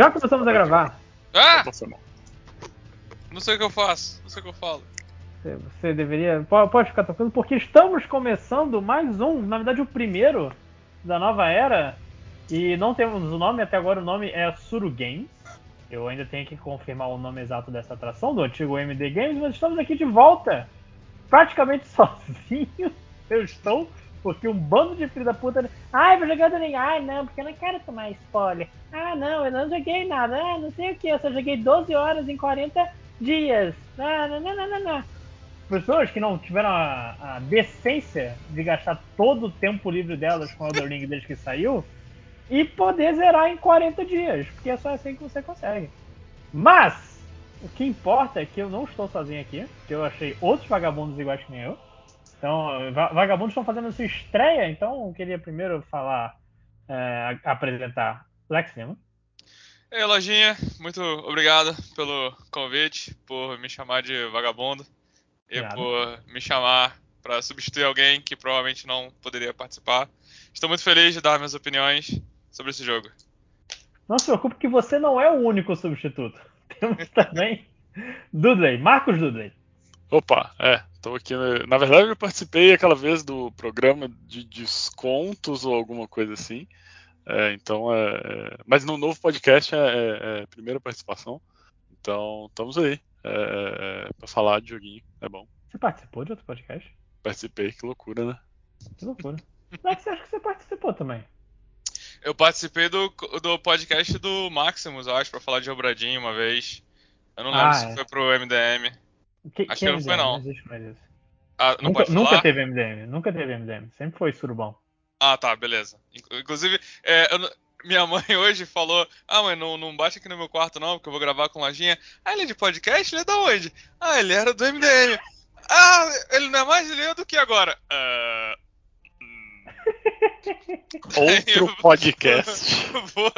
Já começamos a gravar. Ah! Não sei o que eu faço, não sei o que eu falo. Você, você deveria. po- Pode ficar tranquilo, porque estamos começando mais um, na verdade o primeiro da nova era. E não temos o nome, até agora o nome é Suru Games. Eu ainda tenho que confirmar o nome exato dessa atração, do antigo MD Games, mas estamos aqui de volta. Praticamente sozinho. Eu estou, porque um bando de filho da puta. Ai, vou jogar Elden Ring. Ai, não, porque eu não quero tomar spoiler. Ah, não, eu não joguei nada. Ah, não sei o que. Eu só joguei 12 horas em 40 dias. Ah, não, não, não, não, não. Pessoas que não tiveram a, a decência de gastar todo o tempo livre delas com Elden Ring desde que saiu e poder zerar em 40 dias, porque é só assim que você consegue. Mas, o que importa é que eu não estou sozinho aqui, que eu achei outros vagabundos iguais que nem eu. Então, va- vagabundos estão fazendo sua estreia, então eu queria primeiro falar, é, apresentar Lex Lima. Ei, Lojinha, muito obrigado pelo convite, por me chamar de vagabundo e Obrigado. por me chamar para substituir alguém que provavelmente não poderia participar. Estou muito feliz de dar minhas opiniões sobre esse jogo. Não se preocupe que você não é o único substituto. Temos também Dudley, Marcos Dudley. Opa, é, tô aqui. Na verdade, eu participei aquela vez do programa de descontos ou alguma coisa assim. É, então, é, é, mas no novo podcast é, é- é a primeira participação. Então, estamos aí é, para falar de joguinho. É bom. Você participou de outro podcast? Participei, que loucura, né? Que loucura. Lex, acho que você participou também. Eu participei do, do podcast do Maximus, eu acho, para falar de Obradinho uma vez. Eu não lembro Ah, se é. foi pro MDM. Que, Acho que não foi, não. isso. Ah, não Nunca, nunca teve MDM, nunca teve MDM. Sempre foi surubão. Ah, tá, beleza. Inc- Inclusive, é, eu não- minha mãe hoje falou: Ah, mãe, não, não bate aqui no meu quarto não, porque eu vou gravar com lojinha. Ah, ele é de podcast? Ele é da onde? Ah, ele era do MDM. Ah, ele não é mais ele é do que agora? Hum, Outro podcast. vou,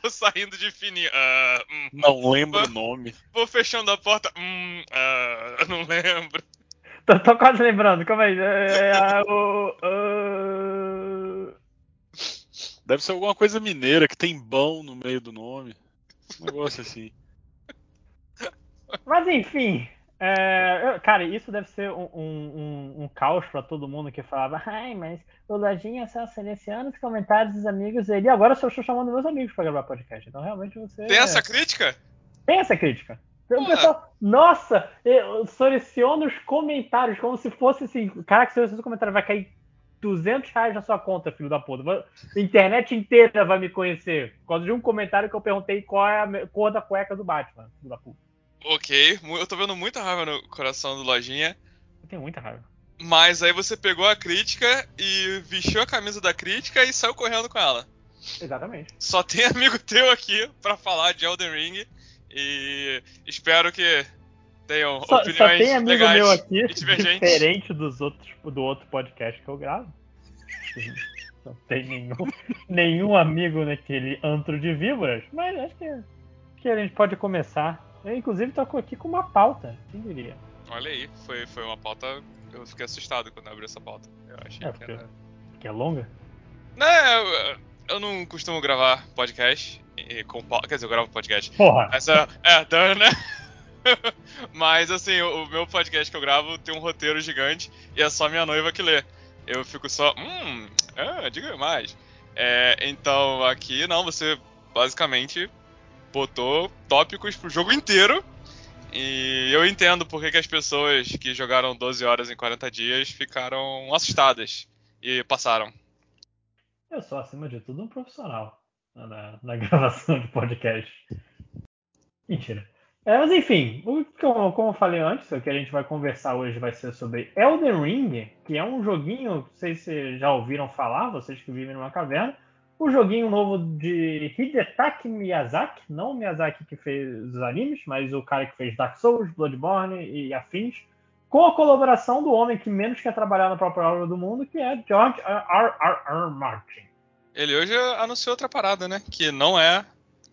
vou saindo de fininho. Ah, hum, Não lembro o nome. vou fechando a porta. Hum, eu não lembro. Tô, tô quase lembrando, calma aí. É, é, o- o- Deve ser alguma coisa mineira que tem bão no meio do nome. Um negócio assim. Mas enfim. É, cara, isso deve ser um, um- um- caos pra todo mundo que falava, ai, mas o Lojinha só seleciona os comentários dos amigos dele. E agora eu só estou chamando meus amigos pra gravar podcast. Então realmente você. Tem essa crítica? Tem essa crítica. O Porra. pessoal, nossa, eu seleciono os comentários como se fosse assim. Caraca, se esse comentário vai cair 200 reais na sua conta, filho da puta. A internet inteira vai me conhecer. Por causa de um comentário que eu perguntei qual é a cor da cueca do Batman, filho da puta. Ok, eu tô vendo muita raiva no coração do Lojinha. Eu tenho muita raiva. Mas aí você pegou a crítica e vestiu a camisa da crítica e saiu correndo com ela. Exatamente. Só tem amigo teu aqui pra falar de Elden Ring e espero que tenham Só, opiniões só tem amigo legais meu aqui, diferente dos outros, do outro podcast que eu gravo. Não tem nenhum, nenhum amigo naquele antro de víboras, mas acho que, que a gente pode começar. Eu, inclusive, tô aqui com uma pauta, quem diria? Olha aí, foi, foi uma pauta. Eu fiquei assustado quando abri essa pauta. Eu achei É, que porque- era. Que é longa? Não, eu, eu não costumo gravar podcast e com Quer dizer, eu gravo podcast. Porra! Essa é, dano, né? Mas assim, o, o meu podcast que eu gravo tem um roteiro gigante e é só minha noiva que lê. Eu fico só, hum, ah, diga mais. É, então aqui não, você basicamente botou tópicos pro jogo inteiro. E eu entendo por que, as pessoas que jogaram 12 horas em 40 dias ficaram assustadas e passaram. Eu sou, acima de tudo, um profissional na, na gravação de podcast. Mentira. É, mas enfim, o que eu- como eu falei antes, o que a gente vai conversar hoje vai ser sobre Elden Ring, que é um joguinho, não sei se vocês já ouviram falar, vocês que vivem numa caverna, um joguinho novo de Hidetaki Miyazaki, não o Miyazaki que fez os animes, mas o cara que fez Dark Souls, Bloodborne e afins, com a colaboração do homem que menos quer trabalhar na própria obra do mundo, que é George R. R. R. Martin. Ele hoje anunciou outra parada, né? Que não é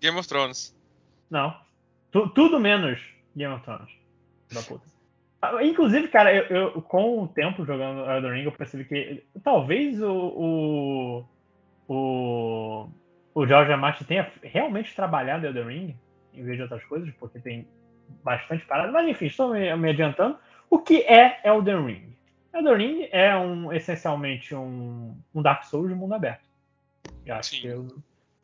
Game of Thrones. Não. Tu, tudo menos Game of Thrones. Da puta. Ah, Inclusive, cara, eu, eu- com o tempo jogando Elden Ring, eu percebi que talvez o, o, o, o George. Martin tenha realmente trabalhado Elden Ring em vez de outras coisas, porque tem bastante parada. Mas enfim, estou me, me adiantando. O que é Elden Ring? Elden Ring é um, essencialmente um, um Dark Souls de mundo aberto. Eu acho Sim. que eu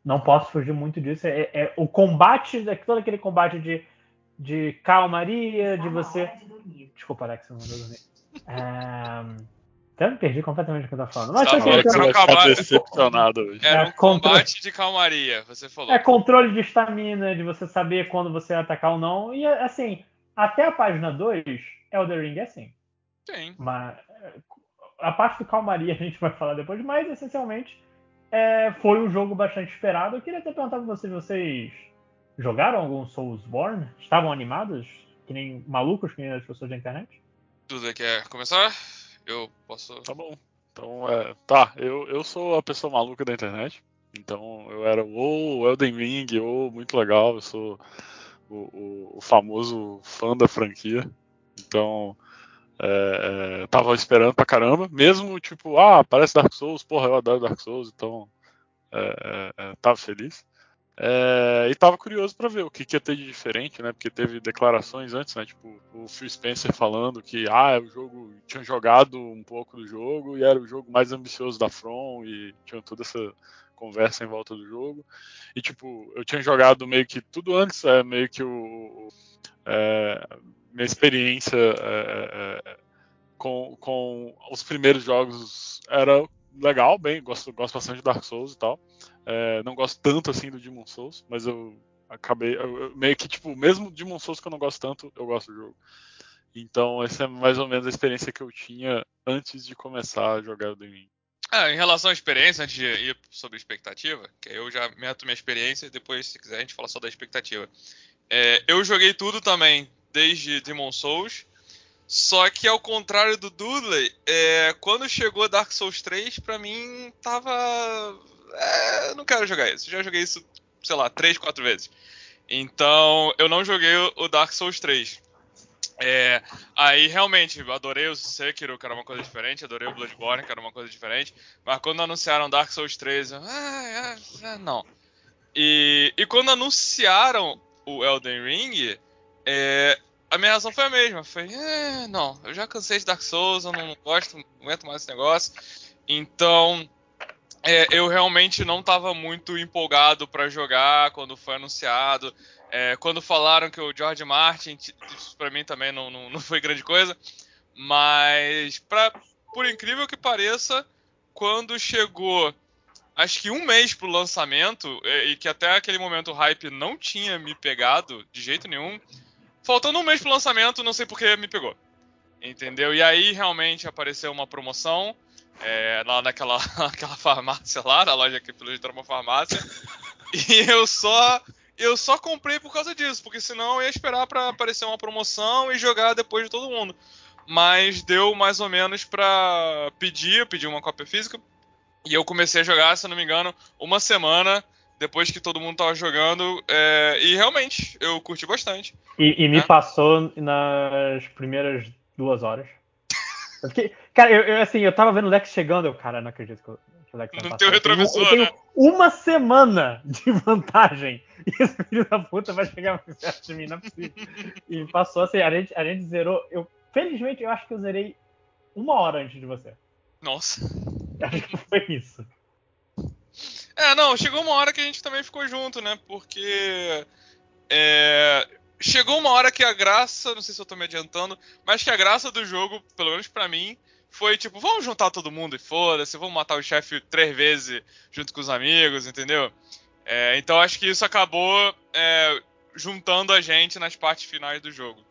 não posso fugir muito disso. É, é o combate, é todo aquele combate de, de calmaria, de você. Desculpa, Alex, não mandou dormir. É... Até me perdi completamente do que eu tava falando. Mas Tá O era cavalo- decepcionado hoje. Era É, um contra- combate de calmaria, você falou. é controle de estamina, de você saber quando você vai atacar ou não. E assim, até a página 2, Elder Ring é assim. Tem. Mas a parte do calmaria a gente vai falar depois, mas essencialmente é, foi um jogo bastante esperado. Eu queria até perguntar pra vocês, vocês jogaram algum Soulsborne? Estavam animados? Que nem malucos, que nem as pessoas da internet? Duda quer começar? Eu posso. Tá bom. Então, é, tá, eu, eu sou a pessoa maluca da internet. Então, eu era o Elden Ring, ou muito legal, eu sou o, o- o famoso fã da franquia. Então, é, é, tava esperando pra caramba. Mesmo, tipo, ah, parece Dark Souls, porra, eu adoro Dark Souls, então é, é, é, tava feliz. É, e tava curioso pra ver o que, que ia ter de diferente, né? Porque teve declarações antes, né? Tipo, o Phil Spencer falando que ah, o jogo tinha jogado um pouco do jogo e era o jogo mais ambicioso da From e tinha toda essa conversa em volta do jogo. E tipo, eu tinha jogado meio que tudo antes, é meio que o, é, minha experiência é, é, com, com os primeiros jogos era legal, bem, gosto, gosto bastante de Dark Souls e tal. É, não gosto tanto assim do Demon Souls, mas eu acabei. eu- eu meio que, tipo, mesmo Demon Souls que eu não gosto tanto, eu gosto do jogo. Então, essa é mais ou menos a experiência que eu tinha antes de começar a jogar o Ring. Ah, em relação à experiência, antes de ir sobre expectativa, que eu já meto minha experiência e depois, se quiser, a gente fala só da expectativa. É, eu joguei tudo também, desde Demon Souls. Só que ao contrário do Dudley, é, quando chegou Dark Souls 3, pra mim tava. É, não quero jogar isso. Já joguei isso, sei lá, 3, 4 vezes. Então eu não joguei o- Dark Souls 3. É, aí realmente, adorei o Sekiro, que era uma coisa diferente, adorei o Bloodborne, que era uma coisa diferente, mas quando anunciaram Dark Souls 3, eu, ah, é, não. E, e quando anunciaram o Elden Ring, é, a minha reação foi a mesma, foi, é, não, eu já cansei de Dark Souls, eu não gosto, não aguento mais esse negócio, então é, eu realmente não estava muito empolgado para jogar quando foi anunciado. É, quando falaram que o George Martin, isso pra mim também não, não, não foi grande coisa. Mas, pra, por incrível que pareça, quando chegou, acho que um mês pro lançamento, é, e que até aquele momento o hype não tinha me pegado de jeito nenhum, faltando um mês pro lançamento, não sei porque me pegou. Entendeu? E aí realmente apareceu uma promoção. é, lá naquela, naquela farmácia lá, na loja que pelo jeito era uma farmácia. E eu só eu só comprei por causa disso, porque senão eu ia esperar pra aparecer uma promoção e jogar depois de todo mundo. Mas deu mais ou menos pra pedir, eu pedi uma cópia física. E eu comecei a jogar, se não me engano, uma semana depois que todo mundo tava jogando. é, e realmente, eu curti bastante. E, e me É. passou nas primeiras duas horas. Eu fiquei- cara, eu, eu, assim, eu tava vendo o Lex chegando, eu, cara, não acredito que, eu- que o Lex vai No passar. teu Eu tenho- retrovisor, Eu tenho né? uma semana de vantagem. E esse filho da puta vai chegar mais perto de mim, não é possível. E passou assim, a gente, a gente zerou. Eu, felizmente, eu acho que eu zerei uma hora antes de você. Nossa. Acho que foi isso. É, não, chegou uma hora que a gente também ficou junto, né? Porque. é, chegou uma hora que a graça, não sei se eu tô me adiantando, mas que a graça do jogo, pelo menos pra mim, foi tipo, vamos juntar todo mundo e foda-se, vamos matar o chefe três vezes junto com os amigos, entendeu? É, então acho que isso acabou é, juntando a gente nas partes finais do jogo.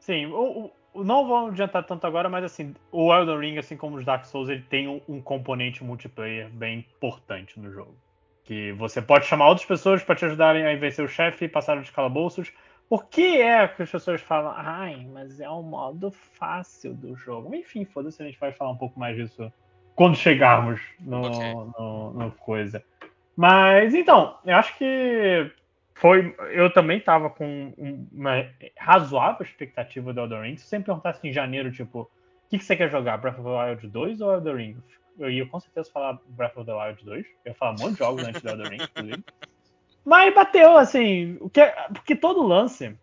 Sim, o, o- não vamos adiantar tanto agora, mas assim, o Elden Ring, assim como os Dark Souls, ele tem um, um componente multiplayer bem importante no jogo. Que você pode chamar outras pessoas para te ajudarem a vencer o chefe, passar os calabouços, O que é que as pessoas falam? Ai, mas é um modo fácil do jogo. Enfim, foda-se, a gente vai falar um pouco mais disso quando chegarmos no, Ok. no, no coisa. Mas então, eu acho que foi. Eu também tava com um- uma razoável expectativa do Elden Ring. Se você me perguntasse em janeiro, tipo, o que, que você quer jogar? Breath of the Wild 2 ou Elden Ring? Eu ia com certeza falar Breath of the Wild 2. Eu ia falar um monte de jogos antes do Elden Ring, inclusive. Mas bateu, assim, o que é- porque todo lance,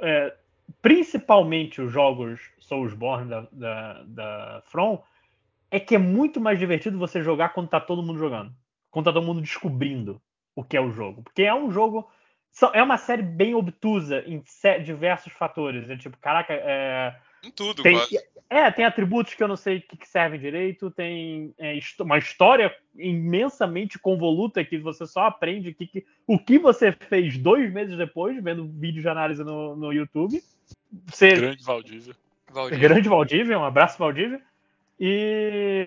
é, principalmente os jogos Soulsborne da, da, da From, é que é muito mais divertido você jogar quando tá todo mundo jogando. Quando tá todo mundo descobrindo o que é o jogo. Porque é um jogo. É uma série bem obtusa em diversos fatores. É tipo, caraca, é, Em tudo, tem, quase. É, tem atributos que eu não sei que, que servem direito, tem é, uma história imensamente convoluta que você só aprende que, que- o que você fez dois meses depois, vendo vídeo de análise no, no YouTube. Você, Grande Valdívia. Valdir. grande Valdívia, um abraço Valdívia. E,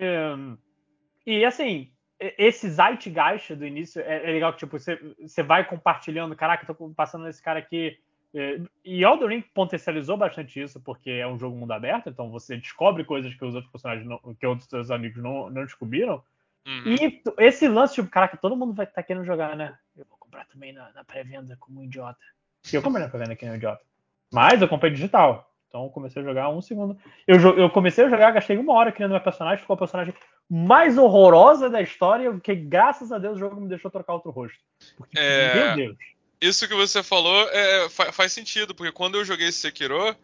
e assim, esse Zeitgeist do início é, é legal que tipo, você, você vai compartilhando, caraca, tô passando nesse cara aqui. É, E Elden Ring potencializou bastante isso, porque é um jogo mundo aberto, então você descobre coisas que os outros personagens, não, que outros seus amigos não, não descobriram. Uhum. E esse lance, tipo, caraca, todo mundo vai estar querendo jogar, né? Eu vou comprar também na, na pré-venda como um idiota. Eu comprei na pré-venda que um idiota. Mas eu comprei digital. Então eu comecei a jogar um segundo. Eu, eu comecei a jogar, gastei uma hora criando meu personagem, ficou a personagem mais horrorosa da história, porque graças a Deus o jogo me deixou trocar outro rosto. Porque, É. meu Deus. Isso que você falou é, fa- faz sentido, porque quando eu joguei Sekiro,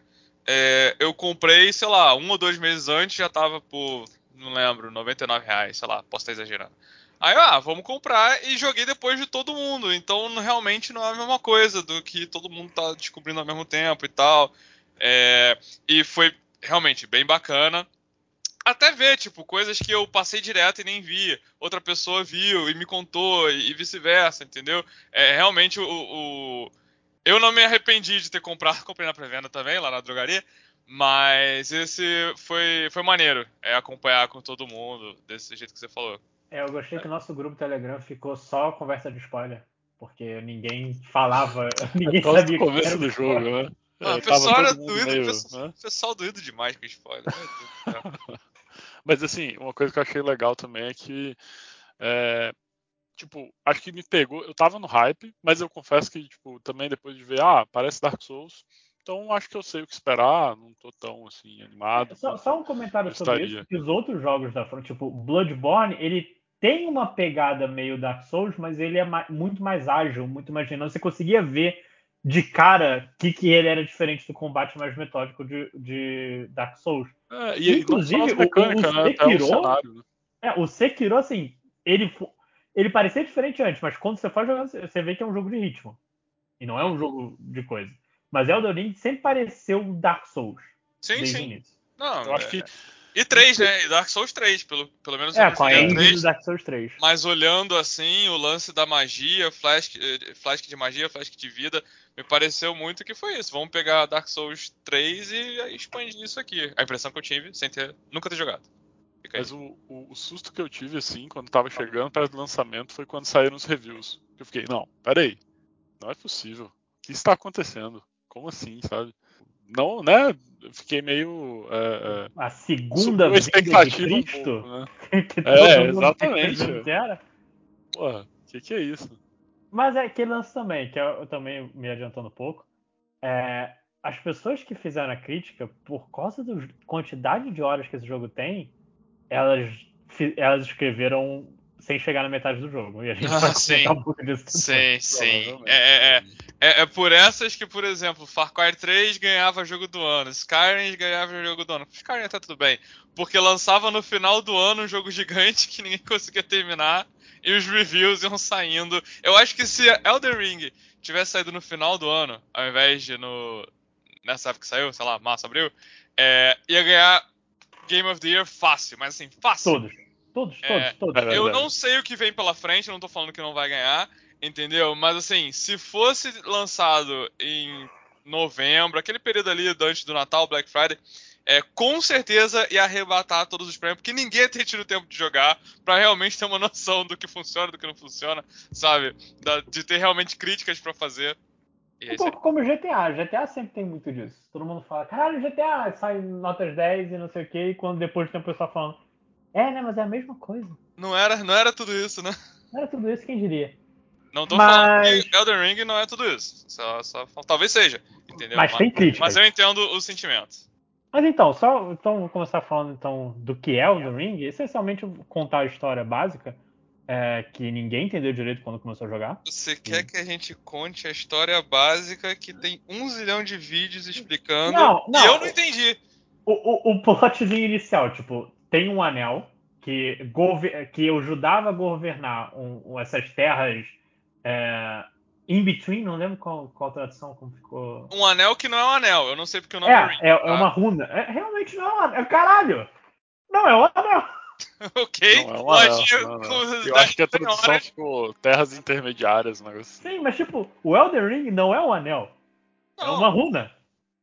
é, eu comprei, sei lá, um ou dois meses antes já tava por, não lembro, 99 reais, sei lá, posso estar exagerando. Aí, ah, vamos comprar e joguei depois de todo mundo. Então, realmente não é a mesma coisa do que todo mundo tá descobrindo ao mesmo tempo e tal. É, e foi realmente bem bacana. Até ver, tipo, coisas que eu passei direto e nem vi. Outra pessoa viu e me contou, e, vice-versa, entendeu? É, realmente o, o- Eu não me arrependi de ter comprado, comprei na pré-venda também, lá na drogaria. Mas esse foi, foi maneiro, é acompanhar com todo mundo, desse jeito que você falou. É, eu gostei que o nosso grupo Telegram ficou só conversa de spoiler. Porque ninguém falava, ninguém causa sabia que começo era do jogo, né? Ah, É, o pessoal era todo doído, meio, o pessoal, né? o pessoal doído demais com spoiler. Mas assim, uma coisa que eu achei legal também é que, é, tipo, acho que me pegou. Eu tava no hype, mas eu confesso que, tipo, também depois de ver, ah, parece Dark Souls, então acho que eu sei o que esperar, não tô tão assim animado. Só, só um comentário sobre isso, que os outros jogos da From, tipo Bloodborne, ele tem uma pegada meio Dark Souls, mas ele é ma- muito mais ágil, muito mais dinâmico. Você conseguia ver de cara que, que ele era diferente do combate mais metódico de, de Dark Souls. É, e Inclusive, não só o- mecânicas, o né? Sekiro- cenário. Né? É, o Sekiro, assim, ele, ele parecia diferente antes, mas quando você for jogando, você vê que é um jogo de ritmo. E não é um jogo de coisa. Mas Elden Ring sempre pareceu Dark Souls. Sim, sim. início. Não, Eu acho é- que E 3, né? E Dark Souls 3, pelo, pelo menos É, com a engine 3. do Dark Souls 3. Mas olhando assim, o lance da magia, flash, eh, flash de magia, flash de vida, me pareceu muito que foi isso. Vamos pegar Dark Souls 3 e expandir isso aqui. A impressão que eu tive, sem ter, nunca ter jogado. Mas o, o- o susto que eu tive, assim, quando tava chegando perto do lançamento, foi quando saíram os reviews. Eu fiquei, não, peraí, não é possível. O que está acontecendo? Como assim, sabe? Não, né? Eu fiquei meio. É, A é, segunda a vinda de expectativa um pouco, né? que É, exatamente. que. Porra, o que, que é isso? Mas é aquele lance também, que eu, eu também me adiantando um pouco. É, as pessoas que fizeram a crítica, por causa da quantidade de horas que esse jogo tem, elas, elas escreveram sem chegar na metade do jogo. E a gente Ah, vai sim. comentar um pouco disso. Sim, sim. É, é, é. É, é por essas que, por exemplo, Far Cry 3 ganhava jogo do ano, Skyrim ganhava jogo do ano. Skyrim tá tudo bem, porque lançava no final do ano um jogo gigante que ninguém conseguia terminar e os reviews iam saindo. Eu acho que se Elden Ring tivesse saído no final do ano, ao invés de no nessa época que saiu, sei lá, março, abril, é, ia ganhar Game of the Year fácil, mas assim, fácil. Todos. Todos, todos, É, todos. é Eu não sei o que vem pela frente, não tô falando que não vai ganhar, entendeu? Mas assim, se fosse lançado em novembro, aquele período ali antes do Natal, Black Friday, é, com certeza ia arrebatar todos os prêmios, porque ninguém ia ter tido tempo de jogar pra realmente ter uma noção do que funciona, do que não funciona, sabe? Da- de ter realmente críticas pra fazer. E Um aí você- pouco como GTA. GTA sempre tem muito disso. Todo mundo fala, caralho, GTA sai notas 10 e não sei o que, e quando depois tem o pessoal falando, é, né, mas é a mesma coisa. não, era, não era tudo isso, né? Não era tudo isso, quem diria? Não tô Mas- falando que Elden Ring não é tudo isso. Só, só- talvez seja, entendeu? Mas tem críticas. mas eu entendo o sentimento. Mas então, só então vou começar falando então do que é o The Ring. Essencialmente contar a história básica, é, que ninguém entendeu direito quando começou a jogar. Você quer que a gente conte a história básica que tem um zilhão de vídeos explicando Não, e não. eu não entendi. O, o, o plotzinho inicial, tipo, tem um anel que, que ajudava a governar um- um- essas terras é, in between, não lembro qual, qual tradução, como ficou. Um anel que não é um anel, eu não sei porque o nome É, Ring. é, é tá? uma runa. É, realmente não é um anel. É, caralho! Não, é um anel. ok, Não, é um anel, não, não. Eu acho que a das tradução ficou terras intermediárias, um negócio assim. Sim, mas tipo, o Elden Ring não é um anel. É Não, uma runa.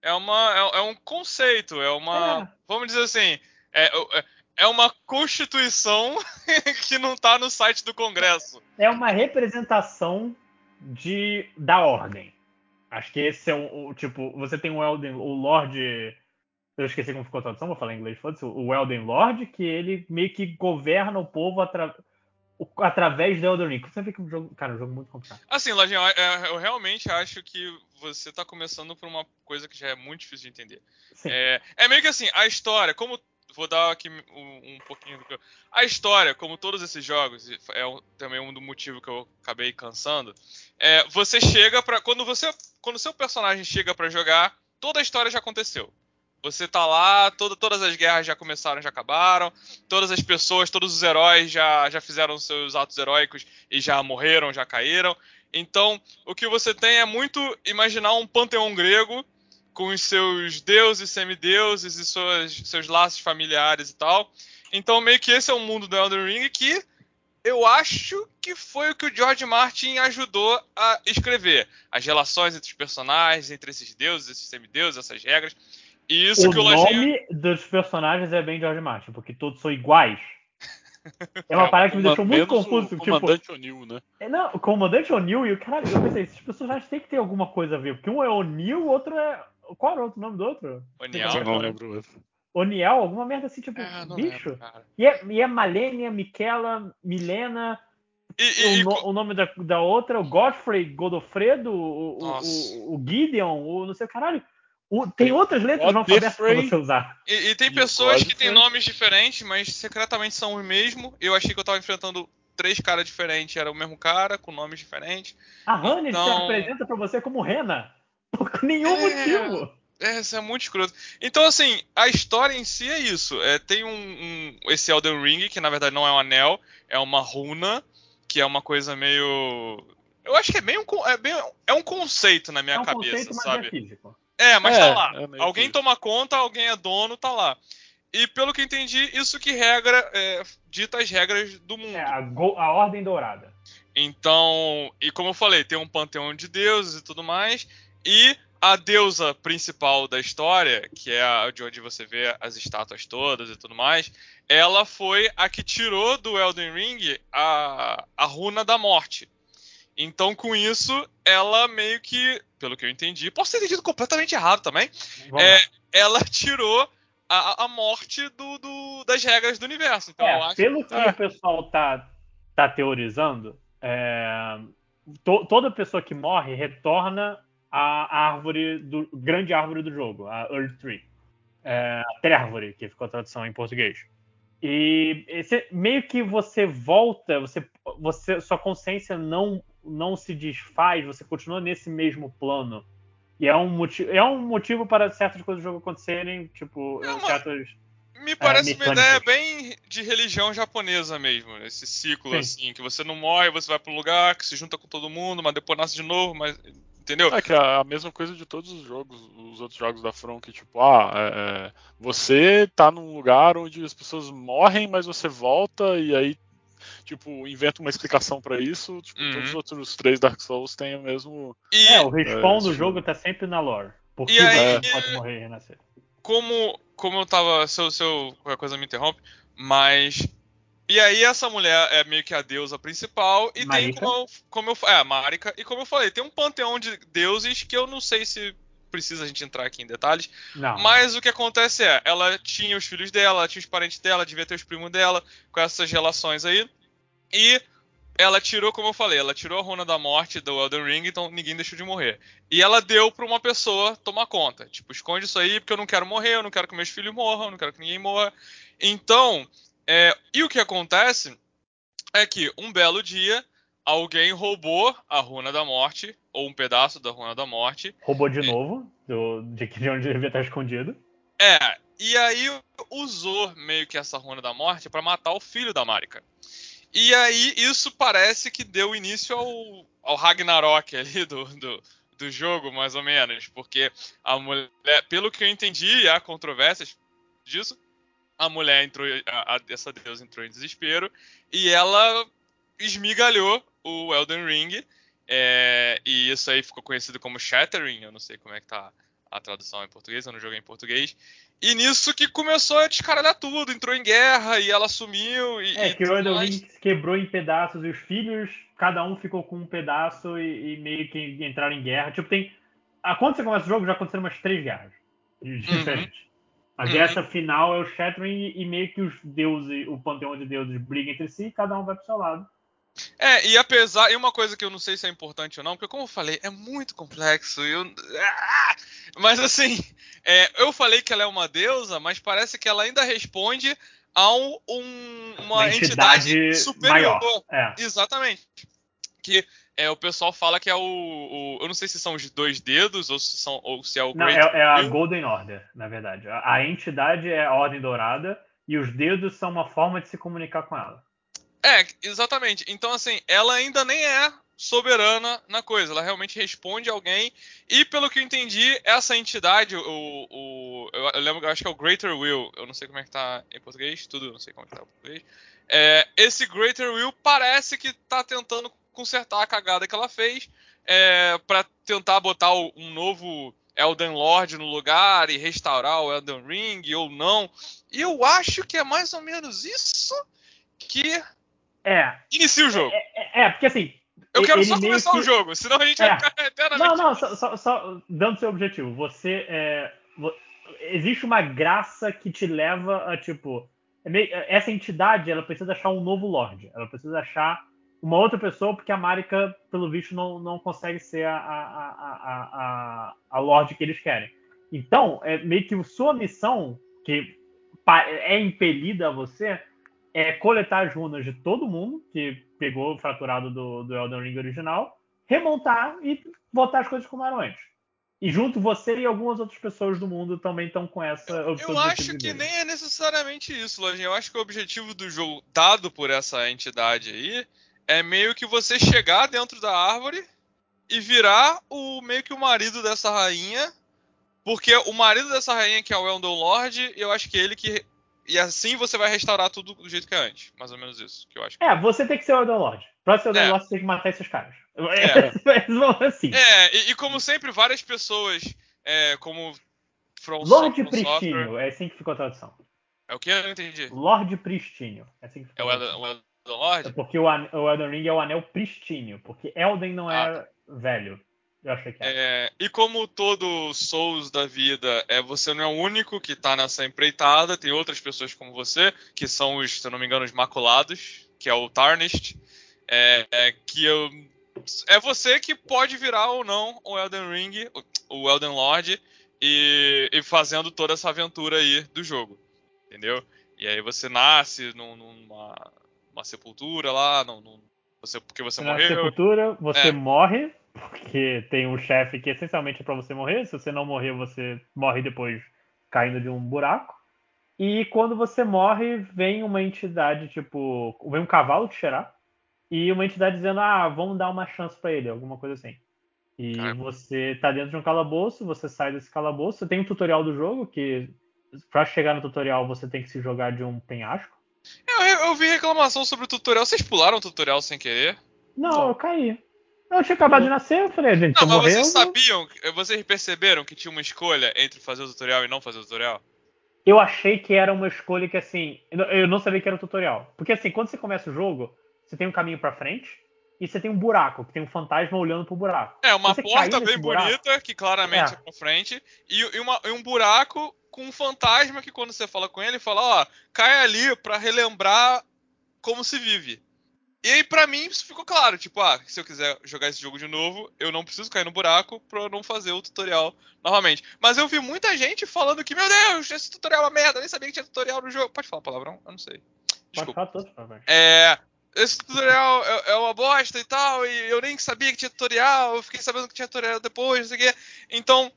é, uma, é, é um conceito, é uma. É. Vamos dizer assim, é, é- é uma constituição que não tá no site do Congresso. É uma representação de da ordem. Acho que esse é o, o, tipo, você tem o Elden, o Lorde, eu esqueci como ficou a tradução, vou falar em inglês, foda-se, o Elden Lord, que ele meio que governa o povo atra, o- através do Elden Ring. Você vê que o jogo, cara, é um jogo muito complicado. Assim, Lojinha, eu, eu- realmente acho que você tá começando por uma coisa que já é muito difícil de entender. É, é meio que assim, a história, como. Vou dar aqui um, um pouquinho do que eu. A história, como todos esses jogos, é um- também um do motivo que eu acabei cansando. É, você chega pra. Quando você. Quando seu personagem chega pra jogar, toda a história já aconteceu. Você tá lá, todo- todas as guerras já começaram, já acabaram, todas as pessoas, todos os heróis já, já fizeram seus atos heróicos e já morreram, já caíram. Então, o que você tem é muito imaginar um panteão grego com os seus deuses, semideuses e suas, seus laços familiares e tal. Então, meio que esse é o mundo do Elden Ring que eu acho que foi o que o George Martin ajudou a escrever. As relações entre os personagens, entre esses deuses, esses semideuses, essas regras. E isso o que o Lojinha... nome dos personagens é bem George Martin, porque todos são iguais. É uma parada que me deixou muito confuso. O Tipo, comandante O'Neill, né? é, não, o comandante O'Neill e o caralho, eu pensei, esses personagens têm que ter alguma coisa a ver, porque um é O'Neill, o outro é. Qual era o outro nome do outro? O'Neill. Eu não lembro o outro. O'Neill, alguma merda assim, tipo, não bicho. lembro. E é, e é Malenia, Miquela, Milena, E, e o, no- o nome da, da outra, o Godfrey, Godofredo, o, o, o, o Gideon, o não sei, caralho. O- tem outras letras no alfabeto pra você usar. E, e tem E pessoas que têm nomes diferentes, mas secretamente são os mesmos. Eu achei que eu tava enfrentando três caras diferentes, era o mesmo cara, com nomes diferentes. A Hannes Então- se apresenta pra você como Rena. Por nenhum É. motivo. É, isso é muito escroto. Então, assim, a história em si é isso. É, tem um, um- esse Elden Ring, que na verdade não é um anel, é uma runa, que é uma coisa meio. Eu acho que é bem um, é bem, é um conceito na minha é um cabeça, conceito, mas sabe? é físico. É, mas É, tá lá. é meio alguém que- toma conta, alguém é dono, tá lá. E pelo que eu entendi, isso que regra, é, dita as regras do mundo. É a, go- a Ordem Dourada. Então, e como eu falei, tem um panteão de deuses e tudo mais, e a deusa principal da história, que é a de onde você vê as estátuas todas e tudo mais, ela foi a que tirou do Elden Ring a, a runa da morte. Então, com isso, ela meio que, pelo que eu entendi, posso ter entendido completamente errado também, É, ela tirou a, a morte do, do- das regras do universo. Então, É, pelo que É. o pessoal tá, tá teorizando, é, to- toda pessoa que morre retorna à árvore do grande árvore do jogo, a Earth Tree. É, a Trérvore, que ficou a tradução em português. E esse- meio que você volta, você, você, sua consciência não, não se desfaz, você continua nesse mesmo plano. E é um motivo, é um motivo para certas coisas do jogo acontecerem, tipo, É uma- certas. Me parece uma mecânicas. ideia bem de religião japonesa mesmo, esse ciclo Sim. assim, que você não morre, você vai pro lugar, que se junta com todo mundo, mas depois nasce de novo, mas entendeu? É que é a mesma coisa de todos os jogos, os outros jogos da From, que tipo, ah, é, é, você tá num lugar onde as pessoas morrem, mas você volta e aí, tipo, inventa uma explicação pra isso. Tipo, Uhum. todos os outros três Dark Souls têm o mesmo. E É, o respawn É, do jogo tá sempre na lore. Porque E aí- você pode morrer e renascer. como como eu tava, se eu, se eu- qualquer coisa me interrompe, mas E aí essa mulher é meio que a deusa principal e Marika. tem como eu, como eu é a Marika e como eu falei, tem um panteão de deuses que eu não sei se precisa a gente entrar aqui em detalhes, Não. mas o que acontece é, ela tinha os filhos dela, ela tinha os parentes dela, devia ter os primos dela, com essas relações aí. E ela tirou, como eu falei, ela tirou a runa da morte do Elden Ring, então ninguém deixou de morrer. E ela deu pra uma pessoa tomar conta. Tipo, esconde isso aí porque eu não quero morrer, eu não quero que meus filhos morram, eu não quero que ninguém morra. Então, é, e o que acontece é que um belo dia alguém roubou a runa da morte, ou um pedaço da runa da morte, Roubou de novo, do, de que- de onde devia estar escondido. É, e aí usou meio que essa runa da morte pra matar o filho da Marika. E aí isso parece que deu início ao, ao Ragnarok ali do, do, do jogo, mais ou menos. Porque a mulher, pelo que eu entendi, há controvérsias disso. A mulher entrou, a, a- essa deusa entrou em desespero e ela esmigalhou o Elden Ring. é, e isso aí ficou conhecido como Shattering. Eu não sei como é que tá a tradução em português, eu não joguei em português. E nisso que começou a descaralhar tudo, entrou em guerra e ela sumiu. E, É, e que o Elden. Ring se quebrou em pedaços e os filhos, cada um ficou com um pedaço e, e meio que entraram em guerra. Tipo, tem. Quando você começa o jogo, já aconteceram umas três guerras diferentes. Mas Uhum. essa final é o Shattering e meio que os deuses, o panteão de deuses brigam entre si e cada um vai pro seu lado. É, e apesar. E uma coisa que eu não sei se é importante ou não, porque como eu falei, é muito complexo. e Eu, Ah! mas assim, é, eu falei que ela é uma deusa, mas parece que ela ainda responde a um- uma, Uma entidade, entidade superior. maior. É. Exatamente. Que é, o pessoal fala que é o, o- Eu não sei se são os dois dedos ou se, são, ou se é o Não, é, é a. Golden Order, na verdade. A, a entidade é a Ordem Dourada e os dedos são uma forma de se comunicar com ela. É, exatamente. Então, assim, ela ainda nem é soberana na coisa. Ela realmente responde a alguém. E, pelo que eu entendi, essa entidade, o. o eu, lembro, eu acho que é o Greater Will. Eu não sei como é que tá em português, tudo, não sei como é que tá em português. É, esse Greater Will parece que tá tentando consertar a cagada que ela fez. É, para tentar botar um novo Elden Lord no lugar e restaurar o Elden Ring ou não. E eu acho que é mais ou menos isso que É, inicia o jogo. é, é, porque assim. Eu quero só começar que- o jogo, senão a gente É. vai ficar eternamente. Não, não, só, só- só dando seu objetivo. Você é. Existe uma graça que te leva a, tipo. é essa entidade, ela precisa achar um novo Lorde. Ela precisa achar uma outra pessoa, porque a Marika, pelo visto, não, não consegue ser a, a, a, a, Lorde que eles querem. Então, é meio que sua missão, que é impelida a você, é coletar as runas de todo mundo que pegou o fraturado do, do Elden Ring original, remontar e botar as coisas como eram antes. E junto você e algumas outras pessoas do mundo também estão com essa Eu acho que nem é necessariamente isso, Lojinha. Eu acho que o objetivo do jogo, dado por essa entidade aí, é meio que você chegar dentro da árvore e virar o meio que o marido dessa rainha. Porque o marido dessa rainha, que é o Elden Lord, eu acho que é ele que. E assim você vai restaurar tudo do jeito que é antes. Mais ou menos isso que eu acho. É, você tem que ser o Elden Lord. Pra ser o Elden É. Lord, você tem que matar esses caras. É. assim. É, e, e como sempre, várias pessoas, é, como From Lorde From Software- é assim que ficou a tradução. É o que? Eu não entendi. Lorde Pristínio. É assim que É ficou tradução. o Elden Lord? É porque o, o Elden Ring é o anel pristínio, porque Elden não é Ah, velho. Eu achei que era. É, e como todo Souls da vida, é, você não é o único que tá nessa empreitada, tem outras pessoas como você, que são os, se eu não me engano, os Maculados, que é o Tarnished, é, é, que eu, é você que pode virar ou não o Elden Ring, o o Elden Lord, e, e fazendo toda essa aventura aí do jogo, entendeu? E aí você nasce num- numa, numa sepultura lá, num, num- você, porque você Na morreu, sepultura, você É. morre, porque tem um chefe que essencialmente é pra você morrer. Se você não morrer, você morre depois caindo de um buraco. E quando você morre, vem uma entidade, tipo. Vem um cavalo te cheirar. E uma entidade dizendo, ah, vamos dar uma chance pra ele, alguma coisa assim. E Caramba. você tá dentro de um calabouço, você sai desse calabouço. Tem um tutorial do jogo que, pra chegar no tutorial, você tem que se jogar de um penhasco. Eu, eu- eu vi reclamação sobre o tutorial. Vocês pularam o tutorial sem querer? Não, eu caí. Eu tinha acabado de nascer, eu falei, gente, Não, eu mas vocês sabiam, vocês perceberam que tinha uma escolha entre fazer o tutorial e não fazer o tutorial? eu achei que era uma escolha que, assim, eu não sabia que era um tutorial. Porque, assim, quando você começa o jogo, você tem um caminho para frente e você tem um buraco, que tem um fantasma olhando pro buraco. É, uma porta bem buraco, bonita, que claramente é, é pra frente, e, e, uma, e, um buraco com um fantasma que quando você fala com ele, fala, ó, cai ali para relembrar como se vive. E aí, pra mim, isso ficou claro. Tipo, ah, se eu quiser jogar esse jogo de novo, eu não preciso cair no buraco pra não fazer o tutorial novamente. Mas eu vi muita gente falando que, meu Deus, esse tutorial é uma merda, eu nem sabia que tinha tutorial no jogo. Pode falar palavrão? Eu não sei. Desculpa. Pode falar tudo, É. Esse tutorial é, é, uma bosta e tal, e eu nem sabia que tinha tutorial, eu fiquei sabendo que tinha tutorial depois, não sei o quê. Então,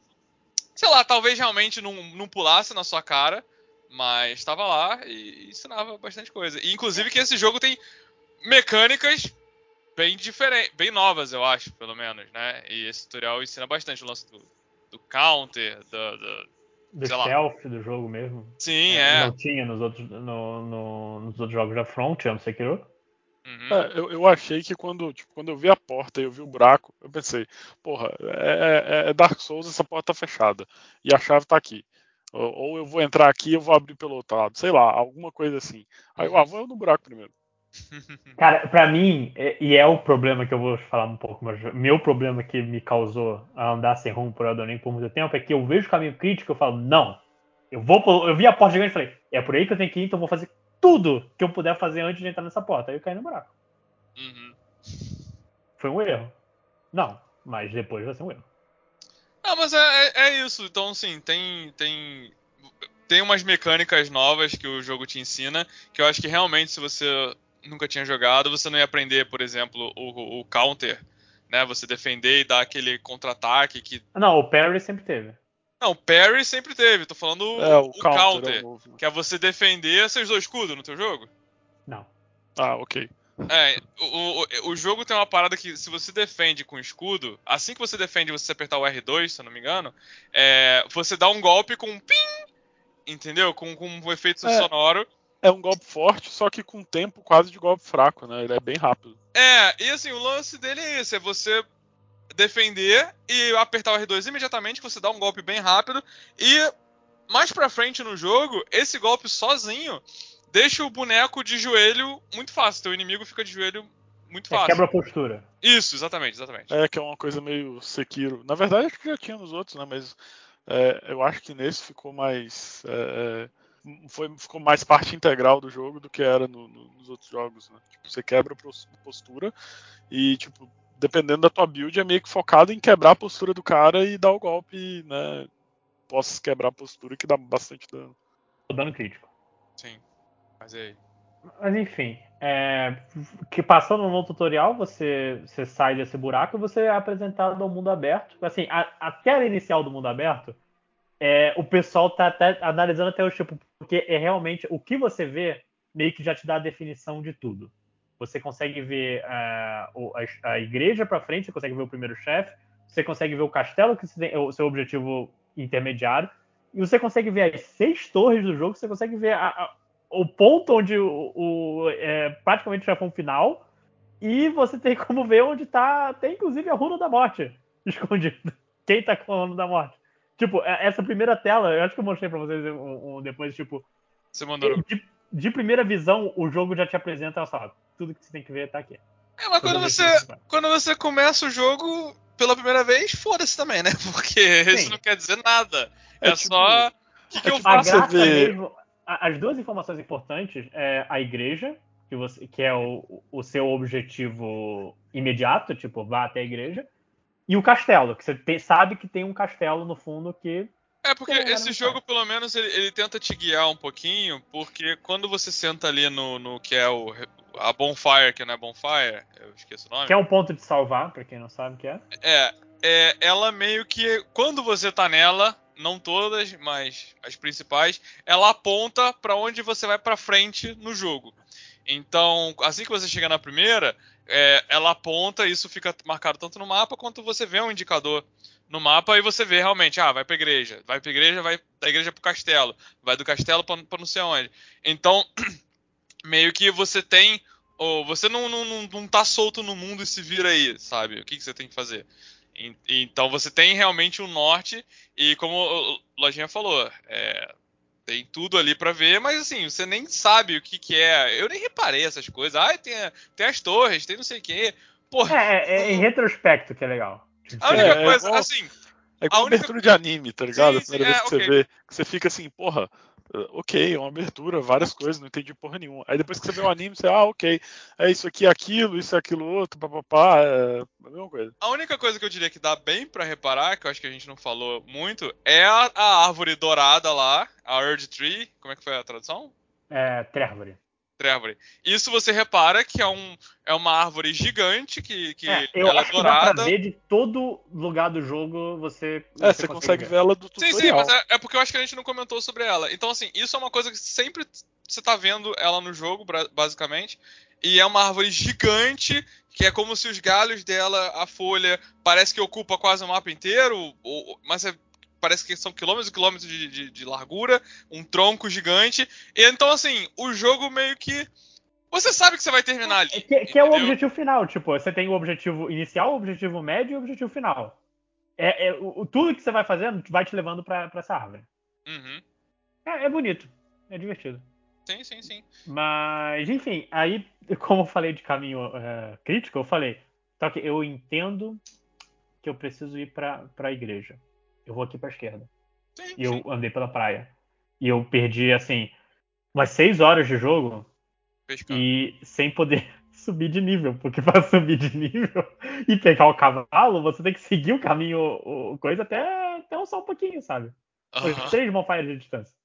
sei lá, talvez realmente não, não pulasse na sua cara, mas estava lá e ensinava bastante coisa. E, inclusive que esse jogo tem mecânicas bem diferentes, bem novas, eu acho, pelo menos, né? E esse tutorial ensina bastante o lance do, do counter, do, do, do stealth do jogo mesmo. Sim, é. é. Não tinha nos outros, no, no, nos outros jogos da Front, eu não sei que Uhum. É, eu, eu, achei que quando, tipo, quando eu vi a porta e eu vi o buraco, eu pensei, porra, é, é, é, Dark Souls, essa porta tá fechada. E a chave tá aqui. Ou, ou, eu vou entrar aqui e eu vou abrir pelo outro lado. Sei lá, alguma coisa assim. Aí eu ah, vou no buraco primeiro. Cara, pra mim, e é o problema que eu vou falar um pouco, mas meu problema que me causou a andar sem rumo por Elden por muito tempo é que eu vejo o caminho crítico e eu falo, não, eu vou, eu vi a porta gigante e falei, é por aí que eu tenho que ir, então eu vou fazer tudo que eu puder fazer antes de entrar nessa porta. Aí eu caí no buraco. Uhum. Foi um erro. Não, mas depois vai ser um erro. Ah, mas é, é, é isso. Então, assim, tem, tem tem umas mecânicas novas que o jogo te ensina, que eu acho que realmente, se você nunca tinha jogado, você não ia aprender, por exemplo, o, o counter, né? Você defender e dar aquele contra-ataque que. Não, o parry sempre teve. Não, o parry sempre teve. Tô falando é, o, o counter, counter é que é você defender. Você usou escudo no teu jogo? Não. Ah, ok. É, o, o, o jogo tem uma parada que se você defende com escudo, assim que você defende você apertar o R2, se eu não me engano, é, você dá um golpe com um ping, entendeu? Com, com um efeito é. sonoro é um golpe forte, só que com tempo quase de golpe fraco, né? Ele é bem rápido. É, e assim, o lance dele é esse, é você defender e apertar o R2 imediatamente, que você dá um golpe bem rápido. E mais pra frente no jogo, esse golpe sozinho deixa o boneco de joelho muito fácil. Teu inimigo fica de joelho muito é, fácil. É, quebra a postura. Isso, exatamente, exatamente. É, que é uma coisa meio Sekiro. Na verdade, acho que já tinha nos outros, né? Mas é, eu acho que nesse ficou mais. É, é foi, ficou mais parte integral do jogo do que era no, no, nos outros jogos. Né? Tipo, você quebra a postura e, tipo, dependendo da tua build, é meio que focado em quebrar a postura do cara e dar o golpe, né? Posso quebrar a postura que dá bastante dano. Dano crítico. Sim. Mas aí. Mas enfim, é, que passando no tutorial, você, você sai desse buraco e você é apresentado ao mundo aberto. Assim, a, a tela inicial do mundo aberto é, o pessoal tá até analisando até o tipo, porque é realmente o que você vê meio que já te dá a definição de tudo. Você consegue ver uh, a, a, igreja para frente, você consegue ver o primeiro chefe, você consegue ver o castelo que é o seu objetivo intermediário, e você consegue ver as seis torres do jogo, você consegue ver a, a, o ponto onde o, o é, praticamente o chefão final, e você tem como ver onde tá, tem inclusive a runa da morte escondida. Quem tá com a runa da morte? Tipo, é, essa primeira tela, eu acho que eu mostrei pra vocês um, um depois, tipo. Você mandou. De, de, primeira visão, o jogo já te apresenta, só, tudo que você tem que ver tá aqui. É, mas quando você, quando você começa o jogo pela primeira vez, foda-se também, né? Porque Sim. isso não quer dizer nada. É, é tipo, só. O que, que é eu tipo, faço? ver? Mesmo, as duas informações importantes é a igreja, que, você, que é o, o seu objetivo imediato, tipo, vá até a igreja. E o castelo, que você te, sabe que tem um castelo no fundo que. É, porque esse jogo, pelo menos, ele, ele, tenta te guiar um pouquinho, porque quando você senta ali no, no que é o. A Bonfire, que não é Bonfire, eu esqueço o nome. Que é um ponto de salvar, pra quem não sabe o que é. É, é ela meio que. Quando você tá nela, não todas, mas as principais, ela aponta para onde você vai para frente no jogo. Então, assim que você chega na primeira, é, ela aponta, isso fica marcado tanto no mapa quanto você vê um indicador no mapa e você vê realmente, ah, vai pra igreja, vai pra igreja, vai da igreja pro castelo, vai do castelo pra, pra não sei onde. Então, meio que você tem. Ou você não, não, não, não tá solto no mundo e se vira aí, sabe? O que, que você tem que fazer? então você tem realmente um norte, e como o Lojinha falou, é, Tem tudo ali pra ver, mas assim, você nem sabe o que que é. Eu nem reparei essas coisas. Ai, tem, tem as torres, tem não sei o quê. Porra. É, é, é em retrospecto que é legal. A única É, é coisa, igual- assim, É igual A única- abertura de anime, tá ligado? Sim, a primeira sim, vez é, que você ok. vê, que você fica assim, porra, ok, é uma abertura, várias coisas, não entendi porra nenhuma. Aí depois que você vê o anime, você, ah, ok, é isso aqui, aquilo, isso, aquilo, outro, papapá, é a mesma coisa. a única coisa que eu diria que dá bem pra reparar, que eu acho que a gente não falou muito, é a, a árvore dourada lá, a Earth Tree. Como é que foi a tradução? É, Trevor. Trevor. Isso você repara que é, um, é uma árvore gigante que, que É, eu ela é acho que dá pra dourada. ver de todo lugar do jogo você. É, você consegue ver ela do Sim, tutorial. sim, mas é, é porque eu acho que a gente não comentou sobre ela. Então, assim, isso é uma coisa que sempre você tá vendo ela no jogo, basicamente. E é uma árvore gigante, que é como se os galhos dela, a folha, parece que ocupa quase o mapa inteiro, ou- mas é- parece que são quilômetros e quilômetros de, de- de largura, um tronco gigante. E então, assim, o jogo meio que. Você sabe que você vai terminar ali. É que, que é o objetivo final, tipo, você tem o objetivo inicial, o objetivo médio e o objetivo final. É, é, o, tudo que você vai fazendo vai te levando pra, pra essa árvore. Uhum. É, é bonito, é divertido. Sim, sim, sim. Mas, enfim, aí, como eu falei de caminho é, crítico, eu falei, só que eu entendo que eu preciso ir pra, pra igreja. Eu vou aqui pra esquerda. Sim, E eu sim. andei pela praia. E eu perdi, assim, umas seis horas de jogo Pescando. e sem poder subir de nível, porque para subir de nível e pegar o cavalo, você tem que seguir o caminho, o, o coisa até, até só um pouquinho, sabe? Foi Aham. três bonfires de distância.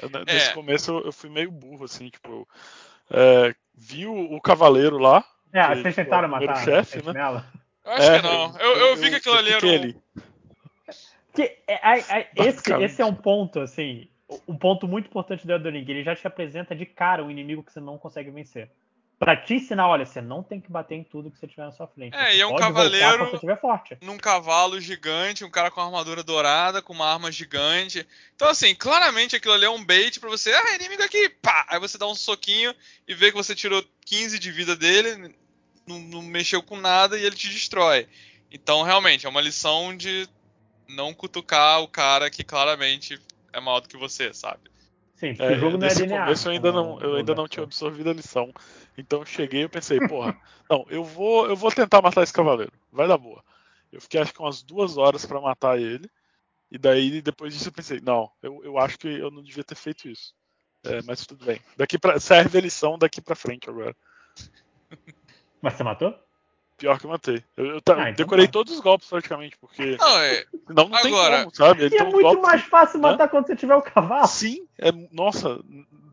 Eu, né, É. Nesse começo eu, eu fui meio burro, assim, tipo, é, vi o, o cavaleiro lá, É, vocês tipo, tentaram é o matar chefe, né? nela? Eu acho É, que não. Eu, eu, vi que aquilo ali era um... Que, é, é, é, esse, esse é um ponto, assim, um ponto muito importante do Elden Ring. Ele já te apresenta de cara um inimigo que você não consegue vencer. Pra te ensinar, olha, você não tem que bater em tudo que você tiver na sua frente. É, você e é um cavaleiro- você forte. num cavalo gigante, um cara com armadura dourada, com uma arma gigante. Então, assim, claramente aquilo ali é um bait pra você. Ah, inimigo aqui! Pá! Aí você dá um soquinho e vê que você tirou 15 de vida dele, não, não mexeu com nada e ele te destrói. Então, realmente, é uma lição de não cutucar o cara que claramente é maior do que você, sabe? Sim, porque É, o jogo não é nesse linear. começo eu ainda como não, eu ainda Dark não tinha absorvido a lição. Então eu cheguei e pensei, porra, não, eu vou, eu vou tentar matar esse cavaleiro. Vai dar boa. Eu fiquei acho que umas duas horas pra matar ele. E daí depois disso eu pensei, não, eu, eu acho que eu não devia ter feito isso. É, mas tudo bem. Daqui para serve a lição daqui pra frente agora. Mas você matou? Pior que eu matei. Eu, eu Ah, então decorei tá. todos os golpes praticamente, porque Não, é. senão não tem Agora- como, sabe? Ele E é tem muito golpes mais fácil matar quando você tiver o cavalo. Sim, é, nossa,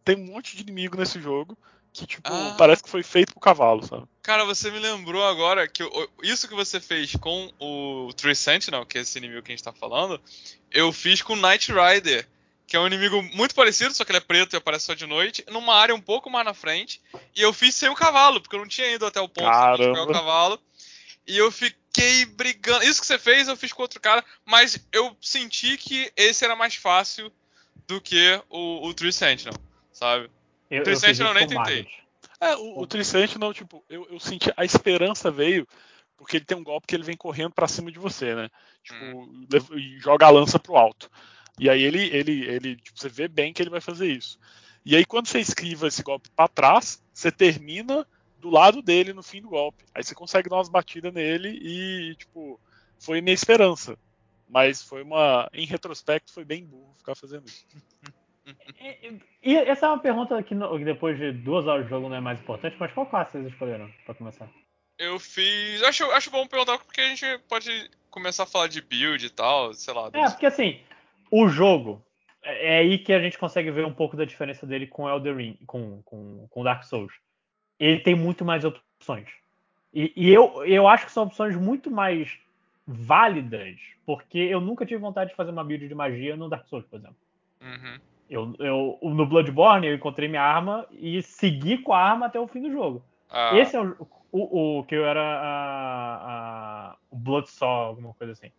tem um monte de inimigo nesse jogo que, tipo, Ah. parece que foi feito pro cavalo, sabe? Cara, você me lembrou agora que o- isso que você fez com o Tree Sentinel, que é esse inimigo que a gente tá falando, eu fiz com o Knight Rider, que é um inimigo muito parecido, só que ele é preto e aparece só de noite, numa área um pouco mais na frente, e eu fiz sem o cavalo, porque eu não tinha ido até o ponto de pegar o cavalo, e eu fiquei brigando. Isso que você fez, eu fiz com outro cara, mas eu senti que esse era mais fácil do que o, o Tree Sentinel, sabe? Eu, Tree eu fiz Sentinel isso nem tentei. É, o, o Tree Sentinel, tipo, eu, eu senti a esperança veio porque ele tem um golpe que ele vem correndo pra cima de você, né? Tipo, e joga a lança pro alto. E aí ele, ele, ele, tipo, você vê bem que ele vai fazer isso. E aí quando você esquiva esse golpe pra trás, você termina do lado dele no fim do golpe. Aí você consegue dar umas batidas nele e, tipo, foi minha esperança. Mas foi uma. Em retrospecto, foi bem burro ficar fazendo isso. E, e essa é uma pergunta que, no- que depois de duas horas de jogo não é mais importante, mas qual classe vocês escolheram pra começar? Eu fiz. Acho, acho bom perguntar porque a gente pode começar a falar de build e tal, sei lá. É, porque assim, o jogo, é é aí que a gente consegue ver um pouco da diferença dele com Elden Ring, com, com, com Dark Souls. Ele tem muito mais opções. E, e eu, eu acho que são opções muito mais válidas, porque eu nunca tive vontade de fazer uma build de magia no Dark Souls, por exemplo. Uhum. Eu, eu, no Bloodborne, eu encontrei minha arma e segui com a arma até o fim do jogo. Ah, Esse é o, o, o que eu era a, a, o Bloodsaw, alguma coisa assim.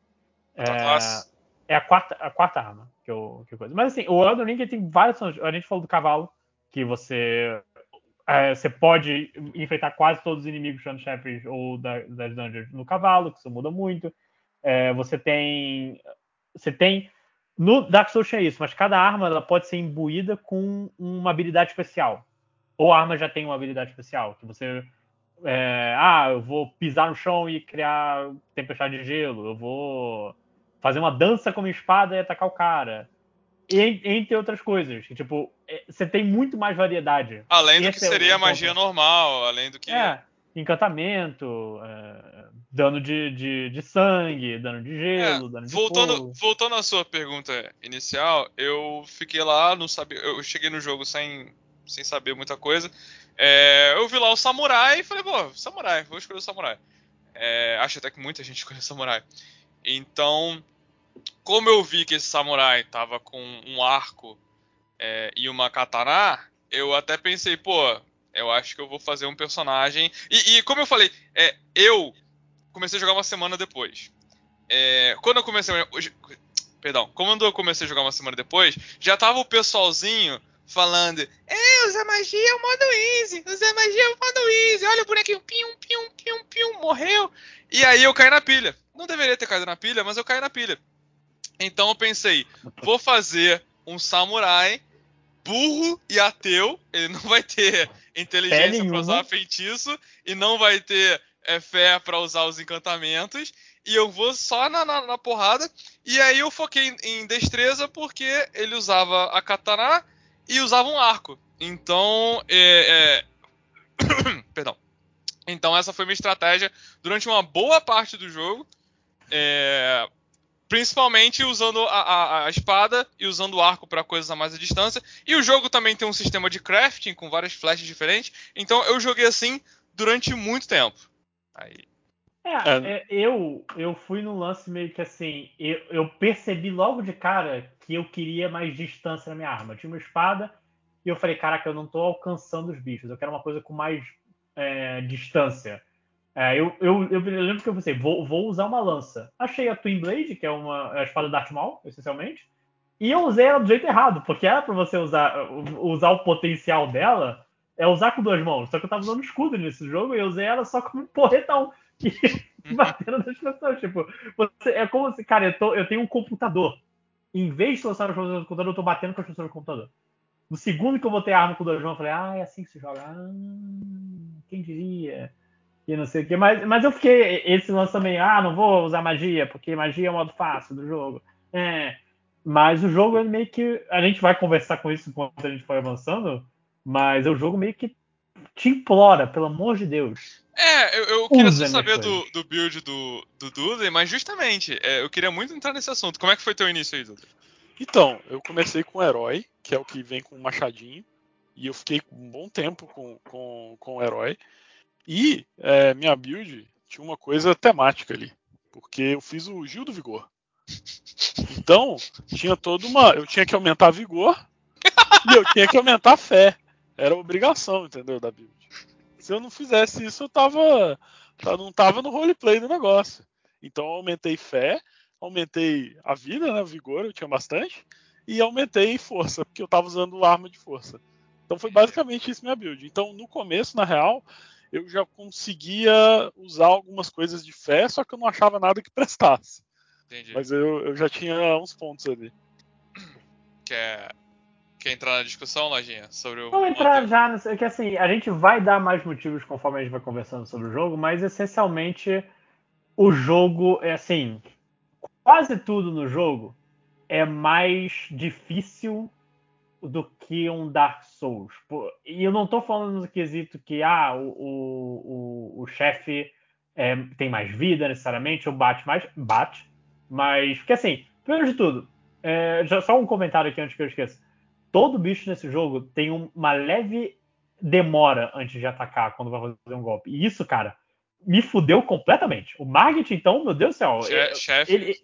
É, Nossa. É a quarta, a quarta arma que eu, que eu coisa. Mas assim, o Elden Ring tem vários. A gente falou do cavalo, que você. é, você pode enfrentar quase todos os inimigos dos chefes ou da- das dungeons no cavalo, que isso muda muito. É, você tem. Você tem no Dark Souls tinha isso, mas cada arma ela pode ser imbuída com uma habilidade especial. Ou a arma já tem uma habilidade especial, que você. É, ah, eu vou pisar no chão e criar tempestade de gelo. Eu vou fazer uma dança com minha espada e atacar o cara. E, entre outras coisas. Tipo, é, você tem muito mais variedade. Além do Esse que é seria é magia normal, além do que. É, encantamento, é, dano de, de, de, sangue, dano de gelo, é, dano de voltando, fogo. Voltando à sua pergunta inicial, eu fiquei lá, não sabia. Eu cheguei no jogo sem, sem saber muita coisa. É, eu vi lá o samurai e falei, pô, samurai, vou escolher o samurai. É, acho até que muita gente escolheu o samurai. Então, como eu vi que esse samurai tava com um arco é, e uma katana, eu até pensei, pô, eu acho que eu vou fazer um personagem. E, e como eu falei, é, eu comecei a jogar uma semana depois. É, quando eu comecei. Perdão, quando eu comecei a jogar uma semana depois, já tava o pessoalzinho falando: É, usa magia é o modo easy, usa magia é o modo easy, olha o bonequinho, pium, pium, pium, pium, morreu. E aí eu caí na pilha. Não deveria ter caído na pilha, mas eu caí na pilha. Então eu pensei, vou fazer um samurai burro e ateu. Ele não vai ter inteligência para usar feitiço e não vai ter é, fé para usar os encantamentos. E eu vou só na, na, na porrada. E aí eu foquei em, em, destreza porque ele usava a katana e usava um arco. Então, é, é... perdão. Então essa foi minha estratégia durante uma boa parte do jogo. É, Principalmente usando a, a, a, espada e usando o arco para coisas a mais à distância. E o jogo também tem um sistema de crafting com várias flechas diferentes. Então eu joguei assim durante muito tempo. Aí. É, é, eu, eu fui no lance meio que assim. Eu, eu, percebi logo de cara que eu queria mais distância na minha arma. Eu tinha uma espada e eu falei, caraca, eu não tô alcançando os bichos. Eu quero uma coisa com mais é, distância. É, eu, eu, eu, lembro que eu pensei, vou, vou usar uma lança. Achei a Twin Blade, que é uma a espada Darth Maul, essencialmente, e eu usei ela do jeito errado, porque era para você usar, usar o potencial dela, é usar com duas mãos. Só que eu tava usando escudo nesse jogo e eu usei ela só como um porretão. E batendo nas pessoas. Tipo, você, é como se, cara, eu, tô, eu tenho um computador. Em vez de lançar as pessoas no computador, eu tô batendo com as pessoas no computador. No segundo que eu botei a arma com duas mãos, eu falei, ah, é assim que se joga. Ah, quem diria? E não sei o que. Mas, mas eu fiquei. Esse lance também, ah, não vou usar magia, porque magia é o modo fácil do jogo. É. Mas o jogo é meio que. A gente vai conversar com isso enquanto a gente for avançando. Mas o jogo meio que te implora, pelo amor de Deus. É, eu, eu queria só saber do, do, build do, do Dudley, mas justamente, é, eu queria muito entrar nesse assunto. Como é que foi teu início aí, Dudley? Então, eu comecei com o herói, que é o que vem com o machadinho. E eu fiquei um bom tempo com, com, com o herói. E é, minha build tinha uma coisa temática ali, porque eu fiz o Gil do Vigor. Então, tinha toda uma. Eu tinha que aumentar vigor e eu tinha que aumentar fé. Era obrigação, entendeu? Da build. Se eu não fizesse isso, eu tava. não tava no roleplay do negócio. Então eu aumentei fé, aumentei a vida, né? Vigor, eu tinha bastante. E aumentei força, porque eu tava usando arma de força. Então foi basicamente isso minha build. Então, no começo, na real, eu já conseguia usar algumas coisas de fé, só que eu não achava nada que prestasse. Entendi. Mas eu, eu já tinha uns pontos ali. Quer, quer entrar na discussão, Lojinha? Sobre o. Vamos entrar já, é que assim, a gente vai dar mais motivos conforme a gente vai conversando sobre o jogo, mas essencialmente o jogo é assim. Quase tudo no jogo é mais difícil do que um Dark Souls. E eu não estou falando no quesito que ah, o, o, o, chefe é, tem mais vida necessariamente, ou bate mais. Bate. Mas, porque assim, primeiro de tudo, é, já só um comentário aqui antes que eu esqueça. Todo bicho nesse jogo tem uma leve demora antes de atacar quando vai fazer um golpe. E isso, cara, me fudeu completamente. O Margit, então, meu Deus do céu. Chefe, ele,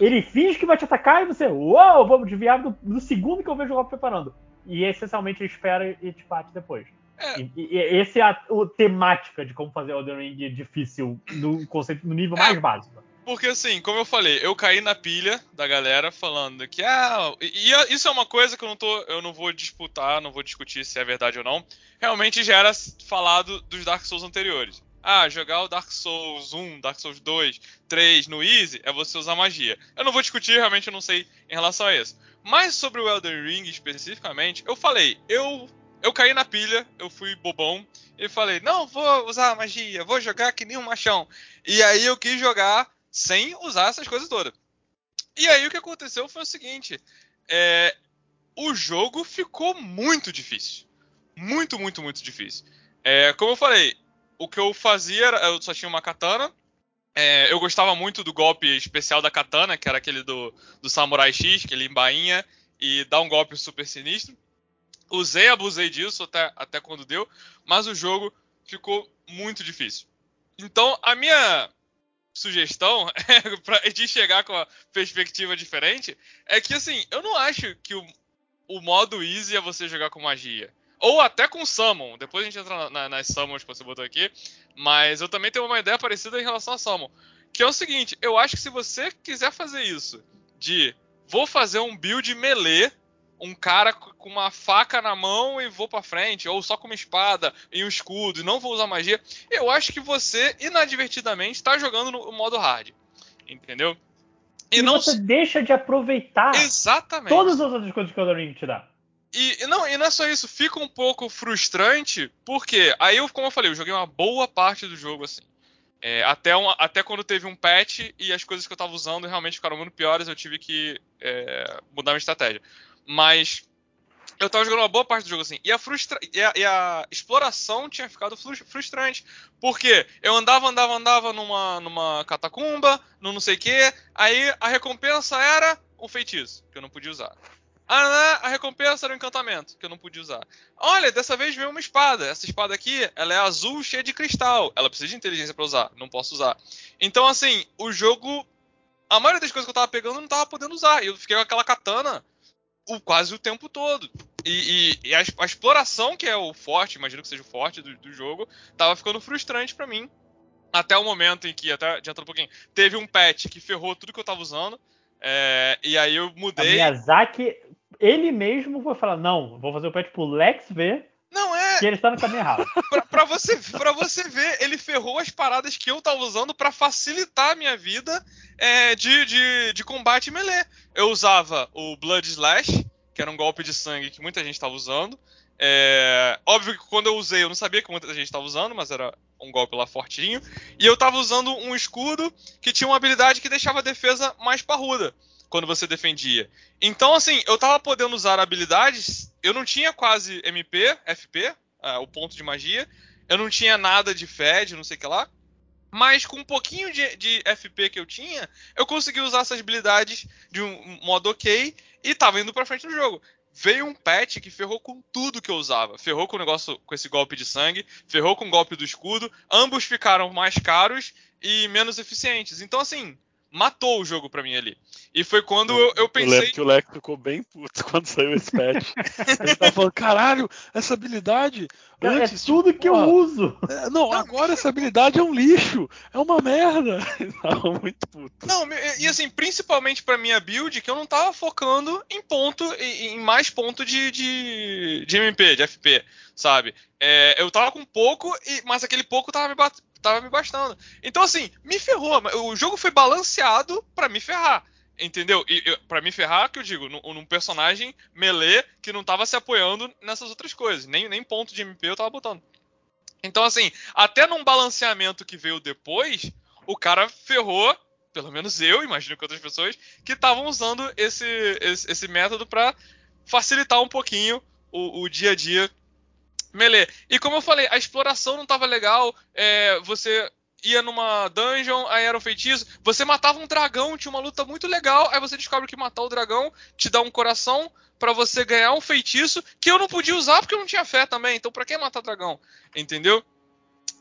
ele finge que vai te atacar e você, uau, vamos desviar do, do segundo que eu vejo o golpe preparando. E essencialmente ele espera e te bate depois. É. E, e, esse é a, a, temática de como fazer Elden Ring difícil no conceito no nível é. mais básico. Porque assim, como eu falei, eu caí na pilha da galera falando que ah, e, e, isso é uma coisa que eu não tô, eu não vou disputar, não vou discutir se é verdade ou não. Realmente já era falado dos Dark Souls anteriores. Ah, jogar o Dark Souls 1, Dark Souls 2, 3 no Easy é você usar magia. Eu não vou discutir, realmente eu não sei em relação a isso. Mas sobre o Elden Ring especificamente, eu falei, eu eu caí na pilha, eu fui bobão e falei, não, vou usar magia, vou jogar que nem um machão. E aí eu quis jogar sem usar essas coisas todas. E aí o que aconteceu foi o seguinte: é, o jogo ficou muito difícil. Muito, muito, muito difícil. É, como eu falei, o que eu fazia era. Eu só tinha uma katana. É, eu gostava muito do golpe especial da katana, que era aquele do, do Samurai X, que ele embainha e dá um golpe super sinistro. Usei, abusei disso até, até quando deu, mas o jogo ficou muito difícil. Então, a minha sugestão pra, de chegar com a perspectiva diferente é que, assim, eu não acho que o, o modo easy é você jogar com magia. Ou até com Summon. Depois a gente entra na, na, nas Summons que você botou aqui. Mas eu também tenho uma ideia parecida em relação a Summon. Que é o seguinte: eu acho que se você quiser fazer isso, de vou fazer um build melee, um cara com uma faca na mão e vou para frente, ou só com uma espada e um escudo e não vou usar magia, eu acho que você inadvertidamente está jogando no modo hard. Entendeu? E, e não você deixa de aproveitar Exatamente. todas as outras coisas que o Elden Ring te dá. E não, e não é só isso, fica um pouco frustrante, porque aí eu, como eu falei, eu joguei uma boa parte do jogo assim. É, até, um, até quando teve um patch e as coisas que eu tava usando realmente ficaram muito piores, eu tive que é, mudar minha estratégia. Mas eu tava jogando uma boa parte do jogo assim. E a, frustra... e a, e a exploração tinha ficado frustrante. Porque eu andava, andava, andava numa, numa catacumba, no não sei o quê. Aí a recompensa era um feitiço, que eu não podia usar. Ah, a recompensa era um encantamento, que eu não podia usar. Olha, dessa vez veio uma espada. Essa espada aqui, ela é azul, cheia de cristal. Ela precisa de inteligência para usar, não posso usar. Então, assim, o jogo. A maioria das coisas que eu tava pegando eu não tava podendo usar. E eu fiquei com aquela katana o, quase o tempo todo. E, e, e a, a, exploração, que é o forte, imagino que seja o forte do, do jogo, tava ficando frustrante para mim. Até o momento em que, até adiantando um pouquinho, teve um patch que ferrou tudo que eu tava usando. É, e aí eu mudei. A Miyazaki, ele mesmo foi falar: não, vou fazer o patch pro Lex ver não é. Que ele está no caminho errado. pra, pra, você, pra você ver, ele ferrou as paradas que eu tava usando para facilitar a minha vida é, de, de, de combate melee. Eu usava o Blood Slash, que era um golpe de sangue que muita gente estava usando. É, óbvio que quando eu usei, eu não sabia que muita gente estava usando, mas era um golpe lá fortinho. E eu estava usando um escudo que tinha uma habilidade que deixava a defesa mais parruda quando você defendia. Então, assim, eu tava podendo usar habilidades. Eu não tinha quase MP, FP, uh, o ponto de magia. Eu não tinha nada de Fed, não sei o que lá. Mas com um pouquinho de, de, FP que eu tinha, eu consegui usar essas habilidades de um modo ok e tava indo pra frente no jogo. Veio um patch que ferrou com tudo que eu usava. Ferrou com o negócio, com esse golpe de sangue, ferrou com o golpe do escudo. Ambos ficaram mais caros e menos eficientes. Então, assim, matou o jogo pra mim ali. E foi quando eu, eu pensei. Eu lembro que o Leco ficou bem puto quando saiu esse patch. Ele tava falando, caralho, essa habilidade. Cara, antes, é tudo tipo, que eu uso. É, não, agora essa habilidade é um lixo. É uma merda. Ele tava muito puto. Não, e assim, principalmente pra minha build, que eu não tava focando em ponto, em mais ponto de, de, de MP, de FP, sabe? É, eu tava com pouco, mas aquele pouco tava me, tava me bastando. Então, assim, me ferrou. O jogo foi balanceado para me ferrar. Entendeu? E para me ferrar, que eu digo, num, num, personagem melee que não tava se apoiando nessas outras coisas. Nem, nem ponto de MP eu tava botando. Então, assim, até num balanceamento que veio depois, o cara ferrou, pelo menos eu, imagino que outras pessoas, que estavam usando esse, esse, esse método para facilitar um pouquinho o, o dia a dia melee. E como eu falei, a exploração não tava legal. É, você ia numa dungeon, aí era um feitiço. Você matava um dragão, tinha uma luta muito legal. Aí você descobre que matar o dragão te dá um coração para você ganhar um feitiço que eu não podia usar porque eu não tinha fé também. Então, pra que matar dragão? Entendeu?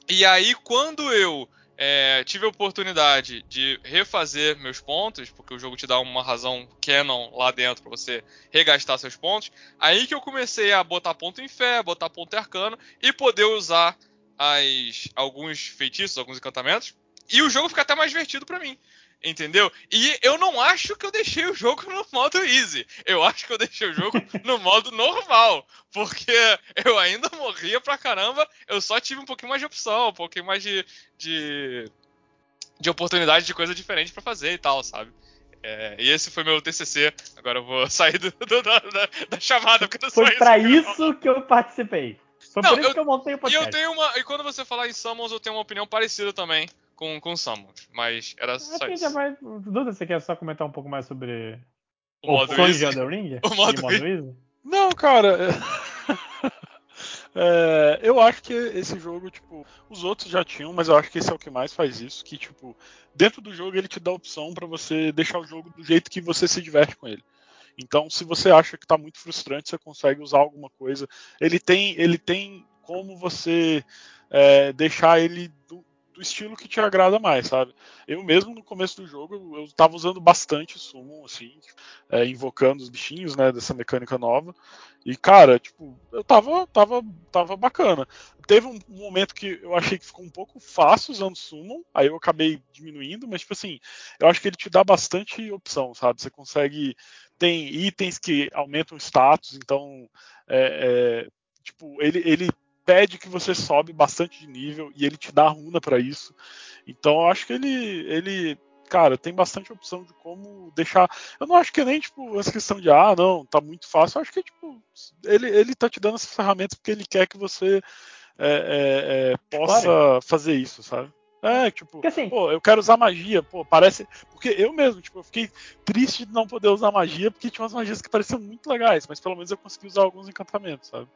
E aí, quando eu é, tive a oportunidade de refazer meus pontos, porque o jogo te dá uma razão canon lá dentro para você regastar seus pontos. Aí que eu comecei a botar ponto em fé, botar ponto em arcano e poder usar as, alguns feitiços, alguns encantamentos. E o jogo fica até mais divertido para mim. Entendeu? E eu não acho que eu deixei o jogo no modo easy. Eu acho que eu deixei o jogo no modo normal. Porque eu ainda morria pra caramba. Eu só tive um pouquinho mais de opção, um pouquinho mais de. de, de oportunidade de coisa diferente para fazer e tal, sabe? É, e esse foi meu TCC. Agora eu vou sair do, do, da, da, da, chamada. Porque foi pra isso que eu participei. Foi não, por isso eu, que eu montei o podcast. E eu tenho uma. E quando você falar em Summons, eu tenho uma opinião parecida também com, com Summons. Mas era só isso. Vai... Duda, você quer só comentar um pouco mais sobre o modo opções de Elden Ring? O modo, modo Easy? Não, cara. É, eu acho que esse jogo, tipo, os outros já tinham, mas eu acho que esse é o que mais faz isso, que tipo, dentro do jogo ele te dá a opção para você deixar o jogo do jeito que você se diverte com ele. Então, se você acha que está muito frustrante, você consegue usar alguma coisa. Ele tem, ele tem como você é, deixar ele do, do, estilo que te agrada mais, sabe? Eu mesmo no começo do jogo eu estava usando bastante summon, assim, é, invocando os bichinhos, né, dessa mecânica nova. E cara, tipo, eu tava, tava, tava bacana. Teve um momento que eu achei que ficou um pouco fácil usando summon, aí eu acabei diminuindo, mas tipo assim, eu acho que ele te dá bastante opção, sabe? Você consegue tem itens que aumentam status, então é, é, tipo, ele, ele pede que você sobe bastante de nível e ele te dá runa para isso. Então eu acho que ele, ele, cara, tem bastante opção de como deixar. Eu não acho que é nem tipo essa questão de ah, não, tá muito fácil. Eu acho que tipo ele, ele tá te dando essas ferramentas porque ele quer que você é, é, é possa claro. fazer isso, sabe? É, tipo, assim, pô, eu quero usar magia, pô, parece. Porque eu mesmo, tipo, eu fiquei triste de não poder usar magia, porque tinha umas magias que pareciam muito legais, mas pelo menos eu consegui usar alguns encantamentos, sabe?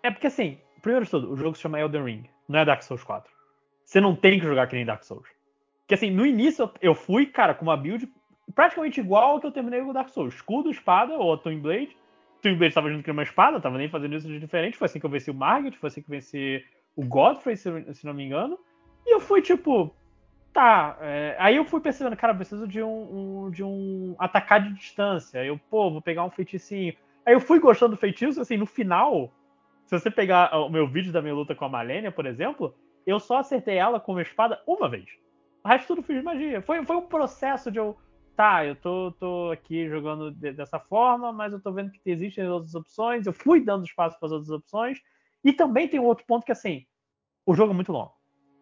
É porque assim, primeiro de tudo, o jogo se chama Elden Ring, não é Dark Souls 4. Você não tem que jogar que nem Dark Souls. Porque assim, no início eu fui, cara, com uma build praticamente igual ao que eu terminei com Dark Souls. Escudo, espada ou a Twin Blade. Twin Blade tava junto com uma espada, tava nem fazendo isso de diferente. Foi assim que eu venci o Margit, foi assim que eu venci o Godfrey, se, não me engano. E eu fui tipo, tá. É, aí eu fui pensando, cara, eu preciso de um, um, de um atacar de distância. Eu, pô, vou pegar um feiticinho. Aí eu fui gostando do feitiço, assim, no final, se você pegar o meu vídeo da minha luta com a Malenia, por exemplo, eu só acertei ela com uma espada uma vez. O resto tudo fiz magia. Foi, foi um processo de eu. Tá, eu tô, tô aqui jogando de, dessa forma, mas eu tô vendo que existem outras opções. Eu fui dando espaço para as outras opções. E também tem um outro ponto que, assim, o jogo é muito longo.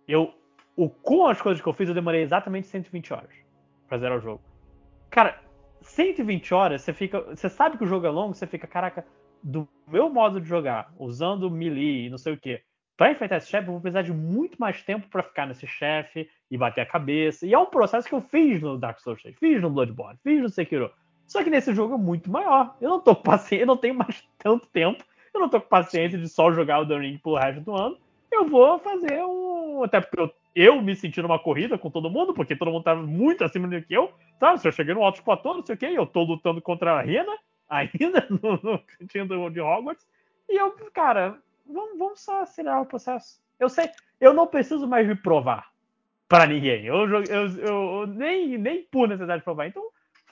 Eu, o, com as coisas que eu fiz, eu demorei exatamente 120 horas pra zerar o jogo. Cara, 120 horas, você fica. Você sabe que o jogo é longo, você fica, caraca, do meu modo de jogar, usando melee e não sei o que, pra enfrentar esse chefe, eu vou precisar de muito mais tempo para ficar nesse chefe e bater a cabeça. E é um processo que eu fiz no Dark Souls 3, fiz no Bloodborne, fiz no Sekiro. Só que nesse jogo é muito maior. Eu não tô com paciência, eu não tenho mais tanto tempo. Eu não tô com paciência de só jogar o The Ring pro resto do ano eu vou fazer um. Até porque eu, eu me senti numa corrida com todo mundo, porque todo mundo tava muito acima do que eu. Sabe? Se eu cheguei no alto platô, não sei o quê, eu tô lutando contra a Rena, ainda, no, no cantinho de Hogwarts. E eu, cara, vamos, vamos só acelerar o processo. Eu sei, eu não preciso mais me provar para ninguém. Eu, eu, eu, eu, nem, nem por necessidade de provar. Então,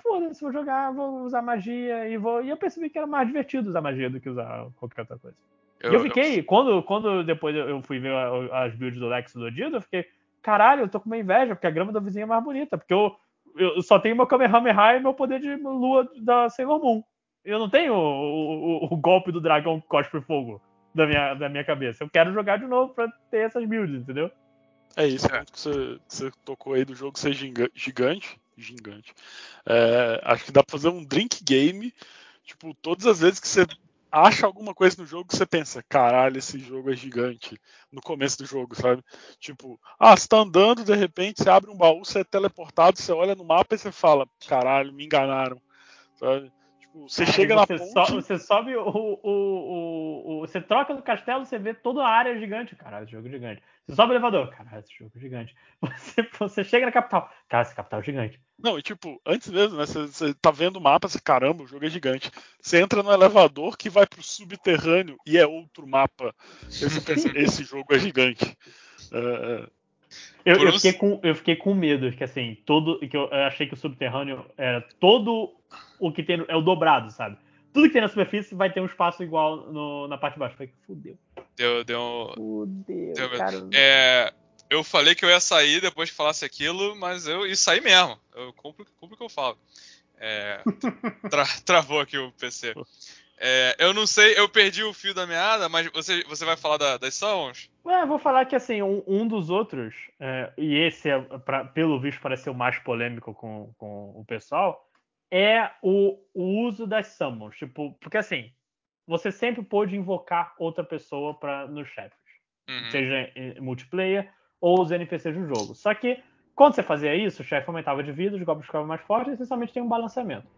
foda-se, vou jogar, vou usar magia e vou. E eu percebi que era mais divertido usar magia do que usar qualquer outra coisa. Eu, e eu fiquei, eu... quando, quando depois eu fui ver as builds do Lex do Odido, eu fiquei, caralho, eu tô com uma inveja, porque a grama da vizinha é mais bonita, porque eu, eu só tenho meu Kamehameha e meu poder de lua da Sailor Moon. Eu não tenho o, o, o golpe do dragão que cospe fogo da minha, da minha cabeça. Eu quero jogar de novo pra ter essas builds, entendeu? É isso, é. que você, você tocou aí do jogo ser gigante. Gigante. É, acho que dá pra fazer um drink game. Tipo, todas as vezes que você acha alguma coisa no jogo que você pensa, caralho, esse jogo é gigante. No começo do jogo, sabe? Tipo, ah, você tá andando, de repente você abre um baú, você é teleportado, você olha no mapa e você fala, caralho, me enganaram. Sabe? Tipo, você chega você na ponte. você sobe o, o, o, o, Você troca do castelo, você vê toda a área gigante. Caralho, esse jogo é gigante. Você sobe o elevador. Caralho, esse jogo é gigante. Você, você chega na capital. Cara, esse capital é gigante. Não, e tipo, antes mesmo, né? Você, você tá vendo o mapa, você, caramba, o jogo é gigante. Você entra no elevador que vai pro subterrâneo e é outro mapa. Você pensa, esse jogo é gigante. Uh, eu, eu, fiquei com, eu fiquei com medo, que assim, todo. Que eu achei que o subterrâneo era todo o que tem. É o dobrado, sabe? Tudo que tem na superfície vai ter um espaço igual no, na parte de baixo. Falei, fudeu. Deu, deu. Fudeu, deu cara. É, eu falei que eu ia sair depois que falasse aquilo, mas eu ia sair mesmo. Eu cumpro, cumpro o que eu falo. É, tra, travou aqui o PC. É, eu não sei, eu perdi o fio da meada, mas você, você vai falar da, das Summons? É, vou falar que assim, um, um dos outros, é, e esse é, pra, pelo visto, parece ser o mais polêmico com, com o pessoal, é o, o uso das Summons. Tipo, porque assim, você sempre pôde invocar outra pessoa pra, nos chefes. Uhum. Seja em multiplayer ou os NPCs do jogo. Só que quando você fazia isso, o chefe aumentava de vida, os goblins ficavam mais fortes e essencialmente tem um balanceamento.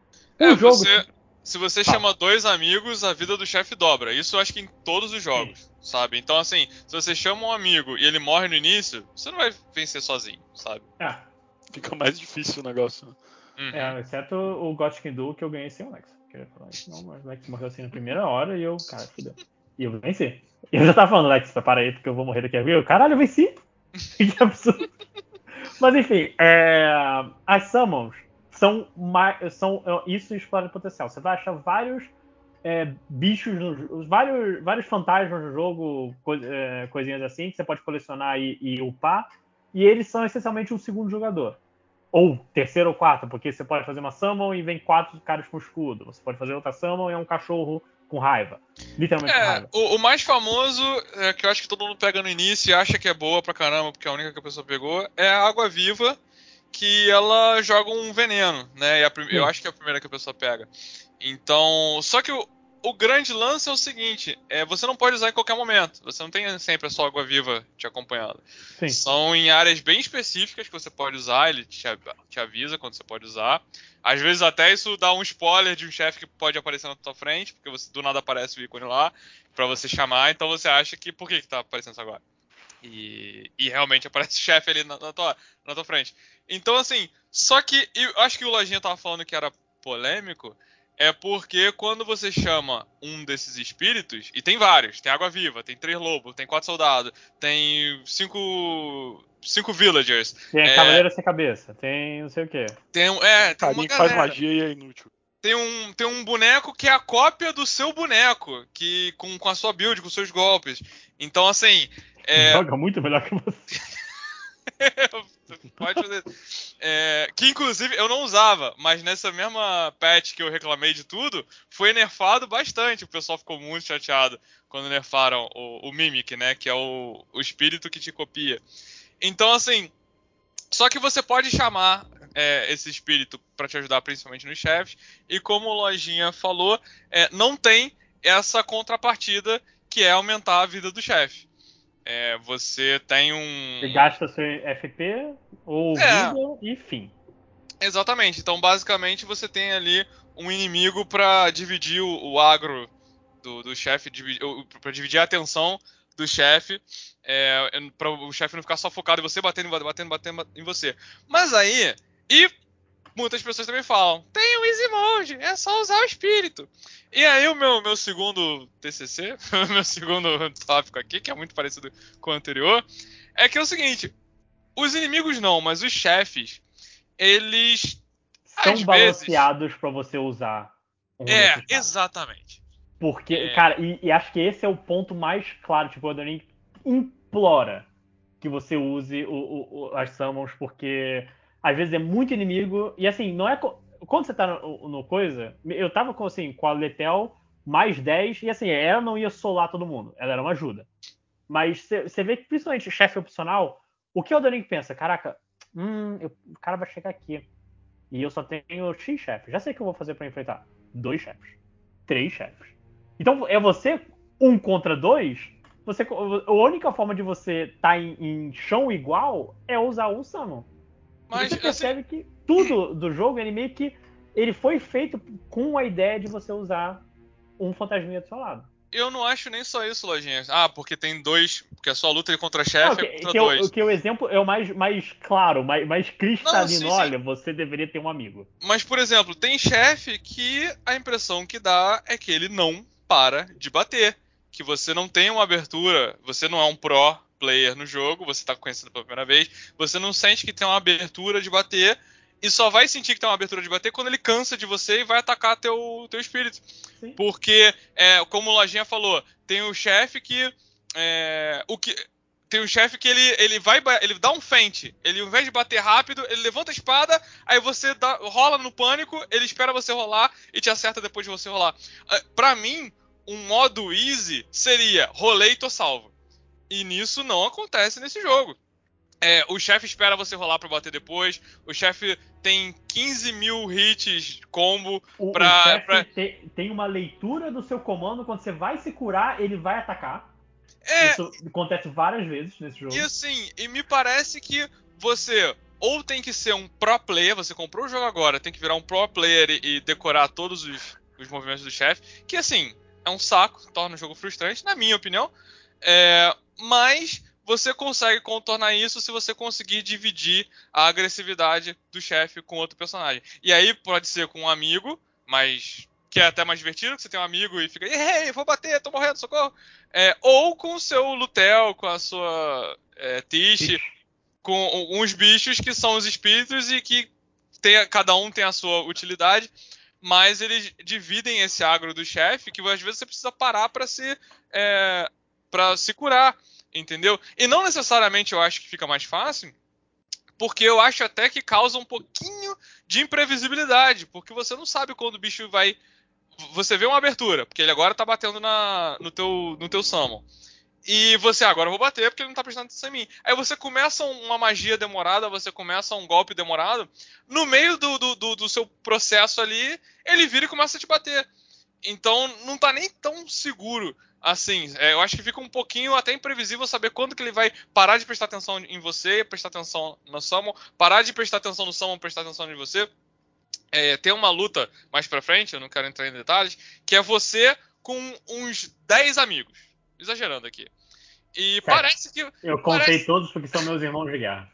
O É, jogo. você, se você Fala. chama dois amigos, a vida do chefe dobra. Isso eu acho que em todos os jogos, sabe? Então, assim, se você chama um amigo e ele morre no início, você não vai vencer sozinho, sabe? É, Fica mais difícil o negócio. né? Uhum. é, exceto o Gothic Duel que eu ganhei sem o Lex. Queria falar isso, não, mas o Lex morreu assim na primeira hora e eu, cara, fudeu. E eu venci. E eu já tava falando, Lex, para aí, porque eu vou morrer daqui a pouco. Eu, Caralho, eu venci! que absurdo. Mas enfim, é, as summons são, são é, isso explora o potencial. Você vai achar vários é, bichos, no, vários, vários fantasmas no jogo, é, coisinhas assim, que você pode colecionar e, e upar. E eles são essencialmente um segundo jogador. Ou terceiro ou quarto, porque você pode fazer uma summon e vem quatro caras com escudo. Você pode fazer outra summon e é um cachorro com raiva. Literalmente com É, raiva. o, o mais famoso, é, que eu acho que todo mundo pega no início e acha que é boa pra caramba, porque é a única que a pessoa pegou, é a água viva, que ela joga um veneno, né? A eu acho que é a primeira que a pessoa pega. Então, só que o, o grande lance é o seguinte: é, você não pode usar em qualquer momento. Você não tem sempre a sua água viva te acompanhando. Sim. São em áreas bem específicas que você pode usar, ele te, te avisa quando você pode usar. Às vezes até isso dá um spoiler de um chefe que pode aparecer na tua frente, porque você do nada aparece o ícone lá pra você chamar, então você acha que por que, que tá aparecendo isso agora? E, e realmente aparece o chefe ali na, na tua, na tua frente. Então assim, só que eu acho que o Lojinha tava falando que era polêmico, é porque quando você chama um desses espíritos, e tem vários, tem água viva, tem três lobos, tem quatro soldados, tem cinco cinco villagers, Tem a é- Cavaleira Sem Cabeça, tem não sei o quê. tem um, é, tem uma Carinha que faz galera. magia e é inútil. Tem um, tem um boneco que é a cópia do seu boneco, que com, com a sua build, com seus golpes. Então, assim, é, Joga muito melhor que você. pode fazer. É, que inclusive eu não usava, mas nessa mesma patch que eu reclamei de tudo, foi nerfado bastante. O pessoal ficou muito chateado quando nerfaram o, o Mimic, né? Que é o, o espírito que te copia. Então, assim, só que você pode chamar é, esse espírito para te ajudar, principalmente nos chefes. E como o Lojinha falou, é, não tem essa contrapartida que é aumentar a vida do chefe. É, você tem um. Você gasta seu FP ou É. vida e fim. Exatamente. Então, basicamente, você tem ali um inimigo pra dividir o, o agro do, do chefe, pra dividir a atenção do chefe, é, para o chefe não ficar só focado em você, batendo, batendo, batendo em você. Mas aí, e muitas pessoas também falam, tem o Easy Mode, é só usar o espírito. E aí o meu, meu segundo TCC, meu segundo tópico aqui, que é muito parecido com o anterior, é que é o seguinte, os inimigos não, mas os chefes, eles São Às vezes- balanceados pra você usar. um É, exatamente. Porque, É. cara, e, e acho que esse é o ponto mais claro. Tipo, o Ring implora que você use o- o- o- as summons, porque às vezes é muito inimigo. E assim, não é. co- Quando você tá no, no coisa, eu tava com, assim, com a Letel mais 10, e assim, ela não ia solar todo mundo, ela era uma ajuda. Mas você vê que, principalmente chefe opcional, o que o Ring pensa? Caraca, hum, eu- o cara vai chegar aqui. E eu só tenho X chefes. Já sei o que eu vou fazer pra enfrentar. Dois chefes. Três chefes. Então é você um contra dois. Você, a única forma de você estar em, em chão igual é usar o Summon. Mas, você assim, percebe que tudo do jogo, ele meio que. Ele foi feito com a ideia de você usar um fantasminha do seu lado. eu não acho nem só isso, Lojinha. Ah, porque tem dois. Porque a sua luta contra chefe é contra que, dois. que o exemplo é o mais, mais claro, mais, mais cristalino. Não, sim, sim. Olha, você deveria ter um amigo. Mas, por exemplo, tem chefe que a impressão que dá é que ele não para de bater. Que você não tem uma abertura, você não é um pro player no jogo, você tá conhecendo pela primeira vez, você não sente que tem uma abertura de bater e só vai sentir que tem uma abertura de bater quando ele cansa de você e vai atacar teu, teu espírito. Sim. Porque, é, como o Lojinha falou, tem o chefe que. é, o que tem um chefe que ele, ele vai ele dá um feint. Ele, ao invés de bater rápido, ele levanta a espada, aí você dá, rola no pânico, ele espera você rolar e te acerta depois de você rolar. Uh, pra mim, um modo easy seria rolei e tô salvo. E nisso não acontece nesse jogo. É, o chefe espera você rolar para bater depois. O chefe tem 15 mil hits combo o, pra. O chefe pra... Te, tem uma leitura do seu comando. Quando você vai se curar, ele vai atacar. É... Isso acontece várias vezes nesse jogo. E assim, e me parece que você ou tem que ser um pro player, você comprou o jogo agora, tem que virar um pro player e, e decorar todos os, os movimentos do chefe, que assim, é um saco, torna o jogo frustrante, na minha opinião. É, mas você consegue contornar isso se você conseguir dividir a agressividade do chefe com outro personagem. E aí pode ser com um amigo, mas que é até mais divertido, que você tem um amigo e fica, ei, vou bater, tô morrendo, socorro. É, ou com o seu Lutel, com a sua é, Tish, com uns bichos que são os espíritos e que tem, cada um tem a sua utilidade mas eles dividem esse agro do chefe que às vezes você precisa parar para se é, para se curar, entendeu? E não necessariamente eu acho que fica mais fácil, porque eu acho até que causa um pouquinho de imprevisibilidade, porque você não sabe quando o bicho vai você vê uma abertura, porque ele agora tá batendo na, no teu no teu summon. E você, ah, agora eu vou bater porque ele não tá prestando atenção em mim. Aí você começa uma magia demorada, você começa um golpe demorado. No meio do, do, do, do seu processo ali, ele vira e começa a te bater. Então não tá nem tão seguro assim. É, eu acho que fica um pouquinho até imprevisível saber quando que ele vai parar de prestar atenção em você, prestar atenção no Summon, parar de prestar atenção no Summon, prestar atenção em você. É, tem uma luta mais pra frente, eu não quero entrar em detalhes, que é você com uns 10 amigos exagerando aqui. E certo. parece que. Eu contei parece, todos porque são meus irmãos de guerra.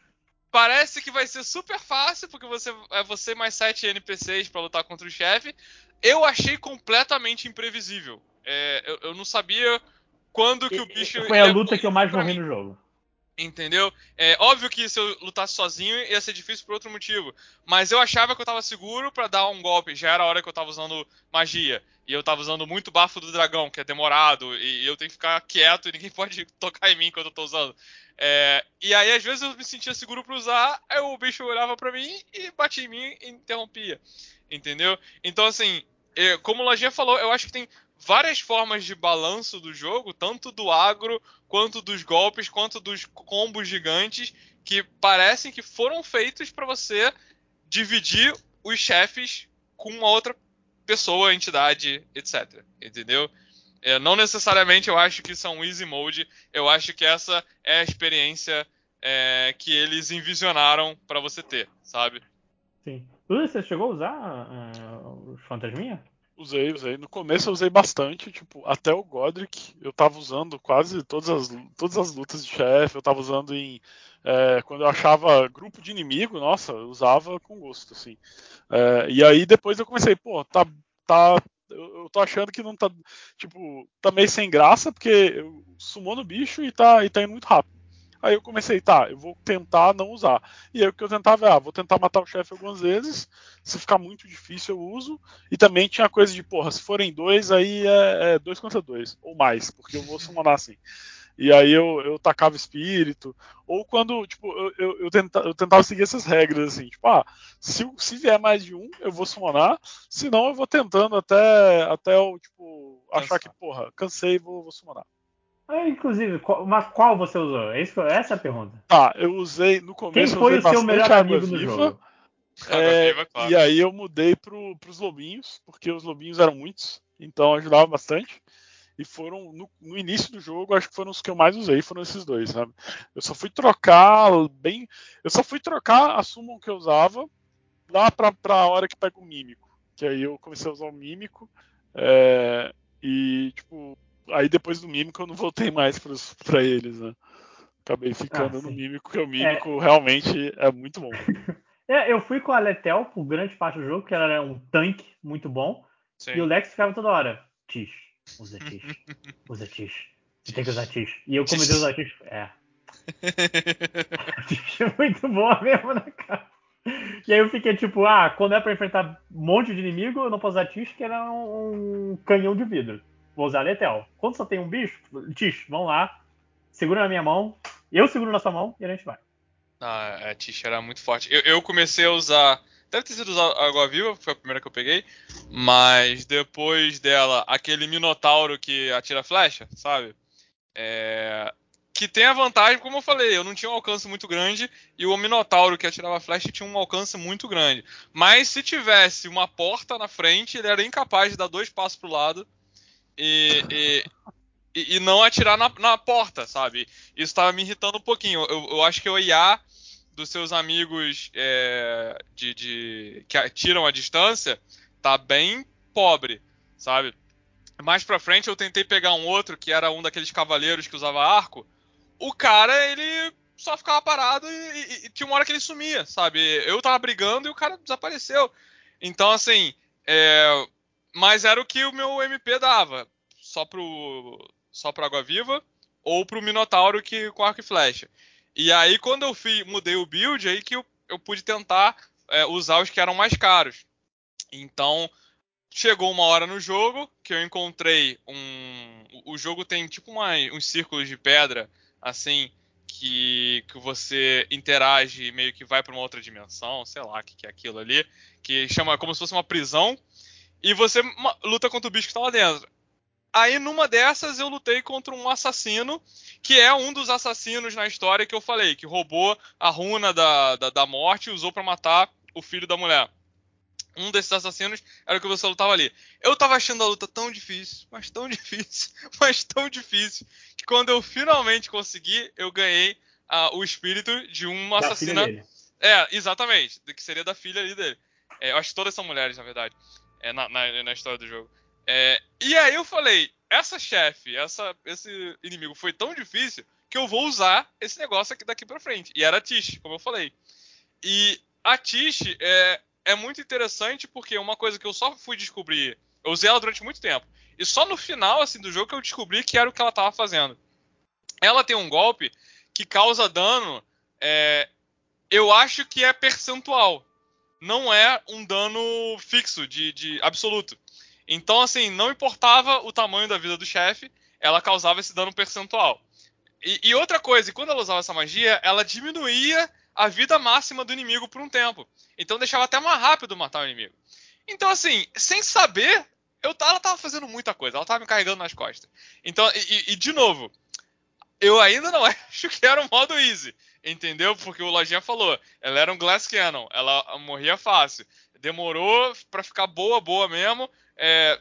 Parece que vai ser super fácil, porque você é você mais sete NPCs para lutar contra o chefe. Eu achei completamente imprevisível. É, eu, eu, não sabia quando que o bicho. Foi a luta que eu mais morri no jogo. Entendeu? É óbvio que se eu lutasse sozinho ia ser difícil por outro motivo. Mas eu achava que eu tava seguro para dar um golpe. Já era a hora que eu tava usando magia. E eu tava usando muito bafo do dragão, que é demorado. E eu tenho que ficar quieto e ninguém pode tocar em mim quando eu tô usando. É, e aí, às vezes, eu me sentia seguro para usar. Aí o bicho olhava para mim e batia em mim e interrompia. Entendeu? Então, assim, é, como o Lojinha falou, eu acho que tem várias formas de balanço do jogo, tanto do agro, quanto dos golpes, quanto dos combos gigantes, que parecem que foram feitos para você dividir os chefes com uma outra pessoa, entidade, etc. Entendeu? É, não necessariamente eu acho que isso é easy mode, eu acho que essa é a experiência é, que eles envisionaram para você ter, sabe? Sim. Você chegou a usar uh, os fantasminha? Usei, usei. No começo eu usei bastante, tipo, até o Godric eu tava usando quase todas as, todas as lutas de chefe, eu tava usando em. É, quando eu achava grupo de inimigo, nossa, eu usava com gosto, assim. É, e aí depois eu comecei, pô, tá. tá eu, eu tô achando que não tá. Tipo, tá meio sem graça, porque eu sumou no bicho e tá, e tá indo muito rápido. Aí eu comecei, tá, eu vou tentar não usar. E aí o que eu tentava é, ah, vou tentar matar o chefe algumas vezes, se ficar muito difícil eu uso. E também tinha coisa de, porra, se forem dois, aí é, é dois contra dois, ou mais, porque eu vou summonar assim. E aí eu, eu tacava espírito. Ou quando, tipo, eu, eu, eu, tenta, eu tentava seguir essas regras, assim, tipo, ah, se, se vier mais de um, eu vou summonar, senão eu vou tentando até, até eu, tipo, achar que, porra, cansei e vou, vou summonar. Ah, inclusive, qual, mas qual você usou? Essa é a pergunta. Tá, eu usei no começo. Quem foi o seu melhor amigo no jogo? É, viva, claro. E aí eu mudei pro, pros lobinhos, porque os lobinhos eram muitos, então ajudava bastante. E foram, no, no, início do jogo, acho que foram os que eu mais usei, foram esses dois, sabe? Eu só fui trocar bem. Eu só fui trocar a summon que eu usava lá pra, pra hora que pega o mímico. Que aí eu comecei a usar o mímico. É, e, tipo, aí depois do Mímico eu não voltei mais para eles, né? Acabei ficando ah, no Mímico, porque o Mímico é... realmente é muito bom. é, eu fui com a Letel por grande parte do jogo, que ela era um tanque muito bom. Sim. E o Lex ficava toda hora. Tish, usa Tish, usa Tish. Você tem que usar Tish. E eu comecei a usar Tish. É. Tish é muito boa mesmo, né, cara? E aí eu fiquei tipo, ah, quando é pra enfrentar um monte de inimigo, eu não posso usar Tish, que era um, um canhão de vidro vou usar Letel. Quando só tem um bicho, Tish, vamos lá, segura na minha mão, Eu seguro na sua mão e a gente vai. Ah, a Tish era muito forte. Eu, eu comecei a usar. Deve ter sido usar Água Viva, foi a primeira que eu peguei. Mas depois dela, aquele Minotauro que atira flecha, sabe? É, que tem a vantagem, como eu falei, eu não tinha um alcance muito grande e o Minotauro que atirava flecha tinha um alcance muito grande. Mas se tivesse uma porta na frente, ele era incapaz de dar dois passos pro lado e, e, e não atirar na, na, porta, sabe? Isso tava me irritando um pouquinho. Eu, eu acho que o IA dos seus amigos é, de, de, que atiram a distância tá bem pobre, sabe? Mais pra frente eu tentei pegar um outro que era um daqueles cavaleiros que usava arco o cara, ele só ficava parado e, e, e, tinha uma hora que ele sumia, sabe? Eu tava brigando e o cara desapareceu. Então, assim, é... mas era o que o meu MP dava. Só pro, só pro Água Viva ou pro Minotauro que, com arco e flecha. E aí, quando eu fui, mudei o build, aí que eu, eu pude tentar é, usar os que eram mais caros. Então, chegou uma hora no jogo que eu encontrei um. O jogo tem tipo uma, uns círculos de pedra assim, que, que você interage e meio que vai para uma outra dimensão, sei lá o que, que é aquilo ali, que chama como se fosse uma prisão, e você luta contra o bicho que está lá dentro. Aí numa dessas eu lutei contra um assassino, que é um dos assassinos na história que eu falei, que roubou a runa da, da, da morte e usou para matar o filho da mulher um desses assassinos era o que você lutava ali. Eu tava achando a luta tão difícil, mas tão difícil, mas tão difícil, que quando eu finalmente consegui, eu ganhei uh, o espírito de uma da assassina. É, exatamente, que seria da filha ali dele. É, eu acho que todas são mulheres, na verdade, é, na, na, na, história do jogo. É, e aí eu falei, essa chefe, essa, esse inimigo foi tão difícil que eu vou usar esse negócio aqui daqui pra frente. E era a Tish, como eu falei. E a Tish, é, é muito interessante porque uma coisa que eu só fui descobrir, eu usei ela durante muito tempo, e só no final assim do jogo que eu descobri que era o que ela estava fazendo. Ela tem um golpe que causa dano, é, eu acho que é percentual, não é um dano fixo de, de absoluto. Então assim, não importava o tamanho da vida do chefe, ela causava esse dano percentual. E, e, outra coisa, quando ela usava essa magia, ela diminuía a vida máxima do inimigo por um tempo. Então deixava até mais rápido matar o inimigo. Então, assim, sem saber, eu, ela tava fazendo muita coisa, ela tava me carregando nas costas. Então, e, e de novo, eu ainda não acho que era um modo easy, entendeu? Porque o Lojinha falou, ela era um Glass Cannon, ela morria fácil. Demorou para ficar boa, boa mesmo. É,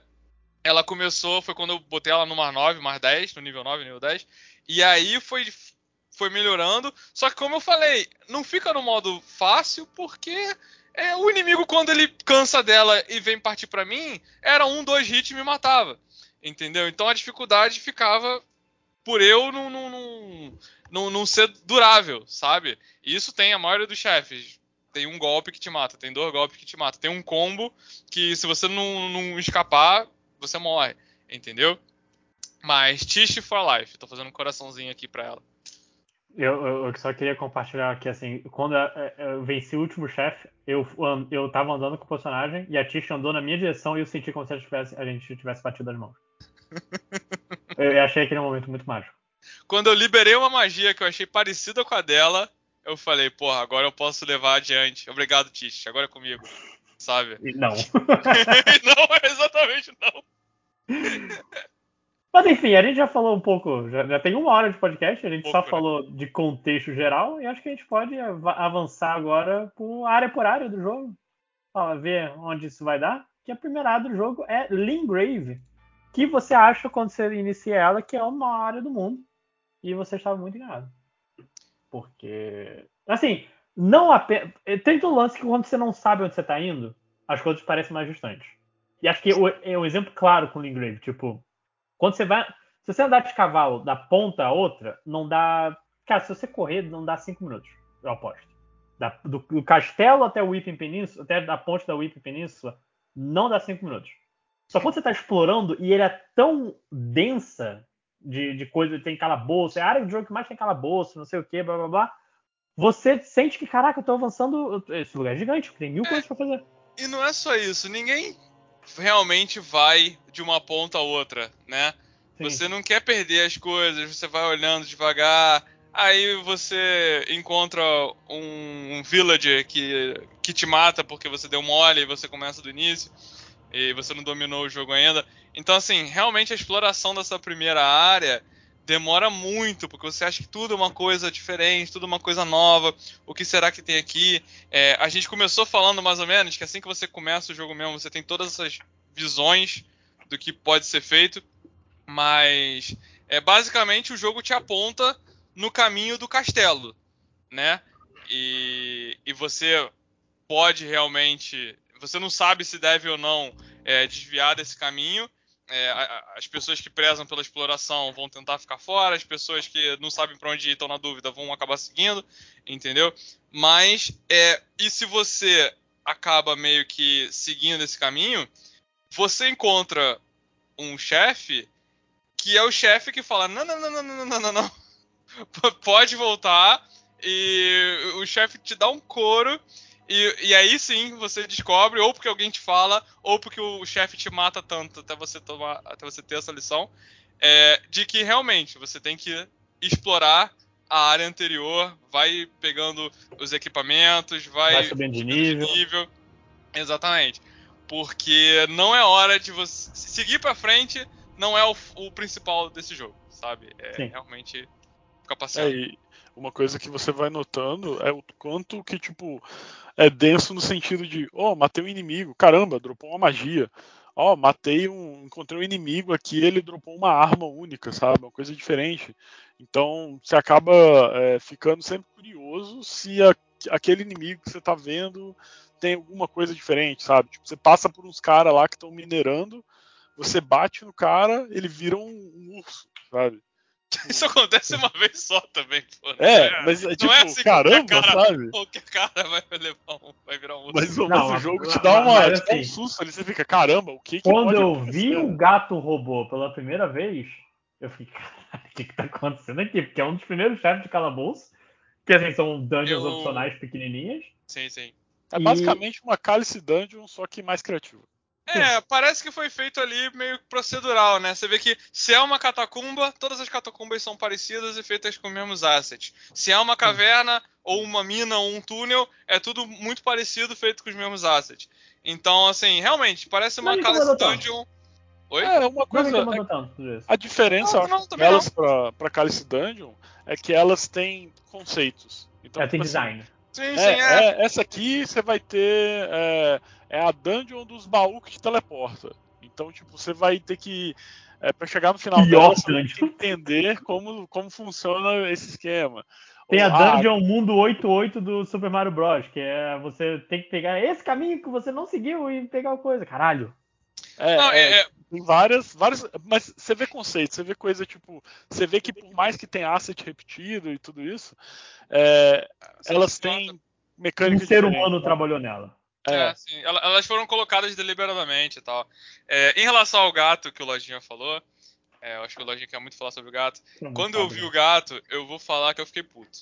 ela começou, foi quando eu botei ela no Mar 9, Mar 10, no nível 9, nível 10. E aí foi foi melhorando. Só que, como eu falei, não fica no modo fácil, porque é, o inimigo, quando ele cansa dela e vem partir para mim, era um, dois hits e me matava. Entendeu? Então a dificuldade ficava por eu não, não, não, não, não ser durável, sabe? E isso tem a maioria dos chefes. Tem um golpe que te mata, tem dois golpes que te mata, tem um combo que se você não, não escapar, você morre, entendeu? Mas Tish for Life, tô fazendo um coraçãozinho aqui pra ela. Eu, eu, só queria compartilhar que, assim, quando eu venci o último chefe, eu, eu tava andando com o personagem e a Tish andou na minha direção e eu senti como se a, tivesse, a gente tivesse batido as mãos. eu, eu achei aquele momento muito mágico. Quando eu liberei uma magia que eu achei parecida com a dela, eu falei, porra, agora eu posso levar adiante. Obrigado, Tish, agora é comigo. Sabe? Não. não, exatamente não. Mas enfim, a gente já falou um pouco, já, já tem uma hora de podcast, a gente um só pouco, né? falou né? de contexto geral e acho que a gente pode avançar agora por área por área do jogo. Fala, ver onde isso vai dar. Que a primeira área do jogo é Lingrave. que você acha quando você inicia ela que é uma área do mundo. E você estava muito enganado. Porque. Assim, não apenas. Tem um lance que quando você não sabe onde você está indo, as coisas parecem mais distantes. E acho que é um exemplo claro com Lingrave. Tipo, quando você vai. Se você andar de cavalo da ponta a outra, não dá. Cara, se você correr, não dá cinco minutos, eu aposto. Da, do, do, castelo até o Whipping Península, até da ponte da Whipping Península, não dá cinco minutos. Só quando você está explorando e ele é tão densa de, de coisa, tem calabouço, é a área do jogo que mais tem calabouço, não sei o que, blá blá blá. Você sente que, caraca, eu tô avançando. Esse lugar é gigante, tem mil é, coisas pra fazer. E não é só isso, ninguém realmente vai de uma ponta a outra, né? Sim. Você não quer perder as coisas, você vai olhando devagar. Aí você encontra um, um villager que, que te mata porque você deu mole e você começa do início e você não dominou o jogo ainda. Então, assim, realmente a exploração dessa primeira área demora muito, porque você acha que tudo é uma coisa diferente, tudo é uma coisa nova. O que será que tem aqui? É, a gente começou falando mais ou menos que assim que você começa o jogo mesmo, você tem todas essas visões do que pode ser feito, mas é basicamente o jogo te aponta no caminho do castelo, né? E, e você pode realmente, você não sabe se deve ou não é, desviar desse caminho é, as pessoas que prezam pela exploração vão tentar ficar fora, as pessoas que não sabem para onde ir estão na dúvida vão acabar seguindo, entendeu? Mas, é, e se você acaba meio que seguindo esse caminho, você encontra um chefe que é o chefe que fala: não, não, não, não, não, não, não, não. pode voltar, e o chefe te dá um couro e, e, aí sim você descobre, ou porque alguém te fala, ou porque o chefe te mata tanto até você tomar, até você ter essa lição, é, de que realmente você tem que explorar a área anterior, vai pegando os equipamentos, vai, vai subindo de nível. nível. Exatamente. Porque não é hora de você seguir para frente, não é o, o, principal desse jogo, sabe? É sim. realmente ficar passeando. É, uma coisa que você vai notando é o quanto que tipo é denso no sentido de, oh, matei um inimigo, caramba, dropou uma magia. Ó, oh, matei um, encontrei um inimigo aqui, ele dropou uma arma única, sabe? Uma coisa diferente. Então, você acaba é, ficando sempre curioso se a, aquele inimigo que você tá vendo tem alguma coisa diferente, sabe? Tipo, você passa por uns caras lá que estão minerando, você bate no cara, ele vira um, um urso, sabe? Isso acontece uma vez só também, pô. É, é, mas é tipo, é assim caramba, cara, sabe? Qualquer cara vai, levar um, vai virar um Mas, não, mas o jogo te dá, uma, dá um assim, susto ali, você fica, caramba, o que que Quando eu vi um gato robô pela primeira vez, eu fiquei, caralho, o que que tá acontecendo aqui? Porque é um dos primeiros chefes de calabouço, que assim, são dungeons eu... opcionais pequenininhas. Sim, sim. É basicamente e... uma Cálice Dungeon, só que mais criativa. É, parece que foi feito ali meio procedural, né? Você vê que se é uma catacumba, todas as catacumbas são parecidas e feitas com os mesmos assets. Se é uma caverna, ou uma mina, ou um túnel, é tudo muito parecido, feito com os mesmos assets. Então, assim, realmente, parece uma Calice Dungeon. Oi? É, uma coisa. É, a diferença, não, não, delas pra, pra Calice Dungeon é que elas têm conceitos. Então, é, tem tipo assim, design. Sim, é, sim, é. é. Essa aqui você vai ter. É, é a dungeon dos baús que te teleporta. Então, tipo, você vai ter que. É, para chegar no final dela, você tem que entender como, como funciona esse esquema. Tem a Dungeon Mundo 88 do Super Mario Bros. Que é você tem que pegar esse caminho que você não seguiu e pegar a coisa. Caralho. É, não, é, é, tem várias, várias. Mas você vê conceito, você vê coisa tipo. Você vê que por mais que tenha asset repetido e tudo isso, é, elas têm mecânica. Um ser humano trabalhou nela. É, é sim. Elas foram colocadas deliberadamente e tal. É, em relação ao gato que o Lojinha falou, é, eu acho que o Lojinha quer muito falar sobre o gato. Quando eu vi o gato, eu vou falar que eu fiquei puto.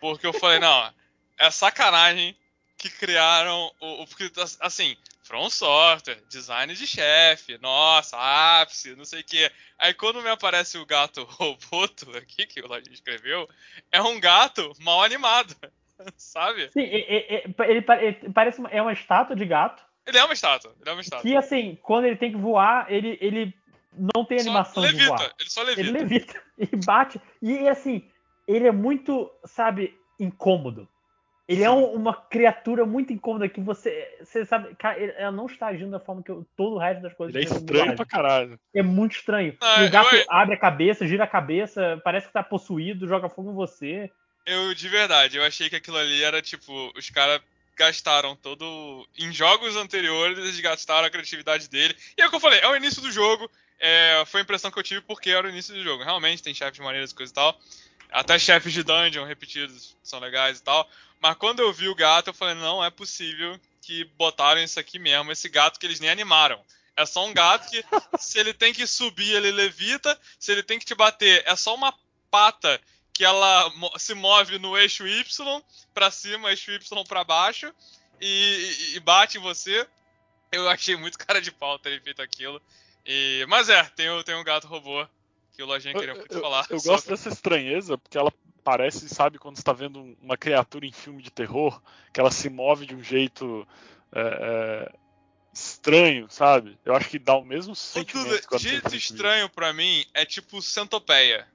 Porque eu falei, não, é sacanagem que criaram o. o porque, assim, From Software, design de chefe, nossa, ápice, não sei o que. Aí quando me aparece o gato Roboto aqui, que o Lojinha escreveu, é um gato mal animado. Sabe? Sim, ele, ele, ele, parece uma, é uma estátua de gato. Ele é uma estátua, ele é uma estátua. Que assim, quando ele tem que voar, ele, ele não tem animação levita, de voar. Ele só levita. Ele levita e bate. E assim, ele é muito, sabe, incômodo. Ele é é um, uma criatura muito incômoda que você, você sabe, cara, ela não está agindo da forma que eu, todo o resto das coisas. Ele é estranho pra caralho. É muito estranho. Ah, e o gato eu... abre a cabeça, gira a cabeça, parece que tá possuído, joga fogo em você. Eu, de verdade, eu achei que aquilo ali era tipo, os caras gastaram todo. Em jogos anteriores, eles gastaram a criatividade dele. E é o que eu falei, é o início do jogo. É, foi a impressão que eu tive porque era o início do jogo. Realmente tem chefes de maneiras e coisa e tal. Até chefes de dungeon repetidos são legais e tal. Mas quando eu vi o gato, eu falei, não é possível que botaram isso aqui mesmo, esse gato que eles nem animaram. É só um gato que, se ele tem que subir, ele levita. Se ele tem que te bater, é só uma pata que ela se move no eixo Y para cima, eixo Y para baixo e, e, bate em você. Eu achei muito cara de pau ter feito aquilo. E, mas é, tem o, tem um gato robô que o Lojinha queria muito eu, falar. Eu, eu gosto dessa estranheza, porque ela parece, sabe, quando está vendo uma criatura em filme de terror, que ela se move de um jeito é, é, estranho, sabe? Eu acho que dá o mesmo sentimento. Duda, jeito estranho pra mim é tipo centopeia.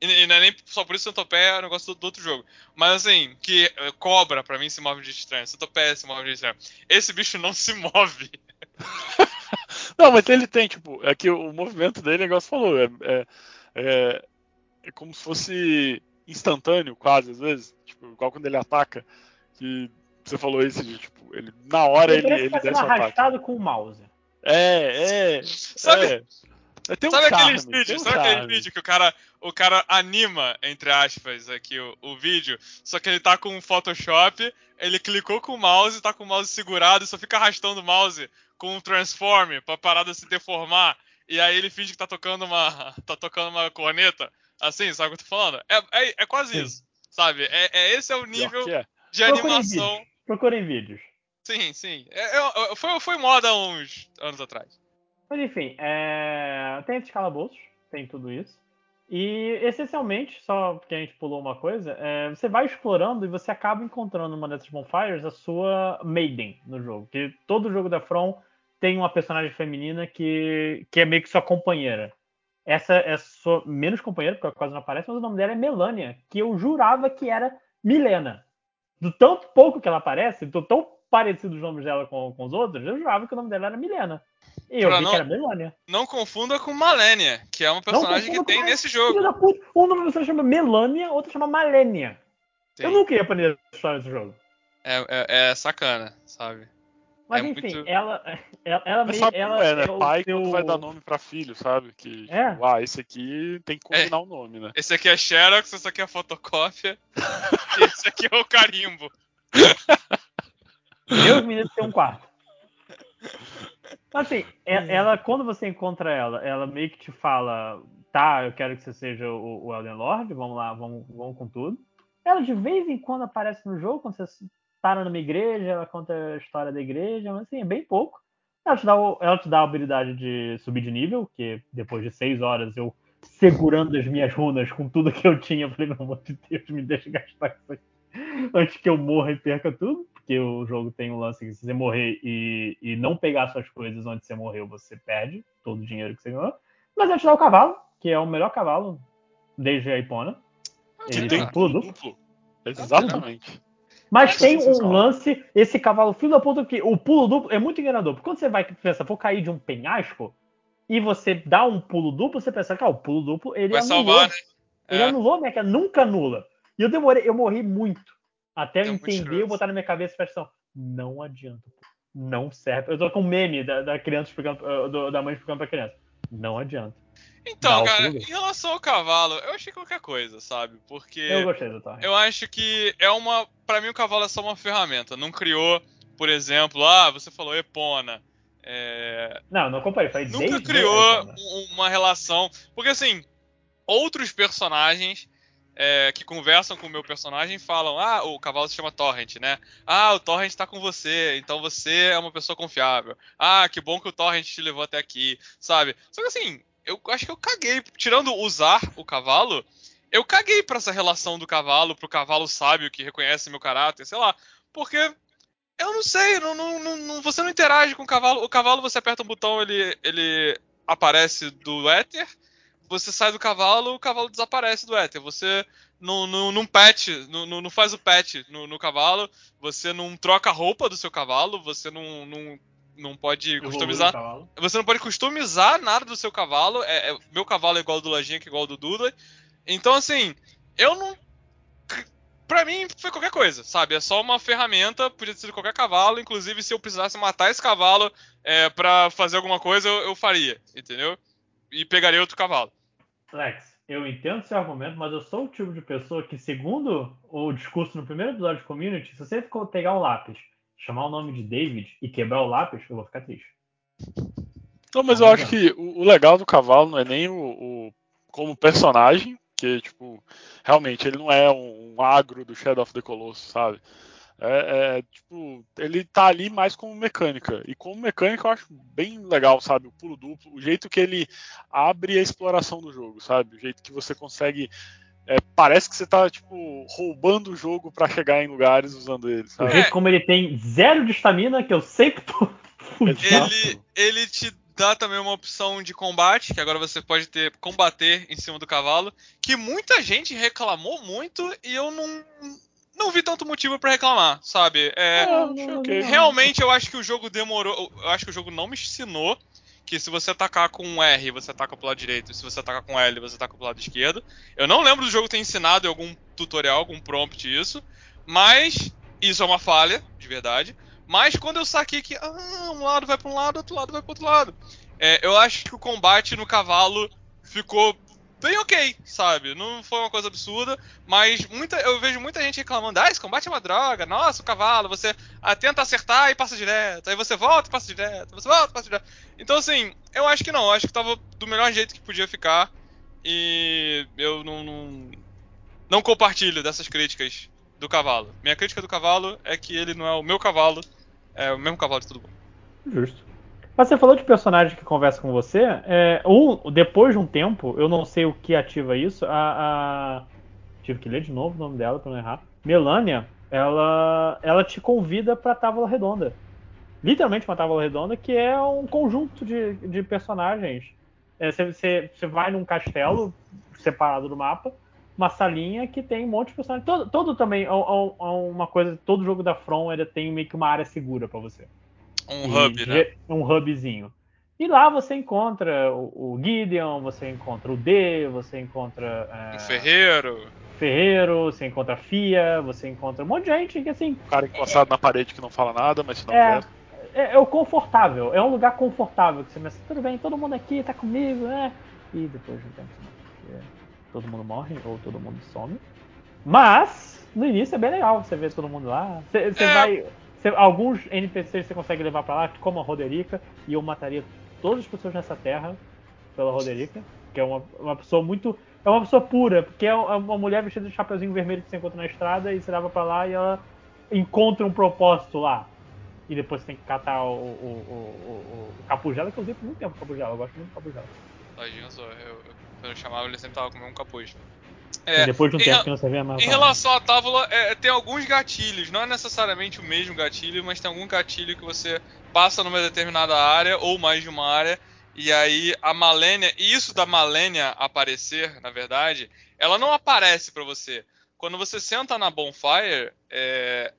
E, e não é nem só por isso centopeia é um negócio do, do outro jogo. Mas assim, que eh, cobra pra mim se move de jeito estranho. Centopeia se move de jeito estranho. Esse bicho não se move. Não, mas ele tem, tipo, é que o movimento dele, igual você falou, é, é, é, é como se fosse instantâneo, quase, às vezes. Tipo, igual quando ele ataca, que você falou esse de, tipo, ele, na hora ele, ele tá sendo desce o ataque. arrastado com o mouse. É, é. Sabe- é. É, tem um sabe charme, aqueles vídeos? um sabe aquele vídeo que o cara, o cara anima, entre aspas, aqui o, o vídeo, só que ele tá com um Photoshop, ele clicou com o mouse, tá com o mouse segurado e só fica arrastando o mouse com um transform pra parada se deformar. E aí ele finge que tá tocando uma. tá tocando uma corneta. Assim, sabe o que eu tô falando? É, é, é quase Sim. isso. Sabe? É, é- esse é o nível é. de Procurem animação. vídeos. Procurem vídeos. Sim, sim. É, é- é- foi, foi moda há uns anos atrás. Mas enfim, é... tem esses calabouços, tem tudo isso. E essencialmente, só porque a gente pulou uma coisa, é, você vai explorando e você acaba encontrando numa dessas bonfires a sua Maiden no jogo. Que todo jogo da From tem uma personagem feminina que, que é meio que sua companheira. Essa é sua menos companheira, porque quase não aparece, mas o nome dela é Melania, que eu jurava que era Milena. Do tanto pouco que ela aparece, do tão parecidos os nomes dela com, com os outros, eu jurava que o nome dela era Milena. E eu Pra vi não- que era Melania. Não confunda com Malenia, que é uma personagem que tem nesse jogo. um nome você chama Melania, outro chama Malenia. Tem. Eu nunca ia aprender a história desse jogo. É, é- é sacana, sabe? Mas É enfim, muito- ela, ela, ela Mas meio. sabe ela é, né? o Pai seu- quando vai dar nome pra filho, sabe? Que, É. tipo, ah, esse aqui tem que combinar o nome, né? Esse aqui é Xerox, esse aqui é fotocópia, e esse aqui é o carimbo. Deus me livre ter um quarto. Assim, e- ela, quando você encontra ela, ela meio que te fala, tá, eu quero que você seja o, o Elden Lord, vamos lá, vamos, vamos com tudo. Ela de vez em quando aparece no jogo, quando você para numa igreja, ela conta a história da igreja, mas assim, é bem pouco. Ela te dá, o- ela te dá a habilidade de subir de nível, que depois de seis horas eu segurando as minhas runas com tudo que eu tinha, eu falei, pelo amor de Deus, me deixa gastar isso aqui antes que eu morra e perca tudo, porque o jogo tem um lance que se você morrer e, e não pegar suas coisas onde você morreu, você perde todo o dinheiro que você ganhou. Mas ela te dá o cavalo, que é o melhor cavalo desde a Ipona. Que Ele tem pulo duplo. duplo. Exatamente. Mas tem um lance, esse cavalo filho da puta, que o pulo duplo é muito enganador. Porque quando você vai pensar, vou cair de um penhasco, e você dá um pulo duplo, você pensa, cara, o pulo duplo, ele Vai anulou. salvar, né? Ele É. anulou minha queda, nunca anula. E eu demorei, eu morri muito. Até eu muito entender escroto. e botar na minha cabeça a expressão. Não adianta. Não serve. Eu tô com um meme da, da criança explicando, do- da mãe explicando pra criança. Não adianta. Então, cara, em relação ao cavalo, eu achei qualquer coisa, sabe? Porque Eu gostei do Torre. eu acho que é uma. Pra mim, o cavalo é só uma ferramenta. Não criou, por exemplo, ah, você falou Epona. É, Não, não comparei. Falei nunca desde criou um- uma relação. Porque assim, outros personagens é, que conversam com o meu personagem falam: Ah, o cavalo se chama Torrent, né? Ah, o Torrent tá com você, então você é uma pessoa confiável. Ah, que bom que o Torrent te levou até aqui, sabe? Só que assim, eu acho que eu caguei, tirando usar o cavalo. Eu caguei pra essa relação do cavalo, pro cavalo sábio que reconhece meu caráter, sei lá. Porque eu não sei, não, não- não- você não interage com o cavalo. O cavalo, você aperta um botão, ele, ele aparece do éter. Você sai do cavalo, o cavalo desaparece do éter. Você não, não, não patch, não, não faz o patch no, no cavalo. Você não troca a roupa do seu cavalo. Você não, não, não pode customizar. Você não pode customizar nada do seu cavalo. É, é- meu cavalo é igual ao do Lojinha, que é igual ao do Duda. Então, assim, eu não. Pra mim, foi qualquer coisa, sabe? É só uma ferramenta, podia ter sido qualquer cavalo. Inclusive, se eu precisasse matar esse cavalo é, pra fazer alguma coisa, eu, eu faria, entendeu? E pegaria outro cavalo. Lex, eu entendo seu argumento, mas eu sou o tipo de pessoa que, segundo o discurso no primeiro episódio de Community, se você pegar um lápis, chamar o nome de David e quebrar o lápis, eu vou ficar triste. Não, mas eu acho que o, legal do cavalo não é nem o, o- como personagem, que, tipo, realmente ele não é um, um agro do Shadow of the Colossus, sabe? É, é, tipo, ele tá ali mais como mecânica. E como mecânica eu acho bem legal, sabe? O pulo duplo, o jeito que ele abre a exploração do jogo, sabe? O jeito que você consegue é, parece que você tá, tipo, roubando o jogo para chegar em lugares usando ele, O sabe? jeito como ele tem zero de estamina, que eu sempre tô. Ele, ele te dá também uma opção de combate, que agora você pode ter combater em cima do cavalo, que muita gente reclamou muito e eu não, não vi tanto motivo pra reclamar, sabe? É, Ah, achei ok. realmente eu acho que o jogo demorou, eu acho que o jogo não me ensinou que se você atacar com R, você ataca pro lado direito, se você atacar com L, você ataca pro lado esquerdo. Eu não lembro do jogo ter ensinado em algum tutorial, algum prompt isso, mas isso é uma falha, de verdade. Mas quando eu saquei que ah, um lado vai para um lado, outro lado vai para outro lado, é, eu acho que o combate no cavalo ficou bem ok, sabe? Não foi uma coisa absurda, mas muita, eu vejo muita gente reclamando: ah, esse combate é uma droga, nossa, o cavalo, você ah, tenta acertar e passa direto, aí você volta e passa direto, você volta e passa direto. Então, assim, eu acho que não, eu acho que tava do melhor jeito que podia ficar e eu não, não, não compartilho dessas críticas do cavalo. Minha crítica do cavalo é que ele não é o meu cavalo, é o mesmo cavalo de todo mundo. Justo. Mas você falou de personagem que conversa com você. É, um, depois de um tempo, eu não sei o que ativa isso. A, a- tive que ler de novo o nome dela pra não errar. Melania, ela, ela te convida pra Távola Redonda. Literalmente uma Távola Redonda, que é um conjunto de, de personagens. É, você, vai num castelo separado do mapa, uma salinha que tem um monte de personagens. Todo, todo também é, um- é uma coisa. Todo jogo da From ele tem meio que uma área segura pra você. Um E hub, né? Um hubzinho. E lá você encontra o, o Gideon, você encontra o D, você encontra é, Um ferreiro. Ferreiro, você encontra a Fia, você encontra um monte de gente que assim. O cara encostado na parede que não fala nada, mas se não É, quer. é, é o confortável, é um lugar confortável que você pensa, tudo bem, todo mundo aqui tá comigo, né? E depois de um tempo, porque todo mundo morre ou todo mundo some. Mas, no início é bem legal você ver todo mundo lá. Você, você É. vai. Alguns NPCs você consegue levar pra lá, como a Roderica, e eu mataria todas as pessoas nessa terra pela Roderica, que é uma, uma pessoa muito. É uma pessoa pura, porque é uma mulher vestida de chapeuzinho vermelho que você encontra na estrada e você leva pra lá e ela encontra um propósito lá. E depois você tem que catar o, o, o, o, capuz dela, que eu usei por muito tempo o capuz dela, eu gosto muito do capuz dela. Tadinho eu, eu, quando eu chamava ele sempre tava comendo um capuz. É, depois de um em tempo que não servia mais. Em relação à tábua, é, tem alguns gatilhos, não é necessariamente o mesmo gatilho, mas tem algum gatilho que você passa numa determinada área ou mais de uma área, e aí a Malenia, e isso da Malenia aparecer, na verdade, ela não aparece pra você. Quando você senta na bonfire, é,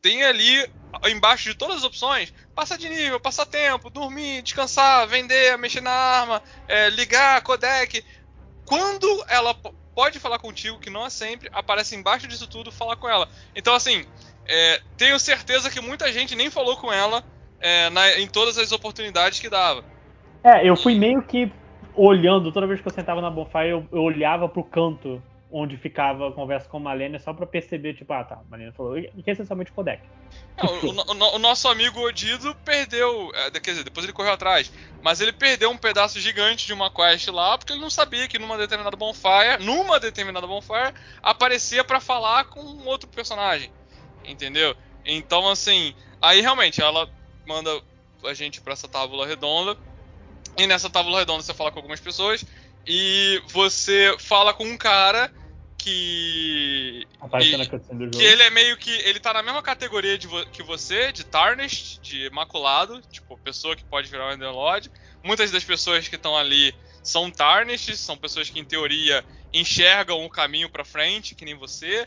tem ali embaixo de todas as opções, passar de nível, passar tempo, dormir, descansar, vender, mexer na arma, é, ligar, codec. Quando ela pode falar contigo, que não é sempre, aparece embaixo disso tudo falar com ela. Então, assim, é, tenho certeza que muita gente nem falou com ela é, na- em todas as oportunidades que dava. É, eu fui meio que olhando, toda vez que eu sentava na bonfire, eu, eu olhava pro canto onde ficava a conversa com a Malenia só pra perceber, tipo, ah tá, a Malenia falou, e que é essencialmente codec. Não, o, o o nosso amigo Odido perdeu, é, quer dizer, depois ele correu atrás, mas ele perdeu um pedaço gigante de uma quest lá, porque ele não sabia que numa determinada bonfire, numa determinada bonfire, aparecia pra falar com um outro personagem, entendeu? Então, assim, aí realmente ela manda a gente pra essa tábula redonda, e nessa tábula redonda você fala com algumas pessoas, e você fala com um cara que... Aparecendo e- na cutscene do jogo. que ele é meio que. Ele tá na mesma categoria de vo- que você, de Tarnished, de Maculado, tipo, pessoa que pode virar um Underlord. Muitas das pessoas que estão ali são Tarnished, são pessoas que, em teoria, enxergam o caminho pra frente, que nem você.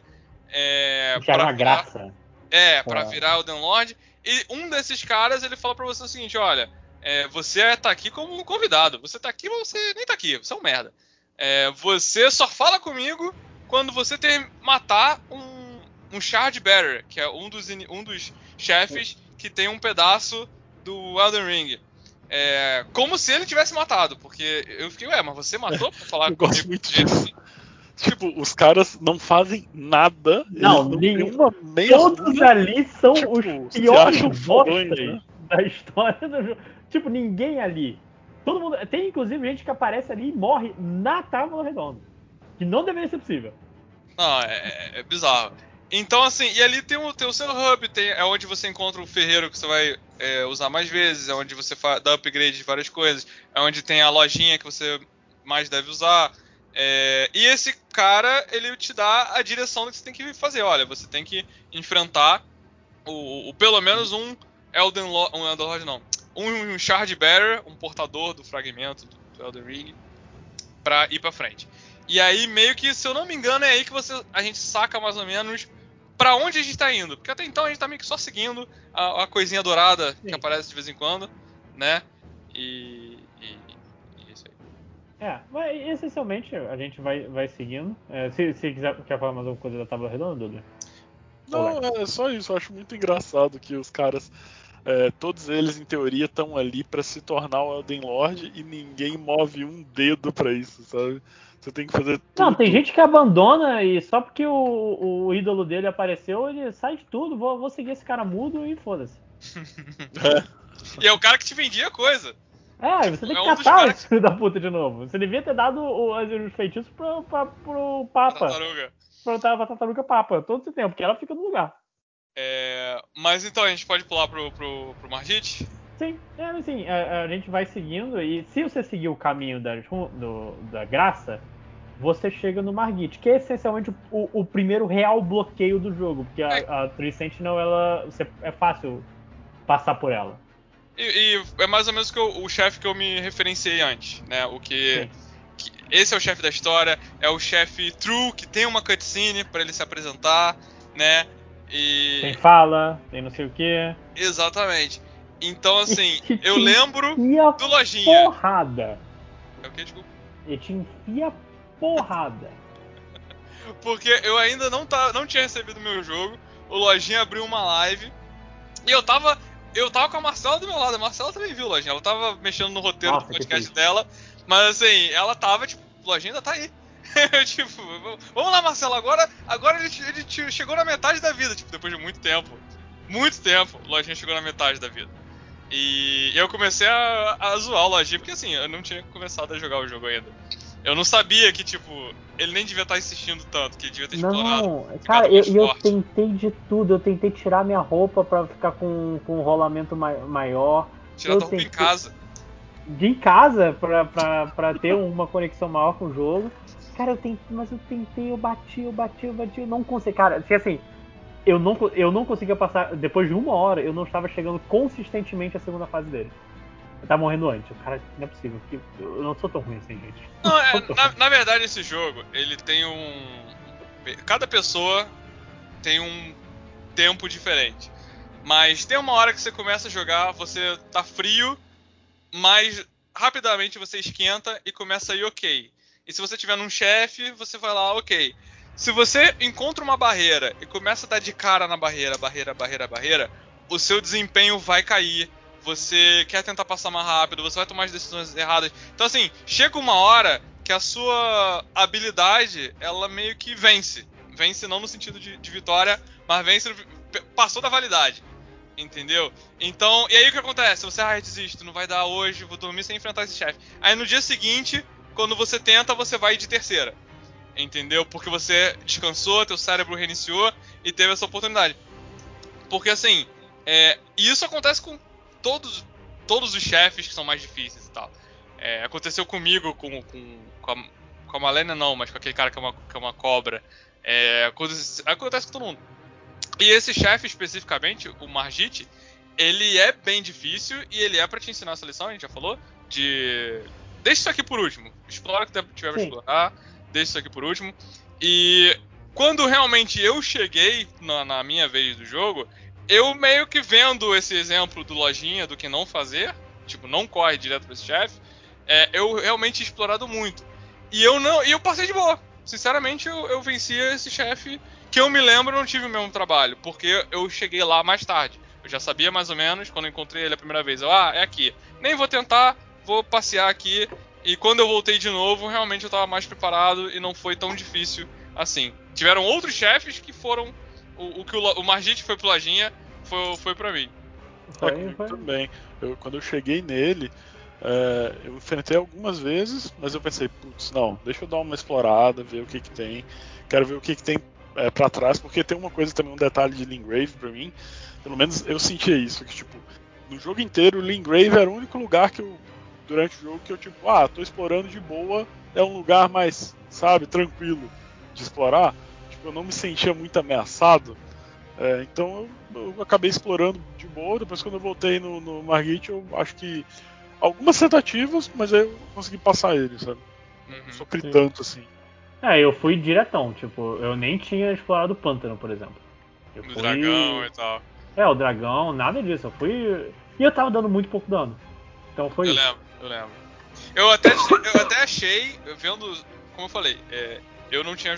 É, é pra uma virar- graça. é, pra Ah. virar Elden Lord. E um desses caras, ele fala pra você o seguinte, olha, é, você tá aqui como um convidado. Você tá aqui, mas você nem tá aqui, você é um merda. É, você só fala comigo quando você ter, matar um, um Shard Bearer, que é um dos, um dos chefes que tem um pedaço do Elden Ring. É, como se ele tivesse matado, porque eu fiquei, ué, mas você matou pra falar Eu gosto muito disso. assim?" Tipo, os caras não fazem nada. Não, nenhuma meia Todos dúvida. ali são tipo, os piores bostas né? da história do jogo. Tipo, ninguém ali. Todo mundo. Tem inclusive gente que aparece ali e morre na tábua redonda. Que não deveria ser possível. Não, é, é- é bizarro. Então, assim, e ali tem o, tem o seu hub, tem, é onde você encontra o ferreiro que você vai é, usar mais vezes, é onde você dá upgrade de várias coisas, é onde tem a lojinha que você mais deve usar. É, e esse cara, ele te dá a direção do que você tem que fazer. Olha, você tem que enfrentar o, o pelo menos um Elden Lord, um Elden Lord não, um Shard Bearer, um portador do fragmento do Elden Ring, pra ir pra frente. E aí, meio que, se eu não me engano, é aí que você, a gente saca mais ou menos para onde a gente tá indo. Porque até então a gente tá meio que só seguindo a, a coisinha dourada Sim. que aparece de vez em quando, né? E, e, e é isso aí. É, mas essencialmente a gente vai, vai seguindo. É, se, se quiser quer falar mais alguma coisa da tábua redonda, Dudu? Não, é só isso. Eu acho muito engraçado que os caras. É, todos eles, em teoria, estão ali para se tornar o Elden Lord e ninguém move um dedo para isso, sabe? Você tem que fazer tudo. Não, tem gente que abandona e só porque o, o ídolo dele apareceu, ele sai de tudo. Vou, vou seguir esse cara mudo e foda-se. é. E é o cara que te vendia coisa. É, você tem que é um catar esse filho da puta de novo. Você devia ter dado os feitiços pro, pra, pro Papa. Tartaruga. Pra, pra Tartaruga Papa, todo esse tempo, porque ela fica no lugar. É, mas então a gente pode pular pro, pro, pro Margit? Sim, é, assim, a, a, gente vai seguindo e se você seguir o caminho da, do, da graça, você chega no Margit, que é essencialmente o, o primeiro real bloqueio do jogo, porque a, é. a Tree Sentinel, ela, você, é fácil passar por ela. E, e é mais ou menos que eu, o chefe que eu me referenciei antes, né? O que, que esse é o chefe da história, é o chefe true que tem uma cutscene para ele se apresentar, né? E tem fala, tem não sei o que. Exatamente. Então, assim, eu lembro do Lojinha. Porrada. É o que, desculpa? Ele te enfia porrada. Porque eu ainda não, tá, não tinha recebido meu jogo. O Lojinha abriu uma live. E eu tava. Eu tava com a Marcela do meu lado. A Marcela também viu, Lojinha. Ela tava mexendo no roteiro Nossa, do podcast dela. Mas assim, ela tava, tipo, o Lojinha ainda tá aí. tipo, vamos lá, Marcela, agora, agora ele, ele chegou na metade da vida, tipo, depois de muito tempo. Muito tempo, o Lojinha chegou na metade da vida. E eu comecei a, a zoar o Lojinha, porque assim, eu não tinha começado a jogar o jogo ainda. Eu não sabia que, tipo, ele nem devia estar insistindo tanto, que ele devia ter não, explorado. Não, cara, eu, eu tentei de tudo. Eu tentei tirar minha roupa pra ficar com, com um rolamento maior. Tirar eu a roupa em casa. De em casa, pra, pra, pra ter uma conexão maior com o jogo. Cara, eu tentei, mas eu tentei, eu bati, eu bati, eu bati, eu não consegui. Cara, assim, eu não, eu não conseguia passar. Depois de uma hora, eu não estava chegando consistentemente à segunda fase dele. Tava morrendo antes. O cara, não é possível. Eu não sou tão ruim assim, gente. Não, é, na, na, verdade, esse jogo, ele tem um. Cada pessoa tem um tempo diferente. Mas tem uma hora que você começa a jogar, você tá frio, mas rapidamente você esquenta e começa a ir ok. E se você tiver num chefe, você vai lá, ok. Se você encontra uma barreira e começa a dar de cara na barreira, barreira, barreira, barreira, o seu desempenho vai cair. Você quer tentar passar mais rápido, você vai tomar as decisões erradas. Então, assim, chega uma hora que a sua habilidade, ela meio que vence. Vence não no sentido de, de vitória, mas vence, passou da validade. Entendeu? Então, e aí o que acontece? Você, ah, desisto, não vai dar hoje, vou dormir sem enfrentar esse chefe. Aí no dia seguinte, quando você tenta, você vai de terceira entendeu? Porque você descansou, teu cérebro reiniciou e teve essa oportunidade. Porque assim, é, isso acontece com todos, todos os chefes que são mais difíceis e tal. É, aconteceu comigo, com, com, com, a, com a Malena não, mas com aquele cara que é uma, que é uma cobra. É, acontece, acontece com todo mundo. E esse chefe especificamente, o Margit, ele é bem difícil e ele é para te ensinar essa lição, a gente já falou, de... Deixa isso aqui por último. Explora o que tiver pra explorar deixo isso aqui por último. E quando realmente eu cheguei na, na, minha vez do jogo, eu meio que vendo esse exemplo do lojinha do que não fazer, tipo, não corre direto para esse chefe, é, eu realmente explorado muito. E eu não, e eu passei de boa. Sinceramente, eu, eu vencia esse chefe que eu me lembro não tive o mesmo trabalho, porque eu cheguei lá mais tarde. Eu já sabia mais ou menos quando encontrei ele a primeira vez. Eu, ah, é aqui. Nem vou tentar, vou passear aqui e quando eu voltei de novo, realmente eu tava mais preparado e não foi tão difícil assim. Tiveram outros chefes que foram. O, o que o, o Margit foi pro Lajinha foi, foi pra mim. Foi, foi. também. Eu, quando eu cheguei nele, é, eu enfrentei algumas vezes, mas eu pensei, putz, não, deixa eu dar uma explorada, ver o que que tem. Quero ver o que que tem é, para trás, porque tem uma coisa também, um detalhe de Lingrave pra mim. Pelo menos eu sentia isso, que tipo, no jogo inteiro, Lingrave era o único lugar que eu durante o jogo que eu, tipo, ah, tô explorando de boa, é um lugar mais, sabe, tranquilo. de explorar, eu não me sentia muito ameaçado. É, então eu, eu, acabei explorando de boa. Depois, quando eu voltei no, no Margit, eu acho que algumas tentativas, mas aí eu consegui passar ele, sabe? Uhum, Sofri sim. tanto assim. É, eu fui diretão, tipo, eu nem tinha explorado o pântano, por exemplo. Eu fui... dragão e tal. É, o dragão, nada disso. Eu fui. E eu tava dando muito pouco dano. Então foi eu isso. lembro, eu lembro. Eu até, eu até achei, vendo, como eu falei, é, eu não tinha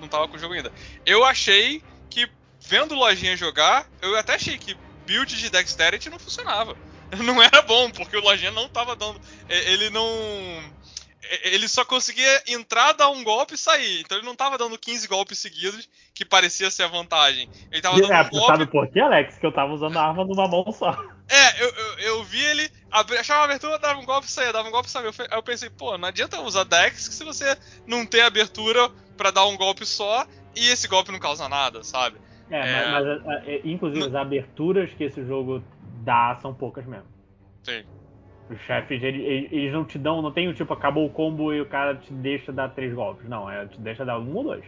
não tava com o jogo ainda. Eu achei que, vendo Lojinha jogar, eu até achei que build de Dexterity não funcionava. Não era bom, porque o Lojinha não tava dando. É, ele não ele só conseguia entrar, dar um golpe e sair. Então ele não tava dando 15 golpes seguidos, que parecia ser a vantagem. Ele tava dando é, um golpe. Sabe por quê, Alex? Que eu tava usando a arma numa mão só. É, eu, eu, eu vi ele, achava uma abertura, dava um golpe e saía, dava um golpe e saía. Aí eu pensei, pô, não adianta usar Dex se você não tem abertura para dar um golpe só e esse golpe não causa nada, sabe? É, é... mas, mas é, inclusive as aberturas que esse jogo dá são poucas mesmo. Sim. Os chefes, eles, eles, não te dão, não tem o tipo, acabou o combo e o cara te deixa dar três golpes. Não, é te deixa dar um ou dois.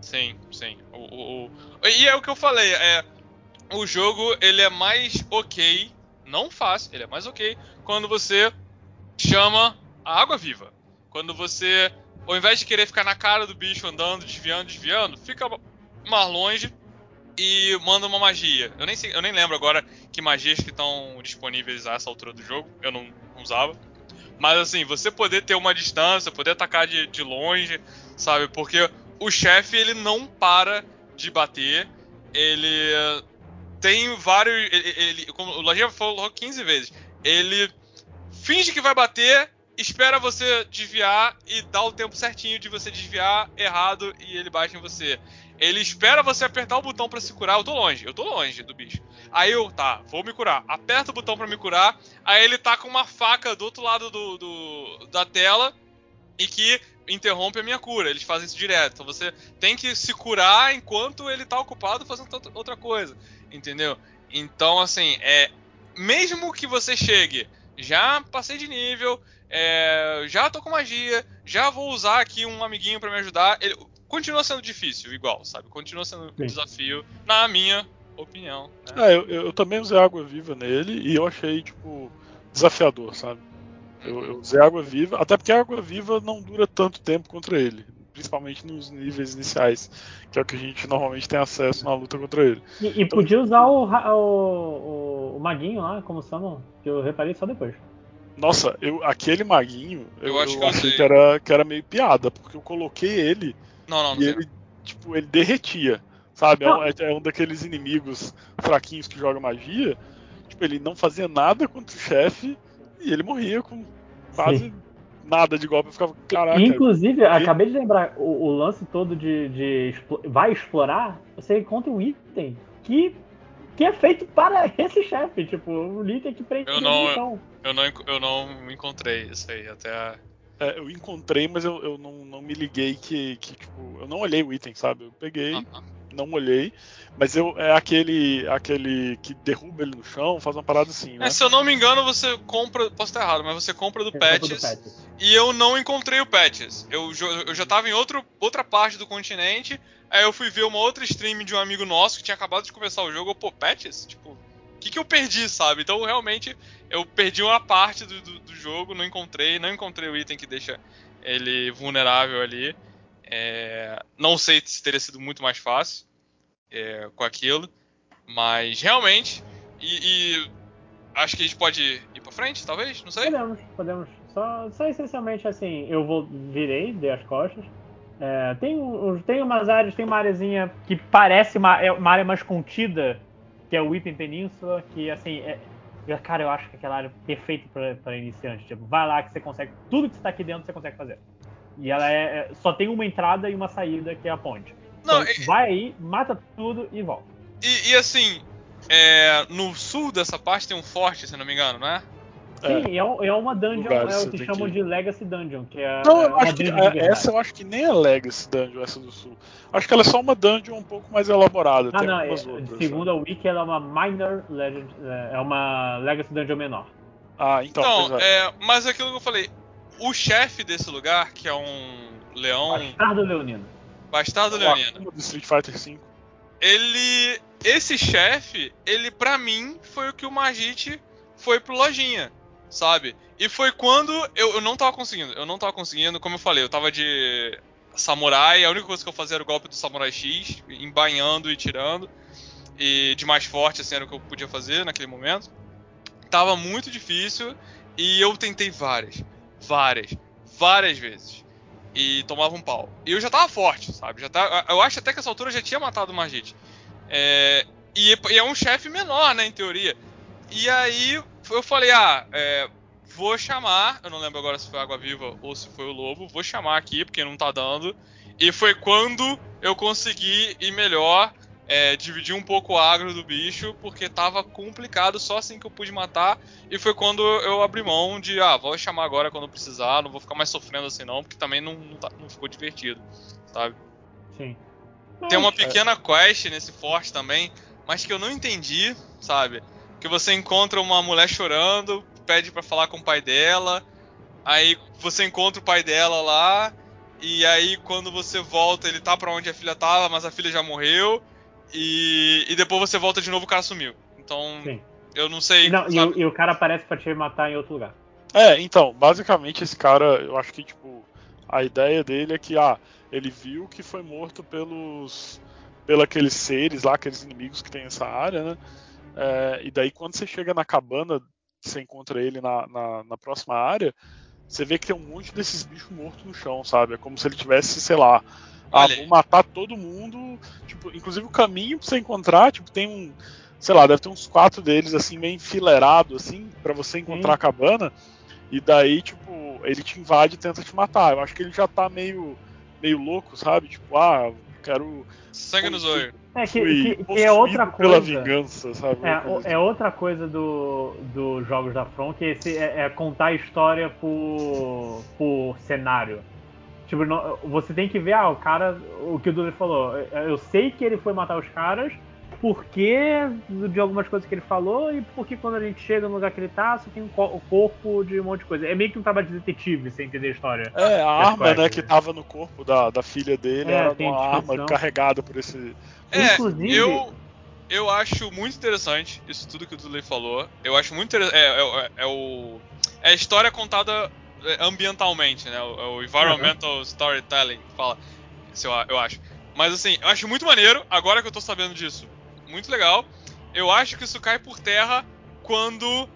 Sim, sim. O, o, o... E é o que eu falei, é. O jogo, ele é mais ok, não fácil, ele é mais ok, quando você chama a água viva. Quando você, ao invés de querer ficar na cara do bicho andando, desviando, desviando, fica mais longe e manda uma magia. Eu nem, sei, eu nem lembro agora que magias que estão disponíveis a essa altura do jogo. Eu não, não, usava. Mas assim, você poder ter uma distância, poder atacar de, de longe, sabe? Porque o chefe ele não para de bater. Ele tem vários. Ele, ele, como o Lojinha falou 15 vezes. Ele finge que vai bater, espera você desviar e dá o tempo certinho de você desviar errado e ele bate em você. Ele espera você apertar o botão para se curar. Eu tô longe, eu tô longe do bicho. Aí eu, tá, vou me curar. Aperta o botão para me curar. Aí ele tá com uma faca do outro lado do, do, da tela e que interrompe a minha cura. Eles fazem isso direto. Então você tem que se curar enquanto ele tá ocupado fazendo outra coisa. Entendeu? Então, assim, é. Mesmo que você chegue, já passei de nível, é, já tô com magia, já vou usar aqui um amiguinho para me ajudar. Ele, continua sendo difícil, igual, sabe? Continua sendo Sim. um desafio, na minha opinião. Né? É, eu, eu, também usei água viva nele e eu achei, tipo, desafiador, sabe? Eu, eu usei água viva, até porque a água viva não dura tanto tempo contra ele. Principalmente nos níveis iniciais, que é o que a gente normalmente tem acesso na luta contra ele. E, e então, podia usar o, o, o, maguinho lá, como chama, que eu reparei só depois. Nossa, eu, aquele maguinho, eu, eu, acho eu que achei que era, que era meio piada, porque eu coloquei ele não, não, não. E ele, tipo, ele derretia. Sabe? É um, é, é um, daqueles inimigos fraquinhos que joga magia. Tipo, ele não fazia nada contra o chefe e ele morria com quase Sim. Nada de golpe. Eu ficava, caraca. Inclusive, ele... acabei de lembrar, o, o lance todo de, de, vai explorar, você encontra um item que, que é feito para esse chefe. Tipo, um item que prende eu não, eu, eu não Eu não encontrei isso aí até a é, eu encontrei, mas eu, eu não, não me liguei que, que, tipo, eu não olhei o item, sabe? Eu peguei, uh -huh. Não olhei, mas eu é aquele aquele que derruba ele no chão, faz uma parada assim, né? É, se eu não me engano, você compra, posso estar errado, mas você compra do, patches, do patches, e eu não encontrei o Patches. Eu, eu já tava em outro, outra parte do continente, aí eu fui ver uma outra stream de um amigo nosso que tinha acabado de começar o jogo, eu, pô, Patches? Tipo, o que, que eu perdi, sabe? Então, realmente, eu perdi uma parte do, do, do, jogo, não encontrei, não encontrei o item que deixa ele vulnerável ali. É, não sei se teria sido muito mais fácil é, com aquilo, mas realmente, e, e, acho que a gente pode ir pra frente, talvez, não sei. Podemos, podemos. Só, só essencialmente assim, eu vou virei, dei as costas. É, tem, tem umas áreas, tem uma areazinha que parece uma, é uma área mais contida, que é o Whipping Península, que assim, é, Cara, eu acho que aquela área é perfeita para iniciante. Tipo, vai lá que você consegue. Tudo que está aqui dentro você consegue fazer. E ela é, é, Só tem uma entrada e uma saída, que é a ponte. Não, então, e, vai aí, mata tudo e volta. E, e assim, é, no sul dessa parte tem um forte, se não me engano, não é? Sim, é, é uma dungeon, lugar, é o que chamam que... de Legacy Dungeon, que é. Não, eu acho que essa eu acho que nem é Legacy Dungeon, essa do sul. Acho que ela é só uma dungeon um pouco mais elaborada. Ah, não, é, outras, segundo né? a Wiki, ela é uma Minor Legend, é, é uma Legacy Dungeon menor. Ah, então. Então, é, mas é aquilo que eu falei, o chefe desse lugar, que é um leão. Bastardo Leonino. Bastardo Leonino. Do Street Fighter V. Ele. Esse chefe, ele pra mim foi o que o Majit foi pro Lojinha, sabe? E foi quando eu, eu não tava conseguindo. Eu não tava conseguindo, como eu falei, eu tava de samurai, a única coisa que eu fazia era o golpe do samurai X, embainhando e tirando. E de mais forte, assim, era o que eu podia fazer naquele momento. Tava muito difícil e eu tentei várias, várias, várias vezes. E tomava um pau. E eu já tava forte, sabe? Já tá, eu acho até que essa altura eu já tinha matado o Margit. É, e, e é um chefe menor, né, em teoria. E aí eu falei, ah, é, vou chamar, eu não lembro agora se foi Água Viva ou se foi o Lobo, vou chamar aqui, porque não tá dando. E foi quando eu consegui ir melhor, é, dividir um pouco o agro do bicho, porque tava complicado, só assim que eu pude matar. E foi quando eu abri mão de, ah, vou chamar agora quando precisar, não vou ficar mais sofrendo assim não, porque também não, não, tá- não ficou divertido, sabe? Sim. Tem uma pequena quest nesse forte também, mas que eu não entendi, sabe? Que você encontra uma mulher chorando, pede pra falar com o pai dela, aí você encontra o pai dela lá, e aí quando você volta, ele tá pra onde a filha tava, mas a filha já morreu, e, e depois você volta de novo, o cara sumiu. Então, Sim. eu não sei. E, não, e, o, e o cara aparece pra te matar em outro lugar. É, então, basicamente esse cara, eu acho que, tipo, a ideia dele é que, ah, ele viu que foi morto pelos. pelos aqueles seres lá, aqueles inimigos que tem nessa área, né? É, e daí quando você chega na cabana, você encontra ele na, na, na próxima área, você vê que tem um monte desses bichos mortos no chão, sabe? É como se ele tivesse, sei lá, ah, vou matar todo mundo. Tipo, inclusive o caminho pra você encontrar, tipo, tem um. Sei lá, deve ter uns quatro deles assim, meio enfileirado, assim, para você encontrar Sim. a cabana. E daí, tipo, ele te invade e tenta te matar. Eu acho que ele já tá meio, meio louco, sabe? Tipo, ah, quero. Sangue no zóio. É que, que- que é outra possuído pela coisa. vingança, sabe? É, coisa assim. é outra coisa do, dos jogos da From, que esse é, é contar a história por, por cenário. Tipo, não- você tem que ver, ah, o cara, o que o Dudu falou, eu sei que ele foi matar os caras, porque de algumas coisas que ele falou, e porque quando a gente chega no lugar que ele tá, você tem um co- o corpo de um monte de coisa. É meio que um trabalho de detetive, você entender a história. É, a arma, né, que tava no corpo da, da filha dele É, era uma arma carregada por esse. É, Inclusive- eu, eu acho muito interessante isso tudo que o Dudley falou. Eu acho muito interessante. É, é- é o, é a história contada é, ambientalmente, né? O, é o environmental storytelling que fala. Eu, eu acho. Mas assim, eu acho muito maneiro, agora que eu tô sabendo disso. Muito legal. Eu acho que isso cai por terra quando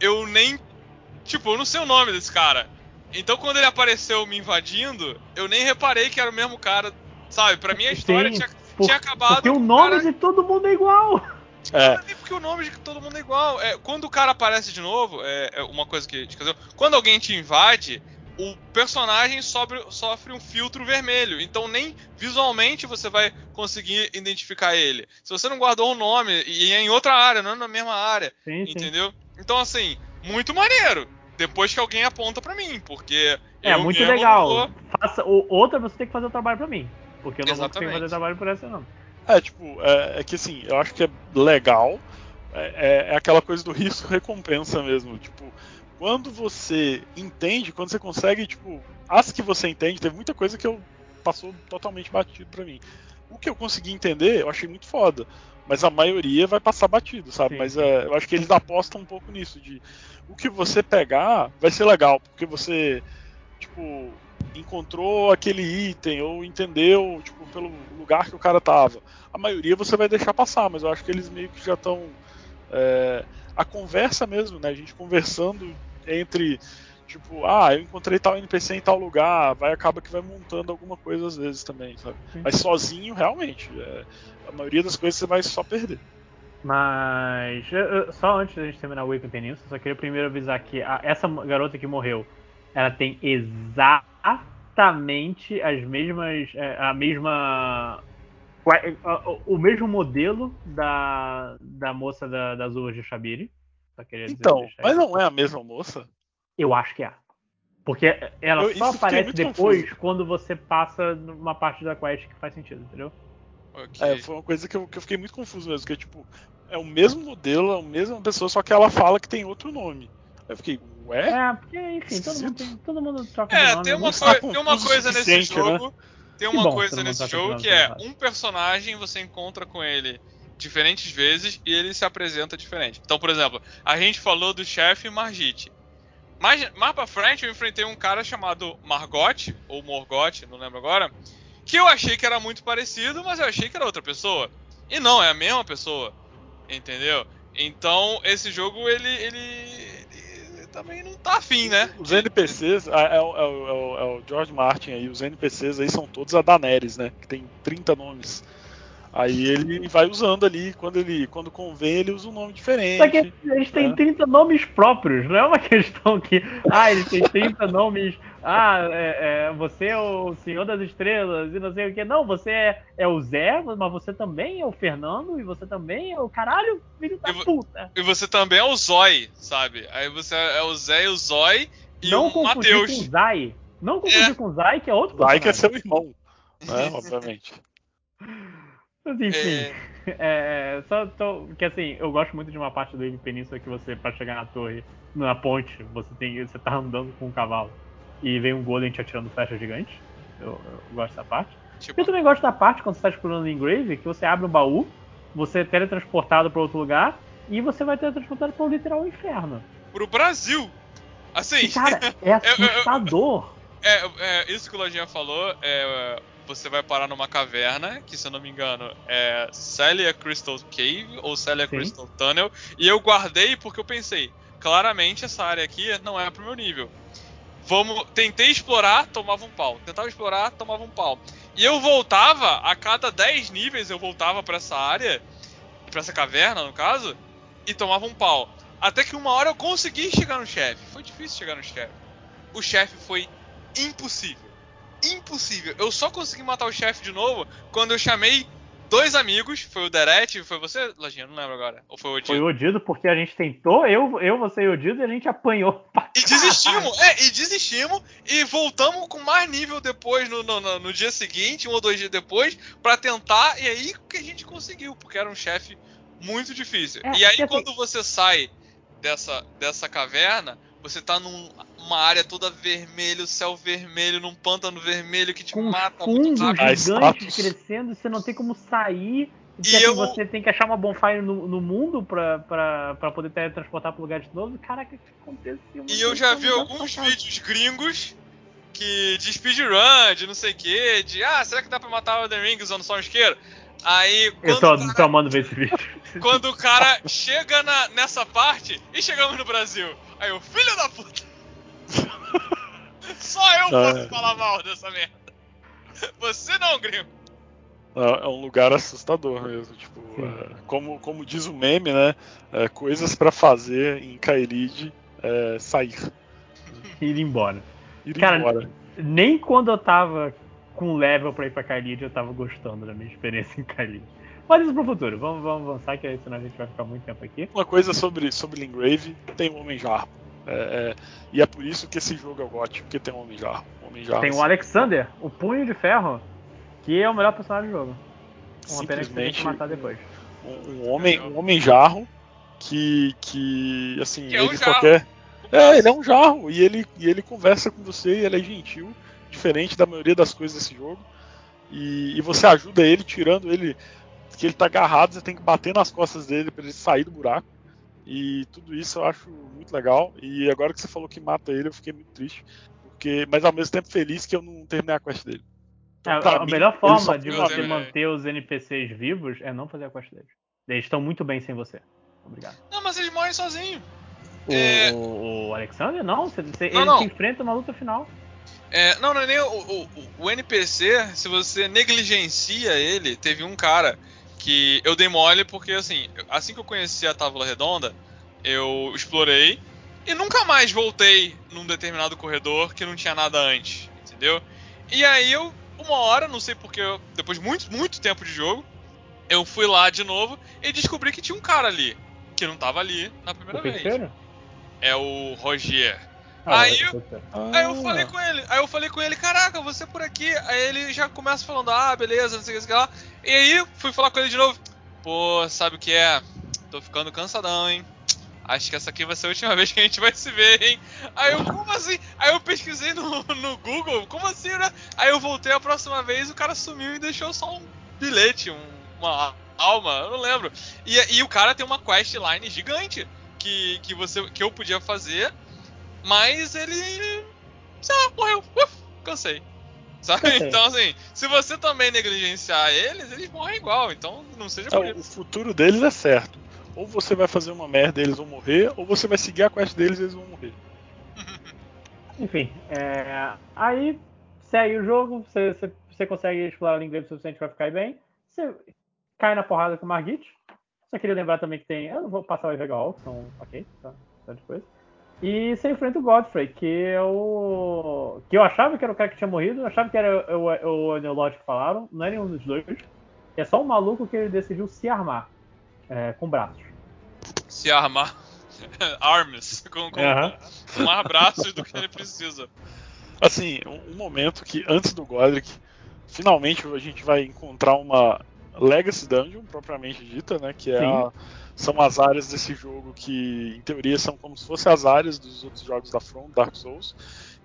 eu nem. Tipo, eu não sei o nome desse cara. Então quando ele apareceu me invadindo, eu nem reparei que era o mesmo cara. Sabe? Pra mim a história Sim, tinha, por- tinha acabado. Porque o nome cara- de todo mundo é igual. É, é nem porque o nome de todo mundo é igual. É, quando o cara aparece de novo, é, é uma coisa que. Dizer, quando alguém te invade, o personagem sobre- sofre um filtro vermelho. Então nem visualmente você vai conseguir identificar ele. Se você não guardou o nome e é em outra área, não é na mesma área. Sim, sim. Entendeu? Então, assim, muito maneiro. Depois que alguém aponta pra mim, porque. É muito legal. vou- Faça, o, outra você tem que fazer o trabalho pra mim. Porque eu não vou Exatamente. fazer trabalho por essa, não. É, tipo, é, é que assim, eu acho que é legal. É, é- é aquela coisa do risco-recompensa mesmo. Tipo, quando você entende, quando você consegue, tipo, as que você entende, teve muita coisa que eu passou totalmente batido pra mim. O que eu consegui entender, eu achei muito foda. Mas a maioria vai passar batido, sabe? Sim. Mas é, eu acho que eles apostam um pouco nisso, de o que você pegar vai ser legal, porque você, tipo, encontrou aquele item ou entendeu, tipo, pelo lugar que o cara tava. A maioria você vai deixar passar, mas eu acho que eles meio que já estão é, a conversa mesmo, né? A gente conversando entre tipo, ah, eu encontrei tal NPC em tal lugar, vai acaba que vai montando alguma coisa às vezes também, sabe? Sim. Mas sozinho, realmente, é, a maioria das coisas você vai só perder. Mas só antes da gente terminar o Wake Península, só queria primeiro avisar que a- essa garota que morreu, ela tem exatamente as mesmas. é, a mesma. o- mesmo modelo da, da moça da- das uvas de Shabiri. Dizer- Então, mas não é a mesma moça? Eu acho que é. Porque ela Eu- só aparece depois confuso. quando você passa numa parte da quest que faz sentido, entendeu? Ok. É, foi uma coisa que eu, que eu fiquei muito confuso mesmo, que é tipo, é o mesmo modelo, é a mesma pessoa, só que ela fala que tem outro nome. Eu fiquei, ué? É, porque, enfim, todo mundo, tem, todo mundo troca É, de nome. tem uma, né? Coi- tem uma o coisa nesse né? jogo. tem Que uma bom, coisa nesse jogo que é um personagem você encontra com ele diferentes vezes e ele se apresenta diferente. Então, por exemplo, a gente falou do chefe Margit. Mais, mais pra frente eu enfrentei um cara chamado Margot, ou Morgot, não lembro agora, que eu achei que era muito parecido, mas eu achei que era outra pessoa. E não, é a mesma pessoa. Entendeu? Então, esse jogo, ele, ele também não tá afim, né? Os NPCs, é, é é o- é o George Martin aí, os NPCs aí são todos a Daenerys, né? Que tem 30 nomes. Aí ele vai usando ali, quando ele quando convém, ele usa um nome diferente. Só que eles têm É. 30 nomes próprios, não é uma questão que. Ah, eles têm 30 nomes. Ah, é, é, você é o Senhor das Estrelas e não sei o que. Não, você é, é o Zé, mas você também é o Fernando e você também é o caralho, filho da vou- puta. E você também é o Zói, sabe? Aí você é o Zé e o Zói e não o confundir Matheus. com o Zai. Não confundir É. com o Zai, que é outro Vai que é seu irmão, né? Obviamente. Mas enfim. É, É, só tô, que assim, eu gosto muito de uma parte do Eve Península que você, pra chegar na torre, na ponte, você tem, você tá andando com um cavalo e vem um golem te atirando flecha gigante. Eu, eu gosto dessa parte. tipo, Eu também gosto da parte quando você tá explorando o Engrave, que você abre um baú, você é teletransportado pra outro lugar e você vai teletransportado para o literal inferno. pro Brasil. Assim, E, cara, é assustador. é, é, isso que o Lojinha falou, é, você vai parar numa caverna, que se eu não me engano é Celia Crystal Cave ou Celia Sim. Crystal Tunnel, e eu guardei porque eu pensei, claramente essa área aqui não é pro meu nível. Vamos, tentei explorar, tomava um pau. Tentava explorar, tomava um pau. E eu voltava, a cada 10 níveis eu voltava pra essa área, pra essa caverna no caso, e tomava um pau. Até que uma hora eu consegui chegar no chefe. Foi difícil chegar no chefe. O chefe foi impossível. Impossível. Eu só consegui matar o chefe de novo quando eu chamei dois amigos. Foi o Deret, foi você, Lojinha? Não lembro agora. Ou foi o Odin? Foi o Odido porque a gente tentou, eu, eu você e o Odido, e a gente apanhou pra E desistimos, é, e desistimos e voltamos com mais nível depois, no, no, no- no dia seguinte, um ou dois dias depois, pra tentar, e aí que a gente conseguiu, porque era um chefe muito difícil. É, e aí assim- quando você sai dessa, dessa caverna, você tá numa área toda vermelho, céu vermelho, num pântano vermelho que te com mata fungos muito rápido. Gigantes status. crescendo, você não tem como sair. E assim, eu- você tem que achar uma bonfire no, no mundo pra, pra, pra poder teletransportar pro lugar de novo. Caraca, o que aconteceu? E eu já vi alguns vídeos gringos que de speedrun, de não sei o que, de ah, será que dá pra matar o Elden Ring usando só um isqueiro? Aí, Eu quando tô, o cara- tô amando ver esse vídeo. Quando o cara chega na- nessa parte e chegamos no Brasil. Aí o filho da puta. Só eu posso É. falar mal dessa merda. Você não, gringo. É um lugar assustador mesmo. Tipo, é, como, como diz o meme, né? é, coisas pra fazer em Kaelid é sair. Ir embora. Ir Cara, embora. Nem quando eu tava com level pra ir pra Kaelid, eu tava gostando da minha experiência em Kaelid. Mas isso pro futuro. Vamos, vamos avançar, que aí senão a gente vai ficar muito tempo aqui. Uma coisa sobre, sobre Lingrave, tem o Homem Jarro. É, é, e é por isso que esse jogo é gótico, porque tem o Homem Jarro. O Homem Jarro Tem o Alexander, o Punho de Ferro, que é o melhor personagem do jogo. Uma pena que tem matar depois. um, um homem, um homem jarro que, que assim, Que é um ele jarro. qualquer. É, ele é um jarro e ele, e ele conversa com você e ele é gentil, diferente da maioria das coisas desse jogo. E, e você ajuda ele tirando ele, que ele tá agarrado, você tem que bater nas costas dele para ele sair do buraco. E tudo isso eu acho muito legal. E agora que você falou que mata ele, eu fiquei muito triste. Porque, mas ao mesmo tempo feliz que eu não terminei a quest dele. Então, É, pra a mim, melhor forma de uma você manter os NPCs vivos é não fazer a quest deles. Eles estão muito bem sem você. Obrigado. Não, mas eles morrem sozinhos. O, É. o- Alexander, não. Você, você- Não, ele não. se enfrenta na luta final. É, não, não é nem o- o- o NPC, se você negligencia ele, teve um cara que eu dei mole porque assim, assim que eu conheci a Távola Redonda, eu explorei e nunca mais voltei num determinado corredor que não tinha nada antes, entendeu? E aí eu, uma hora, não sei porque, eu- depois de muito, muito tempo de jogo, eu fui lá de novo e descobri que tinha um cara ali, que não tava ali na primeira O vez. É o Rogier. Ah, Aí eu- feiticeiro. Aí eu falei com ele, aí eu falei com ele, caraca, você por aqui. Aí ele já começa falando, ah, beleza, não sei o que, não sei o que lá. E aí fui falar com ele de novo. Pô, sabe o que é? Tô ficando cansadão, hein? acho que essa aqui vai ser a última vez que a gente vai se ver, hein? Aí eu, como assim? Aí eu pesquisei no, no Google, como assim, né? Aí eu voltei a próxima vez o cara sumiu e deixou só um bilhete, um, uma alma, eu não lembro. E, e o cara tem uma questline gigante que, que, você, que eu podia fazer, mas ele. sei lá, morreu. Uf, cansei. Sabe? Então, assim, se você também negligenciar eles, eles morrem igual. Então, não seja por o futuro deles é certo. Ou você vai fazer uma merda e eles vão morrer, ou você vai seguir a quest deles e eles vão morrer. Enfim, é, aí segue o jogo, você, você, você consegue explorar língua inglês o suficiente pra ficar bem. Você cai na porrada com o Margit. Só queria lembrar também que tem. Eu não vou passar o Evegal, então ok, tá, tá depois. E você enfrenta o Godfrey, que eu. que eu achava que era o cara que tinha morrido, eu achava que era o, o, o que falaram, não é nenhum dos dois. É só um maluco que ele decidiu se armar é, com braços. Se armar. Arms. Com, com, com mais braços do que ele precisa. Assim, um, um momento que antes do Godric, finalmente a gente vai encontrar uma Legacy Dungeon propriamente dita, né? Que é a- são as áreas desse jogo que, em teoria, são como se fossem as áreas dos outros jogos da From, Dark Souls,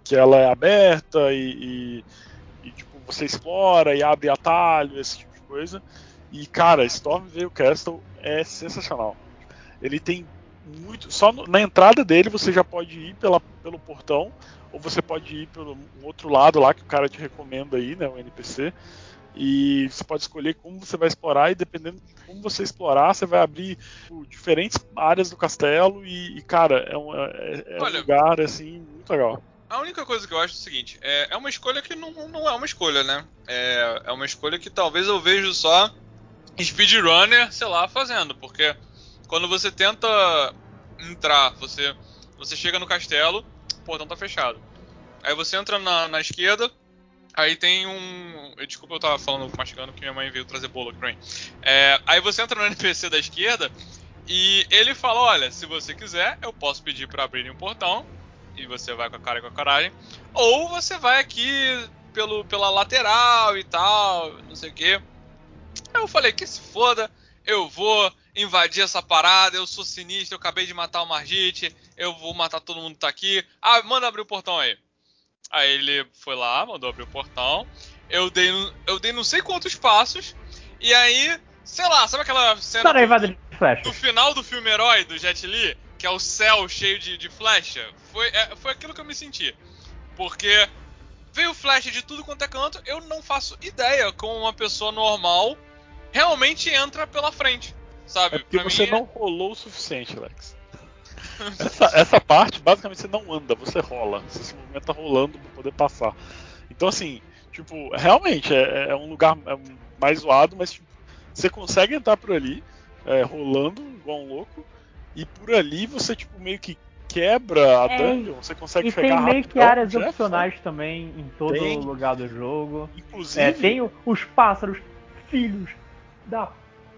que ela é aberta e, e- e, tipo você explora e abre atalho, esse tipo de coisa. E cara, Stormvale Castle é sensacional. Ele tem muito, só no- na entrada dele você já pode ir pela, pelo portão ou você pode ir pelo um outro lado lá que o cara te recomenda aí, né, o NPC. E você pode escolher como você vai explorar e dependendo de como você explorar, você vai abrir tipo, diferentes áreas do castelo e, e, cara, é um, é, é um Olha- lugar assim muito legal. A única coisa que eu acho é o seguinte: é, é uma escolha que não, não é uma escolha, né? É, é uma escolha que talvez eu vejo só speedrunner, sei lá, fazendo. Porque quando você tenta entrar, você, você chega no castelo, o portão tá fechado. Aí você entra na, na esquerda, aí tem um. Desculpa, eu tava falando mastigando que minha mãe veio trazer bolo aqui pra mim. É, aí você entra no NPC da esquerda e ele fala: Olha, se você quiser, eu posso pedir pra abrirem um portão e você vai com a cara e com a coragem. Ou você vai aqui pelo, pela lateral e tal, não sei o. Aí eu falei, que se foda, eu vou invadir essa parada, eu sou sinistro, eu acabei de matar o Margite, eu vou matar todo mundo que tá aqui. Ah, manda abrir o portão aí. Aí ele foi lá, mandou abrir o portão. Eu dei, eu dei não sei quantos passos. E aí, sei lá, sabe aquela cena do- no final do filme Herói, do Jet Li, que é o céu cheio de, de flecha, foi, é, foi aquilo que eu me senti. Porque veio flecha de tudo quanto é canto, eu não faço ideia como uma pessoa normal realmente entra pela frente. Sabe? É porque Pra você mim, não rolou o suficiente, Alex. Essa, essa parte, basicamente, você não anda, você rola. Você se movimenta rolando pra poder passar. Então, assim, tipo, realmente é, é um lugar é mais zoado, mas tipo, você consegue entrar por ali, é, rolando igual um louco, e por ali você, tipo, meio que quebra a É, dungeon, você consegue E chegar tem meio que áreas Jeff, opcionais também em todo Tem. lugar do jogo. Inclusive, É, tem os pássaros, filhos da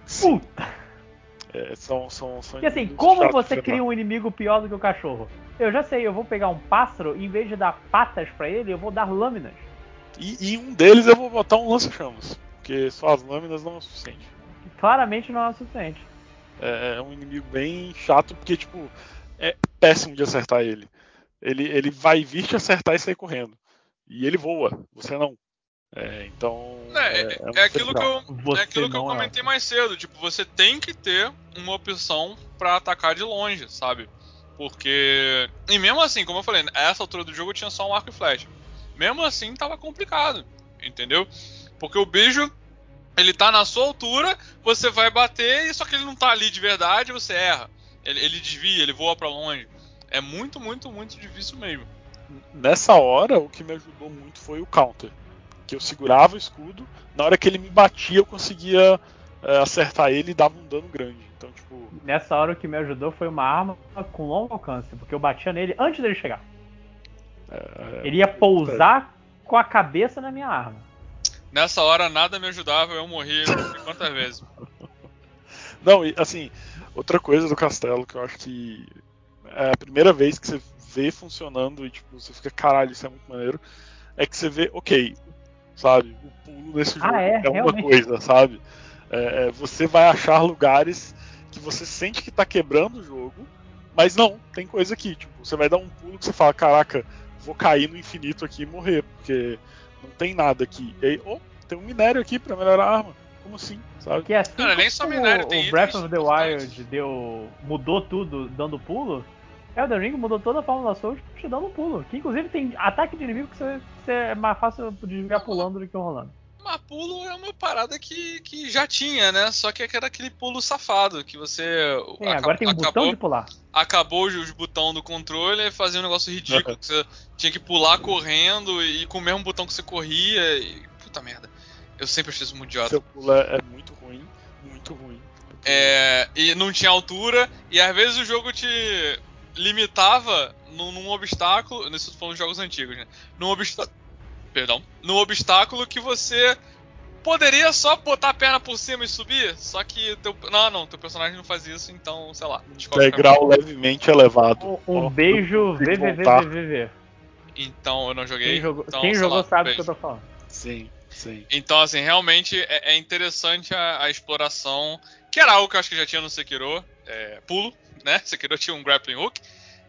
sim, puta. É, são, são, são Porque assim, como você cria um inimigo pior do que o cachorro? Eu já sei, eu vou pegar um pássaro e em vez de dar patas pra ele, eu vou dar lâminas. E, e um deles eu vou botar um lança-chamas, porque só as lâminas não é o suficiente. Claramente não é o suficiente. É, é um inimigo bem chato, porque, tipo, é péssimo de acertar ele. Ele, ele vai vir te acertar e sair correndo. E ele voa, você não. É, então. É, é, um é aquilo que eu, Você é aquilo que eu é. comentei mais cedo. Tipo, você tem que ter uma opção pra atacar de longe, sabe? Porque. E mesmo assim, como eu falei, a essa altura do jogo tinha só um arco e flecha. Mesmo assim, tava complicado. Entendeu? Porque o bicho. Ele tá na sua altura, você vai bater, e só que ele não tá ali de verdade, você erra. Ele, ele desvia, ele voa pra longe. É muito, muito, muito difícil mesmo. Nessa hora, o que me ajudou muito foi o counter. Que eu segurava o escudo, na hora que ele me batia, eu conseguia é, acertar ele e dava um dano grande. Então, tipo, Nessa hora o que me ajudou foi uma arma com longo alcance, porque eu batia nele antes dele chegar. é, Ele ia pousar com a cabeça na minha arma. Nessa hora nada me ajudava, eu morri quantas vezes. Não, e assim, outra coisa do castelo que eu acho que é a primeira vez que você vê funcionando e tipo, você fica, caralho, isso é muito maneiro, é que você vê, ok, sabe, o pulo nesse jogo Ah, é? uma Realmente. coisa, sabe? É, é, você vai achar lugares que você sente que tá quebrando o jogo, Mas não, tem coisa aqui, tipo, você vai dar um pulo que você fala, caraca, vou cair no infinito aqui e morrer, porque não tem nada aqui. E aí, oh, tem um minério aqui para melhorar a arma. Como assim? Sabe? Que assim Cara, nem só minério, o, tem o Breath of the. Wild deu, mudou tudo dando pulo, Elden Ring mudou toda a fórmula Souls te dando um pulo. Que inclusive tem ataque de inimigo que você, você é mais fácil de desviar pulando do que rolando. Mas pulo é uma parada que, que já tinha, né? Só que era aquele pulo safado, que você. Tem, aca- agora tem um botão acabou, de pular. acabou os botões do controle e fazia um negócio ridículo. que você tinha que pular correndo e com o mesmo botão que você corria. E, puta merda. Eu sempre achei isso muito idiota. Seu pulo é, é muito ruim, muito ruim. É, e não tinha altura, e às vezes o jogo te limitava num, num obstáculo. Isso eu tô falando de jogos antigos, né? Num obstáculo. Perdão. Num obstáculo que você poderia só botar a perna por cima e subir, só que teu. Não, não, teu personagem não faz isso, então, sei lá. Degrau levemente elevado. Um, um beijo. VVVVV. Então eu não joguei. Quem jogou, então, quem jogou lá, sabe o que eu tô falando. Sim, sim. Então, assim, realmente é, é interessante a, a exploração, que era algo que eu acho que já tinha no Sekiro, é, pulo, né? Sekiro tinha um grappling hook,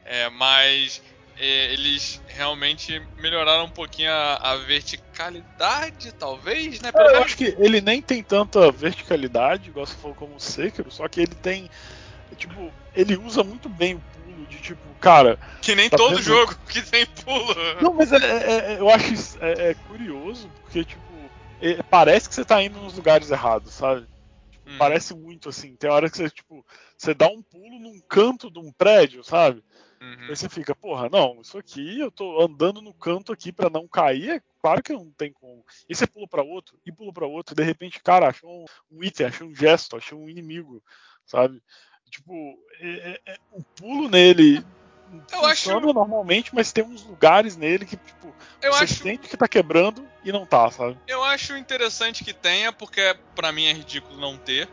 é, mas é, eles realmente melhoraram um pouquinho a, a verticalidade, talvez, né? Pelo Eu menos acho que ele nem tem tanta verticalidade, igual você falou como o Sekiro, só que ele tem. Tipo, ele usa muito bem o pulo de tipo, cara. que nem tá todo vendo? jogo que tem pulo. Não, mas é- é- é- eu acho isso é, é curioso, porque, tipo, é- parece que você tá indo nos lugares errados, sabe? Tipo, Hum. Parece muito assim. Tem hora que você, tipo, você dá um pulo num canto de um prédio, sabe? Uhum. Aí você fica, porra, não, isso aqui eu tô andando no canto aqui pra não cair, é claro que não tem como. E você pula pra outro, e pula pra outro, e de repente, cara, achou um, um item, achou um gesto, achou um inimigo, sabe? Tipo, é- é- é- o pulo nele Eu acho- normalmente, mas tem uns lugares nele que, tipo, Eu você acho sente que tá quebrando e não tá, sabe? Eu acho interessante que tenha, porque pra mim é ridículo não ter,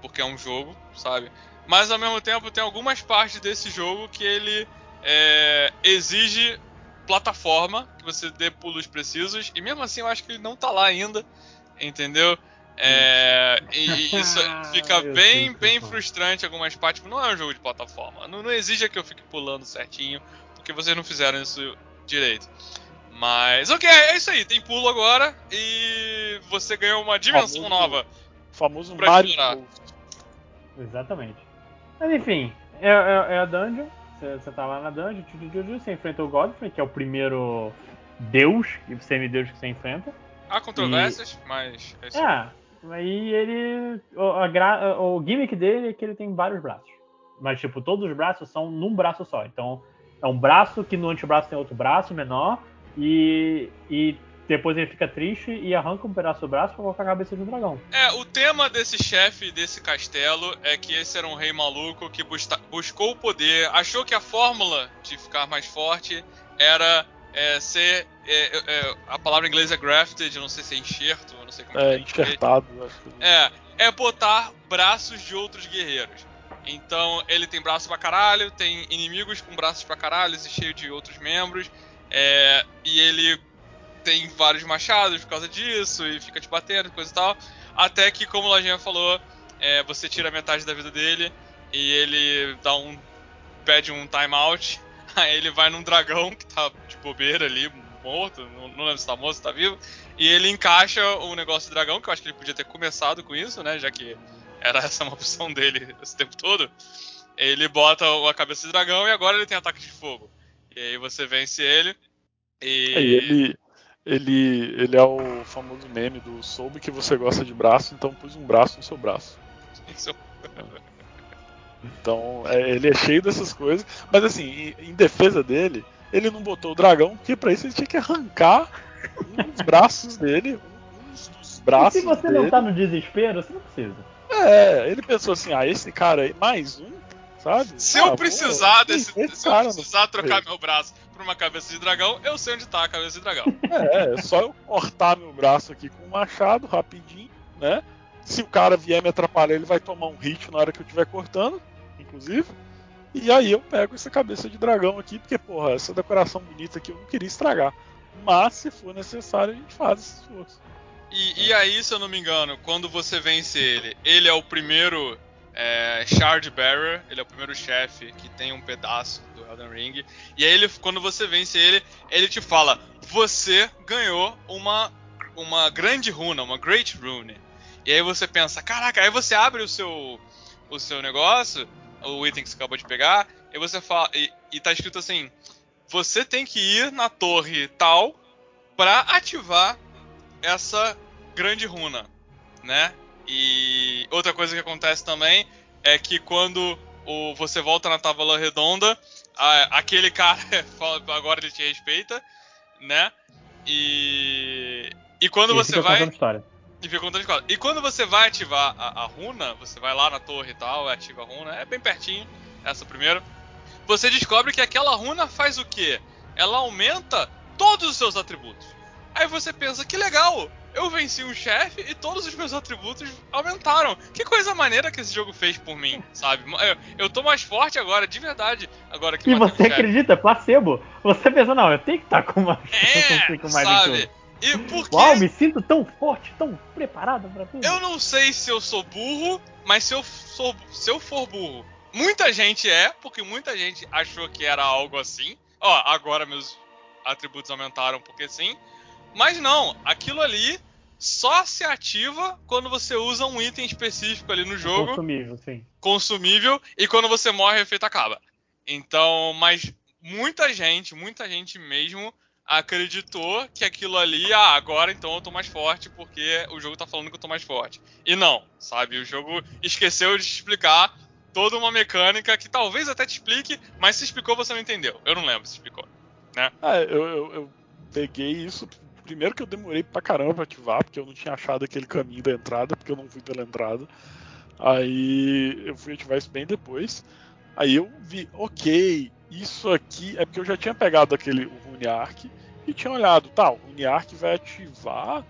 porque é um jogo, sabe? Mas ao mesmo tempo tem algumas partes desse jogo que ele é, exige plataforma, que você dê pulos precisos, e mesmo assim eu acho que ele não tá lá ainda, entendeu? É, e, e isso fica bem, bem frustrante em algumas partes. Tipo, não é um jogo de plataforma. Não, não exige que eu fique pulando certinho, porque vocês não fizeram isso direito. Mas, ok, é isso aí. Tem pulo agora e você ganhou uma dimensão Famoso- nova. O famoso Pra Mario. Exatamente. Mas enfim, é, é, é a dungeon. Você, tá lá na dungeon, tchu, tchu, tchu, você enfrenta o Godfrey, que é o primeiro deus, semideus que você enfrenta. Há controvérsias, mas é isso. aí. É, aí ele. O, gra- o gimmick dele é que ele tem vários braços. Mas, tipo, todos os braços são num braço só. Então, é um braço que no antebraço tem outro braço menor. E, e depois ele fica triste e arranca um pedaço do braço pra colocar a cabeça de um dragão. É, o tema desse chefe desse castelo é que esse era um rei maluco que busta- buscou o poder, achou que a fórmula de ficar mais forte era é, ser. é, é, a palavra em inglês é grafted, não sei se é enxerto, não sei como É, em português. enxertado, acho que. É, é botar braços de outros guerreiros. Então ele tem braço pra caralho, tem inimigos com braços pra caralho e cheio de outros membros. é, e ele tem vários machados por causa disso e fica te batendo, coisa e tal. Até que, como o Lojinha falou, é, você tira metade da vida dele e ele dá um. pede um timeout. Aí ele vai num dragão que tá de bobeira ali, morto, não, não lembro se tá morto, se tá vivo. E ele encaixa o negócio do dragão, que eu acho que ele podia ter começado com isso, né? Já que era essa uma opção dele esse tempo todo. Ele bota a cabeça de dragão e agora ele tem ataque de fogo. E aí você vence ele. E. É, ele, ele, ele é o famoso meme do soube que você gosta de braço, então pus um braço no seu braço. Isso- Então, é, ele é cheio dessas coisas. Mas assim, em, em defesa dele, ele não botou o dragão, porque pra isso ele tinha que arrancar um dos braços dele, um dos E braços se você dele. não tá no desespero, você não precisa. É, ele pensou assim, ah, esse cara aí, mais um, sabe? Se Ah, eu precisar desse. esse Se eu precisar trocar meu braço por uma cabeça de dragão, eu sei onde tá a cabeça de dragão. É, é só eu cortar meu braço aqui com um machado rapidinho, né? Se o cara vier me atrapalhar, ele vai tomar um hit na hora que eu estiver cortando, inclusive. E aí eu pego essa cabeça de dragão aqui, porque, porra, essa decoração bonita aqui eu não queria estragar. Mas, se for necessário, a gente faz esse esforço. E, e aí, se eu não me engano, quando você vence ele, ele é o primeiro é, Shard Bearer, ele é o primeiro chefe que tem um pedaço do Elden Ring. E aí ele, quando você vence ele, ele te fala: você ganhou uma uma grande runa, uma Great Rune. E aí você pensa, caraca, aí você abre o seu o seu negócio, o item que você acabou de pegar, e você fala e, e tá escrito assim: você tem que ir na torre tal para ativar essa grande runa, né? E outra coisa que acontece também é que quando o, você volta na tábua redonda, a, aquele cara agora ele te respeita, né? E e quando E você fica vai história. e fica contando escola. E quando você vai ativar a, a runa, você vai lá na torre e tal, ativa a runa, é bem pertinho, essa primeiro. Você descobre que aquela runa faz o quê? Ela aumenta todos os seus atributos. Aí você pensa, que legal! Eu venci um chefe e todos os meus atributos aumentaram. Que coisa maneira que esse jogo fez por mim, sabe? Eu, eu tô mais forte agora, de verdade, agora que E você acredita, placebo. Você pensa, não, eu tenho que estar com mais, É, com mais sabe? E por quê? Uau, me sinto tão forte, tão preparado pra tudo. Eu não sei se eu sou burro, mas se eu, sou, se eu for burro, muita gente é, porque muita gente achou que era algo assim. Ó, agora meus atributos aumentaram porque sim. Mas não, aquilo ali só se ativa quando você usa um item específico ali no jogo, Consumível, sim. consumível, e quando você morre o efeito acaba. Então, mas muita gente, muita gente mesmo acreditou que aquilo ali, ah, agora então eu tô mais forte porque o jogo tá falando que eu tô mais forte. E não, sabe? O jogo esqueceu de te explicar toda uma mecânica que talvez até te explique, mas se explicou você não entendeu. Eu não lembro se explicou. Ah, eu, eu, eu peguei isso. Primeiro que eu demorei pra caramba pra ativar, porque eu não tinha achado aquele caminho da entrada, porque eu não fui pela entrada. Aí eu fui ativar isso bem depois. Aí eu vi, ok, isso aqui é porque eu já tinha pegado aquele Arc e tinha olhado, tá, o Arc vai ativar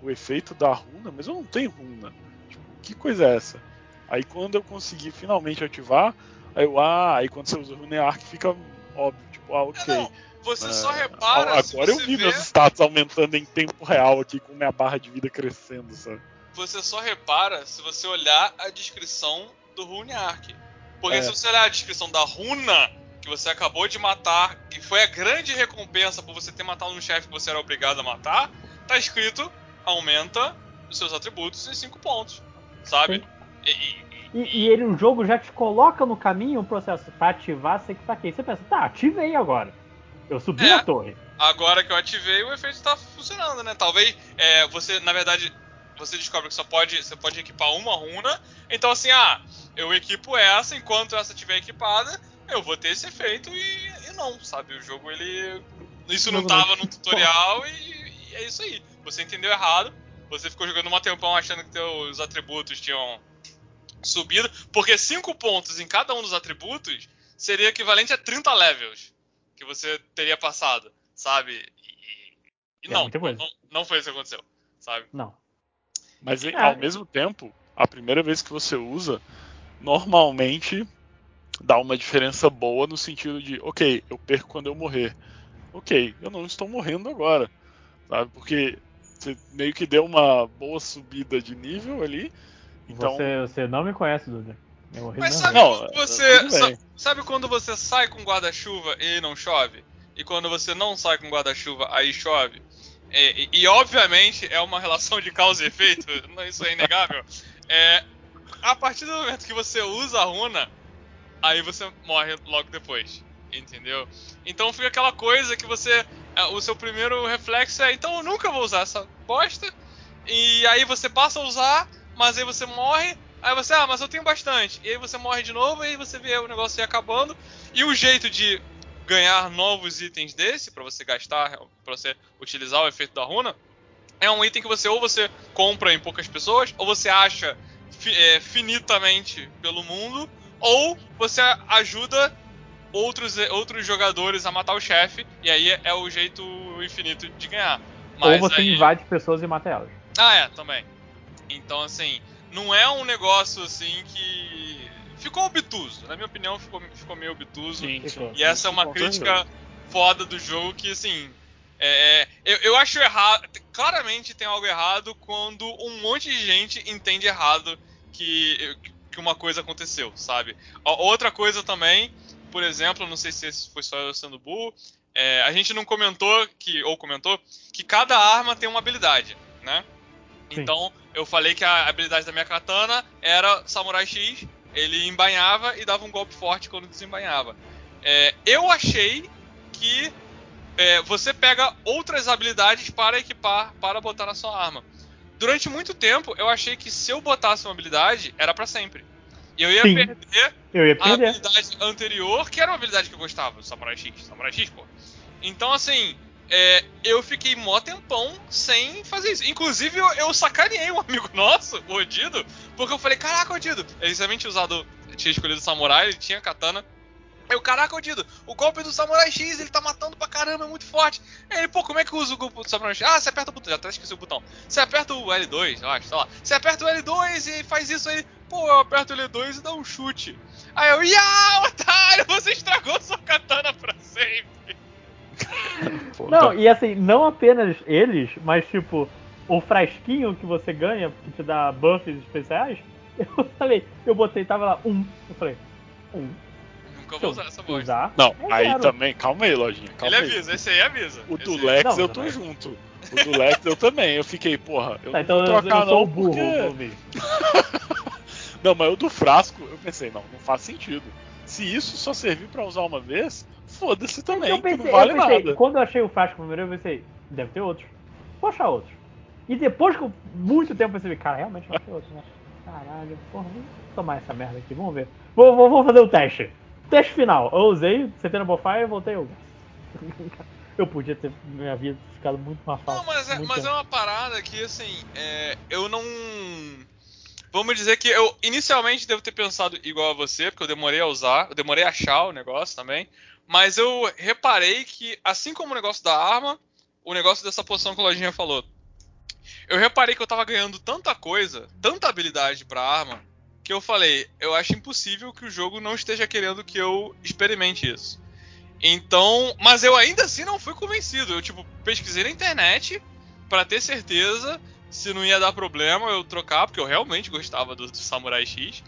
o efeito da runa, mas eu não tenho runa. Tipo, que coisa é essa? Aí quando eu consegui finalmente ativar, aí eu, ah, aí quando você usa o Rune Arc fica óbvio, tipo, ah, ok. Não, você É, só repara. se Agora eu vi vê- meus status aumentando em tempo real aqui com minha barra de vida crescendo, sabe? você só repara se você olhar a descrição do Rune Arc. Porque É. se você olhar a descrição da runa que você acabou de matar, que foi a grande recompensa por você ter matado um chefe que você era obrigado a matar, tá escrito aumenta os seus atributos em 5 pontos. Sabe? E- e- E, e ele, o jogo já te coloca no caminho o processo pra ativar, você que tá aqui. Você pensa, tá, ativei agora. Eu subi É. na torre. agora que eu ativei, o efeito tá funcionando, né? Talvez é, você, na verdade, você descobre que só pode, você pode equipar uma runa. Então, assim, ah, eu equipo essa, enquanto essa estiver equipada, eu vou ter esse efeito e, e não, sabe? O jogo, ele. Isso não tava no tutorial e, e é isso aí. Você entendeu errado, você ficou jogando uma tempão achando que teus atributos tinham subido, porque 5 pontos em cada um dos atributos seria equivalente a 30 levels que você teria passado, sabe? E, e É não, não, não foi isso que aconteceu, sabe? Não. Mas É. ao mesmo tempo, a primeira vez que você usa, normalmente dá uma diferença boa no sentido de, ok, eu perco quando eu morrer. Ok, eu não estou morrendo agora. Sabe? Porque você meio que deu uma boa subida de nível ali. Então. Você, você não me conhece, Duda. Morri Mas sabe quando você. bem. sa- Sabe quando você sai com guarda-chuva e não chove? E quando você não sai com guarda-chuva, aí chove? E, e- e, obviamente é uma relação de causa e efeito, não- isso é inegável. É, a partir do momento que você usa a runa, aí você morre logo depois. Entendeu? Então fica aquela coisa que você. é, O seu primeiro reflexo é, então eu nunca vou usar essa bosta. E aí você passa a usar, mas aí você morre. Aí você, ah, mas eu tenho bastante. E aí você morre de novo, e aí você vê o negócio aí acabando. E o jeito de ganhar novos itens desse, pra você gastar, pra você utilizar o efeito da runa, é um item que você ou você compra em poucas pessoas, ou você acha fi- é, finitamente pelo mundo, ou você ajuda outros, outros jogadores a matar o chefe, e aí é o jeito infinito de ganhar. Ou Mas você aí... invade pessoas e mata elas. Ah, é, também. Então, assim, não é um negócio assim que. Ficou obtuso. Na minha opinião, ficou, ficou meio obtuso. Sim, Ficou. E essa é uma crítica foda do jogo que, assim. É, é, eu, eu acho errado. Claramente tem algo errado quando um monte de gente entende errado que, que que uma coisa aconteceu, sabe? Outra coisa também, por exemplo, não sei se foi só eu sendo burro, é, a gente não comentou que ou comentou que cada arma tem uma habilidade, né? Sim. Então eu falei que a habilidade da minha katana era Samurai X, ele embainhava e dava um golpe forte quando desembainhava. É, eu achei que é, você pega outras habilidades para equipar, para botar na sua arma. Durante muito tempo, eu achei que se eu botasse uma habilidade, era para sempre. E eu ia Sim, perder eu ia perder. a habilidade anterior, que era uma habilidade que eu gostava, Samurai X. Samurai X, pô. Então, assim, é, eu fiquei mó tempão sem fazer isso. Inclusive, eu, eu sacaneei um amigo nosso, o Odido, porque eu falei, caraca, Odido, ele tinha usado, tinha escolhido Samurai, ele tinha katana. Eu, caraca, Odido, o golpe do Samurai X, ele tá matando pra caramba, é muito forte. Ele, pô, como é que usa o golpe do Samurai X? Ah, você aperta o botão, já até esqueci o botão. Você aperta o L2, eu acho, sei lá. Você aperta o L2 e faz isso aí. Pô, eu aperto o L2 e dá um chute. Aí eu, ia, otário, você estragou sua katana pra sempre. não, e assim, não apenas eles, mas tipo, o frasquinho que você ganha, que te dá buffs especiais, eu falei, eu botei, tava lá, um. Eu falei, um. Nunca vou usar essa voz. Usar, não, é aí zero. também, calma aí, lojinha. Calma Ele aí. avisa, esse aí avisa. O do Lex não, eu tô não. junto. O do Lex eu também. Eu fiquei, porra, eu tá, então não vou trocar eu, eu não, burro, porque... não, mas o do frasco, eu pensei, não, não faz sentido. Se isso só servir para usar uma vez, foda-se também, eu pensei, não vale pensei, nada. Quando eu achei o frasco primeiro, eu pensei, deve ter outros. Vou achar outros. E depois que muito tempo eu percebi, cara, realmente não achei outros, né? Caralho, porra, vamos tomar essa merda aqui, vamos ver. Vou, vou, vou fazer o teste. Teste final. Eu usei, você tem Bonfire, eu voltei eu. eu podia ter minha vida ficado muito mais fácil. Não, mas é, mas é uma parada que, assim, é, eu não. Vamos dizer que eu inicialmente devo ter pensado igual a você, porque eu demorei a usar, eu demorei a achar o negócio também. Mas eu reparei que, assim como o negócio da arma, o negócio dessa poção que o Lojinha falou. Eu reparei que eu tava ganhando tanta coisa, tanta habilidade pra arma, que eu falei, eu acho impossível que o jogo não esteja querendo que eu experimente isso. Então, mas eu ainda assim não fui convencido. Eu tipo pesquisei na internet para ter certeza se não ia dar problema eu trocar, porque eu realmente gostava do, do Samurai X.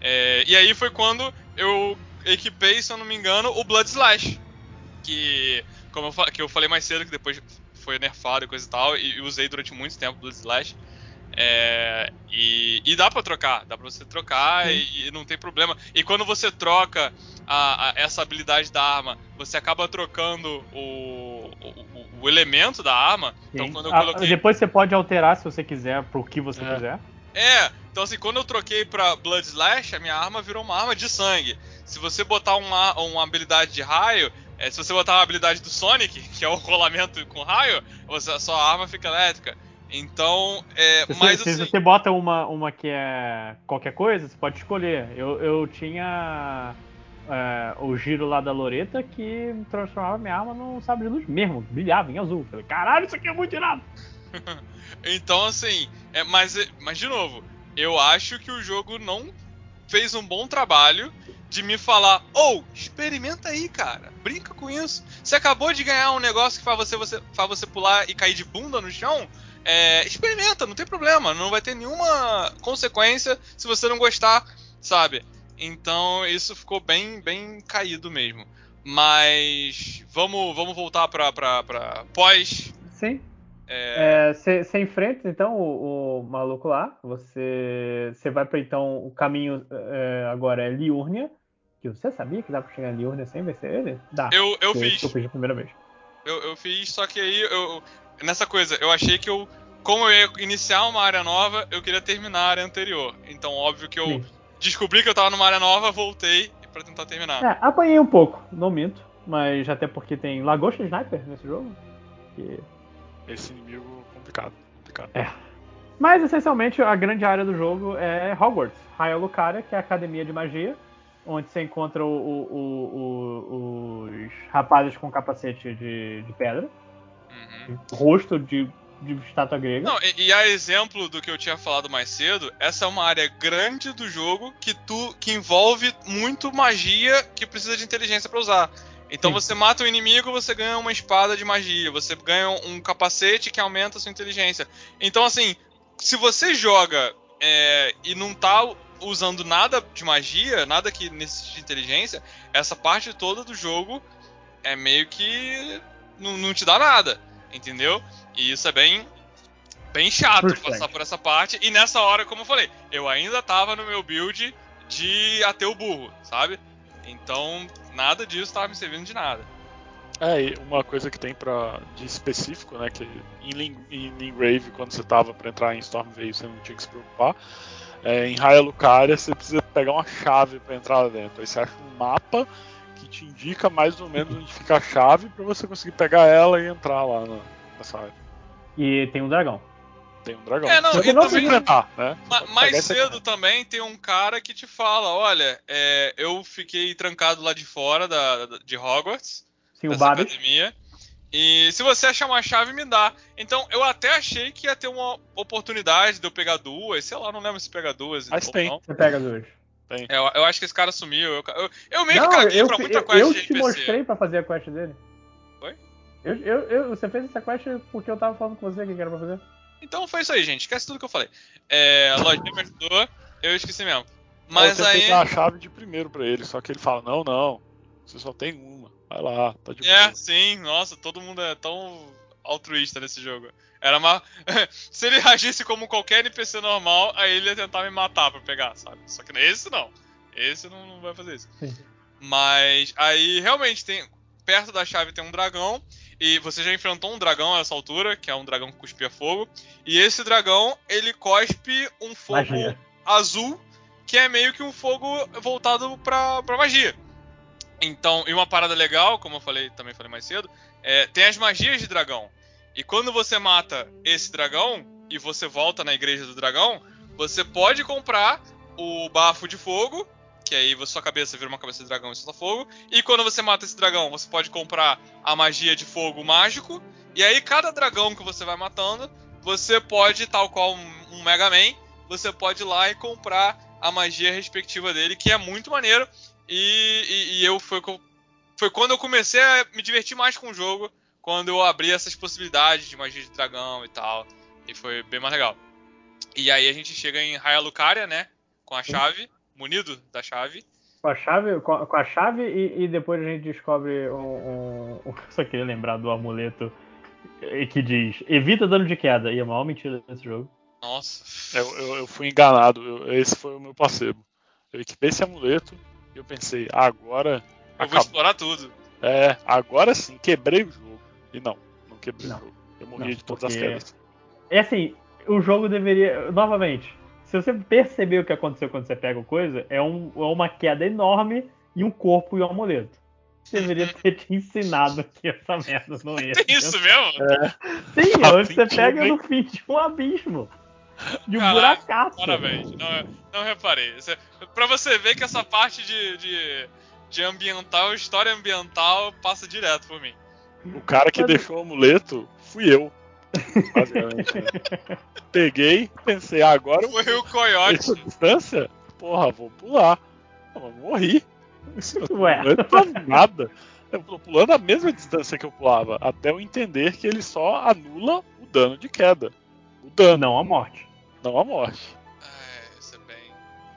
É, e aí foi quando eu equipei, se eu não me engano, o Blood Slash. Que, como eu, que eu falei mais cedo, que depois foi nerfado e coisa e tal, e, e usei durante muito tempo o Blood Slash. É, e, e, dá para trocar, dá para você trocar e, e, não tem problema. E quando você troca a, a, essa habilidade da arma, você acaba trocando o, o, elemento da arma. Então, quando eu ah, coloquei... Depois você pode alterar se você quiser, pro que você É. quiser. É, então assim, quando eu troquei pra Blood Slash, a minha arma virou uma arma de sangue. Se você botar uma, uma habilidade de raio, é, se você botar uma habilidade do Sonic, que é o rolamento com raio, você- a sua arma fica elétrica. Então, é, Se, mas se assim, você bota uma, uma que é qualquer coisa, você pode escolher. Eu, eu tinha é, o giro lá da Loreta que transformava minha arma num sabre de luz mesmo, brilhava em azul. Falei, caralho, isso aqui é muito irado. Então, assim, é, mas, mas de novo, eu acho que o jogo não fez um bom trabalho de me falar, ou oh, experimenta aí, cara, brinca com isso. Você acabou de ganhar um negócio que faz você, você, faz você pular e cair de bunda no chão. É, experimenta, não tem problema, não vai ter nenhuma consequência se você não gostar, sabe? Então isso ficou bem, bem caído mesmo. Mas vamos, vamos voltar pra, pra, pra pós. Sim. É, Você enfrenta então o, o maluco lá. Você você vai para então o caminho é, agora é Liurnia. Que você sabia que dá pra chegar em Liurnia sem vencer ele? Dá. eu, eu fiz. eu fiz a primeira vez. Eu, eu fiz, só que aí eu. Nessa coisa, eu achei que eu. Como eu ia iniciar uma área nova, eu queria terminar a área anterior. Então, óbvio que eu Sim. Descobri que eu tava numa área nova, voltei pra tentar terminar. É, apanhei um pouco, não minto. Mas até porque tem lagosta sniper nesse jogo. Que Esse inimigo complicado. complicado. É. Mas essencialmente a grande área do jogo é Hogwarts, High Alucaria, que é a academia de magia, onde você encontra o- o- o- os rapazes com capacete de, de pedra, Uhum. rosto de, de estátua grega. Não, e, e a exemplo do que eu tinha falado mais cedo, essa é uma área grande do jogo que tu que envolve muito magia que precisa de inteligência pra usar. Então Sim. você mata o inimigo, você ganha uma espada de magia, você ganha um capacete que aumenta a sua inteligência. Então assim, se você joga é, e não tá usando nada de magia, nada que necessite de inteligência, essa parte toda do jogo é meio que não, não te dá nada, entendeu? E isso é bem bem chato Frustrante. passar por essa parte. E nessa hora, como eu falei, eu ainda tava no meu build de ater o burro, sabe? Então, nada disso tava me servindo de nada. É, e uma coisa que tem pra, de específico, né, que em, Ling- em Lingrave, quando você tava pra entrar em Stormveil, você não tinha que se preocupar. É, em Raia Lucaria, você precisa pegar uma chave pra entrar lá dentro. Aí você acha um mapa te indica mais ou menos onde fica a chave pra você conseguir pegar ela e entrar lá na, nessa área. E tem um dragão. Tem um dragão. É, não, você não também- enfrentar, né? Ma- mais cedo também tem um cara que te fala, olha, é, eu fiquei trancado lá de fora da, da- de Hogwarts, Sim, o dessa academia, e se você achar uma chave, me dá. Então, eu até achei que ia ter uma oportunidade de eu pegar duas, sei lá, não lembro se pegar duas Mas ou tem. não. Você pega duas. É, eu, eu acho que esse cara sumiu, eu, eu, eu meio Não, que caguei eu, pra eu, muita eu, quest de te NPC. mostrei pra fazer a quest dele. Oi? Eu, eu, eu- você fez essa quest porque eu tava falando com você o que era pra fazer. Então foi isso aí, gente, esquece tudo que eu falei. É, a lojinha me ajudou, eu esqueci mesmo. Mas eu aí... dar a chave de primeiro pra ele, só que ele fala: não, não, você só tem uma. Vai lá, tá de É, boa. sim, nossa, todo mundo é tão altruísta nesse jogo. Era uma. Se ele agisse como qualquer NPC normal, aí ele ia tentar me matar pra pegar, sabe? Só que esse não. Esse não, não vai fazer isso. Sim. Mas aí realmente tem. Perto da chave tem um dragão. E você já enfrentou um dragão a essa altura, que é um dragão que cuspia fogo. E esse dragão, ele cospe um fogo Magia. azul, que é meio que um fogo voltado pra, pra magia. Então, e uma parada legal, como eu falei, também falei mais cedo, é, tem as magias de dragão. E quando você mata esse dragão e você volta na igreja do dragão, você pode comprar o bafo de fogo, que aí sua cabeça vira uma cabeça de dragão e solta fogo. E quando você mata esse dragão, você pode comprar a magia de fogo mágico. E aí cada dragão que você vai matando, você pode, tal qual um, Mega Man, você pode ir lá e comprar a magia respectiva dele, que é muito maneiro. E, e- e eu foi, foi quando eu comecei a me divertir mais com o jogo, quando eu abri essas possibilidades de magia de dragão e tal. E foi bem mais legal. E aí a gente chega em Raia Lucaria, né? Com a chave, munido da chave. Com a chave, com a, com a chave e, e depois a gente descobre um, um- um- Só queria lembrar do amuleto eh, que diz evita dano de queda. E é a maior mentira desse jogo. Nossa. Eu, eu- eu fui enganado, eu- esse foi o meu placebo. Eu equipei esse amuleto e eu pensei, agora. Eu vou acabou. explorar tudo. É, agora sim, quebrei o jogo. E não, não quebrei Não. o jogo. Eu morri Não, de todas as porque- quedas. É assim, o jogo deveria. Novamente, se você perceber o que aconteceu quando você pega o coisa, é, um, é uma queda enorme e um corpo e um amuleto. Deveria ter te ensinado que essa merda não ia. Tem isso mesmo? Sim, é onde você pega hein? no fim de um abismo. De um Caraca, buracaço. Parabéns. Não, não reparei. É- Pra você ver que essa parte de, de, de ambiental, história ambiental, passa direto por mim. O cara que Mas- deixou o amuleto fui eu. Basicamente. né? Peguei, pensei, ah, agora eu Foi o Coyote. essa distância, porra, vou pular. Mas morri. Ué. Não é nada. Eu tô pulando a mesma distância que eu pulava, até eu entender que ele só anula o dano de queda. O dano, Não a morte. não a morte. É, isso é bem.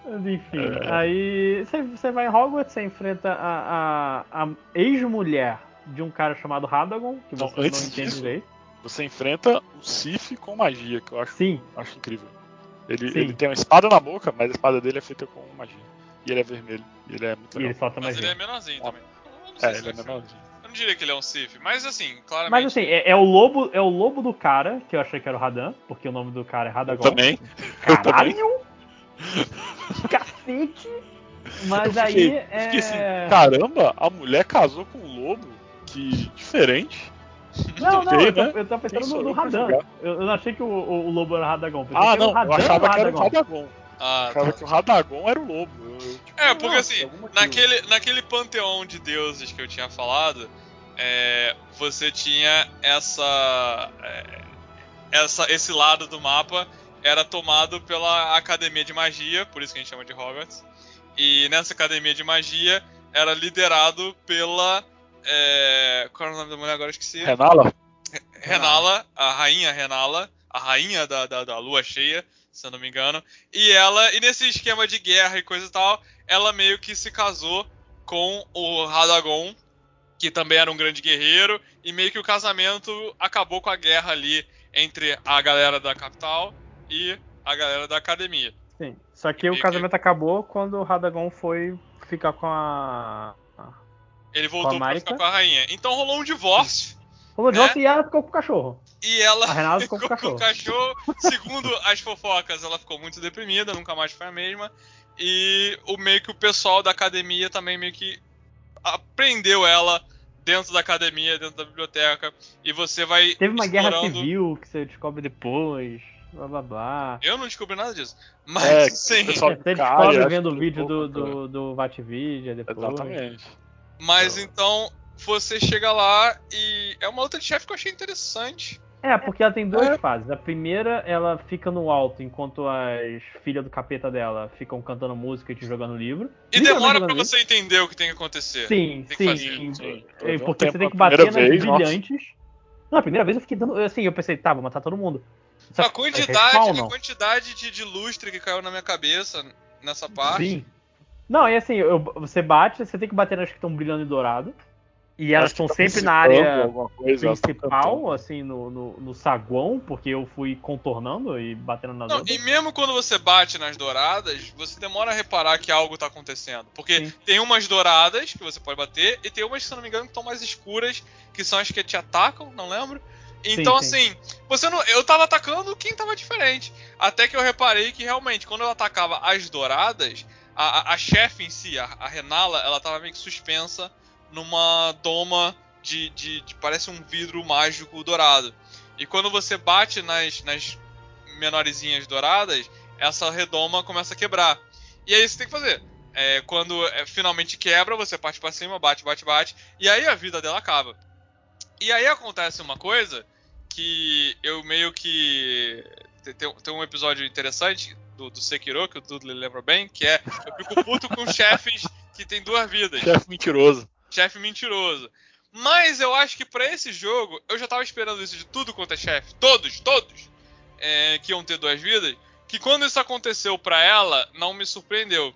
Mas enfim, É. aí você, você vai em Hogwarts, você enfrenta a, a, a ex-mulher de um cara chamado Radagon, que Não, você não antes entende disso- direito. Você enfrenta o Sif com magia, que eu acho, Sim, acho incrível. Ele, Sim. ele tem uma espada na boca, mas a espada dele é feita com magia. E ele é vermelho. E ele é muito e ele legal. solta Mas ele magia. é menorzinho Ó. também. Eu não sei É, se ele é ele- menorzinho. Eu não diria que ele é um Sif, mas assim, claramente. Mas assim, é, é o lobo, é o lobo do cara, que eu achei que era o Radan, porque o nome do cara é Radagon. também. Eu também. Caralho! Cacete! Mas Eu aí fiquei- é. Fiquei assim, caramba, a mulher casou com diferente. Não, não, eu, tô, né? eu tava pensando Quem no, no eu Radan. Eu, eu não achei que o, o- o lobo era o Radagon. Ah, não, eu Radan achava do que era o Radagon. Ah, achava tá. que o Radagon era o lobo. Eu- eu, tipo, É, porque ah, assim. Naquele, naquele panteão de deuses que eu tinha falado, é, você tinha essa, é, essa. Esse lado do mapa era tomado pela Academia de Magia, por isso que a gente chama de Hogwarts. E nessa Academia de Magia era liderado pela. É, qual era o nome da mulher agora? Eu Esqueci. Renala? Renala, a rainha Renala, a rainha da, da, da lua cheia, se eu não me engano. E ela, e nesse esquema de guerra e coisa e tal, ela meio que se casou com o Radagon, que também era um grande guerreiro, e meio que o casamento acabou com a guerra ali entre a galera da capital e a galera da academia. Sim. Só que o casamento acabou quando o Radagon foi ficar com a. Ele voltou pra ficar com a rainha. Então rolou um divórcio. Rolou um divórcio né? e ela ficou com o cachorro. E ela a Renata ficou, ficou com o cachorro. Com o cachorro. Segundo as fofocas, ela ficou muito deprimida, nunca mais foi a mesma. E o meio que o pessoal da academia também meio que aprendeu ela dentro da academia, dentro da biblioteca. E você vai. Teve uma explorando... guerra civil que você descobre depois blá blá blá. Eu não descobri nada disso. Mas é, sim. Você descobre vendo o vídeo do, do, do Vatvidia depois. Exatamente. Mas então, você chega lá e é uma luta de chefe que eu achei interessante. É, porque ela tem duas é. fases. A primeira, ela fica no alto enquanto as filhas do capeta dela ficam cantando música e te jogando livro. E demora pra livro. você entender o que tem que acontecer. Sim, tem sim. sim. É, porque você tem que bater nas vez, brilhantes. Nossa. Não, a primeira vez eu fiquei dando. Assim, eu pensei, tá, vou matar todo mundo. A quantidade, a quantidade de, de, lustre que caiu na minha cabeça nessa parte. Sim. Não, e assim, eu, você bate, você tem que bater nas que estão brilhando em dourado. E elas estão sempre na área coisa, principal, assim, no, no, no, saguão, porque eu fui contornando e batendo nas Não, outras. E mesmo quando você bate nas douradas, você demora a reparar que algo tá acontecendo. Porque Sim. tem umas douradas que você pode bater, e tem umas, se não me engano, que estão mais escuras, que são as que te atacam, não lembro. Então, sim, sim. assim, você não. Eu tava atacando quem tava diferente. Até que eu reparei que realmente, quando eu atacava as douradas, a, a, chefe em si, a, a, Renala, ela tava meio que suspensa numa doma de, de, de, Parece um vidro mágico dourado. E quando você bate nas, nas menorzinhas douradas, essa redoma começa a quebrar. E aí você tem que fazer. É, quando é, finalmente quebra, você parte para cima, bate, bate, bate, e aí a vida dela acaba. E aí acontece uma coisa que eu meio que. Tem, tem um episódio interessante do, do Sekiro, que o Dudley lembra bem, que é eu fico puto com chefes que tem duas vidas. Chefe mentiroso. Chefe mentiroso. Mas eu acho que para esse jogo, eu já tava esperando isso de tudo quanto é chefe. Todos, todos. É, que iam ter duas vidas. Que quando isso aconteceu para ela, não me surpreendeu.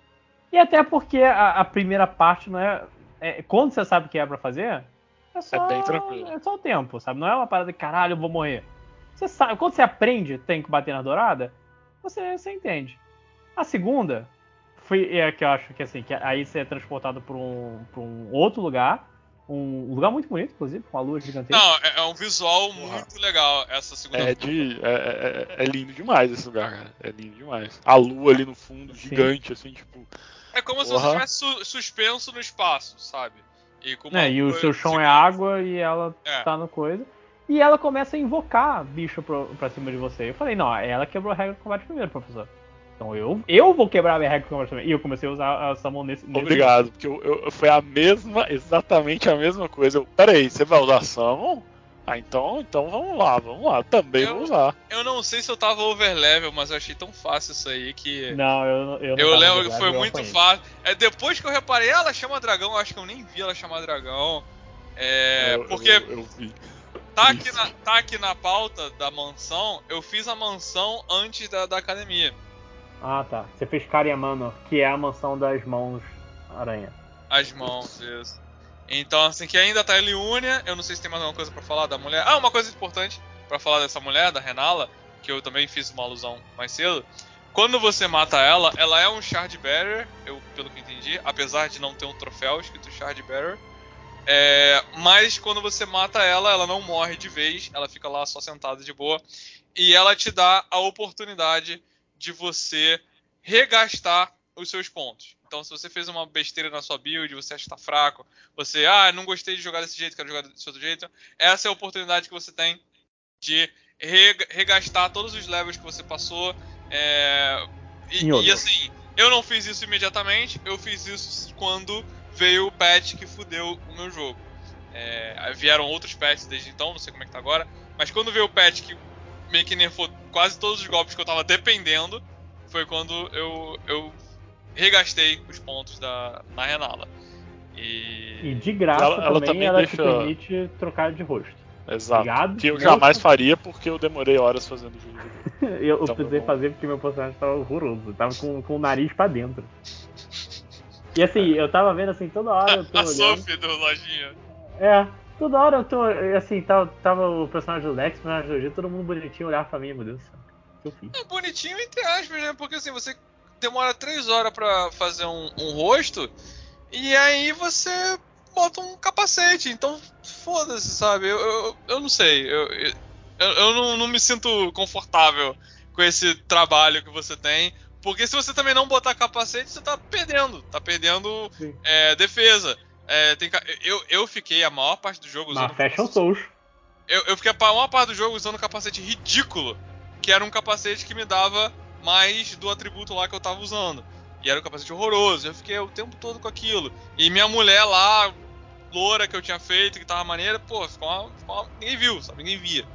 E até porque a, a primeira parte não é, é, Quando você sabe o que é pra fazer, é, só, é bem tranquilo. É só o tempo, sabe? Não é uma parada de caralho, eu vou morrer. Você sabe, quando você aprende tem que bater na dourada, você, você entende. A segunda foi é que eu acho que assim, que aí você é transportado para um, pra um outro lugar. Um lugar muito bonito, inclusive, com a lua gigantesca. Não, é, é um visual Porra. muito legal essa segunda é, de, é, é, é, lindo demais esse lugar, cara. É lindo demais. A lua ali no fundo, Sim. gigante, assim, tipo. É como Porra. se você estivesse su suspenso no espaço, sabe? E, é, e o seu chão é água e ela é. tá no coisa. E ela começa a invocar bicho pra, pra cima de você. Eu falei, não, ela quebrou a regra do combate primeiro, professor. Então eu, eu vou quebrar a minha regra do combate primeiro. E eu comecei a usar a Summon nesse. nesse Obrigado, porque eu, eu, foi a mesma, exatamente a mesma coisa. Eu, peraí, você vai usar Summon? Ah, então, então vamos lá, vamos lá. Também eu, vamos lá. Eu não sei se eu tava overlevel, mas eu achei tão fácil isso aí que. Não, eu, eu não Eu lembro que foi muito fácil. É, depois que eu reparei, ela chama dragão, eu acho que eu nem vi ela chamar dragão. É. Eu, porque. Eu, eu vi. Tá aqui, na, tá aqui na pauta da mansão, eu fiz a mansão antes da, da academia. Ah tá. Você fez Kariamano, que é a mansão das mãos aranha. As mãos, isso. Então, assim, que ainda tá em Liúnia. Eu não sei se tem mais alguma coisa para falar da mulher. Ah, uma coisa importante para falar dessa mulher, da Renala, que eu também fiz uma alusão mais cedo. Quando você mata ela, ela é um Shard Bearer, eu, pelo que entendi, apesar de não ter um troféu escrito Shard Bearer. É, mas quando você mata ela, ela não morre de vez, ela fica lá só sentada de boa. E ela te dá a oportunidade de você regastar os seus pontos. Então, se você fez uma besteira na sua build, você acha que tá fraco, você, ah, não gostei de jogar desse jeito, quero jogar desse outro jeito, essa é a oportunidade que você tem de regastar todos os levels que você passou. É, e, e, assim, eu não fiz isso imediatamente, eu fiz isso quando veio o patch que fudeu o meu jogo. É, vieram outros patches desde então, não sei como é que tá agora, mas quando veio o patch que meio que nerfou quase todos os golpes que eu tava dependendo, foi quando eu, eu regastei os pontos da, na Renala. E, e de graça ela, também, ela, também ela deixa... te permite trocar de rosto. Exato. Ligado? Que eu jamais faria porque eu demorei horas fazendo o jogo. eu Então, precisei eu- fazer porque meu personagem tava horroroso. Tava com, com o nariz pra dentro. E assim, eu tava vendo assim, toda hora eu tô A olhando. Sophie do Lojinha. É, toda hora eu tô. Assim, tava, tava o personagem do Lex, o personagem do G, todo mundo bonitinho olhava pra mim, meu Deus do céu. O que eu fiz? É bonitinho entre aspas, né? Porque assim, você demora três horas pra fazer um, um rosto e aí você bota um capacete. Então, foda-se, sabe? Eu, eu, eu não sei. Eu, eu, eu não, não me sinto confortável com esse trabalho que você tem. Porque se você também não botar capacete, você tá perdendo. Tá perdendo é, defesa. É, tem eu, eu fiquei a maior parte do jogo Na usando Fashion capacete- Souls. eu, eu fiquei a maior parte do jogo usando um capacete ridículo, que era um capacete que me dava mais do atributo lá que eu tava usando. E era um capacete horroroso. Eu fiquei o tempo todo com aquilo. E minha mulher lá, loura que eu tinha feito, que tava maneira, pô, ficou uma, ficou uma- ninguém viu, sabe? Ninguém via.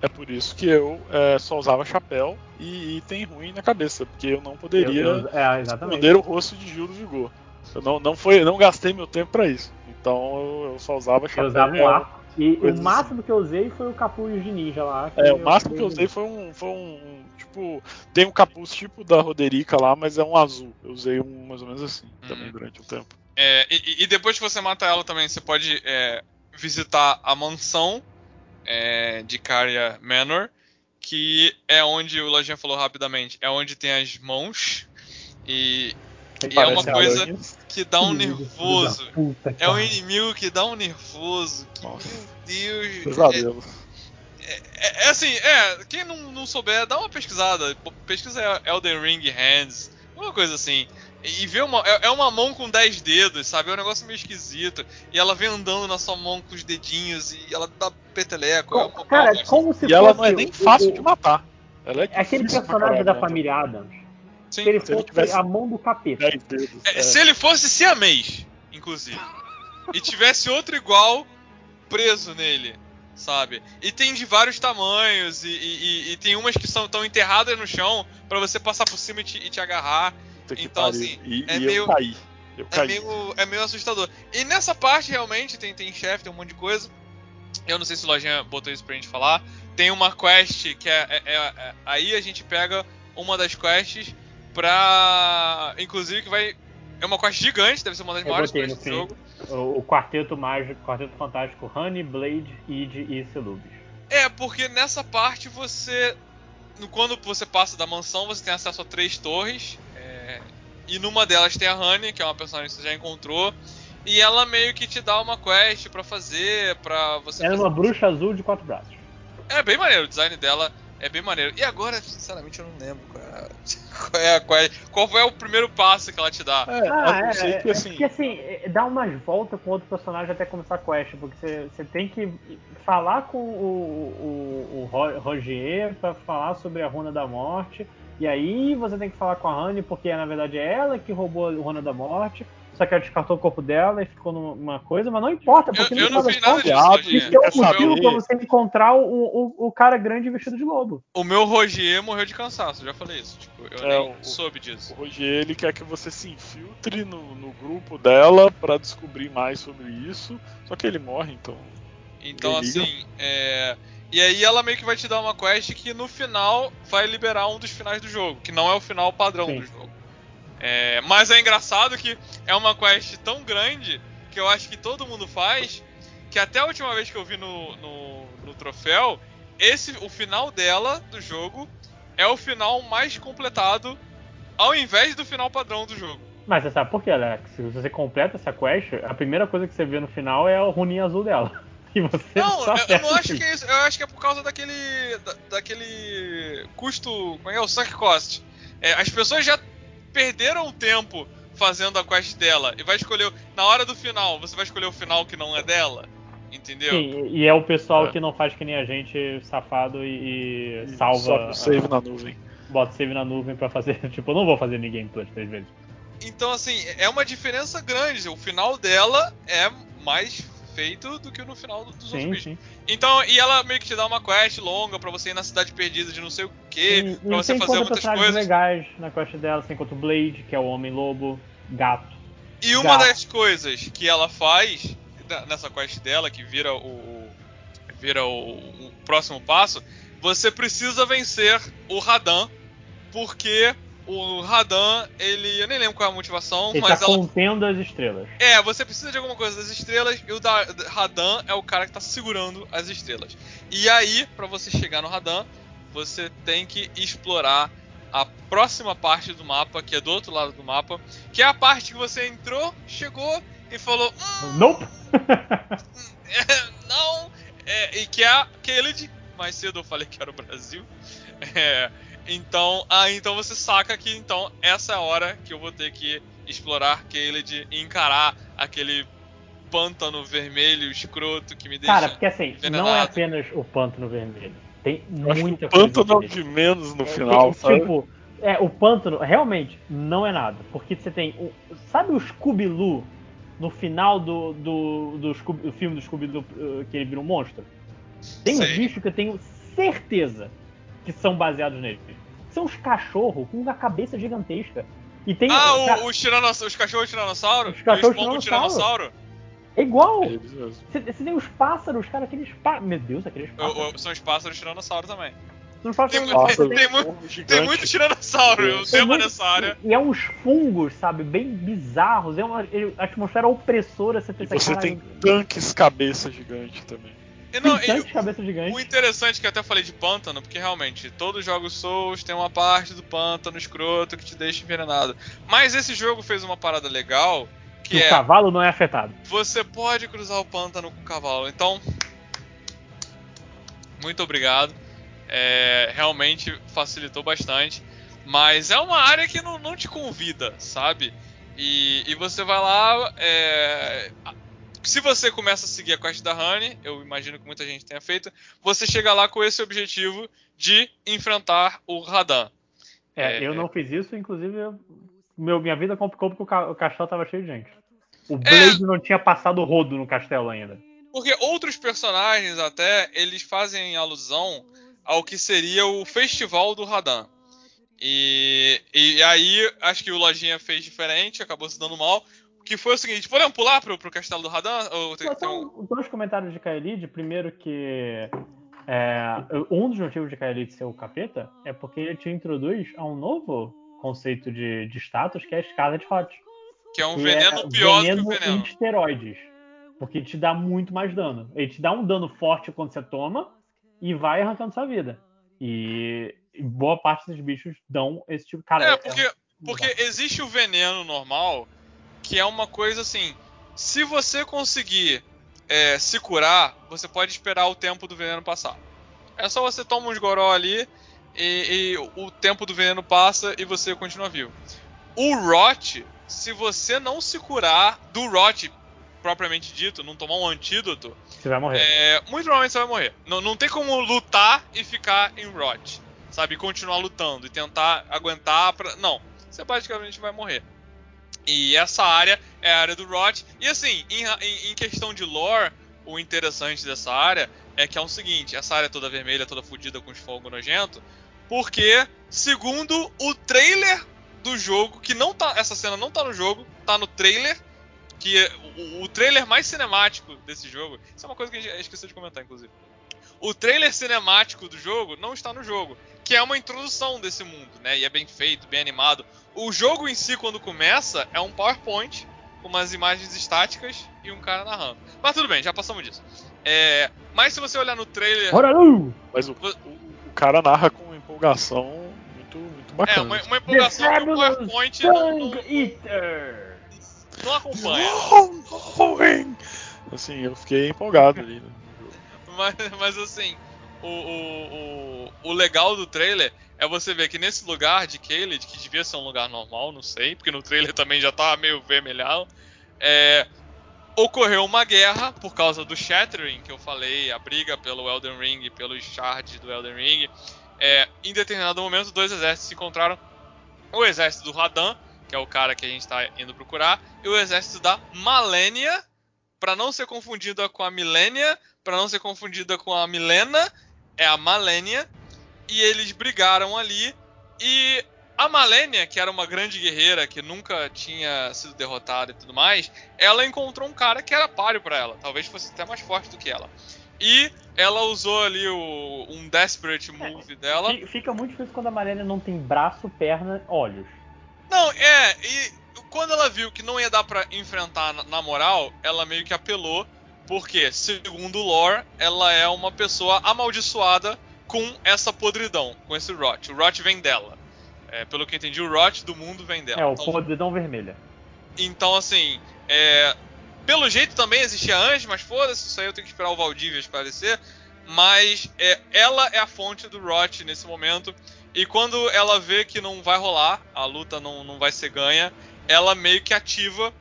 É por isso que eu é, só usava chapéu e item ruim na cabeça, porque eu não poderia Eu- eu- é, esconder o rosto de Gil do Vigor. Eu não, não, foi, eu não gastei meu tempo pra isso. Então eu, eu só usava chapéu. Eu usava um arco. E o máximo que eu usei foi o capuz de ninja lá. É, o máximo que eu usei foi um, foi um. Tipo, tem um capuz tipo da Roderica lá, mas é um azul. Eu usei um mais ou menos assim também Uhum. durante um tempo. É, e, e depois que você mata ela também, você pode é, visitar a mansão é, de Karya Manor, que é onde o Lojinha falou rapidamente, é onde tem as mãos. E, E é uma coisa- que dá um nervoso. puta, É um inimigo que dá um nervoso. Que, meu Deus. Pesadelo. É, é assim, é, quem não, não souber, dá uma pesquisada. Pesquisa Elden Ring Hands, uma coisa assim. E, vê uma. É, é uma mão com 10 dedos, sabe? É um negócio meio esquisito. E ela vem andando na sua mão com os dedinhos e ela dá peteleco. é um- Cara, é um- como se E ela fosse não é nem fácil o- de matar. Ela é É aquele personagem da né? família Adams. Sim. Se ele Se ele fosse a mão do capeta. Dedos. É, é. Se ele fosse siamês, inclusive, e tivesse outro igual preso nele, sabe? E tem de vários tamanhos, e, e- e- e tem umas que são tão enterradas no chão pra você passar por cima e te, e te agarrar. Então, pariu. assim, e, é e meio- eu caí. Eu É caí. meio, é meio assustador. E nessa parte, realmente, tem, tem chefe, tem um monte de coisa. Eu não sei se o Lojinha botou isso pra gente falar. Tem uma quest que é, é- é- é- Aí a gente pega uma das quests pra. Inclusive, que vai. É uma quest gigante, deve ser uma das Eu maiores quests no do jogo. O, o quarteto mágico, quarteto fantástico Honey, Blade, Id e Celubis. É, porque nessa parte você. Quando você passa da mansão, você tem acesso a três torres. é, e numa delas tem a Honey, que é uma personagem que você já encontrou. E ela meio que te dá uma quest pra fazer, pra você Ela é uma bruxa azul de quatro braços. É bem maneiro, o design dela é bem maneiro. E agora, sinceramente, eu não lembro qual é, qual é, qual é, qual o primeiro passo que ela te dá. É, Ah, é, sei é, que é assim. porque assim, é, dá umas voltas com outro personagem até começar a quest, porque você, você tem que falar com o, o, o Ro- Rogier pra falar sobre a Runa da Morte, e aí você tem que falar com a Honey, porque na verdade é ela que roubou a Runa da Morte, só que ela descartou o corpo dela e ficou numa coisa, mas não importa, porque Eu, eu não fiz das nada disso, Ah, isso é um motivo pra você encontrar o, o, o cara grande vestido de lobo. O meu Rogier morreu de cansaço, já falei isso. Tipo, eu É, nem o- soube O disso. Rogier ele quer que você se infiltre no, no grupo dela pra descobrir mais sobre isso. Só que ele morre, então. Então, assim, é. E aí ela meio que vai te dar uma quest que no final vai liberar um dos finais do jogo, que não é o final padrão Sim. do jogo. É, mas é engraçado que é uma quest tão grande que eu acho que todo mundo faz, que até a última vez que eu vi no, no, no troféu, esse o final dela do jogo é o final mais completado ao invés do final padrão do jogo. Mas você sabe por quê, Alex? Se você completa essa quest, a primeira coisa que você vê no final é o runinho azul dela. E você Não, só eu, eu não acho que é isso. Eu acho que é por causa daquele. da- daquele custo. Como é é? O sunk cost. É, as pessoas já perderam tempo fazendo a quest dela e vai escolher. Na hora do final, você vai escolher o final que não é dela. Entendeu? Sim, e é o pessoal É. que não faz que nem a gente, safado, e, e salva. Sobe o save a- na nuvem. Bota save na nuvem pra fazer. Tipo, eu não vou fazer ninguém plus três vezes. Então, assim, é uma diferença grande. O final dela é mais feito do que no final do- dos outros Sim, bichos. sim. Então, e ela meio que te dá uma quest longa pra você ir na cidade perdida de não sei o que, pra você fazer muitas coisas. legais na quest dela. Você encontra o Blade, que é o Homem-Lobo, gato. E uma Gato. das coisas que ela faz nessa quest dela, que vira o, o- vira o, o próximo passo, você precisa vencer o Radan, porque o Radan, ele. Eu nem lembro qual é a motivação, Ele mas tá ela. contendo as estrelas. É, você precisa de alguma coisa das estrelas e o da da- Radan é o cara que tá segurando as estrelas. E aí, pra você chegar no Radan, você tem que explorar a próxima parte do mapa, que é do outro lado do mapa, que é a parte que você entrou, chegou e falou: hum, Nope! não, é, e que é aquele de mais cedo eu falei que era o Brasil. É, então, ah, então você saca que então essa é a hora que eu vou ter que explorar Caled e encarar aquele pântano vermelho escroto que me deixa. Cara, porque assim, não é envenenado. apenas o pântano vermelho. Tem Eu acho que muita o pântano é coisa. o nele. de menos no É, final, tem, sabe? Tipo, é, o pântano realmente não é nada. Porque você tem. O, sabe o Scooby-Doo no final do, do, do, Scooby- do filme do Scooby-Doo uh, que ele vira um monstro? Tem Sei. bichos que eu tenho certeza que são baseados nele. São uns cachorros com uma cabeça gigantesca. E tem. Ah, o, os, tiranoss... os cachorros tiranossauro? Os cachorros e os tiranossauro. tiranossauro? É igual! Mesmo. Você, você tem os pássaros, cara, aqueles pássaros. Meu Deus, aqueles pássaros. o- são os pássaros tiranossauro também. Tem- tem- tem- mu- Um Tem muito tiranossauro, o tem tema muito- nessa área. E é uns fungos, sabe, bem bizarros. É uma ele- atmosfera opressora. Você pensa, você tem tanques cabeça gigante também. E não, e- tantas cabeças gigantes. O interessante é que eu até falei de pântano, porque realmente, todos os jogos Souls tem uma parte do pântano escroto que te deixa envenenado. Mas esse jogo fez uma parada legal, que o é, cavalo não é afetado. você pode cruzar o pântano com o cavalo. Então, muito obrigado. É, realmente facilitou bastante. Mas é uma área que não, não te convida, sabe? E, e você vai lá. é, se você começa a seguir a quest da Honey, eu imagino que muita gente tenha feito, você chega lá com esse objetivo de enfrentar o Radan. É, É, eu é. não fiz isso, inclusive, eu- meu, minha vida complicou porque o, ca- o castelo tava cheio de gente. O É. Blade não tinha passado o rodo no castelo ainda. Porque outros personagens até, eles fazem alusão ao que seria o festival do Radan. E, e aí, acho que o Lojinha fez diferente, acabou se dando mal. Que foi o seguinte, podemos pular pro, pro castelo do Radan? Ou tem, tem um... dois comentários de Kaelid. Primeiro que é, um dos motivos de Kaelid ser o capeta é porque ele te introduz a um novo conceito de, de status, que é a escada de hot. Que é um que veneno é pior veneno do que o veneno. em esteroides. Porque te dá muito mais dano. Ele te dá um dano forte quando você toma e vai arrancando sua vida. E boa parte dos bichos dão esse tipo. Cara, É, é- porque, é- porque existe o veneno normal, que é uma coisa assim. Se você conseguir é, se curar, você pode esperar o tempo do veneno passar. É só você toma uns goró ali e, e o tempo do veneno passa e você continua vivo. O Rot, se você não se curar do Rot propriamente dito, não tomar um antídoto, Você vai morrer. é, muito provavelmente você vai morrer. Não, não tem como lutar e ficar em rot. Sabe? Continuar lutando e tentar aguentar pra. Não. Você basicamente vai morrer. E essa área é a área do rot. E assim, em, em- em questão de lore, o interessante dessa área é que é o seguinte: essa área toda vermelha, toda fodida com os fogos nojentos. Porque, segundo o trailer do jogo, que não tá. Essa cena não tá no jogo, tá no trailer que é o, o trailer mais cinemático desse jogo, isso é uma coisa que a gente esqueceu de comentar, inclusive. O trailer cinemático do jogo não está no jogo, que é uma introdução desse mundo, né? E é bem feito, bem animado. O jogo em si, quando começa, é um PowerPoint com umas imagens estáticas e um cara narrando. Mas tudo bem, já passamos disso. É, mas se você olhar no trailer, Bora, Lu! Mas o, o, o cara narra com empolgação muito, muito é bacana. uma, uma empolgação que o PowerPoint não, não, Tongue Eater! não acompanha. Assim, eu fiquei empolgado ali. né? Mas, mas assim, o, o, o, legal do trailer é você ver que nesse lugar de Caled, que devia ser um lugar normal, não sei, porque no trailer também já tá meio vermelhão, é, ocorreu uma guerra por causa do Shattering, que eu falei, a briga pelo Elden Ring, pelos shards do Elden Ring. É, em determinado momento, dois exércitos se encontraram. O exército do Radan, que é o cara que a gente está indo procurar, e o exército da Malenia, para não ser confundida com a Milênia, para não ser confundida com a Milena, é a Malenia, e eles brigaram ali e a Malenia, que era uma grande guerreira que nunca tinha sido derrotada e tudo mais, ela encontrou um cara que era páreo para ela, talvez fosse até mais forte do que ela. E ela usou ali o, um Desperate Move dela. Fi- Fica muito difícil quando a Mariana não tem braço, perna, olhos. Não, é, e quando ela viu que não ia dar pra enfrentar na moral, ela meio que apelou, porque, segundo o lore, ela é uma pessoa amaldiçoada com essa podridão, com esse rot. O rot vem dela. É, pelo que eu entendi, o rot do mundo vem dela. É, o Então- podridão vermelha. Então, assim, é, pelo jeito também existia anjo, mas foda-se, isso aí eu tenho que esperar o Valdívia esclarecer. Mas é, ela é a fonte do Rot nesse momento. E quando ela vê que não vai rolar, a luta não, não vai ser ganha, ela meio que ativa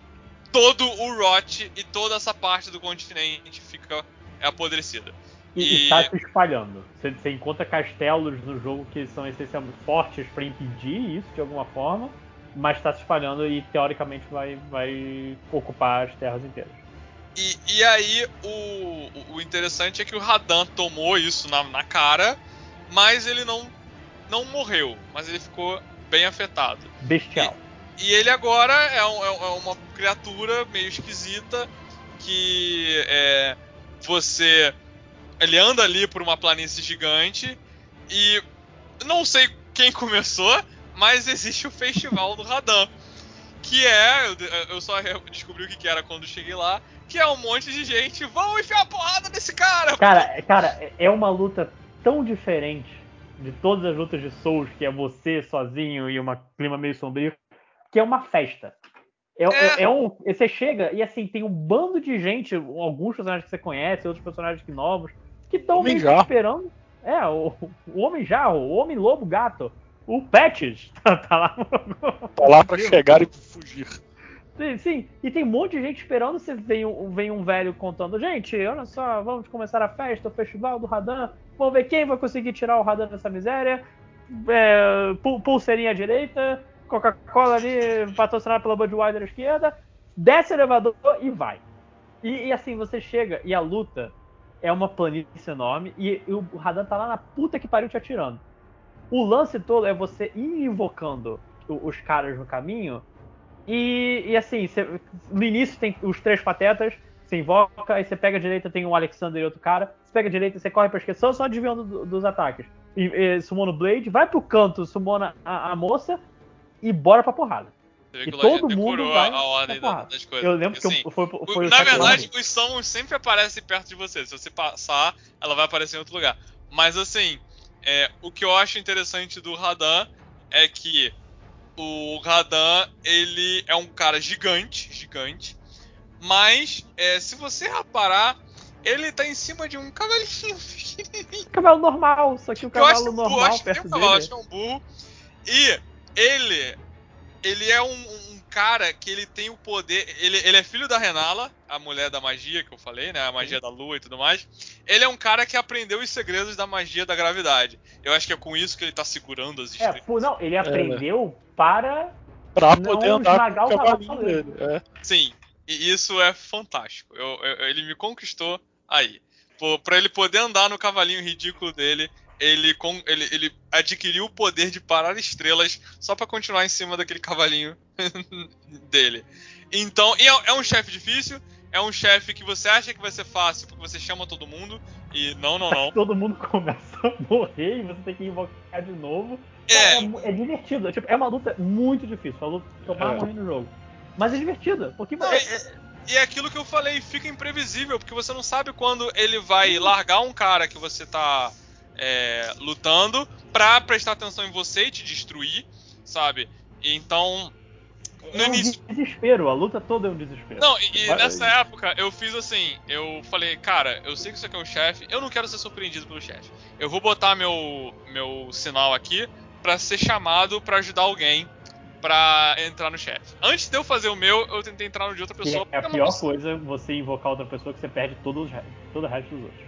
todo o Rot e toda essa parte do continente fica apodrecida. E, E- e tá se espalhando. Você, você encontra castelos no jogo que são essencialmente fortes pra impedir isso de alguma forma, mas tá se espalhando e teoricamente vai, vai ocupar as terras inteiras. E, e aí, o, o- o interessante é que o Radan tomou isso na, na cara, mas ele não, não morreu, mas ele ficou bem afetado. Bestial. E ele agora é, é um- é uma criatura meio esquisita que é, você. Ele anda ali por uma planície gigante e não sei quem começou, mas existe o festival do Radan. Que é, eu, só descobri o que que era quando cheguei lá, que é um monte de gente, vão enfiar a porrada nesse cara! Cara, cara, é uma luta tão diferente de todas as lutas de Souls, que é você sozinho e um clima meio sombrio, que é uma festa. É, é- é um, você chega e assim, tem um bando de gente, alguns personagens que você conhece, outros personagens que novos, que estão meio que esperando. É, o, o Homem Jarro, o Homem Lobo Gato, o Patches tá, tá lá. Tá lá pra chegar e fugir. Sim, sim, e tem um monte de gente esperando. Você vem, um- vem um velho contando: gente, olha só, vamos começar a festa, o festival do Radan. Vamos ver quem vai conseguir tirar o Radan dessa miséria. É, pul- pulseirinha à direita, Coca-Cola ali, patrocinada pela Budweiser à esquerda. Desce o elevador e vai. E, e assim, você chega e a luta é uma planície enorme e, e o Radan tá lá na puta que pariu te atirando. O lance todo é você ir invocando os caras no caminho e, e assim, no início tem os três patetas, você invoca, aí você pega a direita, tem um Alexander e outro cara. Você pega a direita, você corre pra esquerda, só, só desviando do- dos ataques. E, e, sumona o Blade, vai pro canto, sumona a, a moça e bora pra porrada. E que todo mundo vai a, ordem da- das coisas. Eu lembro que assim, eu, foi, O- foi o na verdade, os summons sempre aparecem perto de você. Se você passar, ela vai aparecer em outro lugar. Mas assim, é, o que eu acho interessante do Radan é que o Radan, ele é um cara gigante, gigante. Mas, é, se você reparar, ele tá em cima de um cavalinho cavalo normal, só que o Que eu acho cavalo normal acho que nem perto cavalo, dele. acho que é um burro. E ele. Ele é um, um cara que ele tem o poder. Ele, ele é filho da Renala, a mulher da magia que eu falei, né? A magia da lua e tudo mais. Ele é um cara que aprendeu os segredos da magia da gravidade. Eu acho que é com isso que ele tá segurando as É, estrelas. pô, não, ele aprendeu para. Pra Não poder andar com o cavalinho cavalo dele. É. Sim, e isso é fantástico. Eu- eu- ele me conquistou aí. Pô, pra ele poder andar no cavalinho ridículo dele, ele, com- ele, ele adquiriu o poder de parar estrelas só pra continuar em cima daquele cavalinho dele. Então, e é, é um chefe difícil, é um chefe que você acha que vai ser fácil porque você chama todo mundo, e não, não, não. Todo mundo começa a morrer e você tem que invocar de novo. É. É, é divertido. Tipo, é uma luta muito difícil. Uma luta que eu É. no jogo. Mas é divertida. Porque Não, é- e, e é aquilo que eu falei, fica imprevisível, porque você não sabe quando ele vai largar um cara que você tá é, lutando pra prestar atenção em você e te destruir, sabe? Então. No é um início. desespero. A luta toda é um desespero. Não, e, e nessa época eu fiz assim, eu falei, cara, eu sei que isso aqui é um chefe, eu não quero ser surpreendido pelo chefe. Eu vou botar meu, meu sinal aqui pra ser chamado pra ajudar alguém pra entrar no chefe. Antes de eu fazer o meu, eu tentei entrar no de outra pessoa. é a pior coisa você invocar outra pessoa que você perde re- todo o resto dos outros.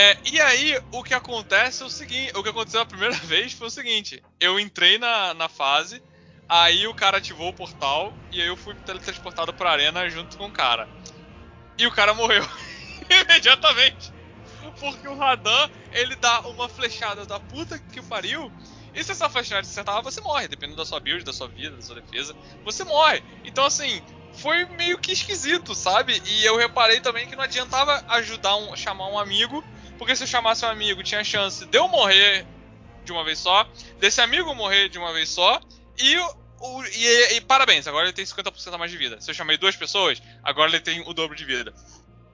É, e aí, o que acontece é o seguinte: o que aconteceu a primeira vez foi o seguinte: eu entrei na, na fase, aí o cara ativou o portal, e aí eu fui teletransportado pra arena junto com o cara. E o cara morreu imediatamente. Porque o Radan, ele dá uma flechada da puta que pariu. E se essa flechada acertar, você morre, dependendo da sua build, da sua vida, da sua defesa, você morre. Então, assim, foi meio que esquisito, sabe? E eu reparei também que não adiantava ajudar um, chamar um amigo, porque se eu chamasse um amigo, tinha chance de eu morrer de uma vez só, desse amigo morrer de uma vez só, e, o, e, e parabéns, agora ele tem 50% a mais de vida. Se eu chamei duas pessoas, agora ele tem o dobro de vida.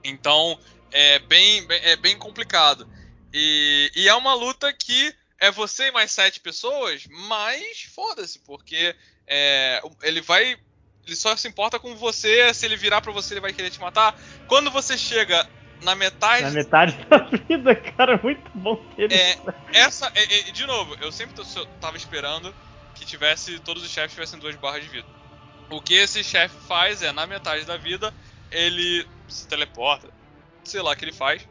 Então, é bem, é bem complicado. E, e é uma luta que é você e mais sete pessoas, mas foda-se, porque é, ele vai. Ele só se importa com você, se ele virar para você, ele vai querer te matar. Quando você chega na metade. Na metade da vida, cara, muito bom ter é, essa é, é, De novo, eu sempre tava esperando que tivesse. Todos os chefes tivessem duas barras de vida. O que esse chefe faz é, na metade da vida, ele se teleporta. Sei lá o que ele faz.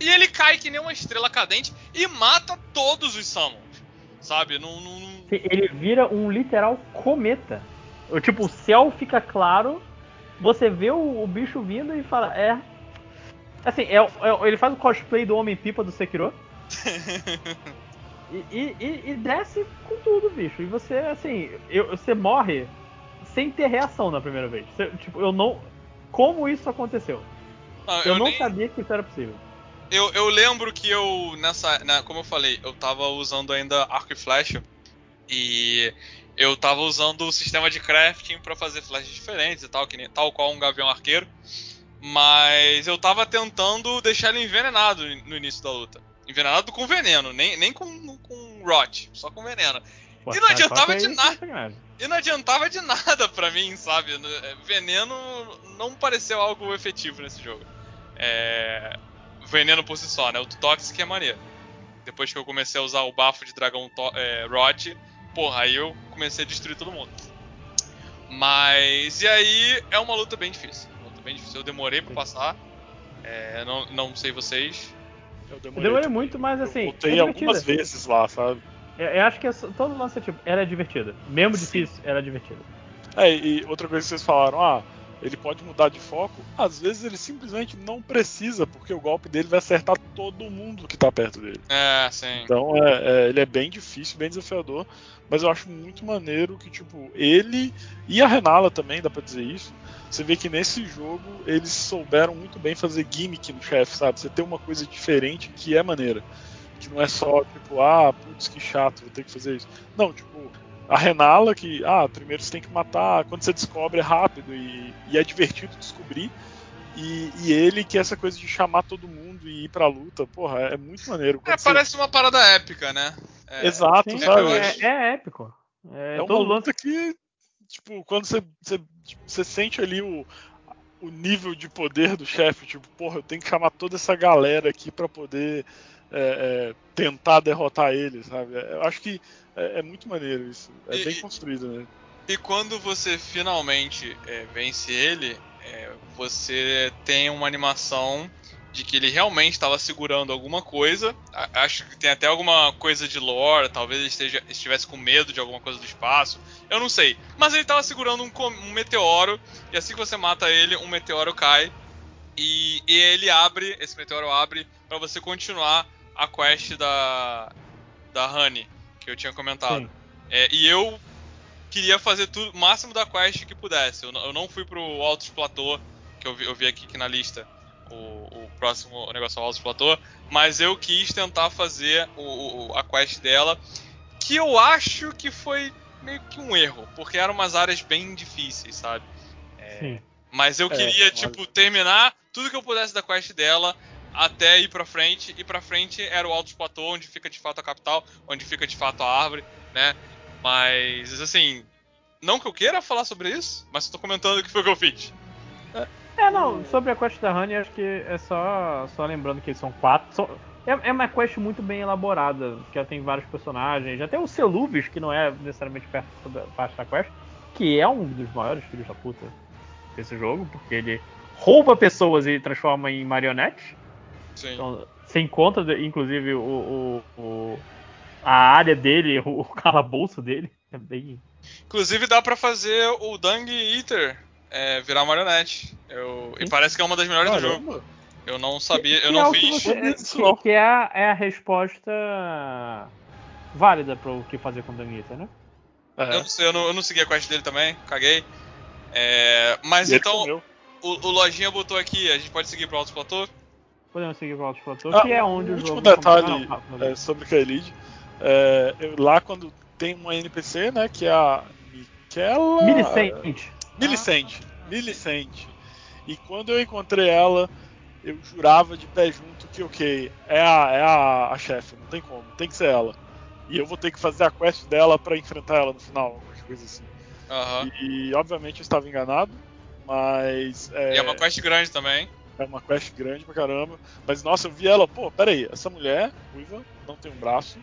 E ele cai que nem uma estrela cadente e mata todos os summons. Sabe? Não, não, não... Ele vira um literal cometa. Tipo, o céu fica claro, você vê o, o bicho vindo e fala, é. Assim, é, é, ele faz o cosplay do Homem-Pipa do Sekiro. e, e, e, desce com tudo, bicho. E você, assim, eu, você morre sem ter reação na primeira vez. Você, tipo, eu não. Como isso aconteceu? Não, eu, eu, não nem... sabia que isso era possível. Eu, eu lembro que eu, nessa. Na, como eu falei, eu tava usando ainda arco e flecha. E eu tava usando o sistema de crafting para fazer flechas diferentes e tal, que nem, tal qual um gavião arqueiro. Mas eu tava tentando deixar ele envenenado no início da luta. Envenenado com veneno, nem, nem com, com rot, só com veneno. Pô, e não adiantava de nada. E não adiantava de nada pra mim, sabe? Veneno não pareceu algo efetivo nesse jogo. É veneno por si só, né? O Toxic é maneiro. Depois que eu comecei a usar o bafo de dragão é, Rot, porra, aí eu comecei a destruir todo mundo. Mas. E aí é uma luta bem difícil. Bem difícil. Eu demorei pra passar. É, não, não sei vocês. Eu demorei, eu demorei muito, mas assim. Eu voltei é algumas vezes lá, sabe? Eu, eu acho que é todo lance é tipo, era divertido. Mesmo Sim. difícil, era divertido. É, e outra coisa que vocês falaram, ah, ele pode mudar de foco, às vezes ele simplesmente não precisa, porque o golpe dele vai acertar todo mundo que tá perto dele. É, sim. Então é, é, ele é bem difícil, bem desafiador, mas eu acho muito maneiro que, tipo, ele e a Renala também, dá pra dizer isso. Você vê que nesse jogo eles souberam muito bem fazer gimmick no chefe, sabe? Você tem uma coisa diferente que é maneira. Que não é só, tipo, ah, putz, que chato, vou ter que fazer isso. Não, tipo, a Renala, que, ah, primeiro você tem que matar, quando você descobre é rápido e, e é divertido descobrir. E, e, ele, que é essa coisa de chamar todo mundo e ir pra luta, porra, é muito maneiro. É, você... parece uma parada épica, né? É, Exato, sim, sabe? É, é, épico. É, é uma luta que, tipo, quando você, você, tipo, você sente ali o, o nível de poder do chefe, tipo, porra, eu tenho que chamar toda essa galera aqui para poder é, é, tentar derrotar ele, sabe? Eu acho que é, é muito maneiro isso. É e, bem construído, né? E quando você finalmente é, vence ele, é, você tem uma animação de que ele realmente estava segurando alguma coisa. Acho que tem até alguma coisa de lore, talvez ele esteja, estivesse com medo de alguma coisa do espaço. Eu não sei. Mas ele estava segurando um, um, meteoro, e assim que você mata ele, um meteoro cai. E, e ele abre, esse meteoro abre, para você continuar a quest da, da Honey que eu tinha comentado. É, e eu queria fazer tudo, o máximo da quest que pudesse. Eu, eu não fui pro Altos Platô, que eu vi, eu vi aqui, aqui na lista. O, o próximo negócio é o Altos Platô. Mas eu quis tentar fazer o, o, a quest dela. Que eu acho que foi meio que um erro. Porque eram umas áreas bem difíceis, sabe? É, mas eu é, queria, é, tipo, terminar tudo que eu pudesse da quest dela até ir pra frente, e pra frente era o Alto Platô, onde fica de fato a capital, onde fica de fato a árvore, né? Mas, assim, não que eu queira falar sobre isso, mas estou comentando o que foi que eu fiz. É, não, sobre a quest da Honey, acho que é só, só lembrando que são quatro. É, é, uma quest muito bem elaborada, que já tem vários personagens. Tem o Celuvis, que não é necessariamente perto da parte da quest, que é um dos maiores filhos da puta desse jogo, porque ele rouba pessoas e transforma em marionetes. Sim. Então, você encontra, inclusive, o, o, o, a área dele, o calabouço dele. É bem. Inclusive dá para fazer o Dung Eater é, virar marionete. Eu, e parece que é uma das melhores Caramba. do jogo. Eu não sabia, que, eu não fiz. Você, que, que é, a, é a resposta válida para o que fazer com o Dung Eater, né? Uhum. Eu não sei, eu não, eu não segui a quest dele também, caguei. É, mas E então, o, o Lojinha botou aqui, a gente pode seguir pro Alto Platô? Podemos seguir pro Alto Platô, Ah, que é onde o último jogo... detalhe Ah, não, é, sobre Kaelid. É, lá quando tem uma NPC, né, que é a Miquela... Milicente. Milicente. Milicente. E quando eu encontrei ela, eu jurava de pé junto que, ok, é a, é a, a chefe, não tem como, tem que ser ela. E eu vou ter que fazer a quest dela pra enfrentar ela no final, alguma coisa assim. Aham. E, obviamente eu estava enganado, mas é, E é uma quest grande também. É uma quest grande pra caramba. Mas nossa, eu vi ela, pô, peraí, essa mulher, ruiva, não tem um braço.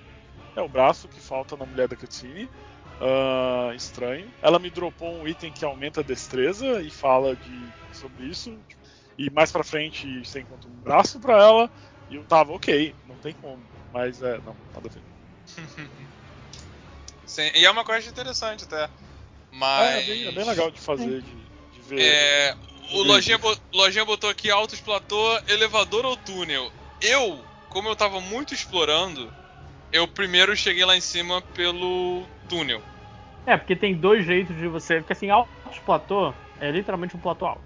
É o braço que falta na mulher da cutscene. Ah, estranho. Ela me dropou um item que aumenta a destreza e fala de, sobre isso. E mais pra frente você encontra um braço pra ela. E eu tava, ok, não tem como. Mas é, não, nada a ver. Sim, e é uma quest interessante até. Mas. É, é bem, é bem legal de fazer, de, de ver. É, o. Lojinha, Lojinha botou aqui altos platô, elevador ou túnel. Eu, como eu tava muito explorando, eu primeiro cheguei lá em cima pelo túnel. É, porque tem dois jeitos de você. Porque assim, alto platô é literalmente um platô alto.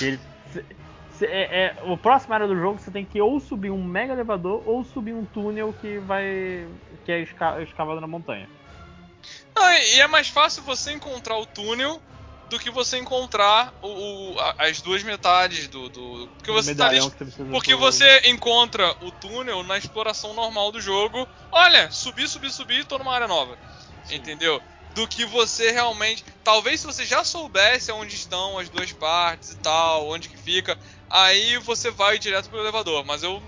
Ele, cê- cê- é, é- o próximo área do jogo você tem que ou subir um mega elevador ou subir um túnel que vai. que é esca- escavado na montanha. Não, e é mais fácil você encontrar o túnel do que você encontrar o, o- as duas metades do. do porque você tá ali medalhão que você Porque você encontra o túnel na exploração normal do jogo. Olha, subir, subir, subir, tô numa área nova. Entendeu? Do que você realmente. Talvez se você já soubesse onde estão as duas partes e tal, onde que fica, aí você vai direto pro elevador. Mas eu.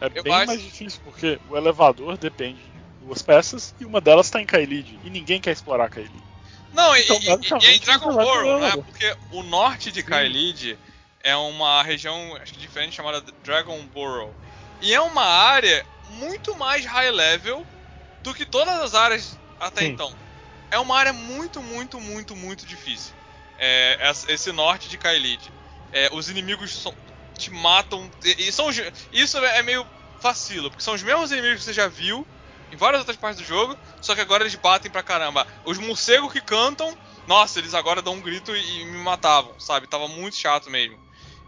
É Eu bem acho- mais difícil, porque o elevador depende de duas peças e uma delas está em Kaelid. E ninguém quer explorar Kaelid. Não, e, e- e- e é Ball, né? Porque o norte de Sim. Kaelid é uma região, acho que diferente, chamada Dragon Borough. E é uma área muito mais high level do que todas as áreas até Sim. então. É uma área muito, muito, muito, muito difícil. É, esse norte de Kaelid. É, os inimigos são- te matam. E, e são isso é meio vacilo, porque são os mesmos inimigos que você já viu em várias outras partes do jogo, só que agora eles batem pra caramba. Os morcegos que cantam, nossa, eles agora dão um grito e, e me matavam, sabe? Tava muito chato mesmo.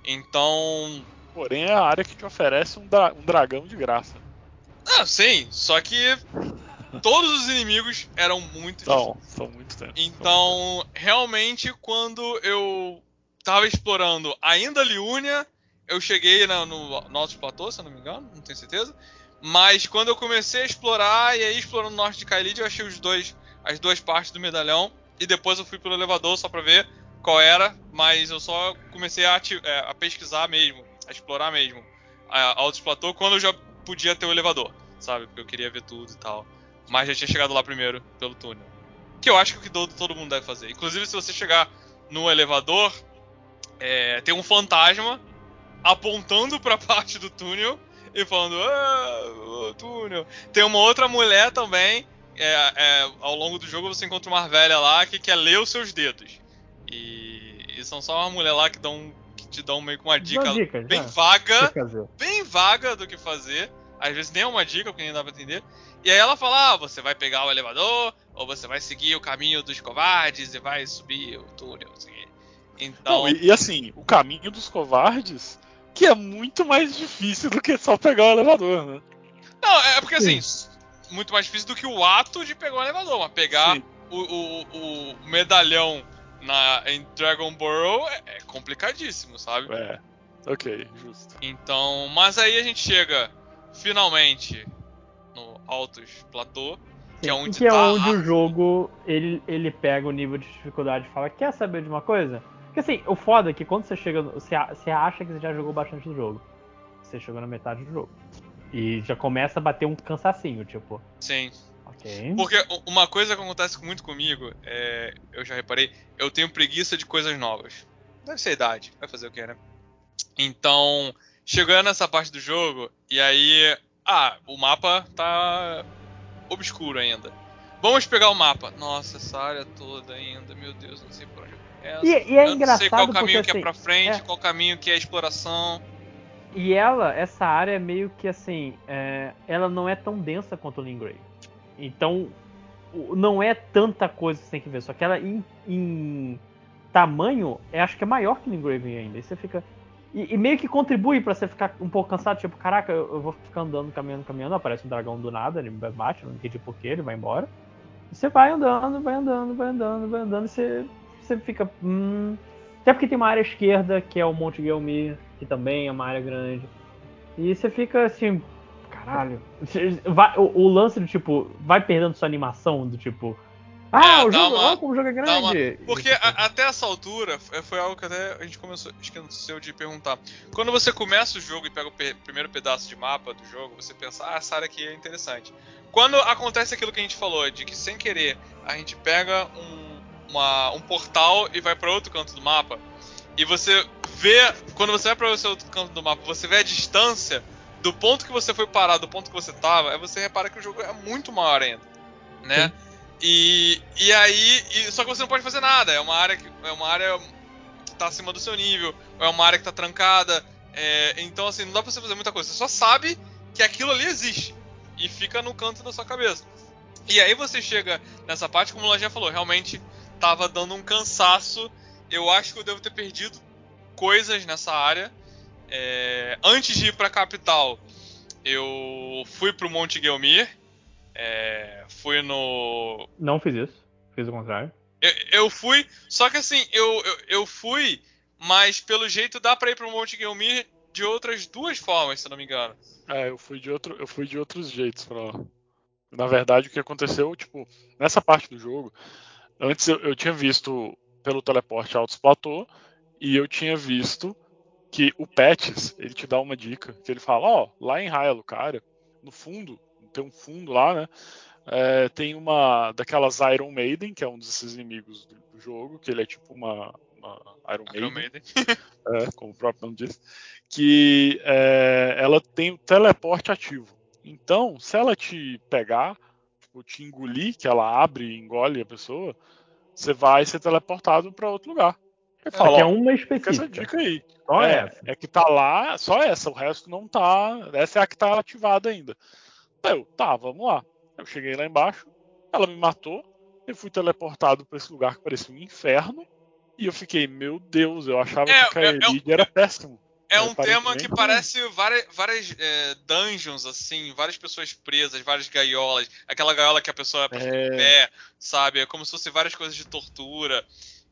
Então. Porém, é a área que te oferece um, dra- um dragão de graça. Ah, sim, só que todos os inimigos eram muito Então, são muito tempo. Então, realmente, quando eu tava explorando ainda Liúnia, eu cheguei na- no, no Alto Platô, se eu não me engano, não tenho certeza. Mas quando eu comecei a explorar, e aí explorando o norte de Kaelid, eu achei os dois, as duas partes do medalhão. E depois eu fui pelo elevador só pra ver qual era, mas eu só comecei a, é, a pesquisar mesmo, a explorar mesmo a Alto Platô quando eu já podia ter o elevador, sabe? Porque eu queria ver tudo e tal. Mas já tinha chegado lá primeiro pelo túnel. Que eu acho que é todo mundo deve fazer. Inclusive, se você chegar no elevador, é, tem um fantasma apontando pra parte do túnel e falando: Ah, o túnel. Tem uma outra mulher também. é, é, ao longo do jogo você encontra uma velha lá que quer ler os seus dedos. E, e são só uma mulher lá que, dão, que te dão meio que uma dica Dá dicas, bem né? vaga bem vaga do que fazer. Às vezes nem é uma dica, porque nem dá pra entender. E aí ela fala: ah, você vai pegar o elevador, ou você vai seguir o caminho dos covardes e vai subir o túnel. Assim. Então. Não, e, e assim, o caminho dos covardes, que é muito mais difícil do que só pegar o elevador, né? Não, é porque assim, muito mais difícil do que o ato de pegar o elevador, mas pegar o, o, o medalhão na, em Dragon Borough é, é complicadíssimo, sabe? É, ok, justo. Então, mas aí a gente chega finalmente no Altos Platô, que é onde que é tá onde a- o jogo ele, ele pega o nível de dificuldade e fala: Quer saber de uma coisa? Porque assim, o foda é que quando você chega. no- Você, você acha que você já jogou bastante do jogo. Você chegou na metade do jogo. E já começa a bater um cansacinho, tipo, Sim. ok. Porque uma coisa que acontece muito comigo, é, eu já reparei, eu tenho preguiça de coisas novas. Deve ser a idade, vai fazer o que, né? Então, chegando nessa parte do jogo, e aí. Ah, o mapa tá obscuro ainda. Vamos pegar o mapa. Nossa, essa área toda ainda, meu Deus, não sei por onde começo. E, e é eu não sei qual engraçado caminho porque que é assim, pra frente, é. qual caminho que é exploração. E ela, essa área é meio que assim, é, ela não é tão densa quanto o Lingray. Então, o- não é tanta coisa que você tem que ver, só que ela em, em, tamanho, é, acho que é maior que no Engraven ainda. E você fica. E, e meio que contribui pra você ficar um pouco cansado, tipo, caraca, eu, eu vou ficar andando, caminhando, caminhando, aparece um dragão do nada, ele bate, não entendi porquê, ele vai embora. E você vai andando, vai andando, vai andando, vai andando, e você, você fica. Hum... Até porque tem uma área esquerda, que é o Monte Gelmir, que também é uma área grande. E você fica assim, caralho. Vai, o, o, lance do tipo, vai perdendo sua animação, do tipo. Ah, É, o jogo, uma- ó, como o jogo é uma- grande. Porque a- até essa altura foi algo que até a gente começou, esqueceu de perguntar. Quando você começa o jogo e pega o pe- primeiro pedaço de mapa do jogo, você pensa, ah, essa área aqui é interessante. Quando acontece aquilo que a gente falou, de que sem querer a gente pega um, uma- um portal e vai para outro canto do mapa, e você vê, quando você vai para esse outro canto do mapa, você vê a distância do ponto que você foi parar, do ponto que você tava, aí você repara que o jogo é muito maior ainda, né? E, e aí, e- só que você não pode fazer nada. É uma área que é uma área que tá acima do seu nível, é uma área que tá trancada. é, então assim, não dá pra você fazer muita coisa. Você só sabe que aquilo ali existe e fica no canto da sua cabeça. E aí você chega nessa parte, como o Lojinha falou, realmente tava dando um cansaço. Eu acho que eu devo ter perdido coisas nessa área. É, antes de ir pra capital, eu fui pro Monte Gelmir. é, fui no. Não fiz isso. Fiz o contrário. Eu, eu fui. Só que assim, eu, eu, eu fui, mas pelo jeito dá pra ir pro Monte Gelmir de outras duas formas, se não me engano. É, eu fui de outro, eu fui de outros jeitos pra lá. Na verdade, o que aconteceu, tipo, nessa parte do jogo, antes eu, eu tinha visto pelo teleporte Altos Platô e eu tinha visto que o Pets, ele te dá uma dica, que ele fala, ó, lá em Hylo, cara, no fundo, tem um fundo lá, né? é, tem uma daquelas Iron Maiden, que é um desses inimigos do, do jogo, que ele é tipo uma, uma Iron Iron Maiden Maiden. é, como o próprio nome diz, que é, ela tem o teleporte ativo. Então, se ela te pegar, tipo, te engolir, que ela abre e engole a pessoa, você vai ser teleportado para outro lugar. Só fala, que é uma fica essa específica. dica aí. Só é, essa. é que tá lá, só essa, o resto não tá. Essa é a que tá ativada ainda. Eu, tá, vamos lá. Eu cheguei lá embaixo, ela me matou, eu fui teleportado para esse lugar que parecia um inferno, e eu fiquei, meu Deus, eu achava É, que é, é, Kaelid era péssimo. É É, um tema que parece várias, várias é, dungeons, assim, várias pessoas presas, várias gaiolas. Aquela gaiola que a pessoa É. pé, sabe? É como se fosse várias coisas de tortura.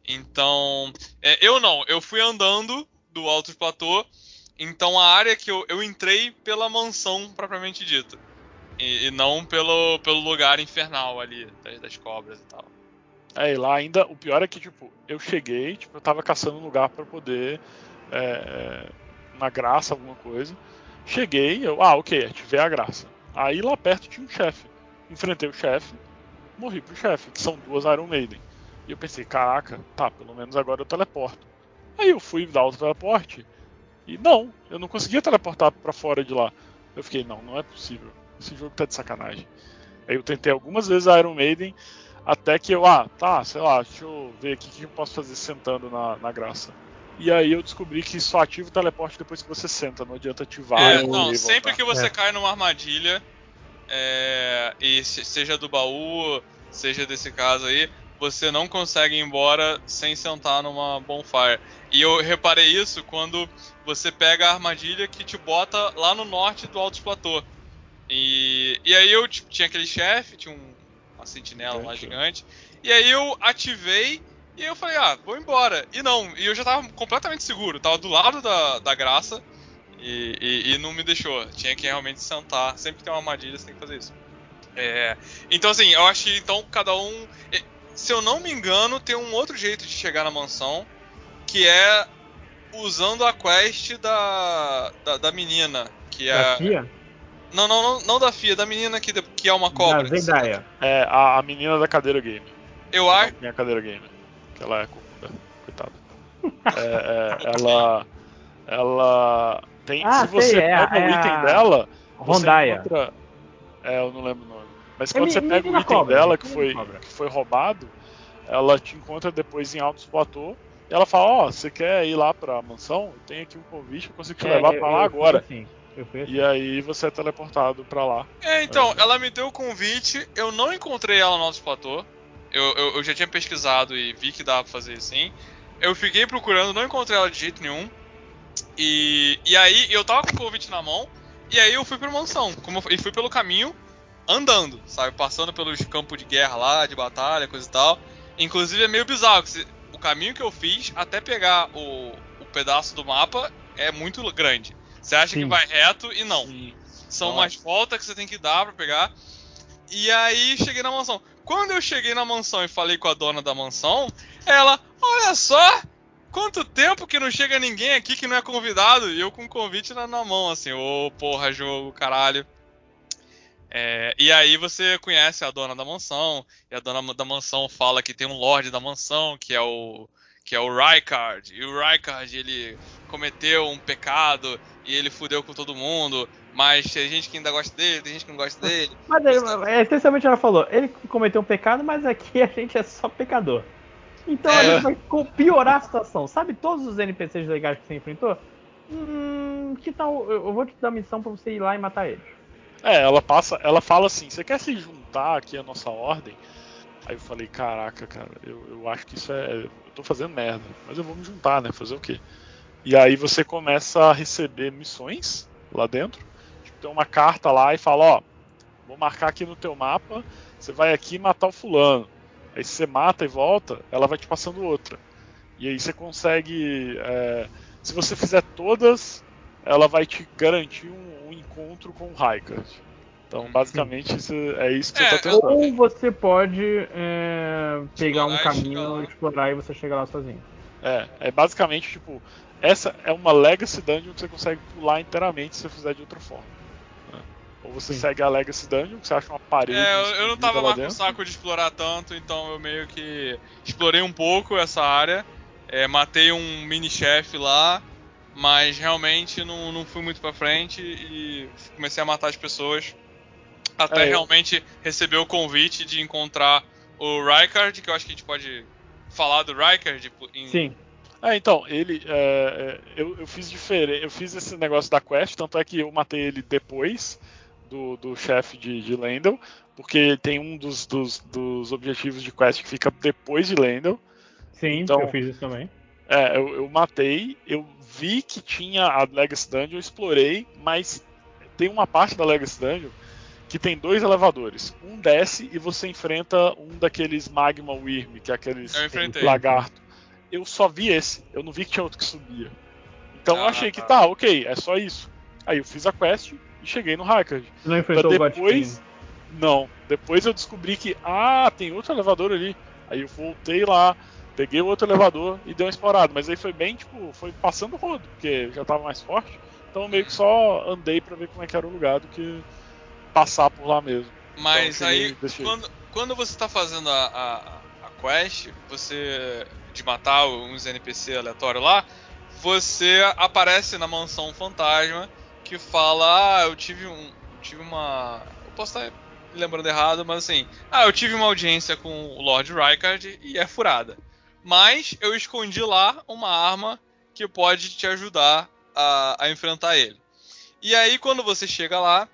Então, é, eu não, eu fui andando do Alto Platô, então a área que eu, eu entrei pela mansão propriamente dita. E, e não pelo, pelo lugar infernal ali, das, das cobras e tal. É, e lá ainda, o pior é que, tipo, eu cheguei, tipo, eu tava caçando um lugar pra poder, é, na graça, alguma coisa. Cheguei, eu, ah, ok, ativei a graça. Aí lá perto tinha um chefe. Enfrentei o chefe, morri pro chefe, que são duas Iron Maiden. E eu pensei, caraca, tá, pelo menos agora eu teleporto. Aí eu fui dar o teleporte, e não, eu não conseguia teleportar pra fora de lá. Eu fiquei, não, não é possível. Esse jogo tá de sacanagem. Aí eu tentei algumas vezes a Iron Maiden, até que eu, ah, tá, sei lá, deixa eu ver aqui o que eu posso fazer sentando na, na graça. E aí eu descobri que só ativa o teleporte depois que você senta, não adianta ativar É, não, sempre que você É. cai numa armadilha, é, e se- seja do baú, seja desse caso aí, você não consegue ir embora sem sentar numa bonfire. E eu reparei isso quando você pega a armadilha que te bota lá no norte do Alto Platô. E, e aí eu tipo, tinha aquele chefe, tinha um, uma sentinela lá gigante, e aí eu ativei e eu falei, ah, vou embora. E não, e eu já tava completamente seguro, tava do lado da, da graça. E, e- e não me deixou. Tinha que realmente sentar. Sempre que tem uma armadilha, você tem que fazer isso. É, então, assim, eu acho que então cada um. Se eu não me engano, tem um outro jeito de chegar na mansão. Que é usando a quest da, da, da menina. Que é. Da Fia? Não, não, não, não da Fia, da menina que, que é uma cobra. Da Zendaya. É, a, a menina da cadeira game. Eu acho. não tem a cadeira game. Que ela é corcunda. Coitada. É, é, ela. Ela. Tem, Ah, se você sei, é pega o é item a dela. você Rondaya. encontra- É, eu não lembro o nome. Mas É quando me- você pega o item cobra, dela que foi, cobra. que foi roubado, ela te encontra depois em Altos Platô. E ela fala: Ó, você quer ir lá pra mansão? Tenho aqui um convite, eu consigo te É, levar eu- pra lá agora. assim, assim. E aí você é teleportado pra lá. É, então, É. ela me deu o convite, eu não encontrei ela no nosso platô. Eu, eu, eu já tinha pesquisado e vi que dava pra fazer assim. eu fiquei procurando, não encontrei ela de jeito nenhum. E, e aí eu tava com o convite na mão, e aí eu fui pra mansão. Como eu, e fui pelo caminho andando, sabe? Passando pelos campos de guerra lá, de batalha, coisa e tal. Inclusive é meio bizarro, que o caminho que eu fiz até pegar o, o pedaço do mapa é muito grande. Você acha Sim. que vai reto e não. Sim. São Nossa. umas voltas que você tem que dar pra pegar. E aí cheguei na mansão. Quando eu cheguei na mansão e falei com a dona da mansão, ela, olha só, quanto tempo que não chega ninguém aqui que não é convidado. E eu com o convite na, na mão, assim, ô porra, jogo, caralho. É, e aí você conhece a dona da mansão, e a dona da mansão fala que tem um lord da mansão, que é o que é o Rykard. E o Rykard, ele cometeu um pecado e ele fudeu com todo mundo, mas tem gente que ainda gosta dele, tem gente que não gosta dele. Mas é, é, essencialmente ela falou, ele cometeu um pecado, mas aqui a gente é só pecador. Então a É. gente vai piorar a situação. Sabe todos os NPCs legais que você enfrentou? Hum, que tal? Eu vou te dar missão pra você ir lá e matar eles. É, ela passa, ela fala assim, você quer se juntar aqui à nossa ordem? Aí eu falei, caraca, cara, eu, eu acho que isso é. Eu tô fazendo merda, mas eu vou me juntar, né? Fazer o quê? E aí você começa a receber missões lá dentro. Tem uma carta lá e fala, ó, vou marcar aqui no teu mapa, você vai aqui matar o fulano. Aí se você mata e volta, ela vai te passando outra. E aí você consegue. é, se você fizer todas, ela vai te garantir um, um encontro com o Raikard. Então, basicamente, isso é isso que É, você tá tentando. Ou você pode é, pegar um e caminho, explorar e você chega lá sozinho. É, é basicamente tipo, essa é uma Legacy Dungeon que você consegue pular inteiramente se você fizer de outra forma. Ou você Sim. segue a Legacy Dungeon, que você acha uma parede. É, eu, eu não tava lá mais com dentro. saco de explorar tanto, então eu meio que explorei um pouco essa área. é, matei um mini-chefe lá, mas realmente não, não fui muito pra frente e comecei a matar as pessoas. Até É, eu- realmente receber o convite de encontrar o Rykard, que eu acho que a gente pode falar do Rykard. em- Sim. É, então, ele. é, é, eu, eu fiz diferente. Eu fiz esse negócio da quest, tanto é que eu matei ele depois do, do chefe de, de Lendel, porque tem um dos, dos, dos objetivos de quest que fica depois de Lendel. Sim, Então- eu fiz isso também. É, eu, eu matei, eu vi que tinha a Legacy Dungeon, eu explorei, mas tem uma parte da Legacy Dungeon que tem dois elevadores. Um desce e você enfrenta um daqueles Magma Wyrm, que é aqueles Eu lagarto. Eu só vi esse, eu não vi que tinha outro que subia. Então eu Ah, achei que tá. tá, ok, é só isso. Aí eu fiz a quest e cheguei no Hackard. Você não enfrentou o depois. Godfrey. Não. Depois eu descobri que, ah, tem outro elevador ali. Aí eu voltei lá, peguei o outro elevador e dei uma explorada. Mas aí foi bem, tipo, foi passando o rodo, porque já tava mais forte. Então eu meio que só andei pra ver como é que era o lugar do que passar por lá mesmo. Mas Então, eu cheguei- aí, quando, quando você tá fazendo a, a, a quest, você. de matar uns NPC aleatórios lá, você aparece na mansão fantasma que fala, ah, eu tive um. tive uma. Eu posso estar lembrando errado, mas assim. Ah, eu tive uma audiência com o Lord Rykard e é furada. Mas eu escondi lá uma arma que pode te ajudar a, a enfrentar ele. E aí, quando você chega lá,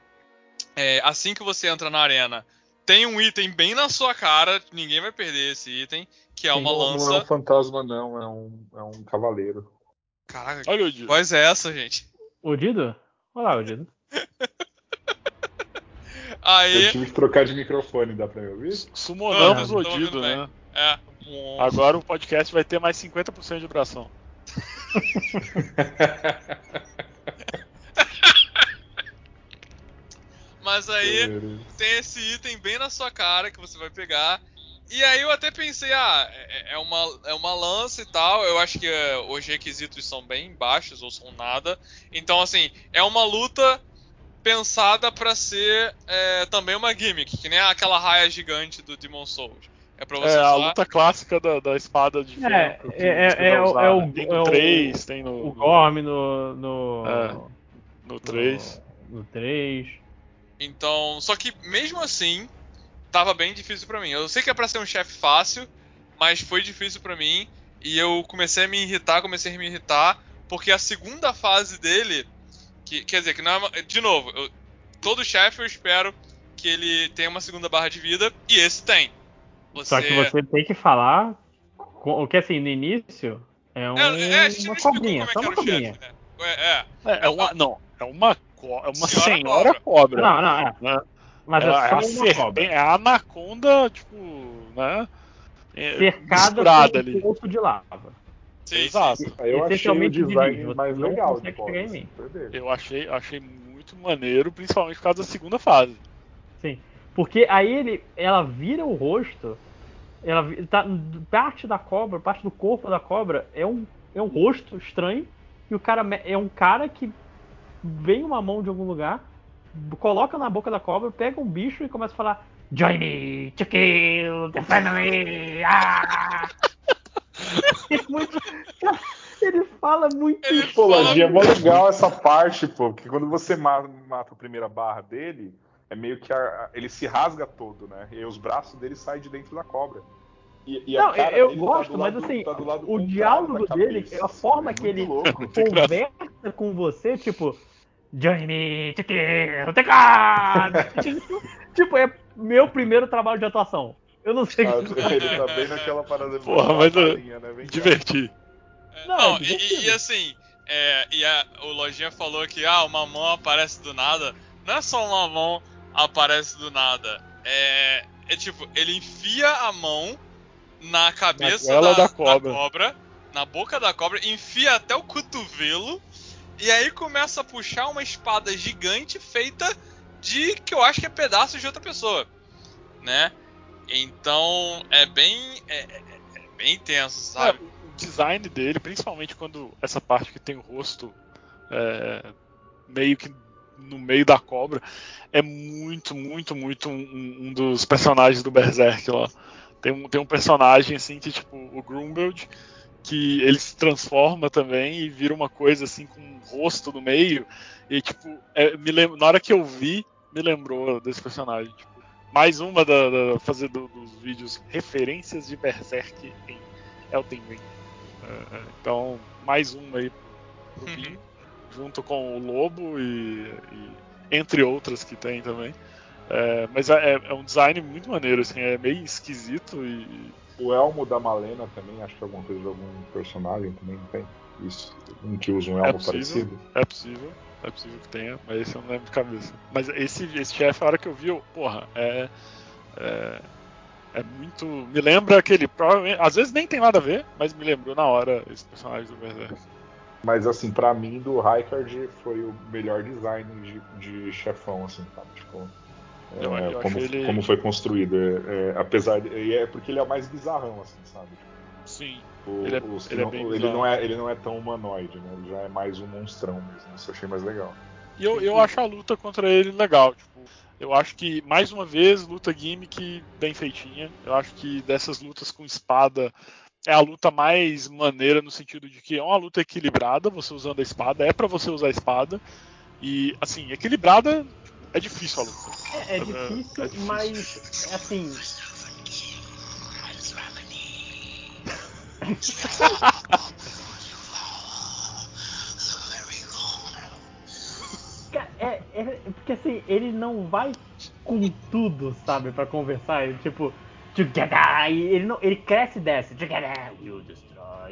é, assim que você entra na arena, tem um item bem na sua cara, ninguém vai perder esse item, que é Sim. uma Não, não é lança. um fantasma, não, é um, é um cavaleiro. Caraca, que Olha o dia. voz é essa, gente? O Dido? Olha lá, o Dido. Aí, Eu tive que trocar de microfone, dá pra me ouvir? Sumonamos Ah, o tô Odido, ouvindo bem. né? é. Agora o podcast vai ter mais 50% de duração. Mas aí tem esse item bem na sua cara que você vai pegar. E aí eu até pensei, ah, é, é uma, é uma lança e tal. Eu acho que é, os requisitos são bem baixos ou são nada. Então, assim, é uma luta pensada pra ser é, também uma gimmick, que nem aquela raia gigante do Demon Souls. É pra você É a luta clássica da, da espada de É, ferro. que é, você é, vai é, o- é né? o, Tem é no o- 3, tem no, o Gorm no. no, É, no 3. No, no 3. Então, só que mesmo assim, tava bem difícil pra mim. Eu sei que é pra ser um chefe fácil, mas foi difícil pra mim e eu comecei a me irritar, comecei a me irritar, porque a segunda fase dele, que quer dizer que não é uma, de novo, eu- todo chefe eu espero que ele tenha uma segunda barra de vida e esse tem. Você, Só que você tem que falar. com- O que assim, no início, É, um, É, é, a gente não uma cobrinha, como é só que uma cobrinha. chefe, né? É, é. É, é uma, não, é uma, co- é uma Senhora senhora, cobra. Não, não, é. Mas Ela é só a uma serpente- cobra. É a anaconda, tipo, né? é, Cercada por um poço de lava. Sim, Exato. sim. Eu achei o design dividido, mais legal de dele. Eu achei, achei muito maneiro, principalmente por causa da segunda fase. Sim. Porque aí ele, ela vira o rosto, ela tá, parte da cobra, parte do corpo da cobra é um, é um rosto estranho e o cara é um cara que vem uma mão de algum lugar, coloca na boca da cobra, pega um bicho e começa a falar Join me to kill the family. Ah! É muito- ele fala muito Ele Pô, Lojinha, é mó legal essa parte, pô, porque quando você ma- mata a primeira barra dele, é meio que a- a- ele se rasga todo, né? E os braços dele saem de dentro da cobra. E, e a Não, cara eu dele tá gosto, do mas lado- assim, tá do lado o diálogo dele, a forma é que muito ele louco. conversa com você, tipo, Join me to kill the God! tipo, é meu primeiro trabalho de atuação. Eu não sei o que Ah, ele tá bem naquela parada Porra, mas eu- né? Divertir. É, Não, Não, é e- e, assim, é, e a- o Lojinha falou que ah, uma mão aparece do nada. Não é só uma mão aparece do nada. É, é tipo, ele enfia a mão na cabeça goela da, da cobra. cobra, na boca da cobra, enfia até o cotovelo e aí começa a puxar uma espada gigante feita de que eu acho que é pedaços de outra pessoa, né? Então é bem é, é- é bem intenso, É, sabe? o design dele, principalmente quando essa parte que tem o rosto é, meio que no meio da cobra, é muito, muito, muito um, um dos personagens do Berserk lá. Tem um, tem um personagem assim que, tipo, o Grumbeld, que ele se transforma também e vira uma coisa assim com um rosto no meio. E tipo, é, me lembro, na hora que eu vi, me lembrou desse personagem. Tipo, mais uma da, da fazer do- dos vídeos referências de Berserk em Elden Ring. É, é, então, mais uma aí pro Binho, junto com o Lobo e, e entre outras que tem também. É, mas é, é um design muito maneiro, assim, é meio esquisito e. O elmo da Malena também, acho que é alguma coisa de algum personagem também, tem? Isso. Um que usa um elmo possível. parecido. É possível, é possível que tenha, mas esse eu não lembro de cabeça. Mas esse, esse chefe, a hora que eu vi, eu, porra, é. É, é muito. Me lembra aquele. Provavelmente. Às vezes nem tem nada a ver, mas me lembrou na hora esse personagem do Berserk. Mas assim, pra mim, do Raikard foi o melhor design de, de chefão, assim, sabe? Tipo, é, Eu- eu como, ele- como foi construído. É, é, apesar de. e É porque ele é mais bizarrão, assim, sabe? Sim. O- Ele é- que ele é não- ele não é, ele não é tão humanoide, né? Ele já é mais um monstrão mesmo. Isso eu achei mais legal. E eu, eu acho a luta contra ele legal. Tipo, eu acho que, mais uma vez, luta gimmick bem feitinha. Eu acho que dessas lutas com espada é a luta mais maneira no sentido de que é uma luta equilibrada, você usando a espada, é pra você usar a espada. E, assim, equilibrada é difícil a luta. É, é difícil, é difícil. mas assim. Cara, É, é, porque assim, ele não vai com tudo, sabe, pra conversar. Ele, tipo, together, ele, não, ele cresce e desce. Together,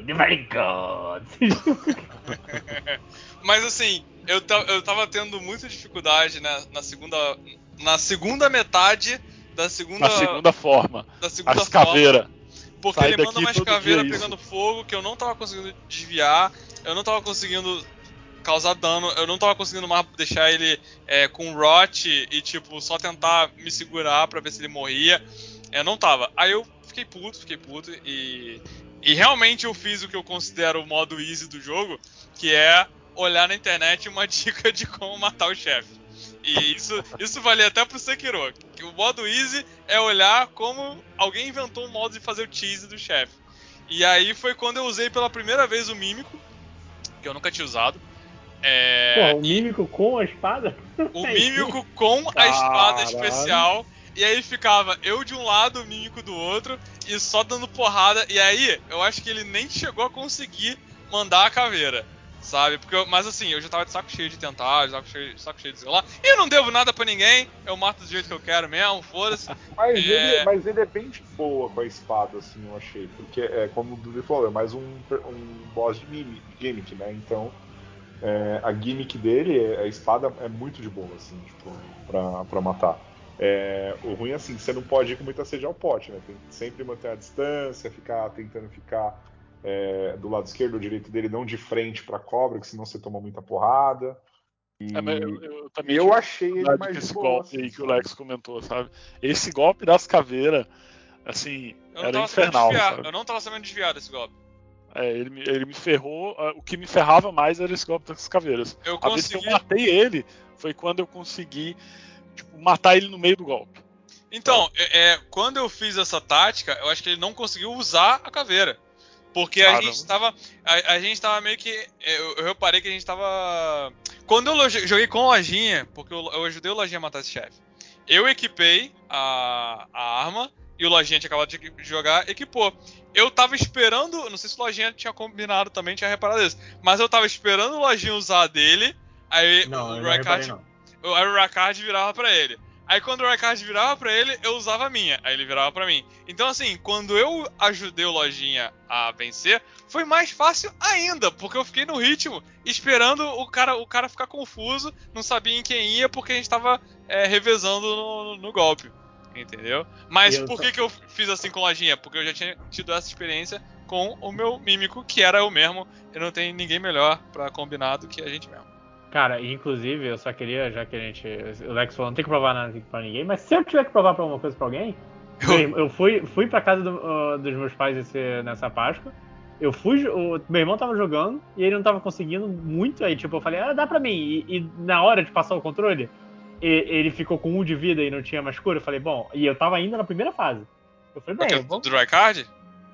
the very gods. Mas assim, eu, eu tava tendo muita dificuldade né, na segunda. Na segunda metade da segunda. Na segunda forma, da segunda as forma, caveiras. Porque Sai ele manda dia isso. pegando fogo que eu não tava conseguindo desviar, eu não tava conseguindo causar dano, eu não tava conseguindo mais deixar ele é, com rot e tipo só tentar me segurar pra ver se ele morria. Eu não tava. Aí eu fiquei puto, fiquei puto e e realmente eu fiz o que eu considero o modo easy do jogo, que é olhar na internet uma dica de como matar o chefe. E isso, isso vale até pro Sekiro. que O modo easy é olhar como alguém inventou um modo de fazer o cheese do chefe. E aí foi quando eu usei pela primeira vez o mímico, que eu nunca tinha usado. É, Pô, o mímico com a espada? o É mímico com a espada Caralho. especial. E aí ficava eu de um lado, o mímico do outro, e só dando porrada. E aí, eu acho que ele nem chegou a conseguir mandar a caveira. Sabe? Porque eu- mas assim, eu já tava de saco cheio de tentar, de saco cheio, de saco cheio de zelar. E eu não devo nada pra ninguém, eu mato do jeito que eu quero mesmo, foda-se. Mas, É. ele, mas ele é bem de boa com a espada, assim, eu achei. Porque, é, como o Dudu falou, é mais um, um boss de gimmick, né? Então, é, a gimmick dele, é- a espada é muito de boa, assim, tipo, pra, pra matar. É, o ruim é assim, você não pode ir com muita sede ao pote, né? Tem que sempre manter a distância, ficar tentando ficar é, do lado esquerdo ou direito dele, não de frente pra cobra, que senão você toma muita porrada. E É, eu, eu também eu achei ele mais esse boa. golpe assim, aí que o? Lex comentou, sabe? Esse golpe das caveiras, assim, Eu não era tava sabendo infernal, eu não tava sabendo desviar desse golpe. É, ele, me- ele me ferrou. ah, O que me ferrava mais era esse golpe das caveiras. Eu A vez que eu consegui. matei ele foi quando eu consegui tipo, matar ele no meio do golpe. Então, é, é, quando eu fiz essa tática, eu acho que ele não conseguiu usar a caveira. Porque a gente tava. A, a gente tava meio que. Eu, eu reparei que a gente tava. Quando eu joguei com lojinha, porque eu, eu ajudei o lojinha a matar esse chefe. Eu equipei a, a arma e o lojinha tinha acabado de jogar, equipou. Eu tava esperando. Não sei se o lojinha tinha combinado também, tinha reparado isso. Mas eu tava esperando o lojinha usar a dele. Aí Não, o eu o Raikard virava pra ele. Aí quando o Raikard virava pra ele, eu usava a minha. Aí ele virava pra mim. Então assim, quando eu ajudei o Lojinha a vencer, foi mais fácil ainda, porque eu fiquei no ritmo, esperando o cara, o cara ficar confuso, não sabia em quem ia, porque a gente tava é, revezando no, no golpe. Entendeu? Mas eu por que, que eu fiz assim com o Lojinha? Porque eu já tinha tido essa experiência com o meu mímico, que era eu mesmo. E não tem ninguém melhor pra combinar do que a gente mesmo. Cara, inclusive, eu só queria, já que a gente. O Lex falou, não tem que provar nada pra ninguém, mas se eu tiver que provar pra alguma coisa pra alguém, eu, eu fui, fui pra casa do- ah, dos meus pais esse- nessa Páscoa. Eu fui, o meu irmão tava jogando e ele não tava conseguindo muito. Aí, tipo, eu falei, ah, dá pra mim. E, e na hora de passar o controle, e- ele ficou com um de vida e não tinha mais cura. Eu falei, bom, e eu tava ainda na primeira fase. Eu falei, bem, Porque eu vou... do Raikard?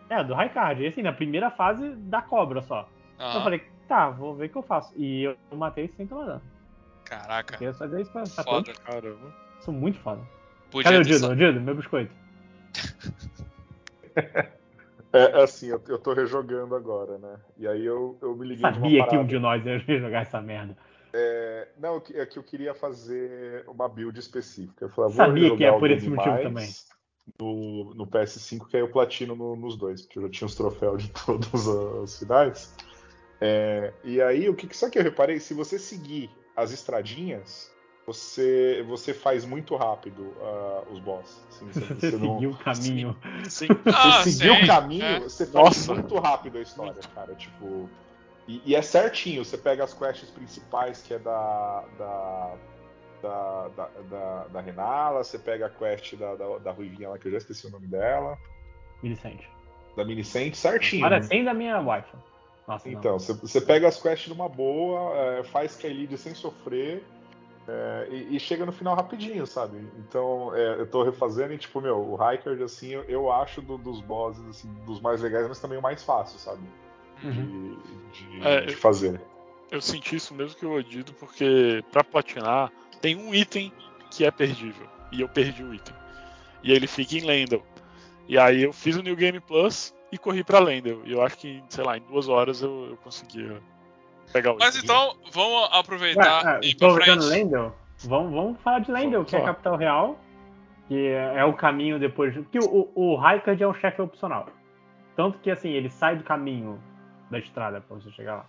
é, do Raikard. E assim, na primeira fase da cobra só. Eu Aham. falei, tá, vou ver o que eu faço. E eu matei sem tomar dano. Caraca. Queria fazer isso pra, Foda. Caramba. Sou muito foda. Podia Cadê o Dido? só- O Dido, meu biscoito. É assim, eu, eu tô rejogando agora, né? E aí eu, eu me liguei de Sabia uma que um de nós ia jogar essa merda. É, não, é que eu queria fazer uma build específica. Eu falei, vou Sabia que é por esse motivo também. No, no PS5, que aí eu platino no- nos dois, porque eu já tinha os troféus de todos os finais. É, e aí, o que que- só que eu reparei, se você seguir as estradinhas, você, você faz muito rápido ah, os boss. Assim, você, você você não- seguir o caminho. Sim. Ah, você seguir sim, o caminho, é. você faz Nossa. muito rápido a história, cara. Tipo. E, e é certinho, você pega as quests principais, que é da. da. da, da, da, da Renala, você pega a quest da, da, da Ruivinha lá, que eu já esqueci o nome dela, Milicente. da Minicente, certinho. Para sem da minha wife. Nossa. Então, você, pega as quests numa boa, é, faz Kaelid sem sofrer. é, e, e chega no final rapidinho, sabe? Então, é, eu tô refazendo e, tipo, meu, o Hiker, assim, eu, eu acho do- dos bosses, assim, dos mais legais, mas também o mais fácil, sabe? De, Uhum. de- É, de eu- fazer. Eu senti isso mesmo que o Odido, porque pra platinar tem um item que é perdível. E eu perdi o item. E ele fica em Lendel. E aí eu fiz o New Game Plus e corri pra Lendel. E eu acho que, sei lá, em duas horas eu, eu conseguia pegar o Mas item. então, vamos aproveitar Ué, e é, ir pra frente. Lendel, vamos, vamos falar de Lendel, Vamos que é a capital real. Que é, é o caminho depois. Porque o, o Raikard é um chefe opcional. Tanto que assim, ele sai do caminho da estrada pra você chegar lá.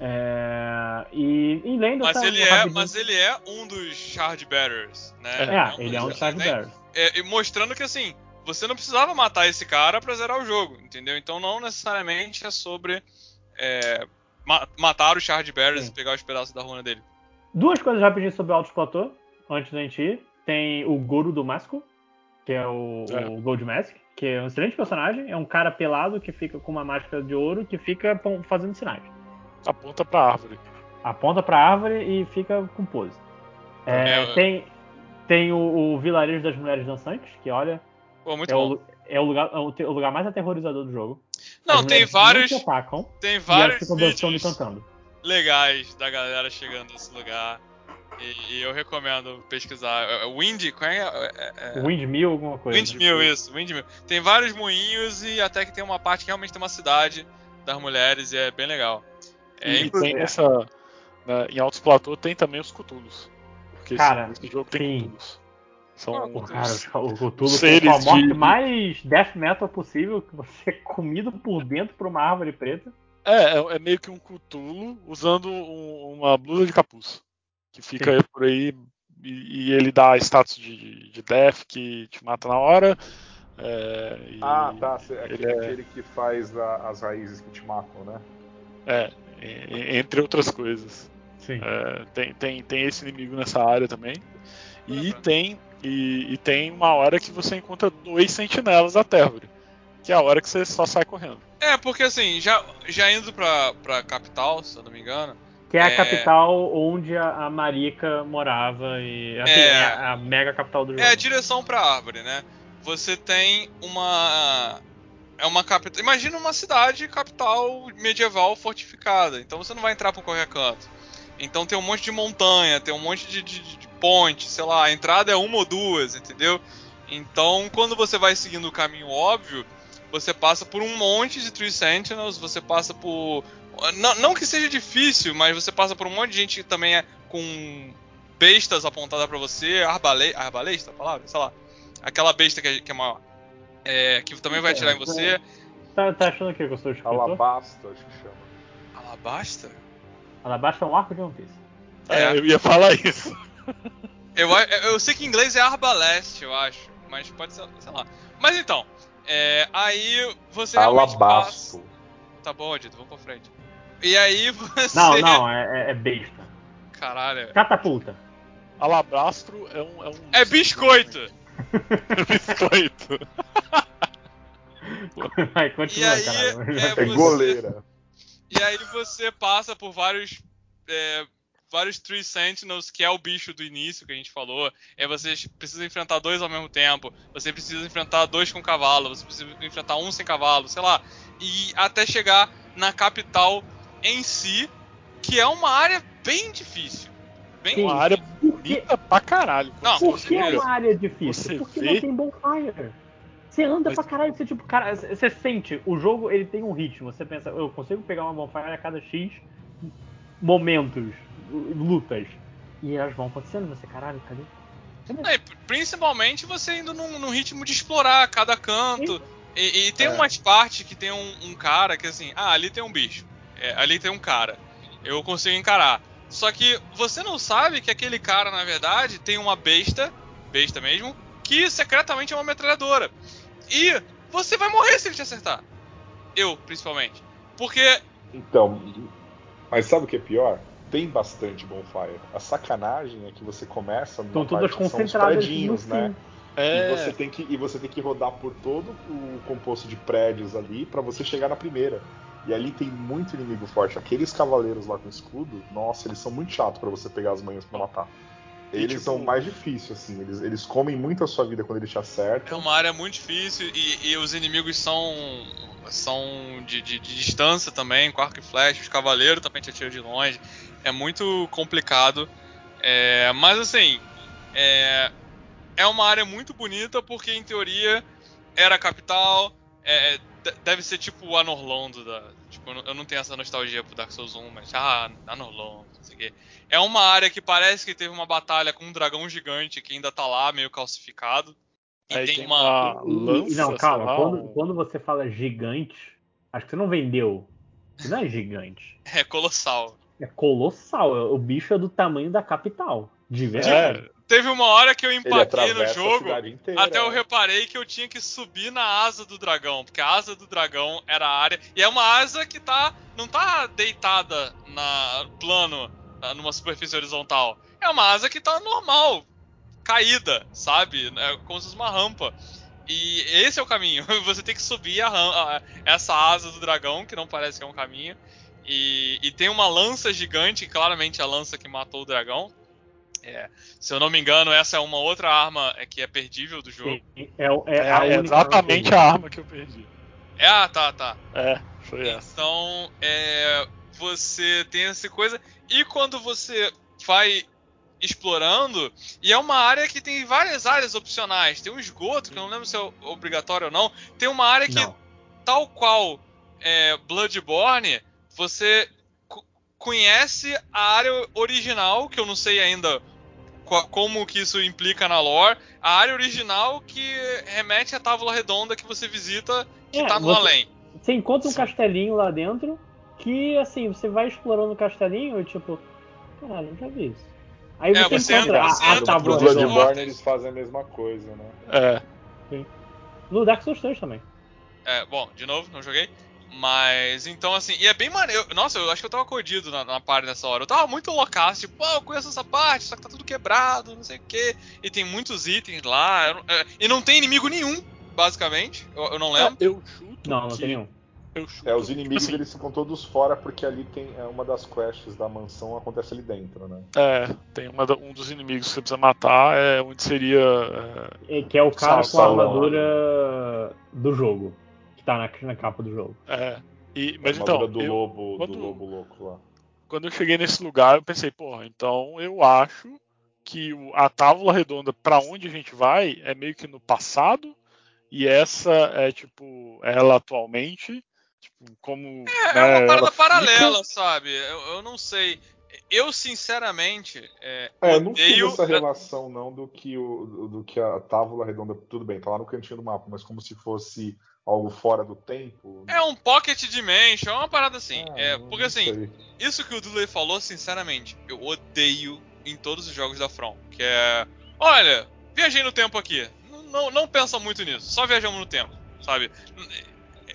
É, e em Lendel Mas tá ele, é, rapidinho- mas ele é um dos Shard Bearers, né? É, ele é um dos Charge né? Bearer. É, e mostrando que assim, você não precisava matar esse cara pra zerar o jogo, entendeu? Então não necessariamente é sobre é, ma- matar os Shard Bearers Sim. e pegar os pedaços da runa dele. Duas coisas rapidinho sobre o Altos Platô, antes da gente ir. Tem o Goro do Masco, que é o, É. o Gold Mask, que é um excelente personagem. É um cara pelado que fica com uma máscara de ouro que fica fazendo sinais. Aponta pra árvore. Aponta pra árvore e fica com pose. É, É, tem tem o, o Vilarejo das Mulheres Dançantes, que olha, Pô, muito é bom. o, é, o lugar, é o lugar mais aterrorizador do jogo. Não, tem vários, atacam, tem vários e vídeos cantando. legais da galera chegando nesse lugar. E, e eu recomendo pesquisar. É, é Wind, qual é? é, é- Windmill, alguma coisa. Windmill, isso, Windmill. Tem vários moinhos e até que tem uma parte que realmente tem uma cidade das mulheres e é bem legal. É, E tem essa. né, em Altos Platô tem também os Cutulos. Porque Cara, esse, esse jogo tem sim. Cutulos. São Pô, cara, o Cthulhu com seres a morte de- mais death metal possível, que você é comido por dentro por uma árvore preta. É, é, é meio que um Cutulo usando um- uma blusa de capuz. Que fica Sim. por aí e, e ele dá status de, de death que te mata na hora. é, e Ah, tá. ele Aquele, é- aquele que faz a- as raízes que te matam, né? É, entre outras coisas. Sim. É, tem, tem, tem esse inimigo nessa área também. E Lembrando. tem, e, e tem uma hora que você encontra dois sentinelas da Terror. Que é a hora que você só sai correndo. É, porque assim, já, já indo pra, pra capital, se eu não me engano. Que é a É. capital onde a, a Marika morava e assim, É. é a, a mega capital do jogo. É a direção pra árvore, né? Você tem uma. É uma capital. Imagina uma cidade capital medieval fortificada. Então você não vai entrar por qualquer canto. Então tem um monte de montanha, tem um monte de, de, de ponte, sei lá, a entrada é uma ou duas, entendeu? Então quando você vai seguindo o caminho óbvio, você passa por um monte de Tree Sentinels, você passa por. Não, não que seja difícil, mas você passa por um monte de gente que também é com bestas apontadas pra você, arbale... arbalesta, a palavra? Sei lá. Aquela besta que é, que é maior. É, que também vai atirar em você. Tá, tá achando o que que eu sou escritor? Alabasta, acho que chama. Alabasta? Alabasta é um arco de One Piece. É. É, eu ia falar isso. Eu, eu sei que em inglês é arbaleste, eu acho. Mas pode ser, sei lá. Mas então, é, aí você realmente passa... Alabasto. Tá bom, Dito, vamos pra frente. E aí você... Não, não, é, é- é besta. Caralho. Catapulta. Alabastro é um. É, um É biscoito! biscoito. Vai, E continua, aí, caralho. é, É você- goleira. E aí você passa por vários. é, vários Tree Sentinels, que é o bicho do início que a gente falou. É você precisa enfrentar dois ao mesmo tempo. Você precisa enfrentar dois com cavalo. Você precisa enfrentar um sem cavalo, sei lá. E até chegar na capital em si, que é uma área bem difícil. Bem Sim. Uma área Por que, bonita pra caralho. Não, por que é uma área difícil? Você Porque vê- não tem bonfire. Você anda Mas- pra caralho, você tipo, cara, você sente, o jogo ele tem um ritmo. Você pensa, eu consigo pegar uma bonfire a cada X momentos, lutas. E elas vão acontecendo, você, caralho, cadê? É, principalmente você indo num, num ritmo de explorar cada canto. E, e tem É. umas partes que tem um, um cara que assim, ah, ali tem um bicho. É, ali tem um cara. Eu consigo encarar. Só que você não sabe que aquele cara, na verdade, tem uma besta, besta mesmo, que secretamente é uma metralhadora. E você vai morrer se ele te acertar. Eu, principalmente. Porque. Então, mas sabe o que é pior? Tem bastante bonfire. A sacanagem é que você começa numa Estão todas parte que são os concentradas né? É, E você tem que e você tem que rodar por todo o composto de prédios ali pra você chegar na primeira. E ali tem muito inimigo forte. Aqueles cavaleiros lá com escudo, nossa, eles são muito chatos pra você pegar as manhas pra matar. Eles tipo, são mais difíceis, assim. Eles, eles comem muito a sua vida quando eles te É acertam. uma área muito difícil e, e os inimigos são são de, de- de distância também, com arco e flecha, os cavaleiros também te atiram de longe. É muito complicado. É, mas assim, é, é uma área muito bonita porque em teoria era a capital. é, de- deve ser tipo o Anorlondo da. Tipo, eu não- tenho essa nostalgia pro Dark Souls 1, mas ah, Anorlondo, não sei o quê. É uma área que parece que teve uma batalha com um dragão gigante que ainda tá lá, meio calcificado. E aí tem, uma. Lança, não, calma, quando, quando você fala gigante, acho que você não vendeu. Não é gigante. É colossal. É colossal. O bicho é do tamanho da capital. De verdade. É, Teve uma hora que eu empaquei no jogo, até eu né? reparei que eu tinha que subir na asa do dragão, porque a asa do dragão era a área. E é uma asa que tá. não tá deitada na plano, na- numa superfície horizontal. É uma asa que tá normal, caída, sabe? É como se fosse uma rampa. E esse é o caminho. Você tem que subir a a- essa asa do dragão, que não parece que é um caminho. E, e tem uma lança gigante, claramente a lança que matou o dragão. É, se eu não me engano, essa é uma outra arma é, que é perdível do jogo. Sim, É, é, é, a é exatamente arma a arma que eu perdi. É, ah, tá, tá. É, foi essa. Então, é, você tem essa coisa. E quando você vai explorando, e é uma área que tem várias áreas opcionais. Tem um esgoto, que eu não lembro se é obrigatório ou não. Tem uma área que Não. tal qual é, Bloodborne, você. co- conhece a área original, que eu não sei ainda como que isso implica na lore, a área original que remete à tábua redonda que você visita, que É, tá no você- além. Você encontra um Sim. castelinho lá dentro que, assim, você vai explorando o castelinho e tipo, caralho, eu já vi isso. Aí É, você, você encontra entra- a, você a entra tábua pro No Bloodborne. redonda. Eles fazem a mesma coisa, né? É, No Dark Souls 3 também. É, bom, de novo, não joguei. Mas, então, assim, e é bem maneiro. Nossa, eu acho que eu tava codido na, na parte nessa hora. Eu tava muito loucaço, tipo, pô, eu conheço essa parte, só que tá tudo quebrado, não sei o quê. E tem muitos itens lá. não- é, e não tem inimigo nenhum, basicamente. Eu, eu não lembro. É, eu chuto Não, não que tem nenhum. eu chuto, É, os tipo inimigos assim, eles ficam todos fora porque ali tem é, uma das quests da mansão acontece ali dentro, né? É, tem uma um dos inimigos que você precisa matar, é onde seria. é, É, Que é o cara com a armadura do jogo. Que tá na, na capa do jogo. É, e, mas a então, do eu- lobo, quando- do lobo louco lá. quando eu cheguei nesse lugar, eu pensei, porra, então eu acho que o- a tábua redonda pra onde a gente vai é meio que no passado e essa é tipo ela atualmente, tipo, como É, né, é uma parada fica- paralela, sabe? Eu, eu não sei. Eu, sinceramente, é, É, eu não odeio. essa relação não do que o do que a tábua redonda, tudo bem, tá lá no cantinho do mapa, mas como se fosse algo fora do tempo. É um pocket dimension, é uma parada assim. Ah, é, porque assim, sei. isso que o Dudley falou, sinceramente, eu odeio em todos os jogos da From. Que é. Olha, viajei no tempo aqui. Não, não, não pensa muito nisso, só viajamos no tempo, sabe?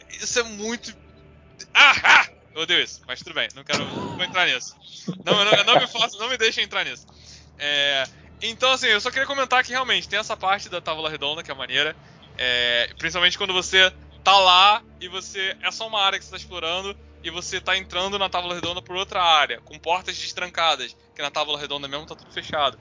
Isso é muito. Ah! ah! Eu odeio isso, mas tudo bem, não quero não entrar nisso. Não, não, não me faça, não me deixe entrar nisso. É, então, assim, eu só queria comentar que realmente tem essa parte da Távola Redonda que é maneira. É, principalmente quando você tá lá e você. É só uma área que você tá explorando e você tá entrando na Távola Redonda por outra área, com portas destrancadas, que na Távola Redonda mesmo tá tudo fechado.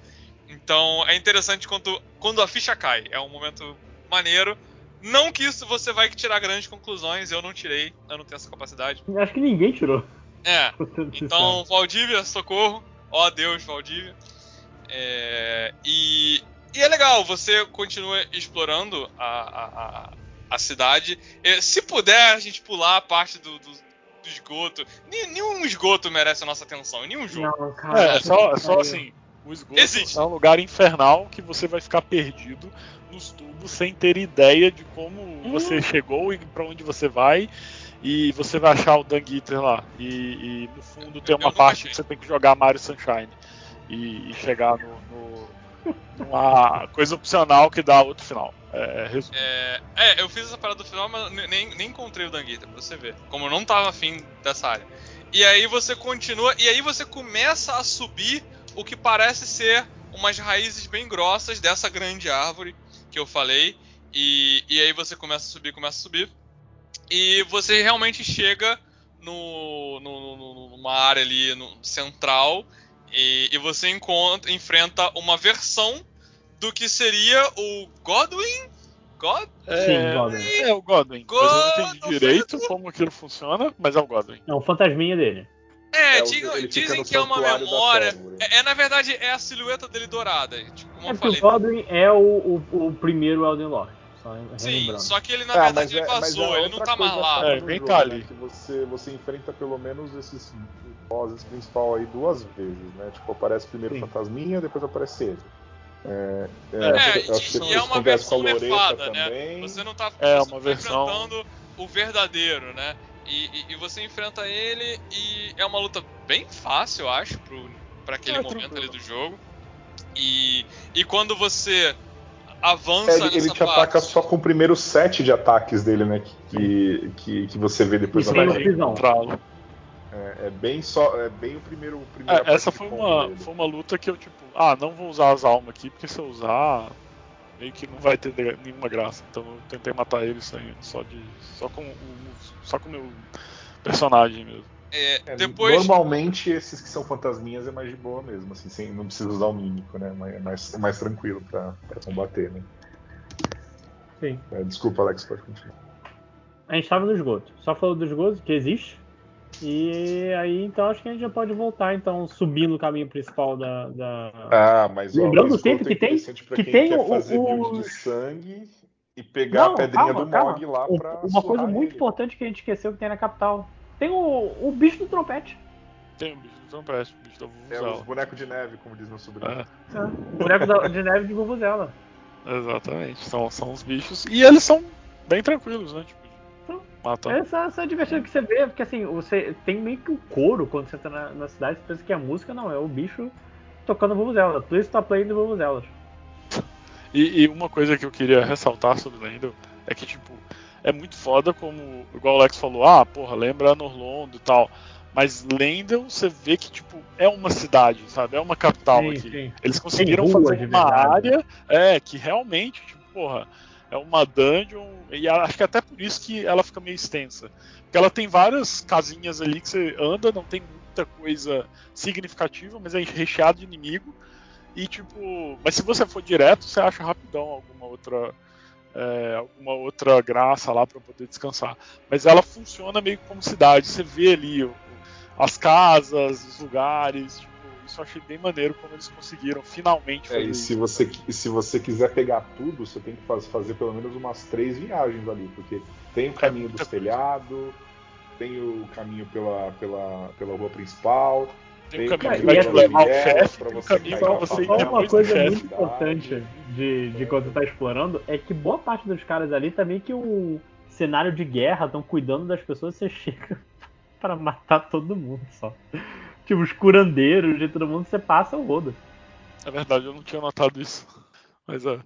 Então é interessante quando, quando a ficha cai. É um momento maneiro. Não que isso você vai tirar grandes conclusões, eu não tirei, eu não tenho essa capacidade. Acho que ninguém tirou. É, então, Valdívia, socorro. Ó Deus, Valdívia. É, e, e é legal, você continua explorando a, a, a, cidade. Se puder, a gente pular a parte do, do, do esgoto. Nenhum esgoto merece a nossa atenção, em nenhum jogo. Não, cara. É, é só, é só assim, o esgoto Existe. é um lugar infernal que você vai ficar perdido nos tubos sem ter ideia de como É. você chegou e pra onde você vai. E você vai achar o Dung Eater lá. E, e no fundo tem uma parte achei. que você tem que jogar Mario Sunshine. E, e chegar no, no- numa coisa opcional que dá outro final. É, é. É, eu fiz essa parada do final, mas ne- nem, nem encontrei o Danguita, pra você ver. Como eu não tava afim dessa área. E aí você continua, e aí você começa a subir o que parece ser umas raízes bem grossas dessa grande árvore que eu falei. E, e aí você começa a subir, começa a subir. E você realmente chega no, no- no- numa área ali no central. E, e você encontra, enfrenta uma versão do que seria o Godwin? God? Sim, Godwin. É o Godwin. Mas eu não entendi direito como aquilo funciona, mas é o Godwin. É o fantasminha dele. É, É, dizem no que é uma memória. É, é, na verdade, é a silhueta dele dourada. Tipo, como É eu porque falei. o Godwin é o, o, o primeiro Elden Lord. Só Sim, só que ele na Ah, verdade ele é- vazou, é ele não tá mais lá. É, jogo, tá né, ali. Que você, você enfrenta pelo menos esses bosses principal aí duas vezes, né? Tipo, aparece primeiro o Sim. fantasminha, depois aparece ele. É, é, É, eu acho que e, é isso uma versão nefada, né? também. Você não tá, É, você uma tá versão- enfrentando o verdadeiro, né? E, e- e você enfrenta ele e é uma luta bem fácil, eu acho, pro, pra aquele É, momento tranquilo. ali do jogo. E, e quando você É, avança ele, ele nessa te parte... ataca só com o primeiro set de ataques dele, né? Que, que, que você vê depois na tem o parte. pisão. Encontrá-lo. É, é bem só, é bem o primeiro. o primeiro É, essa foi uma, foi uma luta que eu, tipo, ah, não vou usar as almas aqui, porque se eu usar, meio que não vai ter nenhuma graça. Então eu tentei matar ele sem, só de. só com o. só com o meu personagem mesmo. É, É, depois... Normalmente esses que são fantasminhas é mais de boa mesmo, assim, sem, não precisa usar o mímico, né? É mais, é mais tranquilo pra, pra combater, né? Sim. É, desculpa, Alex, pode continuar. A gente tava no esgoto. Só falou do esgoto, que existe. E aí, então, acho que a gente já pode voltar, então, subir no caminho principal da. da... Ah, mas ó, Lembrando o esgoto sempre que é tem- que tem quer o- fazer o- build de sangue e pegar Não, a pedrinha calma, do. Mog lá pra Uma coisa muito ele. importante que a gente esqueceu que tem na capital. Tem o, o bicho do trompete. Tem o bicho do Trompete, o bicho da É os Vuvuzela. bonecos de neve, como diz meu sobrinho. É, Boneco da- de neve de Vuvuzela. exatamente. São, são os bichos. E eles são bem tranquilos, né? Tipo, São. matam. É só, só divertido que você vê, porque assim, você tem meio que o coro quando você tá na, na cidade, você pensa que a música não, é o bicho tocando Vuvuzela. Please stop playing Vuvuzelas. E, e uma coisa que eu queria ressaltar sobre Lendel é que, tipo, é muito foda como, igual o Alex falou, ah, porra, lembra Norlondo e tal. Mas Lendel, você vê que, tipo, é uma cidade, sabe? É uma capital Sim, aqui. sim. Eles conseguiram fazer uma área é, que realmente, tipo, porra, é uma dungeon. E acho que até por isso que ela fica meio extensa. Porque ela tem várias casinhas ali que você anda, não tem muita coisa significativa, mas é recheado de inimigo. E tipo, mas se você for direto, você acha rapidão alguma outra é, alguma outra graça lá para poder descansar. Mas ela funciona meio como cidade. Você vê ali as casas, os lugares. Tipo, isso eu achei bem maneiro como eles conseguiram finalmente É, fazer e isso. se você, e se você quiser pegar tudo, você tem que faz- fazer pelo menos umas três viagens ali, porque tem o caminho muita dos telhados, tem o caminho pela, pela, pela rua principal, Tem um caminho vai te levar ao chefe, tem um caminho pra você ir uma coisa muito importante de, de quando você tá explorando é que boa parte dos caras ali também que o cenário de guerra estão cuidando das pessoas, você chega pra matar todo mundo só. Tipo, os curandeiros de todo mundo, você passa o rodo. É verdade, eu não tinha notado isso. Mas é.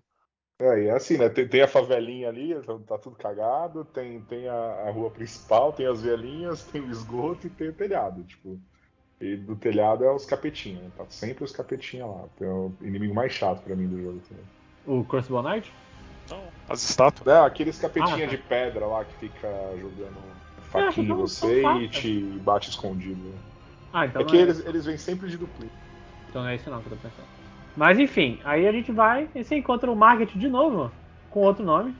É, e é assim, né? Tem, tem a favelinha ali, tá, tá tudo cagado, tem, tem a, a rua principal, tem as vielinhas, tem o esgoto e tem o telhado, tipo. E do telhado é os capetinhos, né? Tá sempre os capetinhos lá. É o inimigo mais chato pra mim do jogo também. O Crucible Knight? Não, as estátuas. É, aqueles capetinhos Ah, tá. de pedra lá que fica jogando É, faquinha em são- você e te bate escondido. né? Ah, então é que é, eles, eles vêm sempre de duplicado. então não é esse não que eu tô pensando. Mas enfim, aí a gente vai e você encontra o Market de novo, com outro nome.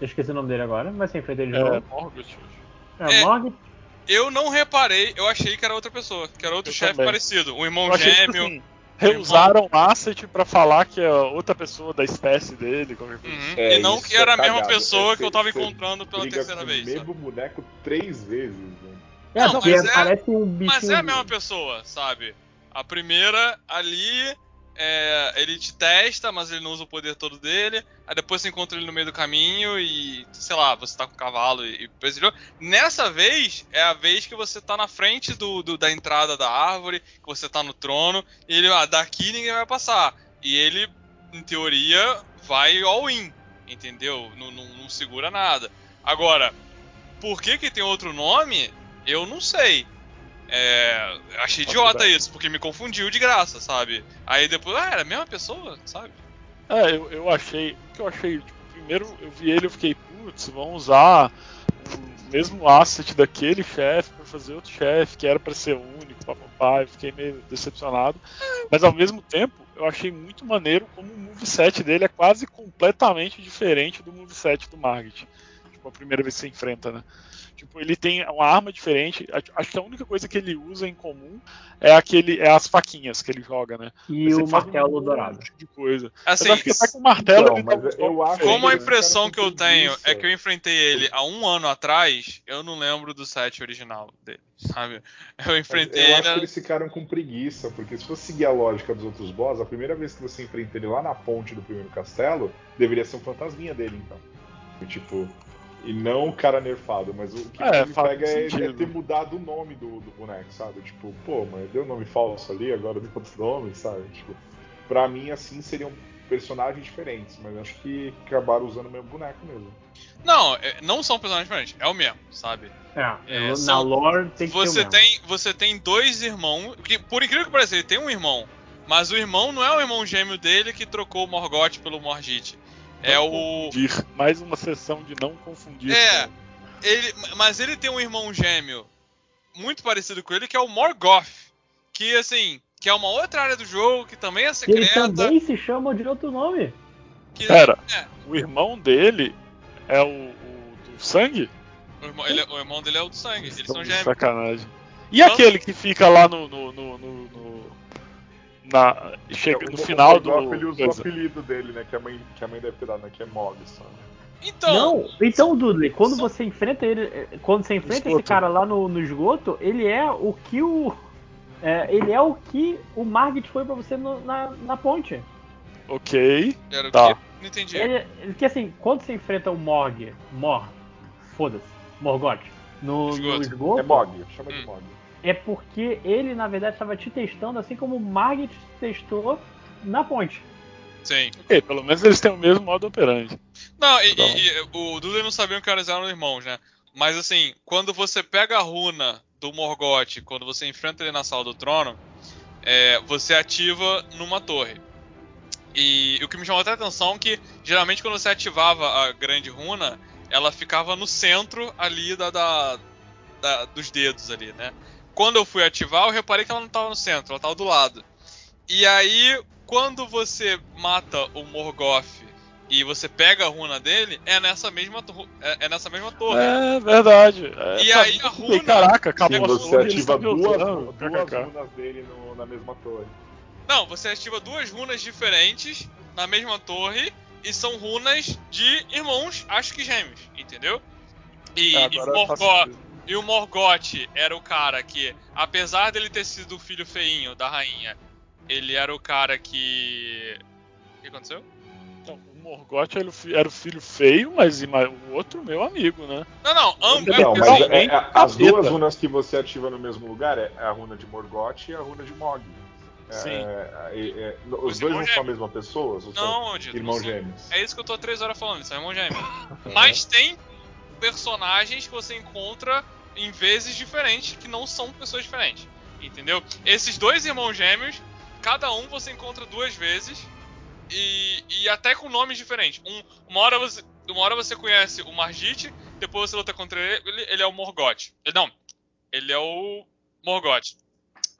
Eu esqueci o nome dele agora, mas você enfrenta ele de É, novo. Morgoth. É, É. Morgan. Eu não reparei, eu achei que era outra pessoa, que era outro Eu chefe também. parecido. Um irmão Eu que, gêmeo. assim, reusaram asset pra falar que é outra pessoa da espécie dele, qualquer coisa. Uhum. É, e não que era é a mesma cagado. pessoa É, que eu tava encontrando pela terceira vez. o mesmo boneco três vezes. Né? É, Não, porque mas é- parece um bichinho. Mas é a mesma pessoa, sabe? A primeira ali, é, ele te testa, mas ele não usa o poder todo dele. Aí depois você encontra ele no meio do caminho e, sei lá, você tá com o cavalo e, perseguiu. Nessa vez, é a vez que você tá na frente do, do- da entrada da árvore, que você tá no trono, e ele, ah, daqui ninguém vai passar. E ele, em teoria, vai all-in, entendeu? Não, não, não segura nada. Agora, por que que tem outro nome? Eu não sei. É, achei idiota isso, porque me confundiu de graça, sabe? Aí depois, ah, era a mesma pessoa, sabe? É, eu, eu achei. O que eu achei? Tipo, primeiro eu vi ele e eu fiquei, putz, vão usar o mesmo asset daquele chefe pra fazer outro chefe, que era pra ser único, papapá. Eu fiquei meio decepcionado. Mas ao mesmo tempo, eu achei muito maneiro como o moveset dele é quase completamente diferente do moveset do Margit. Tipo, a primeira vez que você enfrenta, né? Tipo, ele tem uma arma diferente. A- Acho que a única coisa que ele usa em comum é aquele, é as faquinhas que ele joga, né? E o um martelo monte dourado. de coisa. Assim, eu acho que até com o martelo ele eu acho- diferentes. como a impressão que eu tenho é que eu enfrentei ele há um ano atrás, eu não lembro do set original dele, sabe? Eu enfrentei eu ele. acho que eles ficaram com preguiça, porque se fosse seguir a lógica dos outros boss, a primeira vez que você enfrenta ele lá na ponte do primeiro castelo, deveria ser um fantasminha dele, então. E, tipo, e não o cara nerfado, mas o que É, me pega é, é ter mudado o nome do, do boneco, sabe? Tipo, pô, mas deu nome falso ali, agora deu outro nome, sabe? Tipo, pra mim, assim, seriam personagens diferentes, mas acho que acabaram usando o mesmo boneco mesmo. Não, é- não são personagens diferentes, é o mesmo, sabe? É, É, na são- lore tem que Você ser o mesmo. tem, você tem dois irmãos, que por incrível que pareça, ele tem um irmão, mas o irmão não é o irmão gêmeo dele que trocou o Morgoth pelo Morgit. É o confundir. Mais uma sessão de não confundir. É. com- ele, mas ele tem um irmão gêmeo muito parecido com ele que é o Morgoth, que assim, que é uma outra área do jogo que também é eles secreta, também se chamam de outro nome. que Pera, é, o irmão dele é o, o do sangue? o, irmão, ele é- o irmão dele é o do sangue, eles Estão são gêmeos. Sacanagem. E Então- aquele que fica lá no. no, no, no- no- na, chega no o final do. Ele usa o apelido dele, né? Que a mãe, que a mãe deve ter dado, né? Que é Mog, sabe? Então, não, então, Dudley, quando são- você enfrenta ele. eh, Quando você enfrenta esse cara lá no, no esgoto, ele é o que o. É, ele é o que o Margit foi pra você no- na, na ponte. Ok. Era o Tá. quê? Não entendi. Ele, ele que assim, quando você enfrenta o Morg, Mor, foda-se, Morgoth, no no Esgoto. É Mog, chama de Hum. É porque ele, na verdade, estava te testando, assim como o Margit testou na ponte. Sim. Ok, pelo menos eles têm o mesmo modo operante. Não, e, Tá. e- e o Dudu não sabia que eles eram irmãos, né? Mas assim, quando você pega a runa do Morgoth, quando você enfrenta ele na sala do trono, é, você ativa numa torre. E o que me chamou até a atenção é que geralmente quando você ativava a grande runa, ela ficava no centro ali da, da- da- dos dedos ali, né? Quando eu fui ativar, eu reparei que ela não estava no centro, ela estava do lado. E aí, quando você mata o Morgoth e você pega a runa dele, é nessa mesma, torre- é, é nessa mesma torre. É verdade. É, E tá aí a bem. runa- Caraca, acabou você torre, ativa duas, usando, duas kkk. runas dele no- na mesma torre. Não, você ativa duas runas diferentes na mesma torre e são runas de irmãos, acho que gêmeos, entendeu? E, É, e faz Morgoth. E o Morgoth era o cara que, apesar dele ter sido o filho feinho da rainha, ele era o cara que. O que aconteceu? Então, o Morgoth era o, fi- era o filho feio, mas o outro meu amigo, né? Não, não, ambos. Não, mas é- nem é- as capeta. duas runas que você ativa no mesmo lugar é a runa de Morgoth e a runa de Mog. É, Sim. é, é, é, os Os dois não são a mesma pessoa? São Não, Dito, irmãos gêmeos? É isso que eu tô há três horas falando, são irmãos gêmeos. Mas tem personagens que você encontra em vezes diferentes que não são pessoas diferentes. Entendeu? Esses dois irmãos gêmeos, cada um você encontra duas vezes e, e até com nomes diferentes. Um, uma, hora você, uma hora você conhece o Margit, depois você luta contra ele, ele é o Morgoth. Ele, não, ele é o Morgoth.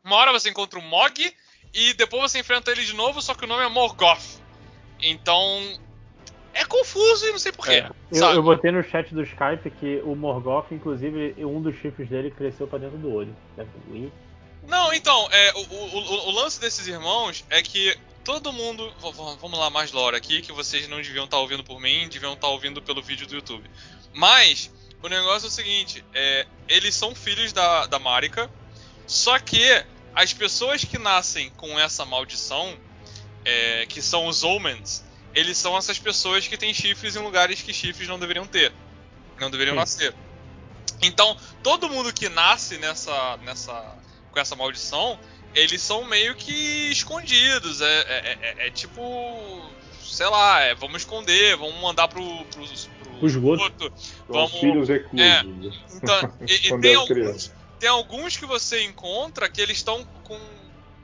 Uma hora você encontra o Mog e depois você enfrenta ele de novo, só que o nome é Morgoth. Então, é confuso e não sei porquê. É. Eu, eu botei no chat do Skype que o Morgoth, inclusive, um dos chifres dele cresceu pra dentro do olho. Não, então, é, o, o- o- o lance desses irmãos é que todo mundo. Vamos lá, mais lore aqui, que vocês não deviam estar ouvindo por mim, deviam estar ouvindo pelo vídeo do YouTube. Mas, o negócio é o seguinte: é, eles são filhos da, da Marika, só que as pessoas que nascem com essa maldição, é, que são os Omens, eles são essas pessoas que têm chifres em lugares que chifres não deveriam ter. Não deveriam Sim. nascer. Então, todo mundo que nasce nessa, nessa, com essa maldição, eles são meio que escondidos. É, é- é- é tipo. Sei lá, é, vamos esconder, vamos mandar pro, pro, pro Pro esgoto. Vamos- os filhos reclusos. Então, e, e tem, é alguns, tem alguns que você encontra que eles estão com.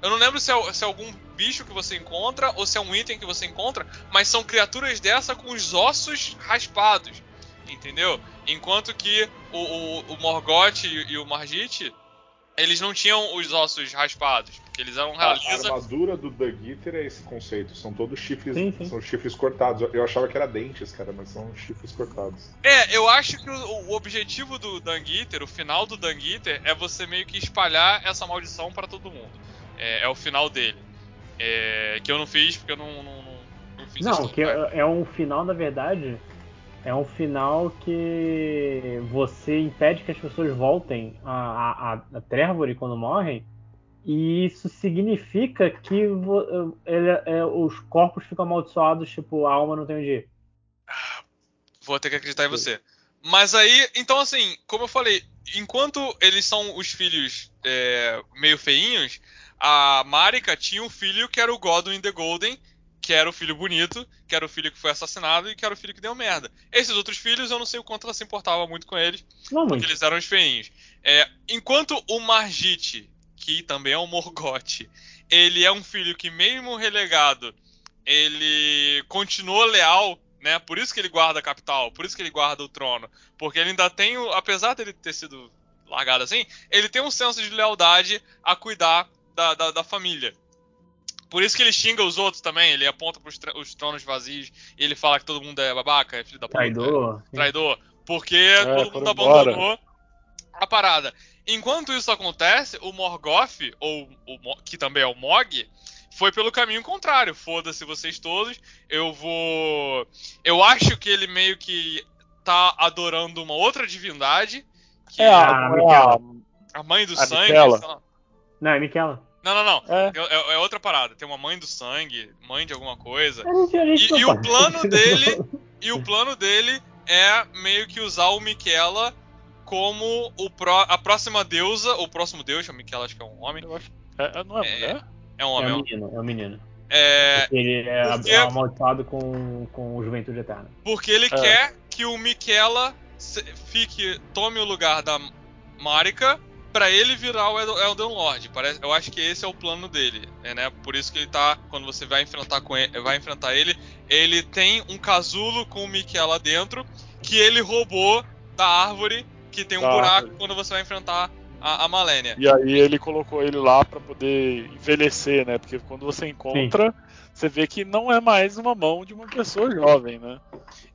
Eu não lembro se é, se é algum bicho que você encontra ou se é um item que você encontra, mas são criaturas dessa com os ossos raspados. Entendeu? Enquanto que o, o, o Morgoth e, e o Margit, eles não tinham os ossos raspados, porque eles eram A, armadura do Doug Eater é esse conceito. São todos chifres, Sim, sim. são chifres cortados. Eu- achava que era dentes, cara, mas são chifres cortados. É, eu acho que o, o objetivo do Danguiter, o final do Danguiter, é você meio que espalhar essa maldição pra todo mundo. É, é o final dele. É, que eu não fiz porque eu não, não, não, não fiz Não, que é, é um final, na verdade, é um final que você impede que as pessoas voltem a, a, Trevor quando morrem. E isso significa que ele- é, os corpos ficam amaldiçoados, tipo, a alma não tem onde ir. Vou ter que acreditar em você. Mas aí, então assim, como eu falei, enquanto eles são os filhos é, meio feinhos, a Marika tinha um filho que era o Godwin the Golden, que era o filho bonito, que era o filho que foi assassinado e que era o filho que deu merda. Esses outros filhos, eu não sei o quanto ela se importava muito com eles, Não porque muito. eles eram os feinhos. É, enquanto o Margit, que também é um Morgoth, ele é um filho que, mesmo relegado, ele continuou leal, né? Por isso que ele guarda a capital, por isso que ele guarda o trono. Porque ele ainda tem, o, apesar dele ter sido largado assim, ele tem um senso de lealdade a cuidar da, da, da família. Por isso que ele xinga os outros também, ele aponta para os tronos vazios e ele fala que todo mundo é babaca, é filho da puta. Traidor. sim. traidor. Porque todo foram mundo embora. abandonou a parada. Enquanto isso acontece, o Morgoth, ou o que também é o Mog, foi pelo caminho contrário. Foda-se vocês todos. Eu vou. Eu acho que ele meio que tá adorando uma outra divindade. Que É é a, é a- a mãe do a sangue. Miquela. sei lá. Não, é Miquela. Não, não, não. É. É, é- é outra parada. Tem uma mãe do sangue, mãe de alguma coisa. E, e o plano dele. E o plano dele é meio que usar o Miquela como o pró- a próxima deusa, o próximo deus, o Miquela acho que é um homem. Eu acho. É, é- não é, É. É um É homem. é o um- menino, é o menino. É, Ele é Porque- é amaldiçoado com, com Juventude Eterna. porque ele É. quer que o Miquela fique, tome o lugar da Marika pra ele virar o Elden Lord. Parece, eu acho que esse é o plano dele, é, né? Por isso que ele tá, quando você vai enfrentar com ele, vai enfrentar ele, ele tem um casulo com o Miquela dentro que ele roubou da árvore que tem um Da buraco árvore. quando você vai enfrentar a, a Malenia. E aí ele colocou ele lá pra poder envelhecer, né? Porque quando você encontra, você vê que não é mais uma mão de uma pessoa jovem, né?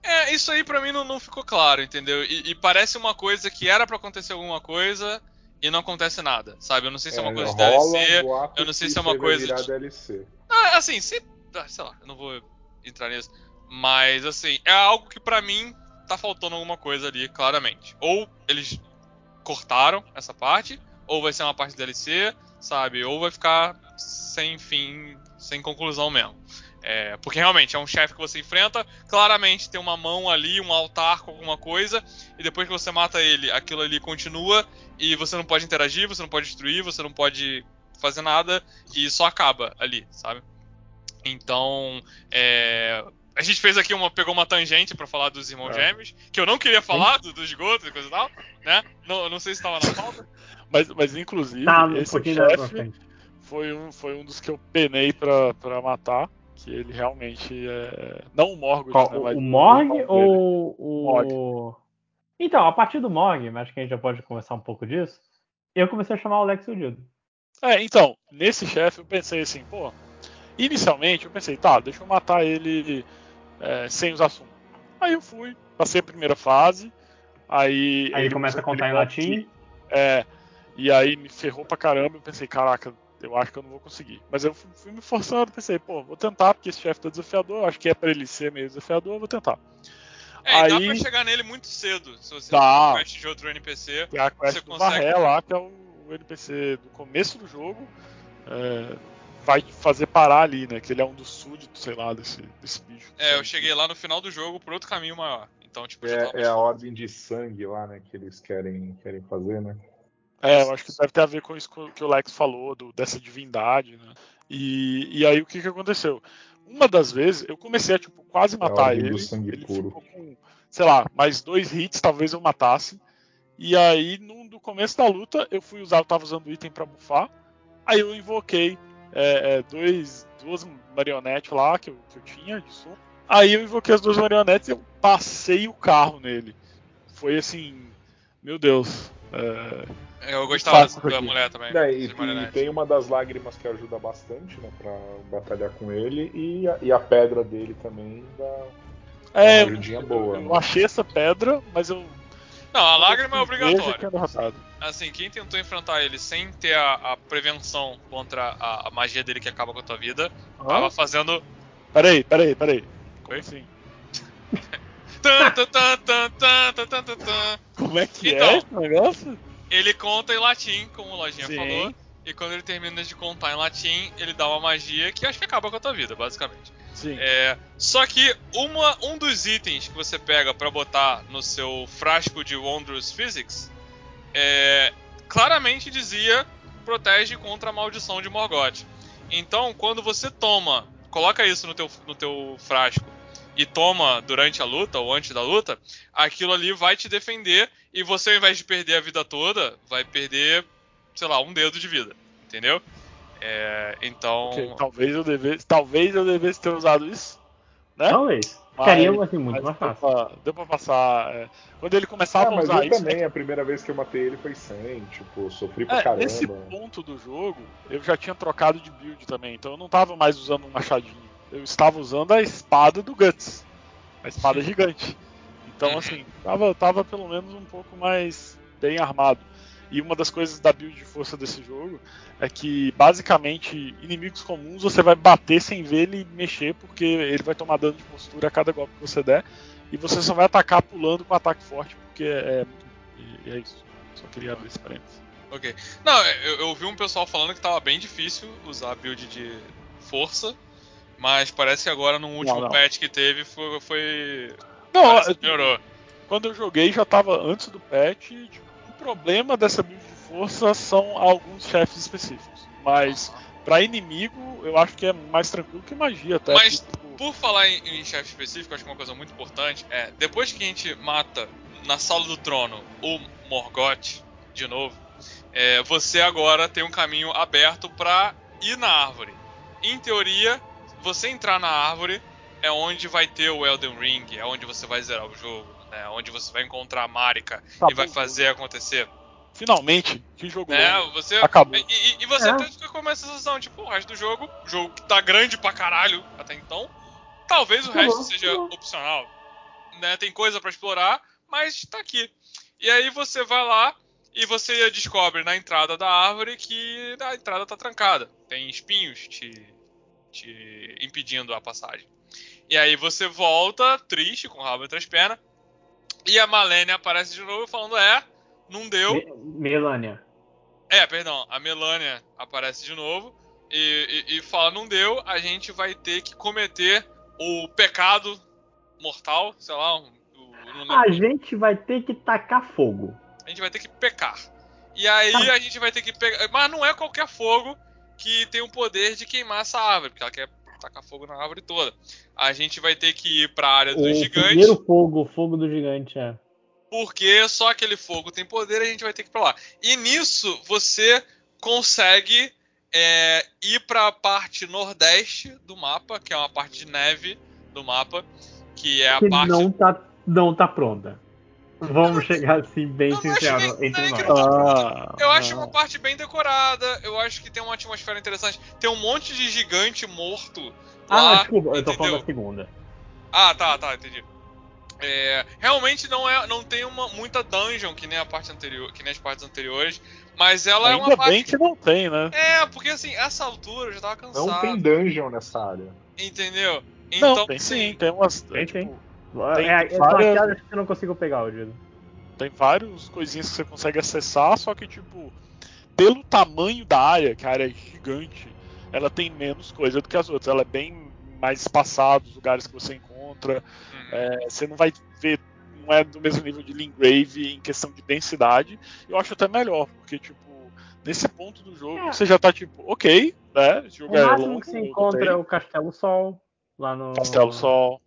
É, isso aí pra mim não, não ficou claro, entendeu? E, e parece uma coisa que era pra acontecer alguma coisa e não acontece nada, sabe? Eu não sei se é uma coisa de DLC. eu não sei se é uma coisa de- DLC. Ah, assim, se. ah, Sei lá, eu não vou entrar nisso. Mas, assim, é algo que pra mim tá faltando alguma coisa ali, claramente. Ou eles cortaram essa parte, ou vai ser uma parte DLC, sabe? Ou vai ficar sem fim, sem conclusão mesmo. É, porque realmente é um chefe que você enfrenta, claramente tem uma mão ali, um altar com alguma coisa, e depois que você mata ele, aquilo ali continua, e você não pode interagir, você não pode destruir, você não pode fazer nada, e só acaba ali, sabe? Então, é, a gente fez aqui uma, pegou uma tangente pra falar dos irmãos É. gêmeos, que eu não queria falar do, do esgoto e coisa e tal, né? Não, não sei se estava na pauta. Mas, mas inclusive, Tá, um esse pra chefe frente. foi um, foi um dos que eu penei pra matar. Que ele realmente é. Não o Morgoth, Qual, né? o- o Morg ou o. Então, a partir do Morg, mas que a gente já pode conversar um pouco disso, eu comecei a chamar o Lex Udido. É, então, nesse chefe eu pensei assim, pô. Inicialmente eu pensei, tá, deixa eu matar ele é, sem usar sumo. Aí eu fui, passei a primeira fase. Aí, Aí ele começa a contar em latim. É, e aí me ferrou pra caramba. Eu pensei, caraca, eu acho que eu não vou conseguir. Mas eu fui, fui me forçando, pensei, pô, vou tentar, porque esse chefe tá desafiador. eu Acho que é pra ele ser meio desafiador, eu vou tentar. É, e dá Aí- pra chegar nele muito cedo, se você não quest de outro NPC. Tem a quest Você do consegue- Varré lá, que é o, NPC do começo do jogo. é, vai fazer parar ali, né? Que ele é um dos súditos, sei lá, desse, desse bicho. É, eu cheguei lá no final do jogo por outro caminho maior. Então, tipo. É, é a ordem de sangue lá, né, que eles querem, querem fazer, né? É, eu acho que deve ter a ver com isso que o Lex falou, do- dessa divindade, né? E, e aí o que, que aconteceu? Uma das vezes eu comecei a tipo, quase matar ordem do ele. ele puro. ficou com, sei lá, mais dois hits, talvez eu matasse. E aí, no, no começo da luta, eu fui usar, eu tava usando o item pra bufar. Aí eu invoquei é, é, dois, duas marionetes lá que eu, que eu tinha de som. Aí eu invoquei as duas marionetes e eu passei o carro nele. Foi assim, meu Deus. é, eu gostava da mulher também. É, e, e, tem uma das lágrimas que ajuda bastante, né, pra batalhar com ele, e a, e a pedra dele também dá é, uma ajudinha boa. Eu, né? eu achei essa pedra, mas eu. Não, a lágrima é obrigatória. É assim, quem tentou enfrentar ele sem ter a, a prevenção contra a, a, magia dele que acaba com a tua vida, ah? tava fazendo. Peraí, peraí, peraí. Como assim? Como é que então, é esse negócio? Ele conta em latim, como o Lojinha Sim. falou. E quando ele termina de contar em latim, ele dá uma magia que acho que acaba com a tua vida, basicamente. Sim. É, só que uma, um dos itens que você pega pra botar no seu frasco de Wondrous Physics é, claramente dizia protege contra a maldição de Morgoth. Então, quando você toma, coloca isso no teu, no teu frasco e toma durante a luta ou antes da luta, aquilo ali vai te defender e você, ao invés de perder a vida toda, vai perder, sei lá, um dedo de vida, entendeu? É, então, Ok, Talvez eu devesse, talvez eu devesse ter usado isso, né? Talvez. Mas- Ficaria assim, muito Mas mais deu fácil. pra, deu pra passar. é, quando ele começava Ah, a mas usar eu isso. também, a primeira vez que eu matei ele foi sem, tipo, sofri pra É, caramba. nesse ponto do jogo, eu já tinha trocado de build também, então eu não tava mais usando um machadinho. Eu estava usando a espada do Guts. A espada gigante. Então, assim, tava, tava pelo menos um pouco mais bem armado. E uma das coisas da build de força desse jogo é que, basicamente, inimigos comuns você vai bater sem ver ele mexer, porque ele vai tomar dano de postura a cada golpe que você der. E você só vai atacar pulando com ataque forte, porque é. é e, é isso. Só queria abrir esse parênteses. Ok. Não, eu, eu vi um pessoal falando que tava bem difícil usar a build de força, mas parece que agora no último não. patch que teve foi. foi... Não, eu- melhorou. quando eu joguei já tava antes do patch. Tipo, o problema dessa build de força são alguns chefes específicos. Mas pra inimigo, eu acho que é mais tranquilo que magia até. Mas- tipo, Por falar em, em chefe específico, acho que uma coisa muito importante é, depois que a gente mata na sala do trono o Morgoth, de novo, é, você agora tem um caminho aberto pra ir na árvore. Em teoria, você entrar na árvore é onde vai ter o Elden Ring, é onde você vai zerar o jogo, né, onde você vai encontrar a Marika Tá e vai fazer acontecer. finalmente, que jogo longo. Você, Acabou. E, e- e você É. até fica com essa sensação, tipo, o resto do jogo, jogo que tá grande pra caralho até então, talvez o resto seja opcional. Né? Tem coisa pra explorar, mas tá aqui. E aí você vai lá e você descobre na entrada da árvore que a entrada tá trancada. Tem espinhos te, te impedindo a passagem. E aí você volta, triste, com o rabo entre as pernas, e a Malenia aparece de novo falando, é, não deu. Me- Melania. É, perdão, a Melania aparece de novo e, e- e fala: não deu, a gente vai ter que cometer o pecado mortal, sei lá, um- lembro. A gente vai ter que tacar fogo. a gente vai ter que pecar. E aí Tá. a gente vai ter que pegar. Mas não é qualquer fogo que tem o poder de queimar essa árvore, porque ela quer tacar fogo na árvore toda. A gente vai ter que ir pra área dos O gigantes. primeiro fogo, o fogo do gigante, é. porque só aquele fogo tem poder, a gente vai ter que ir pra lá. E nisso você consegue é, ir para a parte nordeste do mapa, que é uma parte de neve do mapa, que é a que parte. não tá, não tá pronta. Vamos chegar assim, bem não sincero, nem- entre que nós. não Ah, Eu acho não. uma parte bem decorada, eu acho que tem uma atmosfera interessante. Tem um monte de gigante morto Ah, lá. desculpa, eu tô entendeu? falando da segunda. Ah, tá, tá, entendi. É, realmente não é, não tem uma, muita dungeon que nem a parte anterior, que nem as partes anteriores, mas ela é Ainda uma parte bem que não tem, né? É, porque assim, essa altura eu já tava cansado. Não tem dungeon nessa área. Entendeu? não, Então, tem assim, sim, tem umas. Tem, tipo, tem. Tem é, são várias- aquelas que eu não consigo pegar. Tem vários coisinhas que você consegue acessar, só que, tipo, pelo tamanho da área, que a área é gigante, ela tem menos coisa do que as outras. Ela é bem mais espaçada, os lugares que você encontra. hum, É, você não vai ver, não é do mesmo nível de Lingrave em questão de densidade. Eu acho até melhor, porque, tipo, nesse ponto do jogo, É. você já tá, tipo, ok, né? Esse jogo O é máximo longo, que você encontra é o Castelo Sol, lá no. Castelo Sol.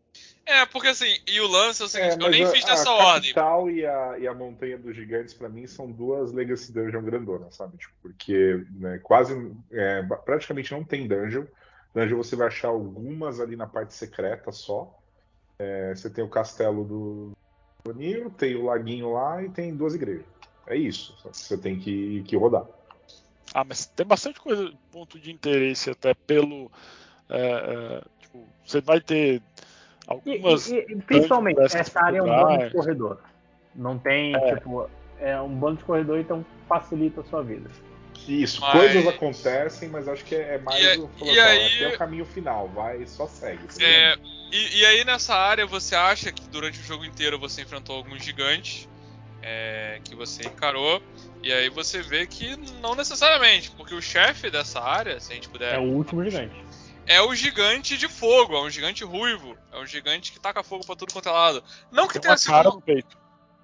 É, porque assim, e o lance é o seguinte, eu mas nem a- fiz nessa a ordem. capital e a, e a montanha dos gigantes pra mim são duas Legacy Dungeon grandonas, sabe? Tipo, porque né, quase, é, praticamente não tem dungeon. Dungeon você vai achar algumas ali na parte secreta só. É, você tem o castelo do, do tem o laguinho lá e tem duas igrejas. É isso. só que Você tem que, que rodar. Ah, mas tem bastante coisa, ponto de interesse até pelo. é, é, tipo, você vai ter algumas. e- e, principalmente, essa área é um bando de corredor. Não tem, É. tipo, é um bando de corredor, então facilita a sua vida. Isso, Mas- coisas acontecem, mas acho que é, é mais E- o falou e assim, aí- é o caminho final, vai, só segue. tá É, e, e aí nessa área você acha que durante o jogo inteiro você enfrentou alguns gigantes é, que você encarou, e aí você vê que não necessariamente, porque o chefe dessa área, se a gente puder É o último gigante. É o gigante de fogo, é um gigante ruivo, é um gigante que taca fogo pra tudo quanto é lado. Não que Tem tenha sido. cara no peito.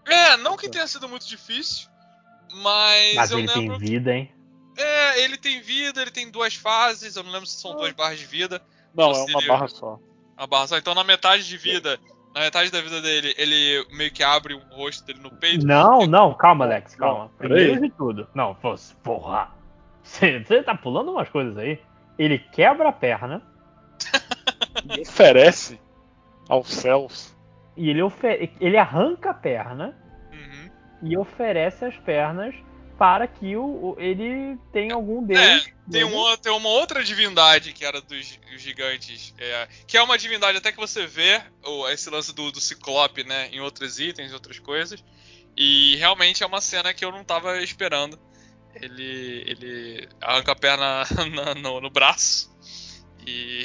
É, não que tenha sido muito difícil, mas, Mas eu ele lembro. tem vida, hein? É, ele tem vida, ele tem duas fases, eu não lembro se são duas barras de vida. Não, é uma barra só. Uma barra só. Então na metade de vida, na metade da vida dele, ele meio que abre o rosto dele no peito. Não, não, calma, Alex, calma. Não, Primeiro de tudo. Não, fosse, porra. Você tá pulando umas coisas aí. Ele quebra a perna E oferece aos céus. e ele, ele arranca a perna Uhum. e oferece as pernas para que o, o- ele tenha algum deus. É, Tem, dele. um, o- tem uma outra divindade que era dos gigantes, é, que é uma divindade até que você vê o- esse lance do, do ciclope, né, em outros itens, outras coisas. E realmente é uma cena que eu não tava esperando. Ele, ele arranca a perna na- no, no braço e,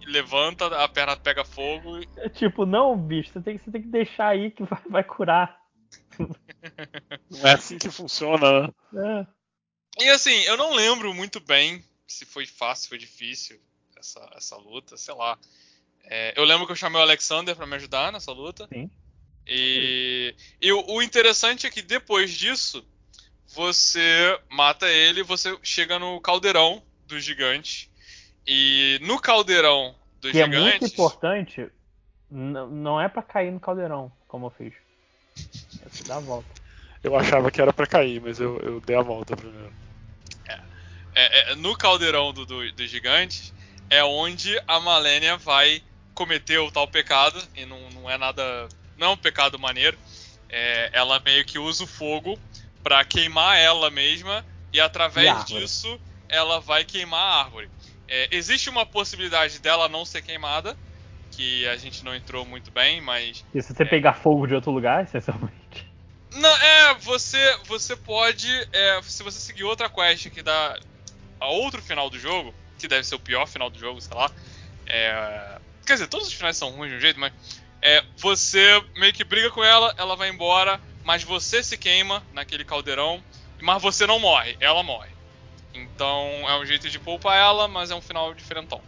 e levanta, a perna pega fogo. e- É tipo, não, bicho, você tem, que- você tem que deixar aí que vai, vai curar. Não é assim que funciona, né? É. E assim, eu não lembro muito bem se foi fácil, se foi difícil essa, essa luta, sei lá. É, eu lembro que eu chamei o Alexander para me ajudar nessa luta. Sim. E, e o, o interessante é que depois disso, você mata ele, você chega no caldeirão do gigante. E no caldeirão do Que é gigante. muito importante, não é pra cair no caldeirão, como eu fiz. É você dá a volta. Eu achava que era pra cair, mas eu, eu dei a volta primeiro. é, é, no caldeirão do, do, dos gigantes é onde a Malenia vai cometer o tal pecado e não, não é nada não é um pecado maneiro É, ela meio que usa o fogo pra queimar ela mesma e E através árvore. disso ela vai queimar a árvore É, existe uma possibilidade dela não ser queimada que a gente não entrou muito bem mas E se você pegar fogo de outro lugar, essencialmente. Não, é, você, você pode, é, se você seguir outra quest que dá a outro final do jogo, que deve ser o pior final do jogo, sei lá. é, quer dizer, todos os finais são ruins de um jeito, mas é, você meio que briga com ela, ela vai embora, mas você se queima naquele caldeirão, mas você não morre, ela morre. Então é um jeito de poupar ela, mas é um final diferentão.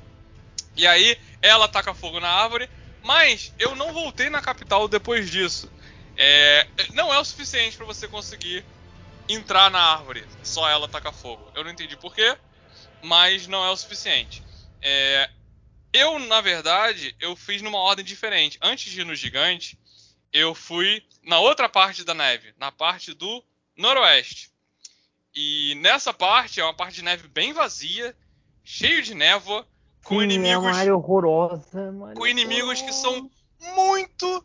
E aí ela taca fogo na árvore, mas eu não voltei na capital depois disso. É, não é o suficiente pra você conseguir entrar na árvore, só ela taca fogo. Eu não entendi porquê, mas não é o suficiente. É, eu, na verdade, eu fiz numa ordem diferente. Antes de ir no gigante, eu fui na outra parte da neve, na parte do noroeste. E nessa parte é uma parte de neve bem vazia, cheio de névoa, com Sim, é inimigos uma área horrorosa, mano. com inimigos que são muito,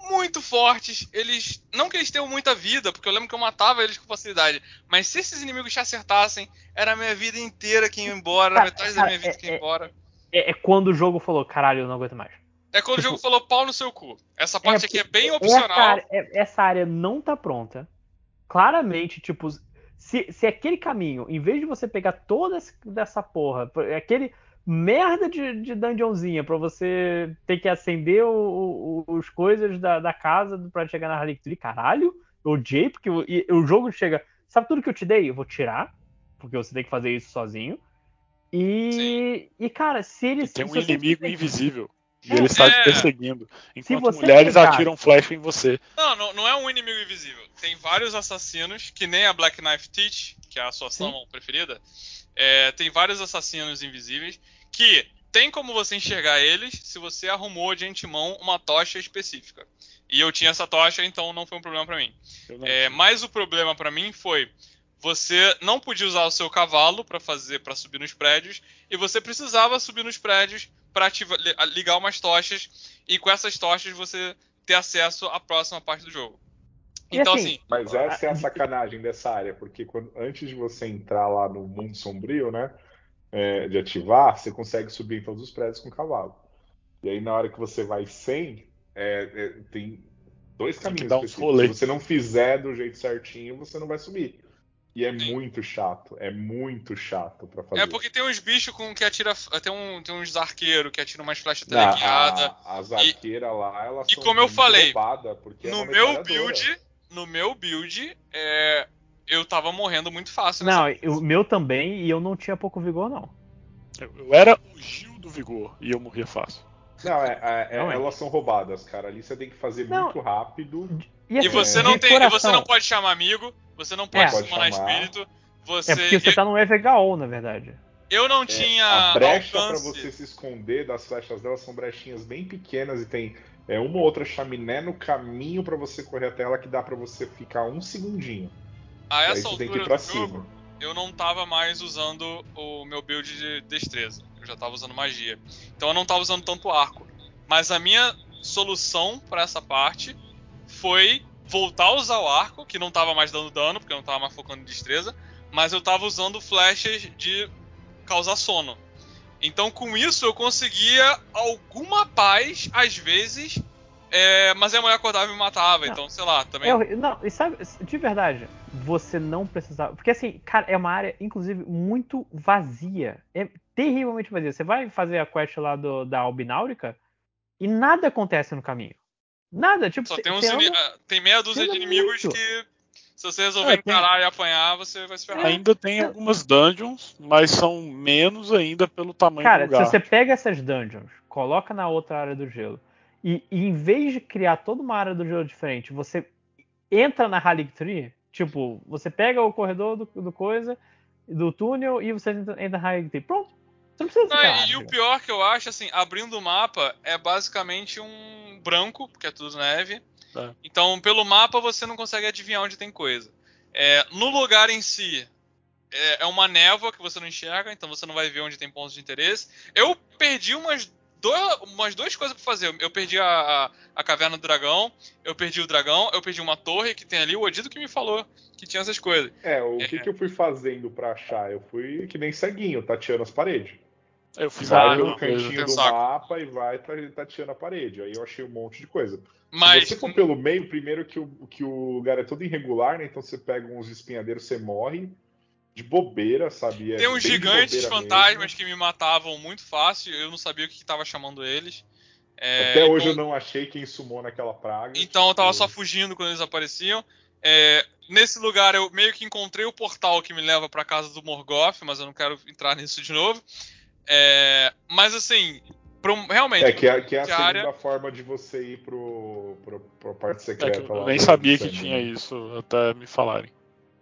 muito fortes. Eles. Não que eles tenham muita vida, porque eu lembro que eu matava eles com facilidade. Mas se esses inimigos te acertassem, era a minha vida inteira que ia embora, Cara, metade da cara, minha vida é- que ia é- embora. É, é quando o jogo falou, caralho, eu não aguento mais. É quando o jogo falou pau no seu cu. Essa parte aqui é bem Essa opcional. área, é- essa área não tá pronta. Claramente, tipo, se, se aquele caminho, em vez de você pegar toda dessa porra, aquele merda de, de dungeonzinha pra você ter que acender o- o- os coisas da, da casa pra chegar na Harley Quinn, caralho, eu odiei, porque o, e- o jogo chega, sabe tudo que eu te dei? Eu vou tirar, porque você tem que fazer isso sozinho. E, e cara, se E eles. tem um inimigo invisível. E ele está É. te perseguindo. Enquanto você mulheres pegar- atiram flecha em você. Não, não, não é um inimigo invisível. Tem vários assassinos, que nem a Black Knife Teach, que é a sua Sim. summon preferida. É, tem vários assassinos invisíveis que tem como você enxergar eles se você arrumou de antemão uma tocha específica. E eu tinha essa tocha, então não foi um problema pra mim. É, mas o problema pra mim foi você não podia usar o seu cavalo pra fazer para subir nos prédios e você precisava subir nos prédios para ligar umas tochas e com essas tochas você ter acesso à próxima parte do jogo. E Então assim, assim, Mas essa é a sacanagem dessa área, porque quando- antes de você entrar lá no mundo sombrio, né, é, de ativar, você consegue subir em todos os prédios com cavalo. E aí na hora que você vai sem, é, é, tem dois Tem que caminhos específicos. rolê. Se você não fizer do jeito certinho, você não vai subir. E é Sim. muito chato, é muito chato pra fazer. é porque tem uns bichos com que atira, tem, um, tem uns arqueiros que atiram umas flechas teleguiadas. a- as arqueiras lá, elas e são como eu falei, é No uma meu build, no meu build, é, eu tava morrendo muito fácil. Não, o meu também, e eu não tinha pouco vigor, não. Eu, eu era o Gil do Vigor e eu morria fácil. Não, é, é- é- Não, é. elas são roubadas, cara. Ali você tem que fazer Não. muito rápido. E assim, você É. não tem, e você coração, não pode chamar amigo, você não pode É. Pode summonar chamar. espírito. Você, É porque você tá no FHO, na verdade. eu não É, tinha a brecha pra alcance. você se esconder das flechas delas são brechinhas bem pequenas e tem é, uma ou outra chaminé no caminho pra você correr até ela que dá pra você ficar um segundinho. A aí essa você tem que altura ir pra do cima. jogo, eu não tava mais usando o meu build de destreza. Eu já tava usando magia. Então eu não tava usando tanto arco. Mas a minha solução pra essa parte foi voltar a usar o arco, que não tava mais dando dano, porque eu não tava mais focando em destreza, mas eu tava usando flechas de causar sono. Então com isso eu conseguia alguma paz, às vezes, é, mas a mulher acordava e me matava, Não. então sei lá, também. É não, e sabe, de verdade, você não precisava. Porque assim, cara, é uma área, inclusive, muito vazia. É terrivelmente vazia. Você vai fazer a quest lá do, da Albináurica e nada acontece no caminho. Nada, tipo, Só tem uns anda- ah, tem meia dúzia de inimigos muito. que Se você resolver É, tem- encarar e apanhar, você vai se ferrar. Ainda tem algumas dungeons, mas são menos ainda pelo tamanho Cara, do lugar. se você pega essas dungeons, coloca na outra área do gelo, e, e em vez de criar toda uma área do gelo diferente, você entra na Hallig Tree, tipo, você pega o corredor do, do coisa, do túnel, e você entra, entra na Hallig Tree. Pronto. Você não precisa Não, dessa e o pior que eu acho, assim, abrindo o mapa é basicamente um branco, porque é tudo neve. É. Então, pelo mapa você não consegue adivinhar onde tem coisa. É, no lugar em si, é, é uma névoa que você não enxerga, então você não vai ver onde tem pontos de interesse. Eu perdi umas, umas duas coisas pra fazer. Eu perdi a, a, a caverna do dragão, eu perdi o dragão, eu perdi uma torre que tem ali, o Odido que me falou que tinha essas coisas. É, o que, que eu fui fazendo pra achar? Eu fui que nem ceguinho, tateando as paredes. Eu fiz Vai a coisa. cantinho do mapa e vai ta- tateando a parede. Aí eu achei um monte de coisa. Mas Se você for pelo meio, primeiro que o, que o lugar é todo irregular, né? Então você pega uns espinhadeiros, você morre de bobeira, sabe? É tem uns bem gigantes fantasmas mesmo. que me matavam muito fácil, eu não sabia o que estava chamando eles. É, Até hoje então- eu não achei quem sumou naquela praga. Então eu tava tipo, só fugindo quando eles apareciam. É, nesse lugar eu meio que encontrei o portal que me leva pra casa do Morgoth, mas eu não quero entrar nisso de novo. É, mas assim, um- realmente. É, que é, que é a que a área- segunda forma de você ir pro, pro, pra parte É que secreta eu lá. nem do- sabia que tinha né? isso até me falarem.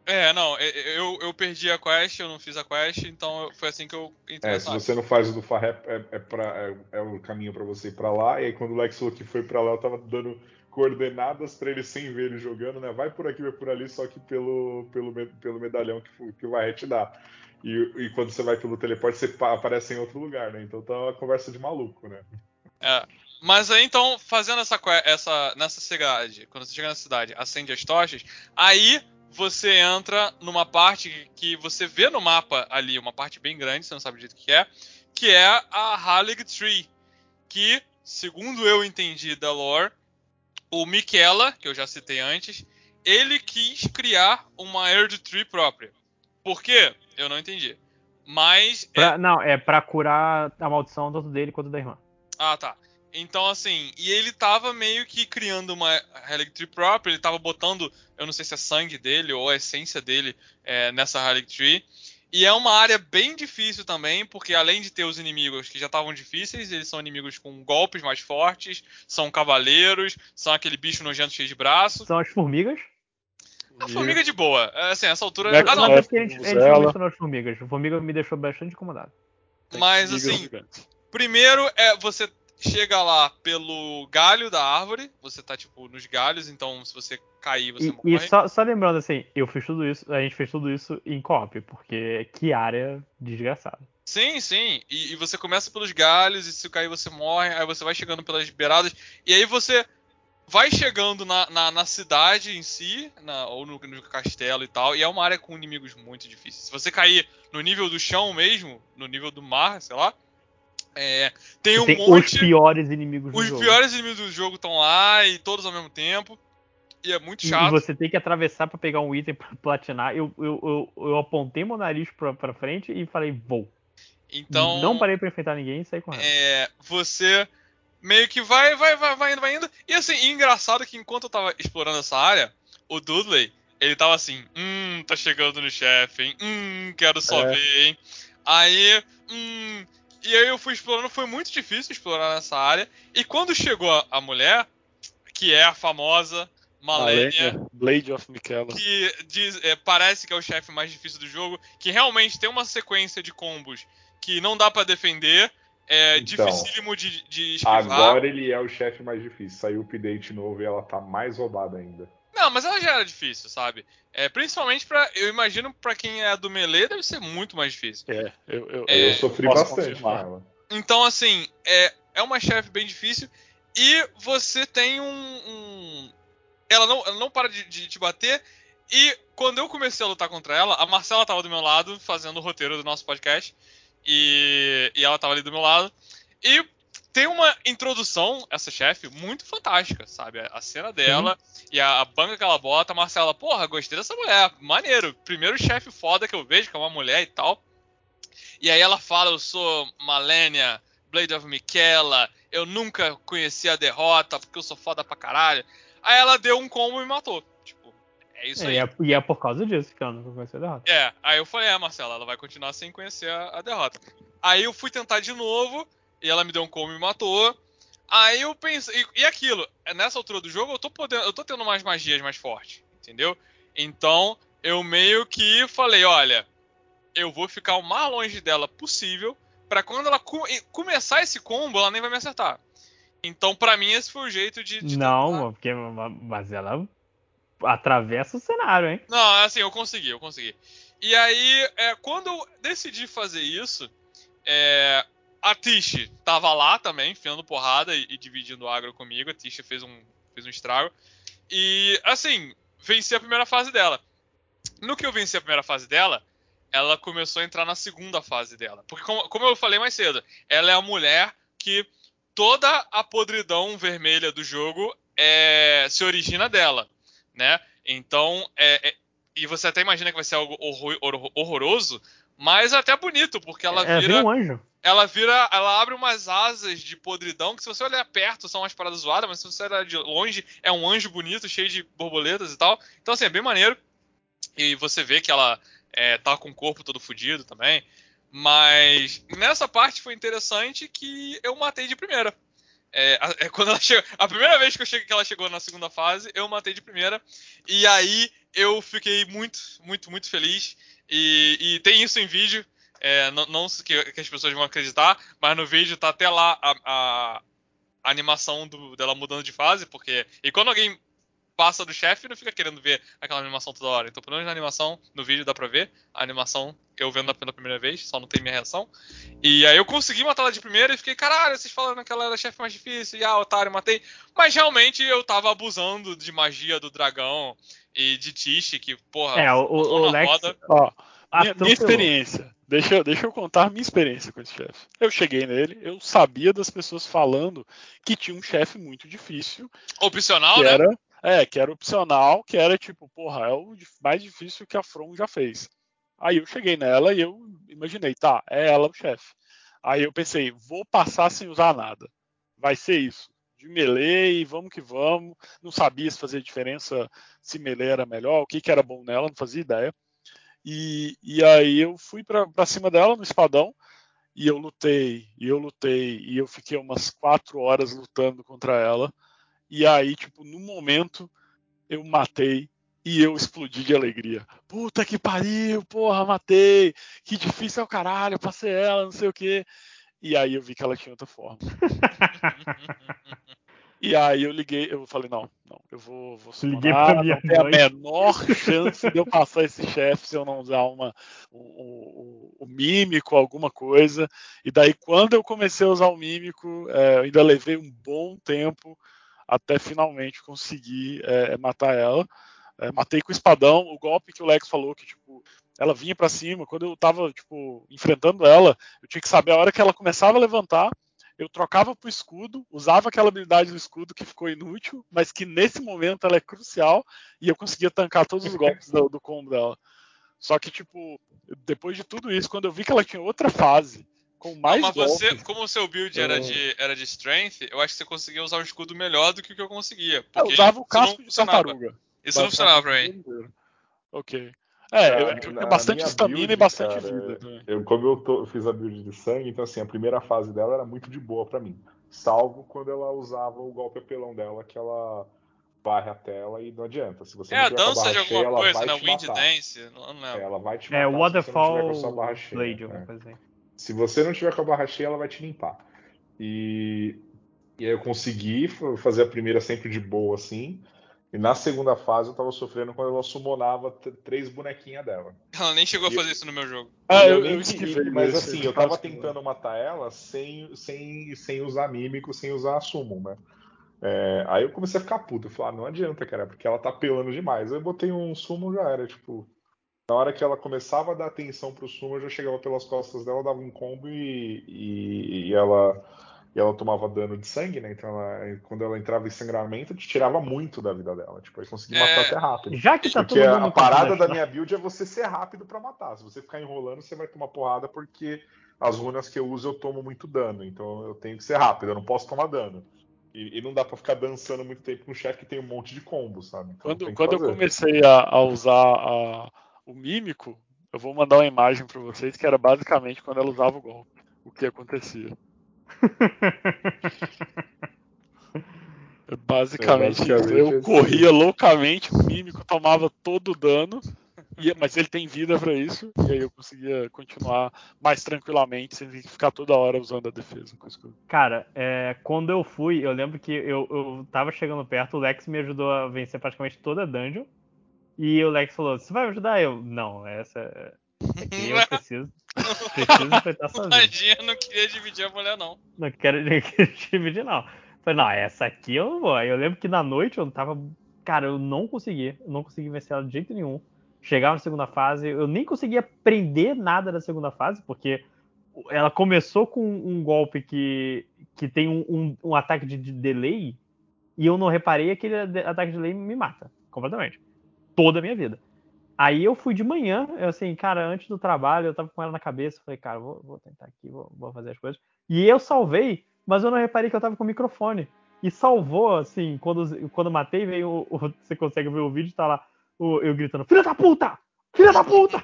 É, não, é, eu, eu perdi a quest, eu não fiz a quest, então foi assim que eu entrei É, se você não faz o do Farré, é, é, pra- é- é o caminho pra você ir pra lá. E aí, quando o Lex falou que foi pra lá, eu tava dando coordenadas pra ele sem ver ele jogando, né? Vai por aqui, vai por ali, só que pelo, pelo, pelo medalhão que, o- que o te dá. E, e quando você vai pelo teleporte, você pa- aparece em outro lugar, né? Então tá uma conversa de maluco, né? É. Mas aí então, fazendo essa, essa nessa cidade, quando você chega na cidade, acende as tochas, aí você entra numa parte que você vê no mapa ali, uma parte bem grande, você não sabe direito o que é, que é a Hallig Tree, que, segundo eu entendi da lore, o Miquela, que eu já citei antes, ele quis criar uma Erd Tree própria. Por quê? Eu não entendi. Mas é- Pra- não, é pra curar a maldição tanto dele quanto da irmã. Ah, tá. Então, assim, e ele tava meio que criando uma Relic Tree própria, ele tava botando, eu não sei se é sangue dele ou a essência dele é, nessa Relic Tree. E é uma área bem difícil também, porque além de ter os inimigos que já estavam difíceis, eles são inimigos com golpes mais fortes, são cavaleiros, são aquele bicho nojento cheio de braço. São as formigas. A formiga de boa. É, Assim, essa altura. Mecha- Ah, Não, é, é porque a gente, a gente não mencionou as formigas. A formiga me deixou bastante incomodado. Mas, assim. Primeiro é você chega lá pelo galho da árvore, você tá tipo nos galhos, então se você cair você E, morre. e só, só lembrando assim, eu fiz tudo isso, a gente fez tudo isso em co-op, porque que área desgraçada. Sim, sim. E, e você começa pelos galhos, e se cair você morre, aí você vai chegando pelas beiradas, e aí você vai chegando na, na, na cidade em si, na- ou no, no castelo e tal, e é uma área com inimigos muito difíceis. Se você cair no nível do chão mesmo, no nível do mar, sei lá, é, tem um Tem os monte. piores inimigos do Os jogo. piores inimigos do jogo estão lá e todos ao mesmo tempo. E é muito E chato. você tem que atravessar pra pegar um item pra platinar. Eu, eu, eu, eu apontei meu nariz pra, pra frente e falei, vou. Então, Não parei pra enfrentar ninguém e saí correndo. é, você meio que vai, vai, vai, vai indo, vai indo. E assim, e engraçado que enquanto eu tava explorando essa área, o Dudley, ele tava assim, hum, tá chegando no chefe, hein? Hum, quero só É. ver, hein? Aí, hum. E aí eu fui explorando, foi muito difícil explorar nessa área. E quando chegou a, a mulher, que é a famosa Malenia, Malenia, Blade of Michaela. que diz- é, parece que é o chefe mais difícil do jogo, que realmente tem uma sequência de combos que não dá pra defender, é Então, dificílimo de, de esquivar. Agora ele é o chefe mais difícil. Saiu o update novo e ela tá mais roubada ainda. Não, mas ela já era difícil, sabe? É, principalmente pra. Eu imagino pra quem é do Melee deve ser muito mais difícil. É, eu, eu, É, eu sofri bastante com ela. Então, assim, é, é uma chefe bem difícil. E você tem um. um- Ela, não, ela não para de, de te bater. E quando eu comecei a lutar contra ela, a Marcela tava do meu lado, fazendo o roteiro do nosso podcast. E, e ela tava ali do meu lado. E tem uma introdução, essa chefe, muito fantástica, sabe? A cena dela e a, a banca que ela bota, a Marcela, porra, gostei dessa mulher, maneiro. Primeiro chefe foda que eu vejo, que é uma mulher e tal. E aí ela fala, eu sou Malenia, Blade of Michaela, eu nunca conheci a derrota porque eu sou foda pra caralho. Aí ela deu um combo e me matou. É isso É, aí. e, é, e é por causa disso que ela não conheceu a derrota. É, aí eu falei, é, Marcela, ela vai continuar sem conhecer a, a derrota. Aí eu fui tentar de novo, e ela me deu um combo e me matou. Aí eu pensei, e, e aquilo, é, nessa altura do jogo eu tô podendo, eu tô tendo umas magias mais fortes, entendeu? Então, eu meio que falei, olha, eu vou ficar o mais longe dela possível, pra quando ela co- começar esse combo, ela nem vai me acertar. Então, pra mim, esse foi o jeito de. de Não, tentar- porque, mas ela atravessa o cenário, hein? Não, assim, eu consegui, eu consegui. E aí, é, quando eu decidi fazer isso, é, a Tish tava lá também, enfiando porrada e, e dividindo agro comigo. A Tish fez um, fez um estrago. E, assim, venci a primeira fase dela. No que eu venci a primeira fase dela, ela começou a entrar na segunda fase dela. Porque, como, como eu falei mais cedo, ela é a mulher que toda a podridão vermelha do jogo é, se origina dela, né? Então, é, é- e você até imagina que vai ser algo horror- horror- horroroso, mas até bonito, porque ela é, vira, um anjo. ela vira, ela abre umas asas de podridão que se você olhar perto são umas paradas zoadas, mas se você olhar de longe é um anjo bonito, cheio de borboletas e tal. Então assim, é bem maneiro. E você vê que ela é, tá com o corpo todo fudido também. Mas nessa parte foi interessante que eu matei de primeira. É, é quando ela chegou, a primeira vez que, eu cheguei, que ela chegou na segunda fase, eu matei de primeira. E aí eu fiquei muito, muito, muito feliz. E, e tem isso em vídeo. É, não não que, que as pessoas vão acreditar, mas no vídeo tá até lá a, a- a animação do- dela mudando de fase, porque. E quando alguém passa do chefe, não fica querendo ver aquela animação toda hora. Então, pelo menos na animação, no vídeo dá pra ver. A animação eu vendo pela primeira vez, só não tem minha reação. E aí eu consegui matar ela de primeira e fiquei, caralho, vocês falando que ela era a chefe mais difícil, e ah, otário, matei. Mas realmente eu tava abusando de magia do dragão e de Tish, que, porra, É, o, o, Lex roda. Ó, minha, minha experiência. Deixa, eu- deixa eu contar minha experiência com esse chefe. Eu cheguei nele, eu sabia das pessoas falando que tinha um chefe muito difícil, opcional, que né? era, é, que era opcional, que era tipo, porra, é o mais difícil que a From já fez. Aí eu cheguei nela e eu imaginei, tá, é ela o chefe. Aí eu pensei, vou passar sem usar nada. Vai ser isso. De melee, vamos que vamos. Não sabia se fazia diferença, se melee era melhor, o que, que era bom nela, não fazia ideia. E, e aí eu fui pra cima dela no espadão e eu lutei, e eu lutei, e eu fiquei umas quatro horas lutando contra ela. E aí, tipo, no momento eu matei e eu explodi de alegria. Puta que pariu, porra, matei. Que difícil é o caralho, passei ela, não sei o quê. E aí eu vi que ela tinha outra forma. E aí eu liguei, eu falei, não, não, eu vou, vou Liguei summonar, pra minha não tem a menor chance de eu passar esse chefe se eu não usar uma, o, o- o mímico, alguma coisa. E daí quando eu comecei a usar o mímico, é, eu ainda levei um bom tempo até finalmente conseguir é, matar ela. É, matei com o espadão, o golpe que o Lex falou que tipo ela vinha pra cima, quando eu tava tipo enfrentando ela, eu tinha que saber a hora que ela começava a levantar, eu trocava pro escudo, usava aquela habilidade do escudo que ficou inútil, mas que nesse momento ela é crucial e eu conseguia tancar todos os golpes do, do combo dela. Só que tipo, depois de tudo isso, quando eu vi que ela tinha outra fase com mais mas golpes, você, como o seu build era Eu- de, era de strength, eu acho que você conseguia usar um escudo melhor do que o que eu conseguia. eu Porque usava o não casco de tartaruga. Isso não funcionava pra mim. Ok. É, eu- é na bastante estamina e bastante cara, vida também. Eu, como eu, tô- eu fiz a build de sangue, então assim, a primeira fase dela era muito de boa pra mim. Salvo quando ela usava o golpe apelão dela, que ela varre a tela e não adianta. Se você É não a a dança barra de cheia, alguma ela coisa, vai né? te Wind matar. Dance, não não É, lembro. ela vai te É, matar não a Waterfall cheia. Blade, alguma é. coisa assim. Se você não tiver com a barra cheia, ela vai te limpar. E, e aí eu consegui fa- fazer a primeira sempre de boa, assim. E na segunda fase eu tava sofrendo quando ela summonava t- três bonequinhas dela. Ela nem chegou a E- fazer isso no meu jogo. Ah, eu, nem eu esquivei. mas assim, eu eu tava tentando matar ela sem, sem, sem usar mímico, sem usar summon, né? É, aí eu comecei a ficar puto. Eu falei, ah, não adianta, cara, porque ela tá apelando demais. Aí eu botei um summon já era, tipo. Na hora que ela começava a dar atenção pro summon, eu já chegava pelas costas dela, dava um combo e, e, e ela, e ela tomava dano de sangue, né? Então ela- quando ela entrava em sangramento, te tirava muito da vida dela. Tipo, aí consegui matar É, até rápido. Já que tá Porque todo a, mundo a parada da das minha build é você ser rápido pra matar. Se você ficar enrolando, você vai tomar porrada porque as runas que eu uso eu tomo muito dano. Então eu tenho que ser rápido, eu não posso tomar dano. E, e não dá pra ficar dançando muito tempo com um chefe que tem um monte de combo, sabe? Então Quando, quando eu comecei a, a usar a- o mímico, eu vou mandar uma imagem pra vocês que era basicamente quando ela usava o golpe. O que acontecia. Basicamente, É, basicamente. Eu assim. corria loucamente, o mímico tomava todo o dano, e- mas ele tem vida pra isso, e aí eu conseguia continuar mais tranquilamente, sem ter que ficar toda hora usando a defesa. Cara, é, quando eu fui, eu lembro que eu, eu tava chegando perto, o Lex me ajudou a vencer praticamente toda a dungeon. E o Lex falou: Você vai me ajudar? Eu, não, essa. Aqui eu preciso. Preciso enfrentar sozinho. Tadinha, não queria dividir a mulher, não. Não quero nem dividir, não. Falei, não, essa aqui eu não vou. Aí eu lembro que na noite eu tava. Cara, eu não consegui. Eu não consegui vencer ela de jeito nenhum. Chegava na segunda fase, eu nem conseguia aprender nada da segunda fase, porque ela começou com um golpe que, que tem um, um- um ataque de, de delay, e eu não reparei aquele ataque de delay me mata completamente. Toda a minha vida. Aí eu fui de manhã, eu assim, cara, antes do trabalho, eu tava com ela na cabeça, falei, cara, vou, vou tentar aqui, vou, vou fazer as coisas. E eu salvei, mas eu não reparei que eu tava com o microfone. E salvou, assim, quando, quando matei, veio o, o- Você consegue ver o vídeo, tá lá o- eu gritando, filha da puta! Filha da puta!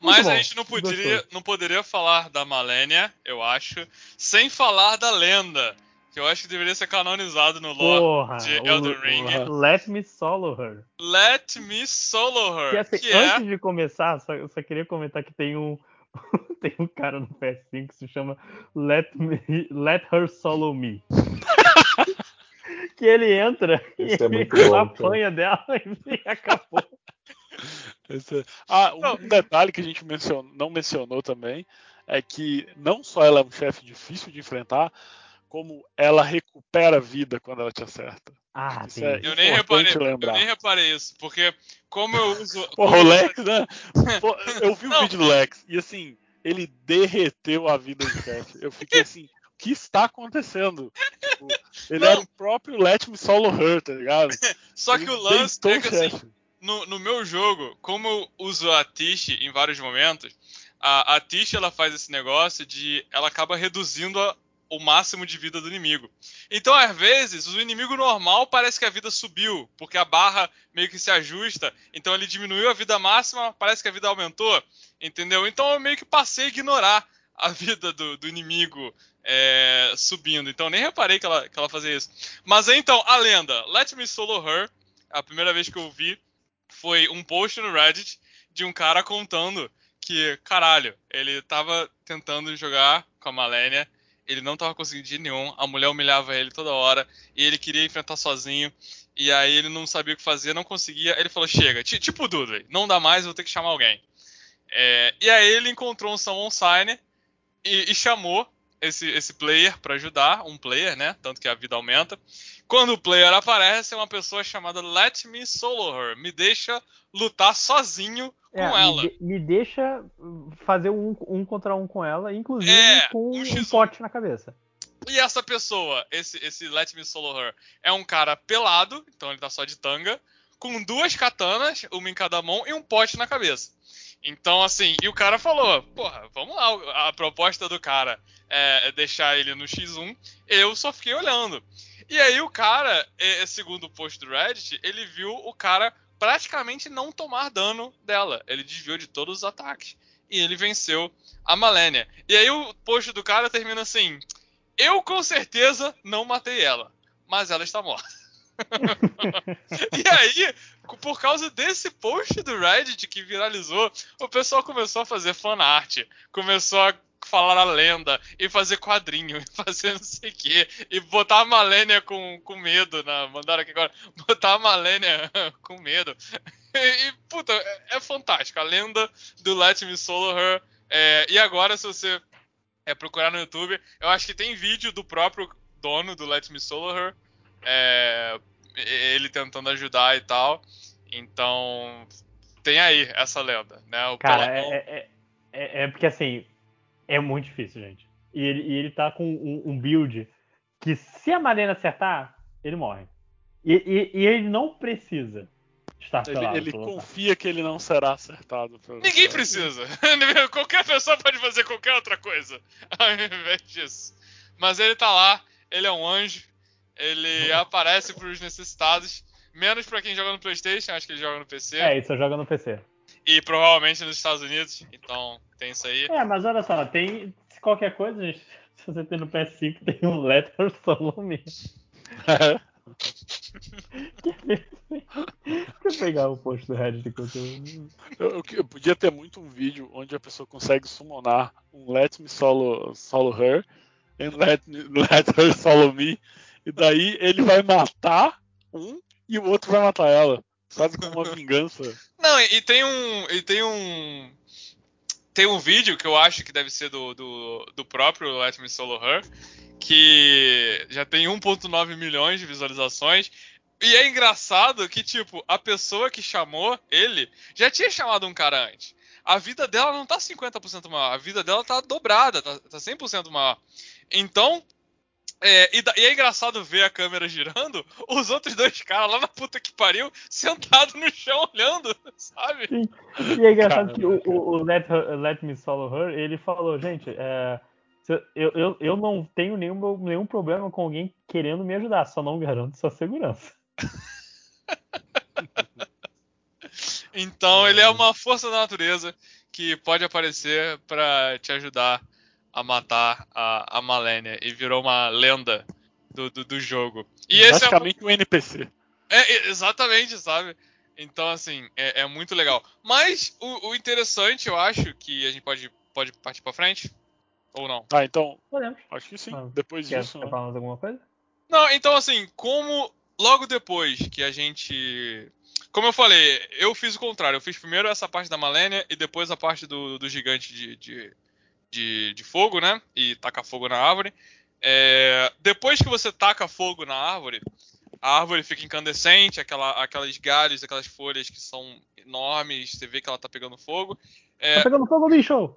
Mas bom, a gente não poderia, não poderia falar da Malenia, eu acho, sem falar da lenda. Que eu acho que deveria ser canonizado no lore Porra! de o- Elden Ring. porra. Let me solo her. Let me solo her. Que, assim, que é antes de começar, só, eu só queria comentar que tem um tem um cara no PS5 que se chama Let, me, Let Her Solo Me. que ele entra Esse e é ele bom, apanha dela e acabou. Esse é- Ah, um, Não. detalhe que a gente mencion- não mencionou também é que não só ela é um chefe difícil de enfrentar, como ela recupera vida quando ela te acerta. Ah, Isso é-. Eu nem, reparei, eu lembrar. nem reparei isso, porque como eu uso. Porra, o Lex, né? Eu vi o vídeo do Lex e assim, ele derreteu a vida do chefe. Eu fiquei assim, o que está acontecendo? Tipo, ele Não. era o próprio Let Me Solo Her, tá ligado? Só Ele que o lance é o que assim, no, no meu jogo, como eu uso a Tish em vários momentos, a, a Tish ela faz esse negócio de. Ela acaba reduzindo a- o máximo de vida do inimigo. Então, às vezes, o inimigo normal parece que a vida subiu, porque a barra meio que se ajusta. Então, ele diminuiu a vida máxima, parece que a vida aumentou. Entendeu? Então, eu meio que passei a ignorar a vida do, do inimigo é, subindo. Então, nem reparei que ela, que ela fazia isso. Mas então, a lenda: Let Me Solo Her. A primeira vez que eu vi foi um post no Reddit de um cara contando que, caralho, ele tava tentando jogar com a Malenia, ele não tava conseguindo de nenhum, a mulher humilhava ele toda hora, e ele queria enfrentar sozinho, e aí ele não sabia o que fazer, não conseguia, ele falou, chega, ti- tipo o Dudley, não dá mais, vou ter que chamar alguém. É, e aí ele encontrou um Summon Signer e, e chamou esse, esse player pra ajudar, um player, né, tanto que a vida aumenta, quando o player aparece, é uma pessoa chamada Let Me Solo Her. Me deixa lutar sozinho com É, me ela. de- Me, deixa fazer um, um contra um com ela, inclusive É, com um um, X1. pote na cabeça. E essa pessoa, esse, esse Let Me Solo Her, é um cara pelado, então ele tá só de tanga, com duas katanas, uma em cada mão, e um pote na cabeça. Então, assim, e o cara falou, porra, vamos lá, a proposta do cara é é deixar ele no X1, eu só fiquei olhando. E aí o cara, segundo o post do Reddit, ele viu o cara praticamente não tomar dano dela. Ele desviou de todos os ataques. E ele venceu a Malenia. E aí o post do cara termina assim: Eu com certeza não matei ela, mas ela está morta. e aí, por causa desse post do Reddit que viralizou, o pessoal começou a fazer fanart, começou a falar a lenda e fazer quadrinho e fazer não sei o que e botar a Malenia com, com medo na mandaram aqui agora botar a Malenia com medo. E, e, puta é, é fantástico. A lenda do Let Me Solo Her é, e agora se você é, procurar no YouTube eu acho que tem vídeo do próprio dono do Let Me Solo Her é, ele tentando ajudar e tal. Então tem aí essa lenda né? O Cara, é, é, é, é porque assim, é muito difícil, gente. E ele, e ele tá com um, um build que se a Marina acertar, ele morre. E, e- e ele não precisa estar Ele, pelado. ele confia que ele não será acertado. pelo- Ninguém precisa. Qualquer pessoa pode fazer qualquer outra coisa ao invés disso. Mas ele tá lá, ele é um anjo. Ele aparece pros necessitados. Menos pra quem joga no PlayStation, acho que ele joga no PC. É, isso joga no PC. E provavelmente nos Estados Unidos. Então, tem isso aí. É, mas olha só, tem qualquer coisa, gente, se você tem no PS5, tem um Letter Solo Me. Quer pegar o post do Reddit enquanto eu... Eu, eu, eu podia ter muito um vídeo onde a pessoa consegue summonar um Let Me Solo, solo Her and let, me, let Her Solo Me. E daí ele vai matar um e o outro vai matar ela. Sabe como uma vingança. Não, e, e tem um. E tem um. Tem um vídeo que eu acho que deve ser do, do, do próprio Let Me Solo Her, que já tem 1.9 milhões de visualizações. E é engraçado que, tipo, a pessoa que chamou ele já tinha chamado um cara antes. A vida dela não tá 50% maior, a vida dela tá dobrada, tá, tá 100% maior. Então, é, e, e, é engraçado ver a câmera girando, os outros dois caras lá na puta que pariu, sentados no chão olhando, sabe? Sim. E é engraçado que o, o, o Let, Her, Let, Me Solo Her, ele falou, gente, é, eu, eu, eu não tenho nenhum, nenhum problema com alguém querendo me ajudar, só não garanto sua segurança. então ele é uma força da natureza que pode aparecer para te ajudar a matar a, a Malenia e virou uma lenda do, do, do jogo. E Basicamente esse é um, um NPC. É, exatamente, sabe? Então, assim, é, é muito legal. Mas o, o, interessante, eu acho, que a gente pode, pode partir pra frente. Ou não? Ah, então. Podemos. Acho que sim. Ah, depois quer, disso. Quer né? falar mais alguma coisa? Não, então, assim, como logo depois que a gente. Como eu falei, eu fiz o contrário. Eu fiz primeiro essa parte da Malenia e depois a parte do, do gigante de, de, de, de fogo, né? E taca fogo na árvore. É, depois que você taca fogo na árvore, a árvore fica incandescente, aquela, aquelas galhos, aquelas folhas que são enormes, você vê que ela tá pegando fogo. É, tá pegando fogo, bicho!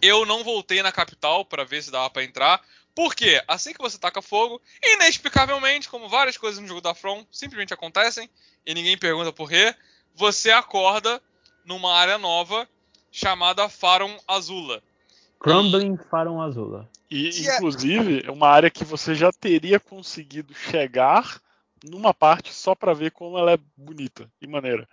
Eu não voltei na capital para ver se dava para entrar. Porque assim que você taca fogo, inexplicavelmente, como várias coisas no jogo da From simplesmente acontecem e ninguém pergunta por quê, você acorda numa área nova chamada Faron Azula. Crumbling Faron Azula. E, inclusive, é uma área que você já teria conseguido chegar numa parte só para ver como ela é bonita e maneira.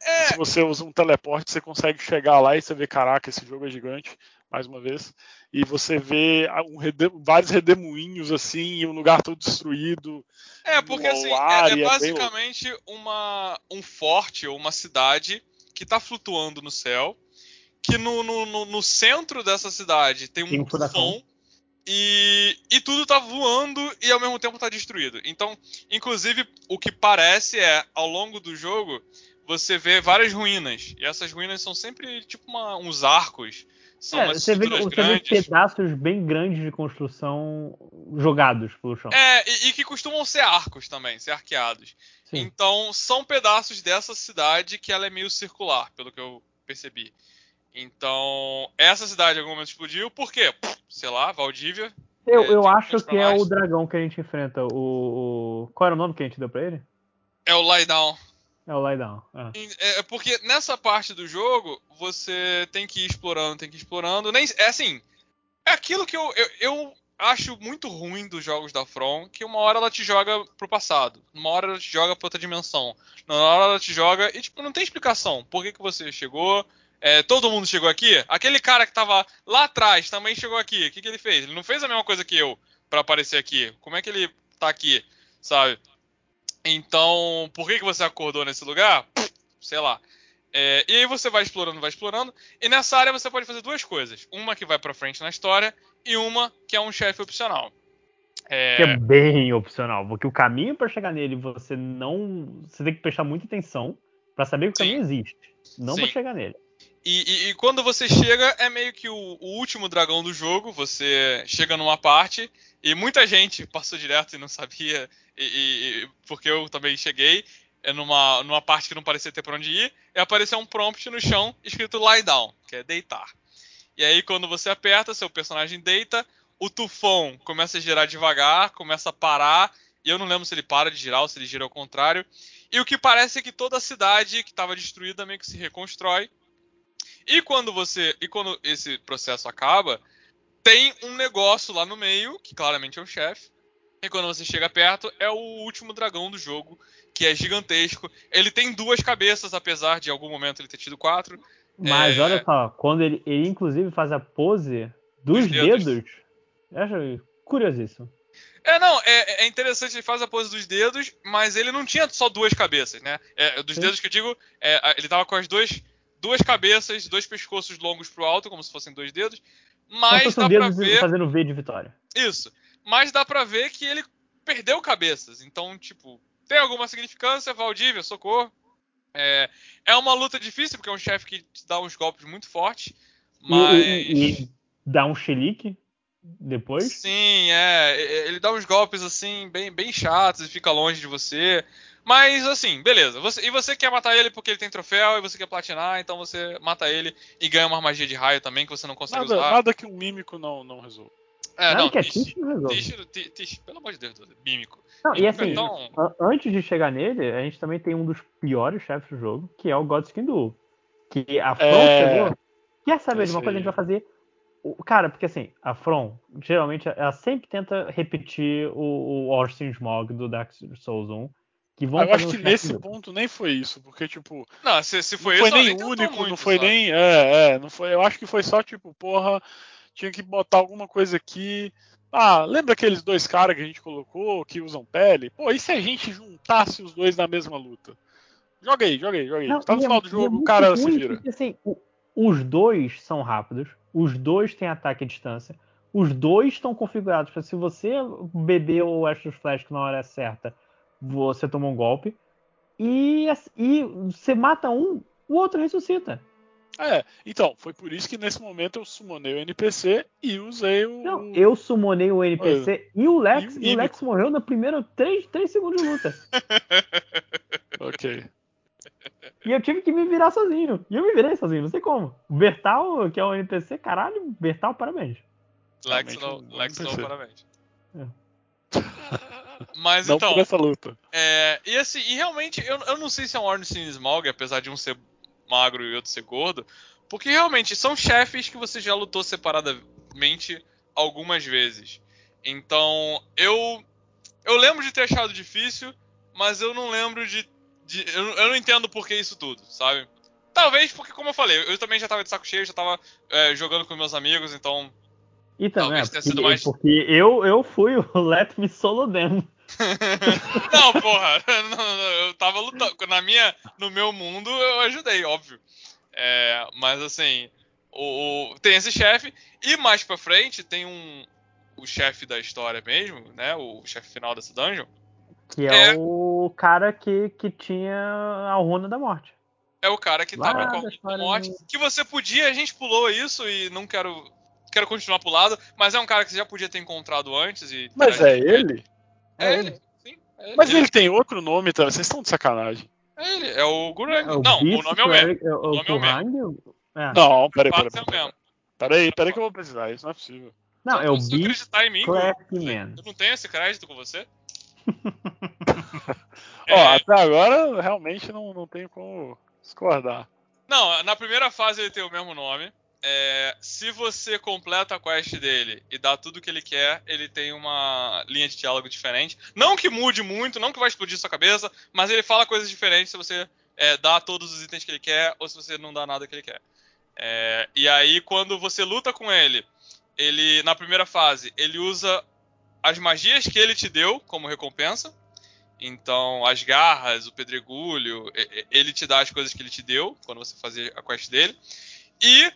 É... Se você usa um teleporte, você consegue chegar lá e você vê, caraca, esse jogo é gigante, mais uma vez. E você vê um rede... vários redemoinhos assim, e um lugar todo destruído. É, porque assim, é, é, basicamente bem... uma, um forte ou uma cidade que está flutuando no céu que no, no, no, centro dessa cidade tem um tufão e, e tudo tá voando e ao mesmo tempo tá destruído. Então, inclusive, o que parece é, ao longo do jogo, você vê várias ruínas. E essas ruínas são sempre tipo uma, uns arcos. São é, você, vê, você vê pedaços bem grandes de construção jogados pelo chão. É, e, e que costumam ser arcos também, ser arqueados. Sim. Então, são pedaços dessa cidade que ela é meio circular, pelo que eu percebi. Então, essa cidade em algum momento explodiu. Por quê? Sei lá, Valdívia. Eu, é, eu acho que é o dragão que a gente enfrenta. O, o, Qual era o nome que a gente deu pra ele? É o Lie Down. É o Lie Down. É. é porque nessa parte do jogo, você tem que ir explorando, tem que ir explorando. Nem, é assim. É aquilo que eu, eu, eu acho muito ruim dos jogos da From, que uma hora ela te joga pro passado, uma hora ela te joga pra outra dimensão, uma hora ela te joga e tipo, não tem explicação. Por que, que você chegou, é, todo mundo chegou aqui. Aquele cara que tava lá atrás também chegou aqui. O que, que ele fez? Ele não fez a mesma coisa que eu para aparecer aqui. Como é que ele tá aqui, sabe? Então, por que, que você acordou nesse lugar? Sei lá. É, e aí você vai explorando, vai explorando. E nessa área você pode fazer duas coisas. Uma que vai pra frente na história e uma que é um chefe opcional. É... Que é bem opcional, porque o caminho para chegar nele você não. Você tem que prestar muita atenção para saber que o caminho Sim. existe. Não para chegar nele. E, e, e, quando você chega, é meio que o, o, último dragão do jogo. Você chega numa parte e muita gente passou direto e não sabia, e, porque eu também cheguei é numa, numa parte que não parecia ter pra onde ir, e apareceu um prompt no chão escrito lie down, que é deitar. E aí, quando você aperta, seu personagem deita, o tufão começa a girar devagar, começa a parar, e eu não lembro se ele para de girar ou se ele gira ao contrário. E o que parece é que toda a cidade que estava destruída meio que se reconstrói e quando você. E quando esse processo acaba, tem um negócio lá no meio, que claramente é o chefe, E quando você chega perto, é o último dragão do jogo, que é gigantesco. Ele tem duas cabeças, apesar de em algum momento ele ter tido quatro. Mas É. olha só, quando ele, ele inclusive faz a pose dos Dos dedos. dedos, eu acho curiosíssimo. É, não, é, é interessante, ele faz a pose dos dedos, mas ele não tinha só duas cabeças, né? É, dos Sim. dedos que eu digo, é, ele tava com as duas, duas cabeças, dois pescoços longos pro alto, como se fossem dois dedos. Mas dá pra ver. fazendo V de vitória. Isso. Mas dá pra ver que ele perdeu cabeças. Então, tipo, tem alguma significância, Valdívia, socorro. É, é uma luta difícil, porque é um chefe que te dá uns golpes muito fortes. E- Mas. E, e dá um xilique depois. Sim, é. e- Ele dá uns golpes assim, bem, bem chatos e fica longe de você. Mas assim, beleza. Você- e você quer matar ele porque ele tem troféu e você quer platinar, então você mata ele e ganha uma magia de raio também que você não consegue Nada, usar. nada que um mímico não, não resolva. É, Nada não, que é Tish, Tish não resolve. Tish, Tish, Tish, pelo amor de Deus, mímico. Não, e assim, Então- an- antes de chegar nele, a gente também tem um dos piores chefes do jogo, que é o Godskin Duel. Que a From É. chegou. Quer saber de uma coisa? A gente vai fazer. o- Cara, porque assim, a From, geralmente, ela sempre tenta repetir o, o Austin Smog do Dark Souls 1. Que vão eu acho que nesse do- ponto nem foi isso, porque, tipo, Não, se, se foi não foi isso, ela nem único, não muito, foi sabe? nem. É, é, não foi. Eu acho que foi só, tipo, porra, tinha que botar alguma coisa aqui. Ah, lembra aqueles dois caras que a gente colocou que usam pele? Pô, e se a gente juntasse os dois na mesma luta? Joga aí, joga aí, joga aí. Não, tá no é- final do e é jogo, o cara se vira. porque, assim, o- os dois são rápidos, os dois têm ataque à distância, os dois estão configurados para se você beber o Astros Flash na hora certa, você toma um golpe. E, e você mata um, o outro ressuscita. É, então, foi por isso que nesse momento eu summonei o NPC e usei o. Não, eu summonei o NPC e o Lex, E o e o Lex morreu no primeiro 3, três segundos de luta. Ok. E eu tive que me virar sozinho. E eu me virei sozinho, não sei como. O Bertal, que é o NPC, caralho, Bertal, parabéns. Lex não, Lex não, parabéns. É. Mas Não então, por essa luta. é, e assim, e realmente, eu, eu não sei se é um Ornstein Smaug, apesar de um ser magro e outro ser gordo, porque realmente são chefes que você já lutou separadamente algumas vezes. Então, eu eu lembro de ter achado difícil, mas eu não lembro de, de- eu, eu não entendo por que isso tudo, sabe? Talvez porque, como eu falei, eu também já tava de saco cheio, já tava é, jogando com meus amigos, então E também, Talvez é, porque, sido mais- porque eu, eu fui o Let Me Solo Them. Não, porra, não, não, eu tava lutando. Na minha, no meu mundo, eu ajudei, óbvio. É, mas assim, o, o- tem esse chefe, e mais pra frente tem um. O chefe da história mesmo, né? O chefe final dessa dungeon. Que é, É. o cara que, que tinha a runa da morte. É o cara que Lá tava com da a história morte. do- Que você podia, a gente pulou isso e não quero. Quero continuar pro lado, mas é um cara que você já podia ter encontrado antes e. Mas é ele? É É ele. Sim, é ele. Mas ele, ele tem outro nome também. Vocês estão de sacanagem. é ele, é o Gurang. É o não, o Beast nome é o mesmo. Cleric- é o, O nome é o? É. Não, peraí, peraí. É o Peraí, mesmo. peraí, peraí que eu vou precisar. Isso não é possível. Não, é o se você Beast acreditar em mim, Clerkman. eu não tenho esse crédito com você. Ó, É, até agora realmente não, não tenho como discordar. Não, na primeira fase ele tem o mesmo nome. É, se você completa a quest dele e dá tudo que ele quer, ele tem uma linha de diálogo diferente. Não que mude muito, não que vai explodir sua cabeça, mas ele fala coisas diferentes se você é, dá todos os itens que ele quer ou se você não dá nada que ele quer. É, e aí, quando você luta com ele, ele na primeira fase ele usa as magias que ele te deu como recompensa. Então, as garras, o pedregulho, ele te dá as coisas que ele te deu quando você fazer a quest dele. E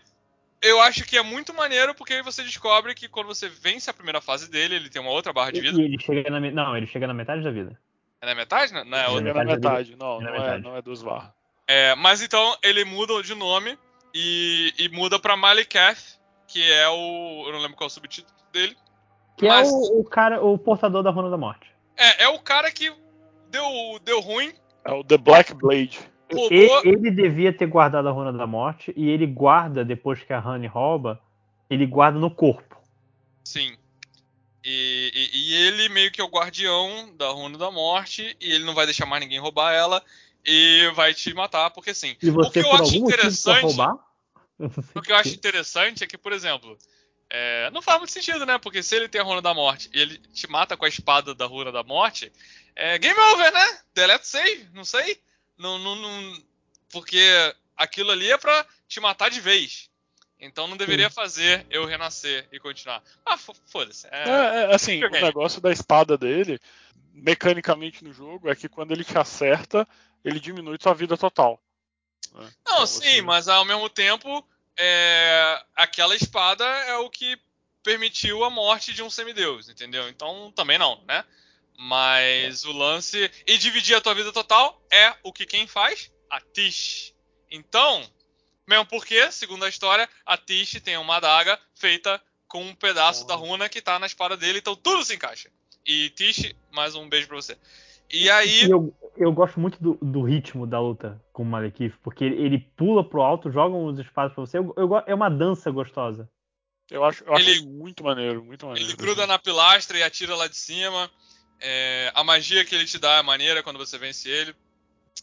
eu acho que é muito maneiro porque aí você descobre que quando você vence a primeira fase dele, ele tem uma outra barra de vida. e ele chega na, me- não, ele chega na metade da vida. É na metade? Não, não é outra. Chega na metade. Não, É não é, não é duas barras. É, mas então ele muda de nome e, e muda pra Malikath, que é o. Eu não lembro qual é o subtítulo dele. Que Mas- é o, o cara, o portador da runa da morte. É, é o cara que deu, deu ruim, É o The Black Blade. Roubou. Ele, ele devia ter guardado a runa da morte e ele guarda, depois que a Honey rouba, ele guarda no corpo. Sim. E, e- e ele meio que é o guardião da Runa da Morte e ele não vai deixar mais ninguém roubar ela e vai te matar, porque sim. E você, o que eu acho interessante, o que eu acho interessante é que, por exemplo, É, não faz muito sentido, né? Porque se ele tem a runa da morte e ele te mata com a espada da runa da morte, é game over, né? Delete save, não sei. Não, não, não, porque aquilo ali é pra te matar de vez. Então não deveria fazer eu renascer e continuar. Ah, foda-se. É... É, é, assim, o negócio da espada dele, mecanicamente no jogo, é que quando ele te acerta, ele diminui sua vida total. Né? Não, então, sim, assim... mas ao mesmo tempo, é... aquela espada é o que permitiu a morte de um semideus, entendeu? Então também não, né? Mas é. o lance. E dividir a tua vida total é o que quem faz? A Tish. Então, mesmo porque, segundo a história, a Tish tem uma adaga feita com um pedaço oh. da runa que tá na espada dele, então tudo se encaixa. E Tish, mais um beijo pra você. E aí. Eu, eu gosto muito do, do, ritmo da luta com o Malekith, porque ele, ele, pula pro alto, joga uns espaços pra você. Eu, eu, é uma dança gostosa. Eu acho, eu ele, acho muito maneiro, muito maneiro. Ele gruda na pilastra e atira lá de cima. É, a magia que ele te dá é maneira quando você vence ele.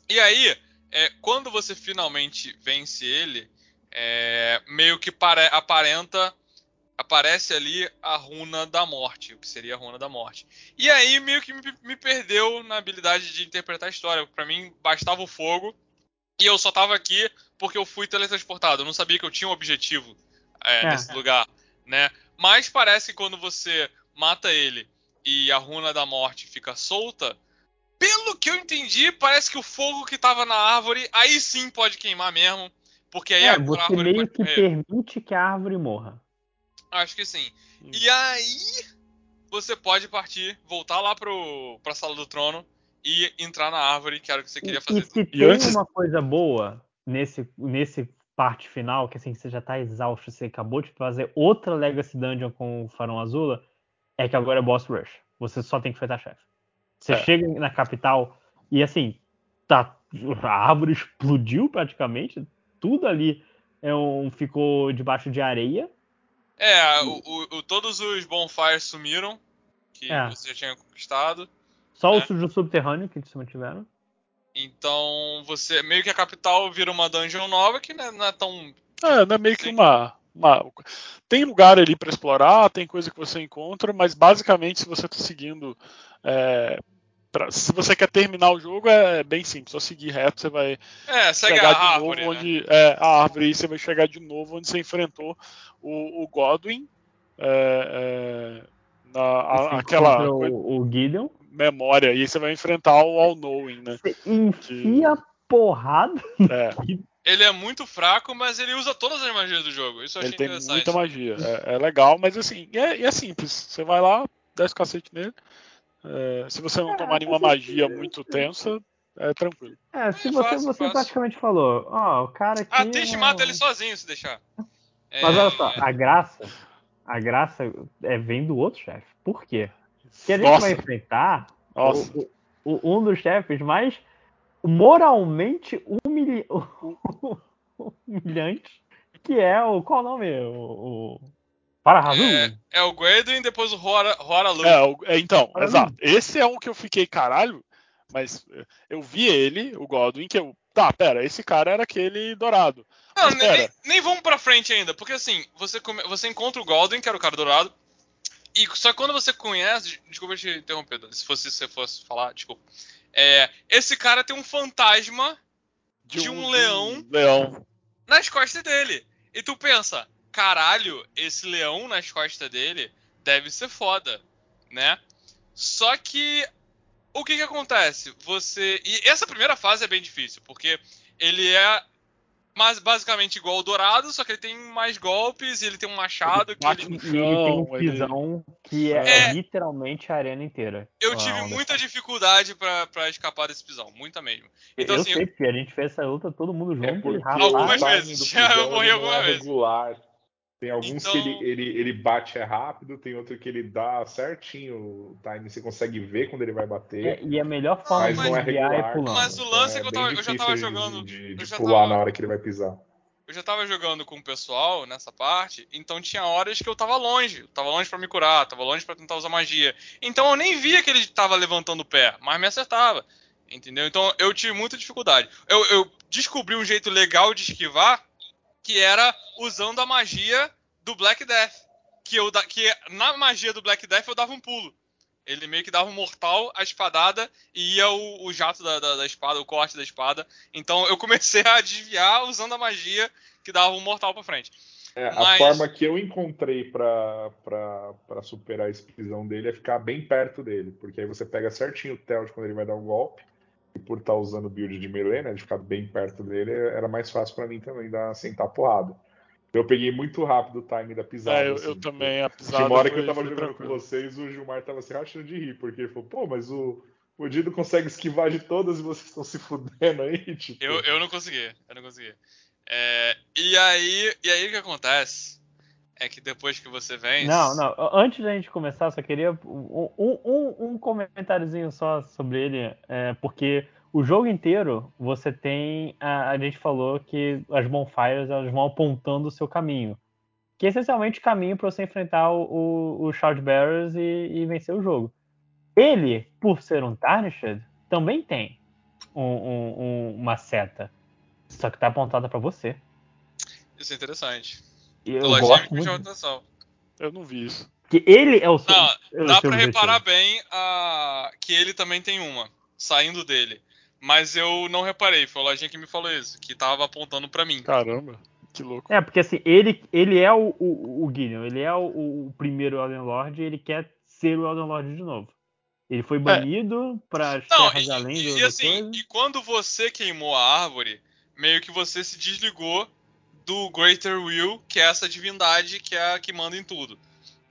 E aí, é, quando você finalmente vence ele, é, meio que pare, aparenta. Aparece ali a runa da morte, o que seria a runa da morte. E aí meio que me, me perdeu na habilidade de interpretar a história. Para mim, bastava o fogo. E eu só tava aqui porque eu fui teletransportado. Eu não sabia que eu tinha um objetivo é, é. nesse lugar, né? Mas parece que quando você mata ele e a runa da morte fica solta, pelo que eu entendi, parece que o fogo que tava na árvore, aí sim pode queimar mesmo. Porque aí é, a você árvore meio que permite que a árvore morra. Acho que sim. E aí você pode partir, voltar lá pro, pra sala do trono e entrar na árvore, que era o que você queria fazer. E se tem antes... uma coisa boa nesse, nesse parte final, que assim, você já tá exausto, você acabou de fazer outra Legacy Dungeon com o Farão Azula, é que agora é Boss Rush. Você só tem que enfrentar chefe. Você é. chega na capital e assim, tá, a árvore explodiu praticamente, tudo ali é um, ficou debaixo de areia. É, o, o, o, todos os bonfires sumiram, que é. você já tinha conquistado. Só né? os do subterrâneo que eles se mantiveram. Então, você meio que a capital vira uma dungeon nova que não é, não é tão. É, não é meio assim. que uma, uma. Tem lugar ali para explorar, tem coisa que você encontra, mas basicamente, se você está seguindo é, Pra, se você quer terminar o jogo, é bem simples, só seguir reto, você vai é, chegar de árvore, novo né? onde. É, a árvore, e você vai chegar de novo onde você enfrentou o, o Godwin. É, é, na, a, aquela. O, o Gideon. Memória, e aí você vai enfrentar o All Knowing, né? Você enfia de... porrada. É. Ele é muito fraco, mas ele usa todas as magias do jogo. Isso eu achei ele tem interessante. muita magia. É, é legal, mas assim, é, é simples. Você vai lá, desce o cacete nele. É, se você não é, tomar nenhuma magia muito tensa, é tranquilo. É, se é você, fácil, você fácil. praticamente falou, ó, oh, o cara aqui. A Tish é... mata ele sozinho se deixar. Mas olha só, a graça, a graça é vem do outro chefe. Por quê? Porque a gente Nossa. vai enfrentar o, o, um dos chefes mais moralmente. Humilhante, que é o. Qual o nome? O, para Hazu? É, é, o Guedwin e depois o Horalu. É, é, então, exato. Esse é um que eu fiquei caralho, mas eu vi ele, o Godwin, que eu. Tá, pera, esse cara era aquele dourado. Não, nem, nem, nem, vamos pra frente ainda, porque assim, você, come, você encontra o Godwin, que era o cara dourado, e só quando você conhece. Desculpa te interromper, se fosse se você fosse falar, desculpa. É, esse cara tem um fantasma de, de um, um, leão, leão nas costas dele. E tu pensa, caralho, esse leão nas costas dele deve ser foda, né? Só que o que que acontece? Você e essa primeira fase é bem difícil, porque ele é mas basicamente igual o Dourado, só que ele tem mais golpes e ele tem um machado ele que ele... ele tem um pisão ele... que é, é, literalmente a arena inteira. Eu tive muita dificuldade para escapar desse pisão, muita mesmo. Então, eu assim, sei, porque a gente fez essa luta todo mundo é junto. É algumas vezes, já eu morri algumas é vezes. Regular. Tem alguns então... que ele, então- ele, ele bate é rápido, tem outro que ele dá certinho o time, você consegue ver quando ele vai bater. É, e a melhor forma mas de não é regular, é pulando. Mas o lance é que eu, tava, eu já tava jogando. De, de, de pular tava, na hora que ele vai pisar. Eu já tava jogando com o pessoal nessa parte, então tinha horas que eu tava longe. Eu tava longe para me curar, tava longe para tentar usar magia. Então eu nem via que ele tava levantando o pé, mas me acertava. Entendeu? Então eu tive muita dificuldade. Eu, eu descobri um jeito legal de esquivar que era usando a magia do Black Death. que, eu, que na magia do Black Death eu dava um pulo. Ele meio que dava um mortal, a espadada e ia o, o jato da, da- da espada, o corte da espada. Então eu comecei a desviar usando a magia que dava um mortal pra frente. É, a Mas- forma que eu encontrei pra superar a exclusão dele é ficar bem perto dele, porque aí você pega certinho o Telt quando ele vai dar um golpe, e por estar usando o build de melee, né, de ficar bem perto dele, era mais fácil pra mim também dar, sentar porrada. Eu peguei muito rápido o time da pisada. É, eu, assim, eu também, a pisada uma hora que foi- eu tava jogando tranquilo. com vocês, o Gilmar tava se rachando de rir, porque ele falou, pô, mas o, o Dido consegue esquivar de todas e vocês estão se fudendo aí, tipo. Eu, eu não consegui, eu não consegui. É, e aí, e aí o que acontece é que depois que você vence. Não, não. Antes da gente começar, só queria um, um, um, comentáriozinho só sobre ele, é, porque o jogo inteiro você tem. A, a gente falou que as bonfires elas vão apontando o seu caminho. Que é essencialmente o caminho para você enfrentar o, o, o Shoutbearers e, e vencer o jogo. Ele, por ser um Tarnished, também tem um- um- um- uma seta. Só que tá apontada para você. Isso é interessante. E eu gosto muito. Eu não vi isso. Que ele é o seu. Não, é Dá pra objetivo. reparar bem a... que ele também tem uma, saindo dele. Mas eu não reparei, foi o Lojinha que me falou isso, que tava apontando pra mim. Caramba, que louco. É, porque assim, ele, ele é o, o, o Gideon, ele é o, o primeiro Elden Lord e ele quer ser o Elden Lord de novo. Ele foi banido para as Não, terras e, além do, e, do assim, coisa. e quando você queimou a árvore, meio que você se desligou do Greater Will, que é essa divindade que é a que manda em tudo.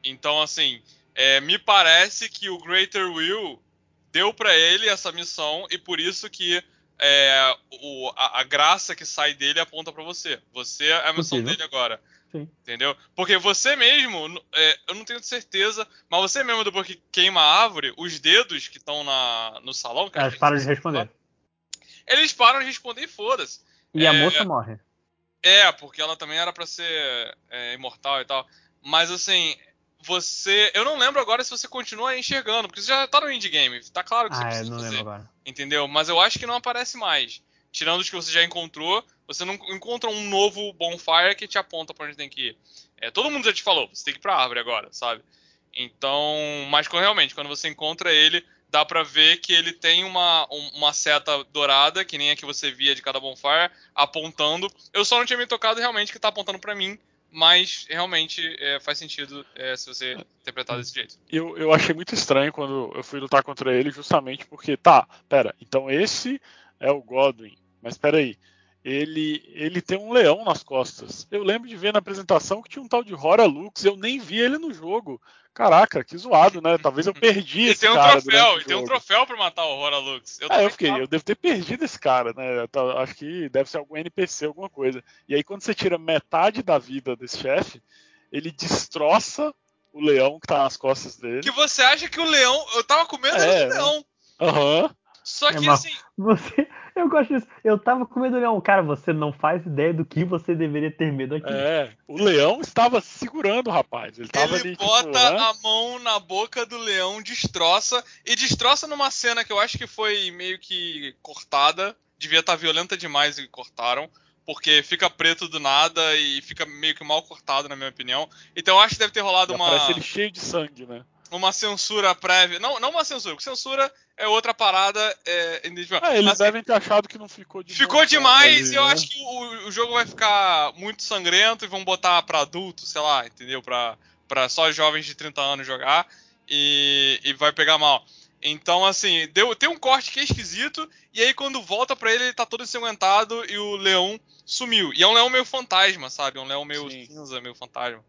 Então, assim, é, me parece que o Greater Will deu pra ele essa missão e por isso que é, o- a, a graça que sai dele aponta pra você. Você é a missão dele agora. Sim. Entendeu? Porque você mesmo, é, eu não tenho certeza, mas você mesmo, depois que queima a árvore, os dedos que estão no salão, que a Elas param de responder. Eles param de responder e foda-se. E a É, moça morre. É, porque ela também era pra ser é, imortal e tal. Mas assim, você. Eu não lembro agora se você continua enxergando, porque você já tá no indie game. Tá claro que você Ah, eu precisa não fazer. lembro agora. Entendeu? Mas eu acho que não aparece mais. Tirando os que você já encontrou, você não encontra um novo bonfire que te aponta pra onde tem que ir. É, todo mundo já te falou, você tem que ir pra árvore agora, sabe? Então, mas realmente, quando você encontra ele, dá pra ver que ele tem uma, um- uma seta dourada, que nem a que você via de cada bonfire, apontando. Eu só não tinha me tocado realmente que tá apontando pra mim, mas realmente é, faz sentido é, se você interpretar desse jeito. Eu, eu achei muito estranho quando eu fui lutar contra ele, justamente porque, tá, pera, então esse é o Godwin, mas peraí, ele, ele tem um leão nas costas. Eu lembro de ver na apresentação que tinha um tal de Hora Lux, eu nem vi ele no jogo. Caraca, que zoado, né? Talvez eu perdi E esse tem um cara troféu, e tem um troféu pra matar o Hora Lux. Eu também eu fiquei, tava- eu devo ter perdido esse cara, né? Acho que deve ser algum NPC, alguma coisa. E aí, quando você tira metade da vida desse chefe, ele destroça o leão que tá nas costas dele. Que você acha que o leão. Eu tava com medo É, do leão. Aham. Só É que mal. assim. Você, eu gosto disso. Eu tava com medo do leão. Cara, você não faz ideia do que você deveria ter medo aqui. É, o leão estava segurando o rapaz. Ele tava Ele ali, bota tipo, né? a mão na boca do leão, destroça. E destroça numa cena que eu acho que foi meio que cortada. Devia estar violenta demais e cortaram. Porque fica preto do nada e fica meio que mal cortado, na minha opinião. Então eu acho que deve ter rolado uma, Aparece ele cheio de sangue, né? Uma censura prévia. Não, não uma censura, porque censura é outra parada. É. Ah, eles Mas, devem ter achado que não ficou demais. Ficou demais ali, e eu né? acho que o, o jogo vai ficar muito sangrento e vão botar pra adultos, sei lá, entendeu? Pra, pra só jovens de 30 anos jogar e, e vai pegar mal. Então, assim, deu, tem um corte que é esquisito e aí quando volta pra ele, ele tá todo ensanguentado e o leão sumiu. E é um leão meio fantasma, sabe? É um leão meio Sim. cinza, meio fantasma.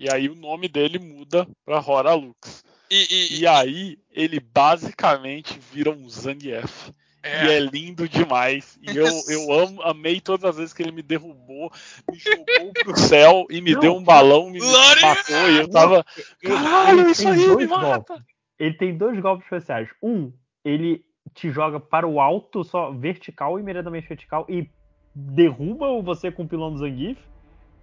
E aí o nome dele muda pra Hora Lux. E, e- E aí ele basicamente vira um Zangief. é, E é lindo demais. E eu, eu amo, amei todas as vezes que ele me derrubou, me jogou pro céu e me Não, deu um balão, me Lore- matou. E eu tava. Ele- Caralho, isso tem aí me dois mata! golpes. Ele tem dois golpes especiais. Um, ele te joga para o alto, só vertical, imediatamente vertical, e derruba você com o pilão do Zangief.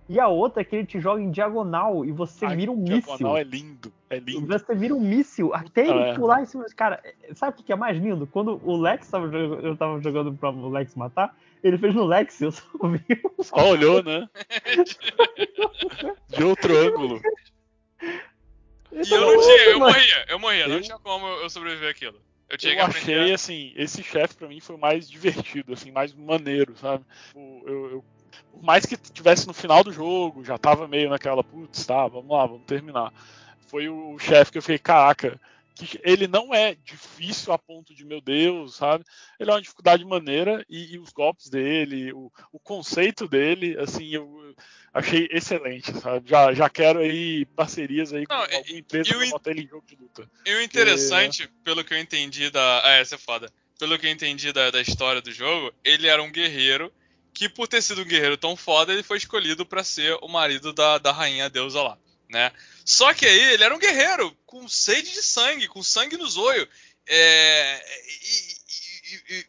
E a outra é que ele te joga em diagonal e você Ai, vira um diagonal míssil. é lindo, é lindo. Você vira um míssil até ele É. pular em cima. Cara, sabe o que é mais lindo? Quando o Lex tava, jogando- eu tava jogando pra o Lex matar, ele fez no Lex, eu só vi. Só olhou, né? De outro ângulo. E eu não tinha, eu morria, eu morria, não tinha como eu sobreviver aquilo. Eu, tinha eu achei, assim, esse chefe pra mim foi o mais divertido, assim, mais maneiro, sabe? Eu, eu, por mais que tivesse no final do jogo, já tava meio naquela, putz, tá, vamos lá, vamos terminar. Foi o chefe que eu fiquei, caraca, que ele não é difícil a ponto de meu Deus, sabe? Ele é uma dificuldade maneira e, e os golpes dele, o, o, conceito dele, assim, eu achei excelente, sabe? Já, já quero aí parcerias aí com não, alguma empresa para botar ele em jogo de luta. E o interessante, pelo que eu entendi da. Ah, essa é foda. Pelo que eu entendi da, da história do jogo, ele era um guerreiro que, por ter sido um guerreiro tão foda, ele foi escolhido para ser o marido da, da rainha deusa lá né? Só que aí ele era um guerreiro com sede de sangue, com sangue no zóio, é, e, e, e,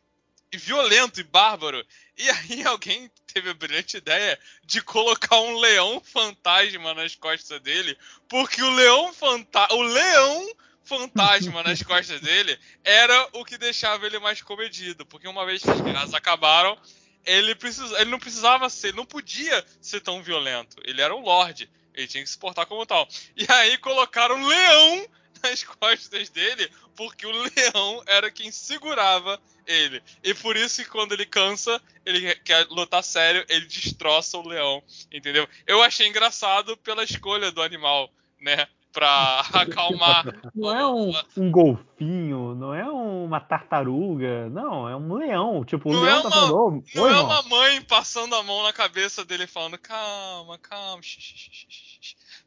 e, violento e bárbaro. E aí alguém teve a brilhante ideia de colocar um leão fantasma nas costas dele, porque o leão fantasma, o leão fantasma nas costas dele era o que deixava ele mais comedido, porque uma vez que as guerras acabaram, ele, precisa, ele não precisava ser, não podia ser tão violento. Ele era um lorde. Ele tinha que se portar como tal. E aí colocaram um leão nas costas dele, porque o leão era quem segurava ele. E por isso que quando ele cansa, ele quer lutar sério, ele destroça o leão, entendeu? Eu achei engraçado pela escolha do animal, né? Pra acalmar. Não é um, um golfinho, não é uma tartaruga, não, é um leão. Tipo, o não leão é tá uma, tá falando. não é uma mãe passando a mão na cabeça dele falando, calma, calma.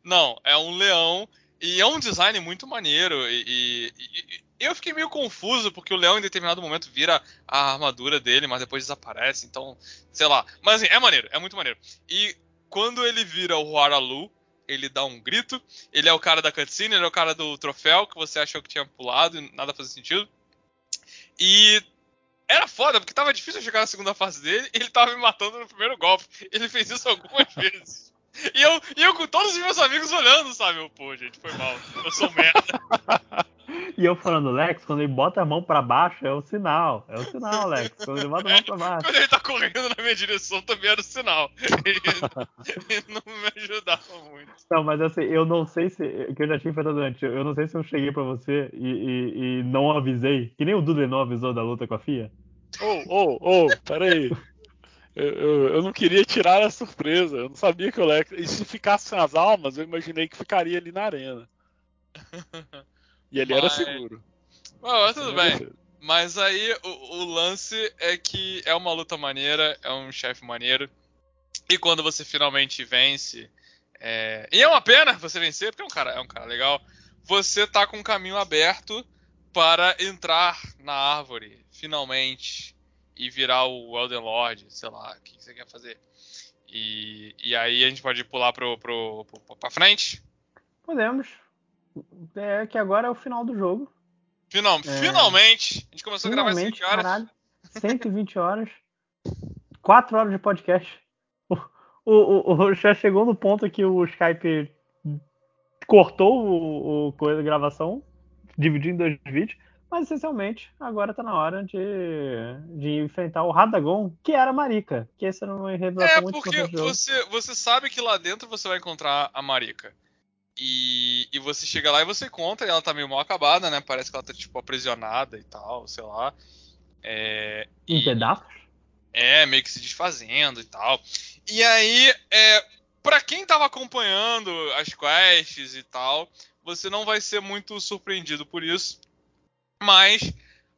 Não, é um leão e é um design muito maneiro. E, e, e, eu fiquei meio confuso, porque o leão em determinado momento vira a armadura dele, mas depois desaparece. Então, sei lá. Mas assim, é maneiro, é muito maneiro. E quando ele vira o Huaralu, ele dá um grito. Ele é o cara da cutscene, ele é o cara do troféu que você achou que tinha pulado e nada fazia sentido. E era foda, porque tava difícil chegar na segunda fase dele e ele tava me matando no primeiro golpe. Ele fez isso algumas vezes. E eu, e eu com todos os meus amigos olhando, sabe? Eu, pô, gente, foi mal. Eu sou merda. E eu falando, Lex, quando ele bota a mão pra baixo, é o sinal. É o sinal, Lex. Quando ele bota a mão pra baixo. Quando ele tá correndo na minha direção, também era o sinal. Ele, não me ajudava muito. Não, mas assim, eu não sei se. Que eu já tinha falado antes, eu não sei se eu cheguei pra você e, e, e não avisei. Que nem o Dudley não avisou da luta com a FIA. Ô, ô, ô, peraí. Eu, eu, eu, não queria tirar a surpresa. Eu não sabia que o Lex. E se ficasse sem as almas, eu imaginei que ficaria ali na arena. E ele mas... era seguro. Bom, tudo bem. Mas aí o, o, lance é que é uma luta maneira, é um chefe maneiro. E quando você finalmente vence. É... E é uma pena você vencer, porque é um cara, é um cara legal. Você tá com um caminho aberto para entrar na árvore, finalmente e virar o Elden Lord, sei lá, o que você quer fazer. E, e aí a gente pode pular pro, pro, pro, pra frente? Podemos. É que agora é o final do jogo. Final, é... Finalmente! A gente começou finalmente, a gravar 5 horas. Caralho, 120 horas. 4 horas de podcast. O, o, o, já chegou no ponto que o Skype cortou o, o coisa, a gravação, dividiu em dois vídeos. Mas essencialmente, agora tá na hora de, de enfrentar o Radagon, que era Marika. Que essa era uma revelação é, muito porque você, você sabe que lá dentro você vai encontrar a Marika. E, e você chega lá e você encontra, e ela tá meio mal acabada, né? Parece que ela tá, tipo, aprisionada e tal, sei lá. É, em e, pedaços? É, meio que se desfazendo e tal. E aí, é, pra quem tava acompanhando as quests e tal, você não vai ser muito surpreendido por isso mas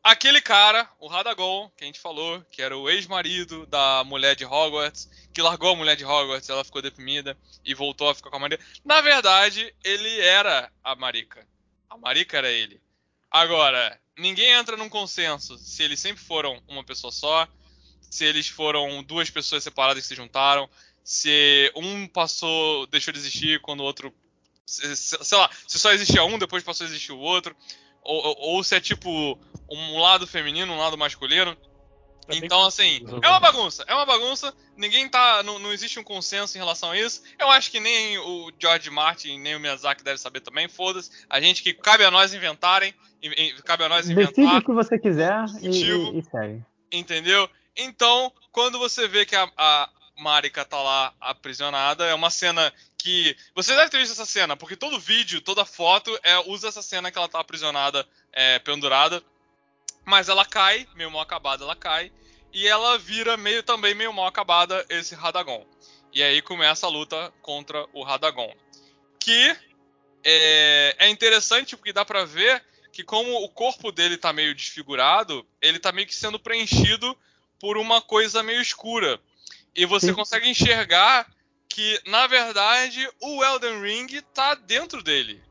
aquele cara, o Radagon, que a gente falou, que era o ex-marido da mulher de Hogwarts, que largou a mulher de Hogwarts, ela ficou deprimida e voltou a ficar com a Marika. Na verdade, ele era a Marika. A Marika era ele. Agora, ninguém entra num consenso se eles sempre foram uma pessoa só, se eles foram duas pessoas separadas que se juntaram, se um passou, deixou de existir quando o outro. Sei lá, se só existia um, depois passou a existir o outro ou, ou, se é tipo um lado feminino, um lado masculino. É então, assim, é uma bagunça, é uma bagunça, ninguém tá. Não, não, existe um consenso em relação a isso. Eu acho que nem o George Martin, nem o Miyazaki deve saber também, foda-se. A gente que cabe a nós inventarem, cabe a nós inventar. Decide o que você quiser e, e, e, segue. Entendeu? Então, quando você vê que a, a Marika tá lá aprisionada, é uma cena que. Você deve ter visto essa cena, porque todo vídeo, toda foto é, usa essa cena que ela tá aprisionada, é, pendurada. Mas ela cai, meio mal acabada, ela cai. E ela vira meio também meio mal acabada esse Radagon. E aí começa a luta contra o Radagon. Que é, é interessante porque dá pra ver que como o corpo dele tá meio desfigurado, ele tá meio que sendo preenchido por uma coisa meio escura. E você Sim. consegue enxergar que, na verdade, o Elden Ring tá dentro dele.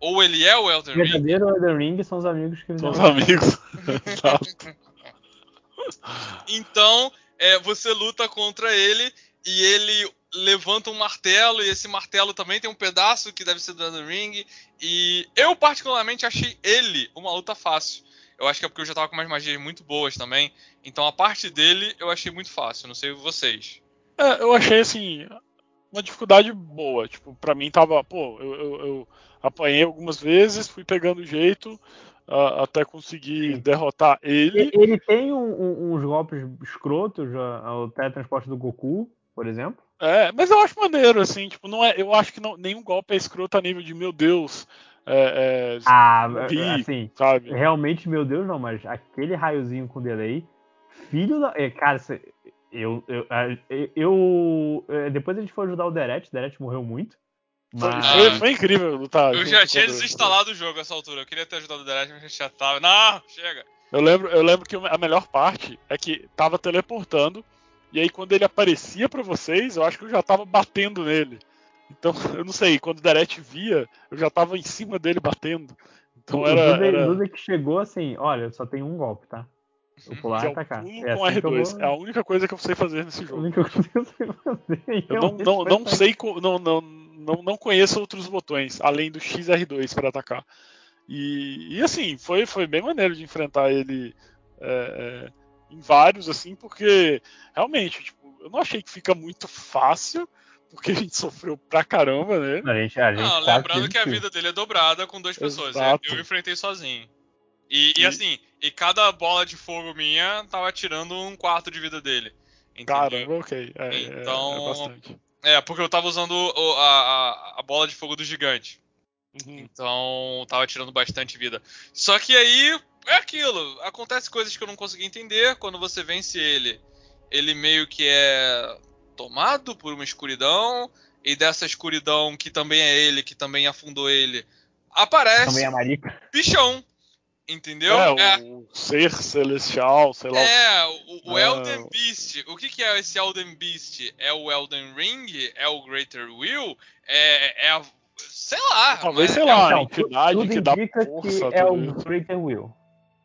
Ou ele é o Elden O Ring. verdadeiro Elden Ring são os amigos que São os amigos. Então, é, você luta contra ele e ele levanta um martelo e esse martelo também tem um pedaço que deve ser do Elden Ring. E eu particularmente achei ele uma luta fácil. Eu acho que é porque eu já tava com umas magias muito boas também. Então a parte dele eu achei muito fácil. Não sei vocês. É, eu achei assim uma dificuldade boa. Tipo, pra mim tava, pô, eu, eu, eu apanhei algumas vezes, fui pegando jeito ah, até conseguir Sim. derrotar ele. Ele tem um- um- uns golpes escrotos, já, o teletransporte do Goku, por exemplo. É, mas eu acho maneiro, assim, tipo, não é, eu acho que não, nenhum golpe é escroto a nível de meu Deus, é, é, Ah, morri, assim, sabe? realmente, meu Deus, não, mas aquele raiozinho com delay, filho da. é, Cara, eu, eu, a- eu- é, Depois a gente foi ajudar o Deret, o Deret morreu muito. Foi, Mas. foi- foi incrível lutar. Eu já tinha desinstalado o jogo nessa altura. Eu queria ter ajudado o Derek, mas já tava. Não, chega. Eu lembro, eu lembro que a melhor parte é que tava teleportando, e aí quando ele aparecia pra vocês, eu acho que eu já tava batendo nele. Então, eu não sei, quando o Deret via, eu já tava em cima dele batendo. Então o era. Duda, era o Duda que chegou assim, olha, só tem um golpe, tá? Eu pular que e é o atacar. É com assim que eu R2. vou- É a única coisa que eu sei fazer nesse a jogo. única coisa que eu sei fazer. Eu não, não, não sei, co- não, não, não, não conheço outros botões, além do XR2 para atacar. E, e, assim, foi, foi bem maneiro de enfrentar ele é, é, em vários, assim, porque realmente, tipo, eu não achei que fica muito fácil, porque a gente sofreu pra caramba, né? A gente, a gente Não, lembrando que a vida dele é dobrada com duas pessoas. Eu, Exato. eu enfrentei sozinho. E, e assim, e cada bola de fogo minha tava tirando um quarto de vida dele. Entendeu? Caramba, ok. É, é- Então- é bastante. É, porque eu tava usando a, a, a bola de fogo do gigante. Uhum. Então tava tirando bastante vida. Só que aí é aquilo. Acontece coisas que eu não consegui entender. Quando você vence ele, ele meio que é tomado por uma escuridão. E dessa escuridão, que também é ele, que também afundou ele, aparece Também é marica. bichão. Entendeu? É, o ser celestial, sei lá. É, o, o Ah. Elden Beast. O que, que é esse Elden Beast? É o Elden Ring? É o Greater Will? É, é a. Sei lá. Talvez, mas sei é lá, o- a entidade tudo que dá força. que é o. Greater Will.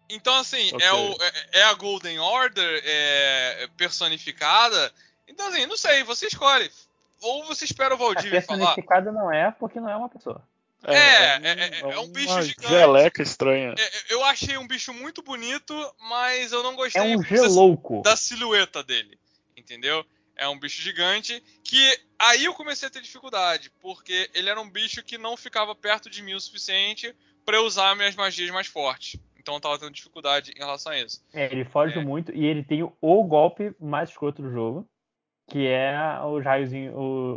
Então, assim, Ok. é, o, é, é a Golden Order é, personificada. Então, assim, não sei, você escolhe. Ou você espera o Valdir falar. personificada não é porque não é uma pessoa. É, é, é- é um uma bicho gigante. Geleca estranha. É, Eu achei um bicho muito bonito, mas eu não É gostei um dizer assim, gelouco. da silhueta dele. Entendeu? É um bicho gigante que aí eu comecei a ter dificuldade, porque ele era um bicho que não ficava perto de mim o suficiente pra eu usar minhas magias mais fortes. Então eu tava tendo dificuldade em relação a isso. É, ele foge É. muito e ele tem o, golpe mais escroto do jogo, que é os raiozinhos,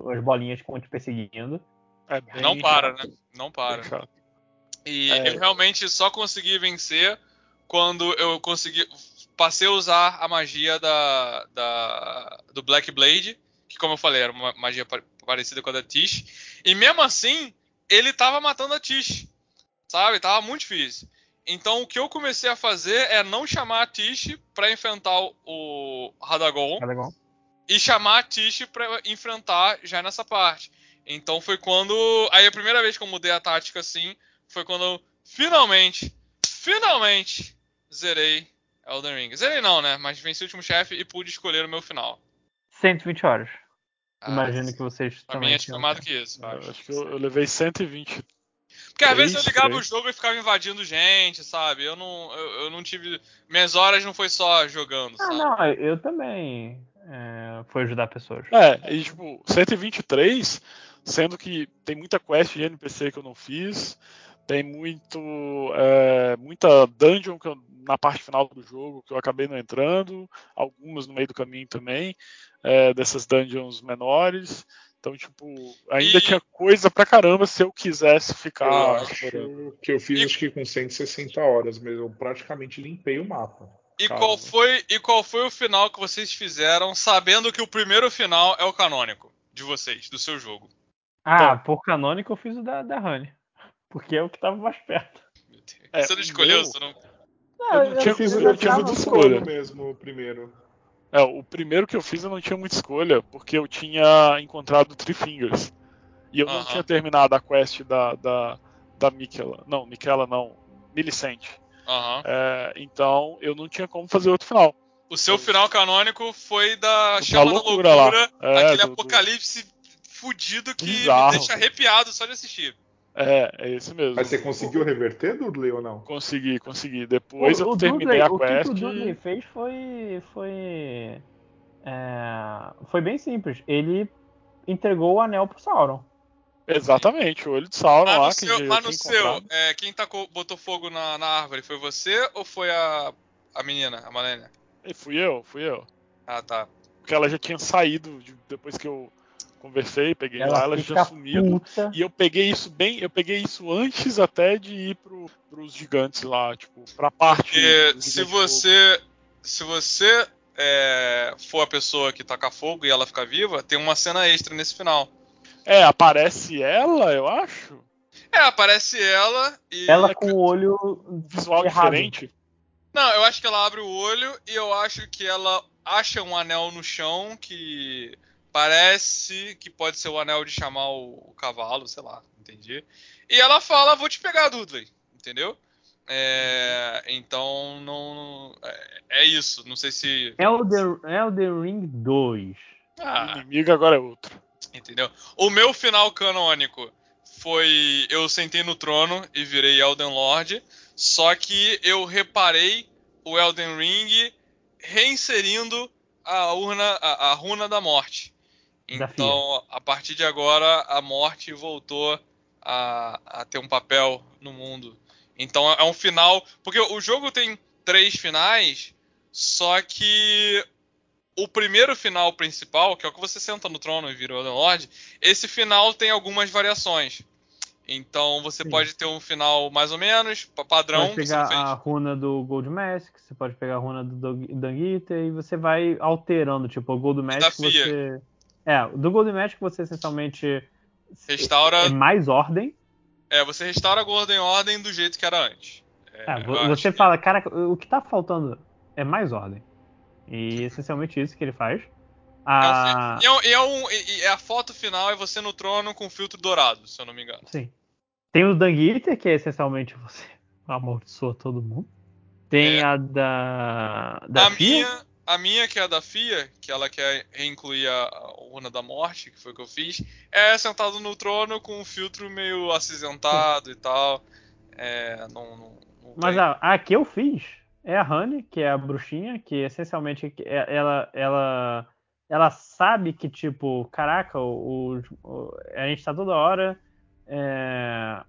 as bolinhas que vão te perseguindo. É bem Não para, chato, né? Não bem para. chato. E É. eu realmente só consegui vencer quando eu consegui. Passei a usar a magia da, da- do Black Blade, que como eu falei, era uma magia pa- parecida com a da Tish. E mesmo assim, ele tava matando a Tish. Sabe? Tava muito difícil. Então o que eu comecei a fazer é não chamar a Tish pra enfrentar o- Radagon legal? e chamar a Tish pra enfrentar já nessa parte. Então foi quando. Aí a primeira vez que eu mudei a tática assim foi quando eu finalmente, finalmente zerei Elden Ring. Zerei não, né? Mas venci o último chefe e pude escolher o meu final. 120 horas. Ah, Imagino que vocês Pra também. mim acho que foi tenham. mais do que isso. acho. acho que eu, eu levei 120. Porque às vezes eu ligava três. o jogo e ficava invadindo gente, sabe? Eu não, eu, eu não tive. Minhas horas não foi só jogando, Ah, sabe? não, eu também. É, foi ajudar pessoas. É, e tipo, 123, sendo que tem muita quest de NPC que eu não fiz, tem muito. é, muita dungeon que eu- na parte final do jogo que eu acabei não entrando, algumas no meio do caminho também, é, dessas dungeons menores. Então, tipo, ainda E- tinha coisa pra caramba se eu quisesse Eu ficar acho explorando. que eu fiz E- acho que com 160 horas, mas eu praticamente limpei o mapa. E qual, foi, e qual foi o final que vocês fizeram, sabendo que o primeiro final é o canônico de vocês, do seu jogo? Ah, por canônico eu fiz o da, da Honey. Porque é o que tava mais perto. Meu Deus. É, você não escolheu, meu- você não. Ah, não tinha- Eu fiz, eu eu não tinha muita do escolha. mesmo, o primeiro. É, o primeiro que eu fiz eu não tinha muita escolha, porque eu tinha encontrado Three Fingers. E eu não Aham. tinha terminado a quest da, da, da Miquela. Não, Miquela não. Millicent. Aham. É, então eu não tinha como fazer outro final. O seu final canônico foi da Da chama da loucura loucura, lá. É, aquele do- do- apocalipse fudido que Bizarro. me deixa arrepiado só de assistir. É, é esse mesmo. Mas você conseguiu reverter, Dudley, ou não? Consegui, consegui. Depois eu o terminei Dudley, a o que, quest. o Dudley fez foi. Foi. é, foi bem simples. Ele entregou o anel pro Sauron. Exatamente, o olho de Sauron Mas lá. no que seu, mas no seu, é, quem tacou, botou fogo na, na árvore foi você ou foi a, a menina, a Malenia? E fui eu, fui eu. Ah, tá. Porque ela já tinha saído de- depois que eu conversei, peguei lá, ela já fica tinha sumido. puta. E eu peguei isso bem, eu peguei isso antes até de ir pro, pros gigantes lá, tipo, pra parte. Porque do se gigante fogo. você se você é, for a pessoa que taca fogo e ela ficar viva, tem uma cena extra nesse final. É, aparece ela, eu acho. É, aparece ela e. Ela com o olho Visual errado. diferente. Não, eu acho que ela abre o olho e eu acho que ela acha um anel no chão que parece que pode ser o anel de chamar o, o cavalo, sei lá, entendi. E ela fala, vou te pegar, Dudley, entendeu? É, então não é, é isso. Não sei se Elden, Elden Ring 2. O ah, inimigo agora é outro. entendeu? O meu final canônico foi eu sentei no trono e virei Elden Lord, só que eu reparei o Elden Ring reinserindo a urna, a, a runa da morte. Então, a partir de agora, a morte voltou a, a ter um papel no mundo. Então é um final. Porque o jogo tem três finais, só que o primeiro final principal, que é o que você senta no trono e vira o Lord, esse final tem algumas variações. Então você Sim. pode ter um final mais ou menos, pa- padrão. pode você não pegar fez. a runa do Gold Mask, você pode pegar a runa do Danguita e você vai alterando, tipo, o Gold Mask você. É, do Gold Mask você essencialmente Restaura. é mais ordem. É, você restaura a Golden Ordem do jeito que era antes. É, É, você que- fala, cara, o que tá faltando é mais ordem. E essencialmente isso que ele faz. Ah, E é, um- e é um- e- e a foto final é você no trono com filtro dourado, se eu não me engano. sim. Tem o Danguiter, que é essencialmente você amaldiçoa todo mundo. Tem É. a da. da a Fia. minha, a minha que é a da Fia, que ela quer reincluir a, urna da morte, que foi o que eu fiz, é sentado no trono com um filtro meio acinzentado e tal. É, não, não, não Mas a, a que eu fiz é a Honey, que é a bruxinha, que essencialmente é- ela, ela, ela sabe que, tipo, caraca, o, o- a gente tá toda hora é,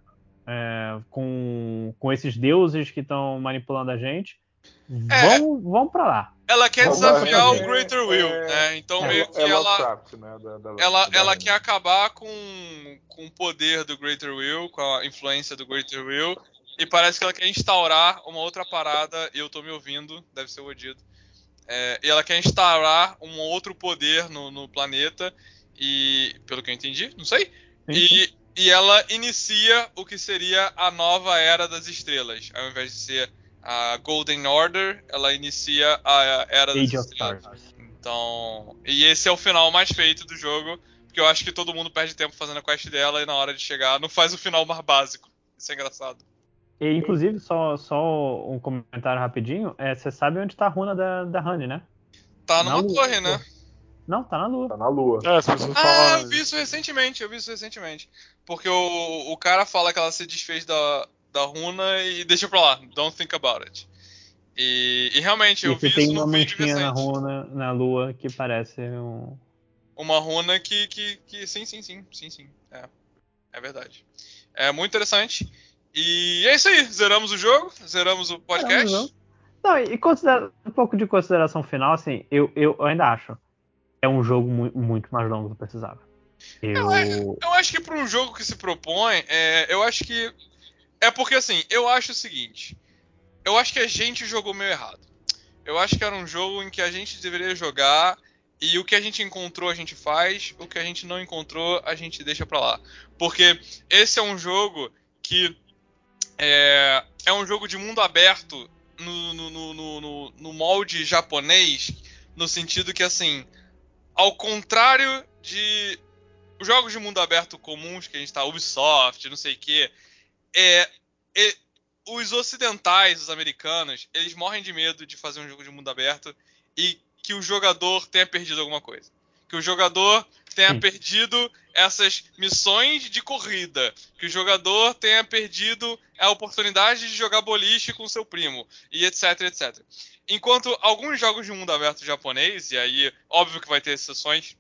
é, com, com esses deuses que estão manipulando a gente. É. Vão, vão pra lá. ela quer Vamos desafiar o é- Greater Will, é- né? Então é- meio que é ela, Lovecraft, né? Da, da- ela, da- ela quer acabar com, com o poder do Greater Will, com a influência do Greater Will, e parece que ela quer instaurar uma outra parada, e eu tô me ouvindo, deve ser o Odido. É, e ela quer instaurar um outro poder no, no planeta, e pelo que eu entendi, não sei. E, e ela inicia o que seria a nova era das estrelas. Ao invés de ser a Golden Order, ela inicia a era das Age estrelas. Então, e esse é o final mais feito do jogo, porque eu acho que todo mundo perde tempo fazendo a quest dela e na hora de chegar não faz o final mais básico. Isso é engraçado. E, inclusive, só, só um comentário rapidinho. É, você sabe onde tá a runa da, da Honey, né? Tá Na numa lua, torre, né? Não, tá na lua. Tá na lua. É, as pessoas Ah, falam. eu vi isso recentemente, eu vi isso recentemente. Porque o, o cara fala que ela se desfez da, da runa e deixa pra lá, don't think about it. E, e realmente, eu E vi tem isso uma manchinha na runa, na lua, que parece um. Uma runa que, que, que. Sim, sim, sim, sim, sim. É. É verdade. É muito interessante. E é isso aí. Zeramos o jogo, zeramos o podcast. Zeramos o jogo. Não, e considera- um pouco de consideração final, assim, eu, eu ainda acho. É um jogo mu- muito mais longo do que precisava. Eu, Eu. eu acho que para um jogo que se propõe, é, eu acho que. É porque assim, eu acho o seguinte. Eu acho que a gente jogou meio errado. Eu acho que era um jogo em que a gente deveria jogar e o que a gente encontrou a gente faz, o que a gente não encontrou a gente deixa pra lá. Porque esse é um jogo que é, é um jogo de mundo aberto no, no, no, no, molde japonês, no sentido que assim, ao contrário de jogos de mundo aberto comuns que a gente tá, Ubisoft, não sei o que, é, é, os ocidentais, os americanos, eles morrem de medo de fazer um jogo de mundo aberto e que o jogador tenha perdido alguma coisa. Que o jogador tenha Sim. perdido essas missões de corrida. Que o jogador tenha perdido a oportunidade de jogar boliche com seu primo. E etc, etc. Enquanto alguns jogos de mundo aberto japonês, e aí óbvio que vai ter exceções,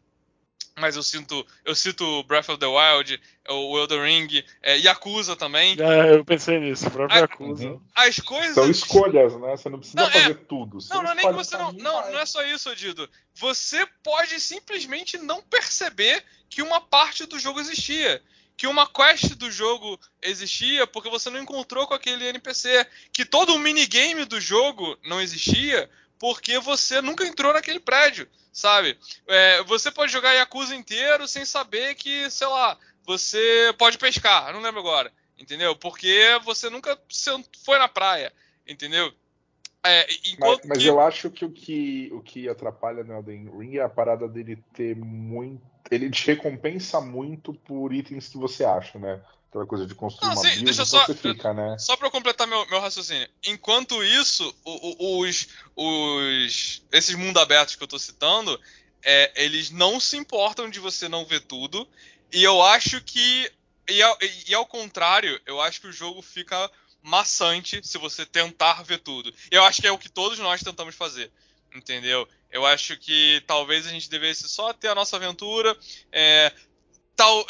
mas eu sinto, eu cito Breath of the Wild, o Elden Ring, é, Yakuza também. É, eu pensei nisso, o próprio Yakuza. uhum. As coisas. São escolhas, né? Você não precisa Não, é. fazer tudo. Você Não, não é nem que você não. Não, não é só isso, Odido. Você pode simplesmente não perceber que uma parte do jogo existia. Que uma quest do jogo existia porque você não encontrou com aquele NPC. Que todo o minigame do jogo não existia porque você nunca entrou naquele prédio, sabe? É, você pode jogar Yakuza inteiro sem saber que, sei lá, você pode pescar. Não lembro agora. Entendeu? Porque você nunca foi na praia. Entendeu? É, Mas, mas que... eu acho que o que, o que atrapalha no Elden Ring é a parada dele ter muito. Ele te recompensa muito por itens que você acha, né? Aquela coisa de construir Não, uma sim, build, só- fica, né? Só pra eu completar meu, meu raciocínio. Enquanto isso, o- o- os, os esses mundo abertos que eu tô citando, é, eles não se importam de você não ver tudo. E eu acho que. E ao, e ao contrário, eu acho que o jogo fica maçante se você tentar ver tudo. E eu acho que é o que todos nós tentamos fazer. Entendeu? Eu acho que talvez a gente devesse só ter a nossa aventura. É, tal,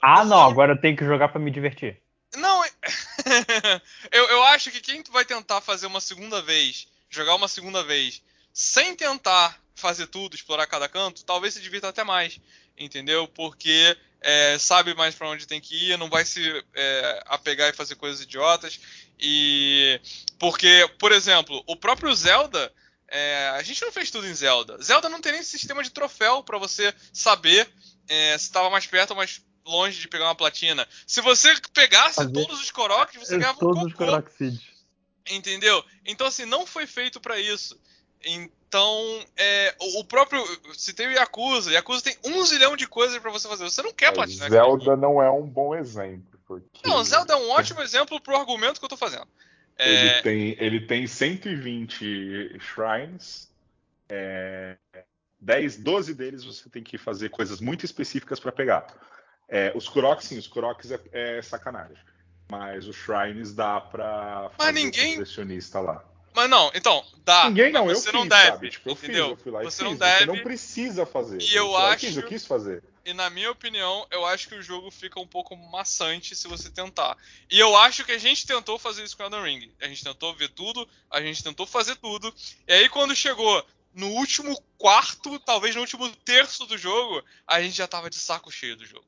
Ah, não, agora eu tenho que jogar pra me divertir. não, eu, eu acho que quem vai tentar fazer uma segunda vez, jogar uma segunda vez, sem tentar fazer tudo, explorar cada canto, talvez se divirta até mais, entendeu? Porque é, sabe mais pra onde tem que ir, não vai se é, apegar e fazer coisas idiotas. E porque, por exemplo, o próprio Zelda, é, a gente não fez tudo em Zelda. Zelda não tem nem sistema de troféu pra você saber é, se estava mais perto ou mais longe de pegar uma platina. Se você pegasse Fazer- todos os Koroks, você ganhava um Todos os Coroxides. entendeu? Então assim, não foi feito pra isso. Então, é, o, próprio, citei o Yakuza, Yakuza tem um zilhão de coisas pra você fazer. Você não quer platinar aquilo ali. Zelda não é um bom exemplo. Porque Não, Zelda é um ótimo exemplo pro argumento que eu tô fazendo. É, Ele, tem, ele tem 120 shrines. É, 10, 12 deles você tem que fazer coisas muito específicas para pegar. É, os Crocs, sim, os Crocs é, é sacanagem. Mas os shrines dá pra Mas fazer ninguém- o colecionista lá. Mas não, então, dá. Ninguém não, mas eu você fiz, não deve, sabe? Tipo, eu entendeu? fiz, eu fui lá e você fiz. não Você deve. não precisa fazer. E eu lá acho- fiz, eu quis fazer. E na minha opinião, eu acho que o jogo fica um pouco maçante se você tentar. E eu acho que a gente tentou fazer isso com Elden Ring. A gente tentou ver tudo, a gente tentou fazer tudo. E aí quando chegou no último quarto, talvez no último terço do jogo, a gente já tava de saco cheio do jogo.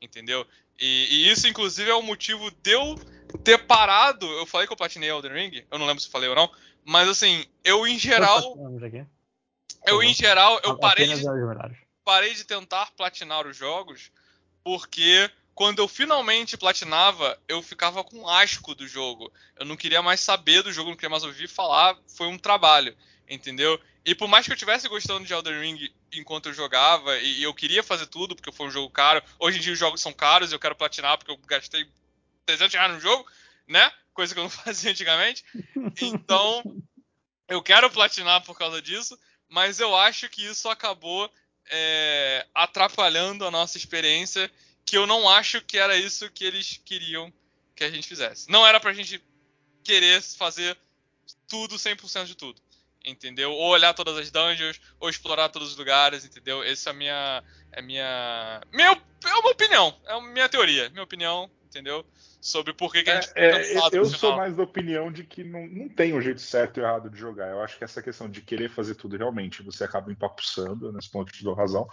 Entendeu? E, e isso, inclusive, é o motivo de eu ter parado. Eu falei que eu platinei Elden Ring, eu não lembro se falei ou não. Mas assim, eu em geral, eu em geral, eu parei de parei de tentar platinar os jogos porque quando eu finalmente platinava, eu ficava com asco do jogo. Eu não queria mais saber do jogo, não queria mais ouvir falar, foi um trabalho, entendeu? E por mais que eu estivesse gostando de Elden Ring enquanto eu jogava, e e eu queria fazer tudo porque foi um jogo caro, hoje em dia os jogos são caros e eu quero platinar porque eu gastei 300 reais no jogo, né? Coisa que eu não fazia antigamente. Então, eu quero platinar por causa disso, mas eu acho que isso acabou é, atrapalhando a nossa experiência, que eu não acho que era isso que eles queriam que a gente fizesse. Não era pra gente querer fazer tudo 100% de tudo, entendeu? Ou olhar todas as dungeons, ou explorar todos os lugares, entendeu? Essa é a minha é minha minha é uma opinião, é a minha teoria, minha opinião, entendeu? Sobre por que, que a gente É, cansado eu sou final. mais da opinião de que não, não tem um jeito certo e errado de jogar. Eu acho que essa questão de querer fazer tudo realmente você acaba empapuçando, nesse ponto te dou razão.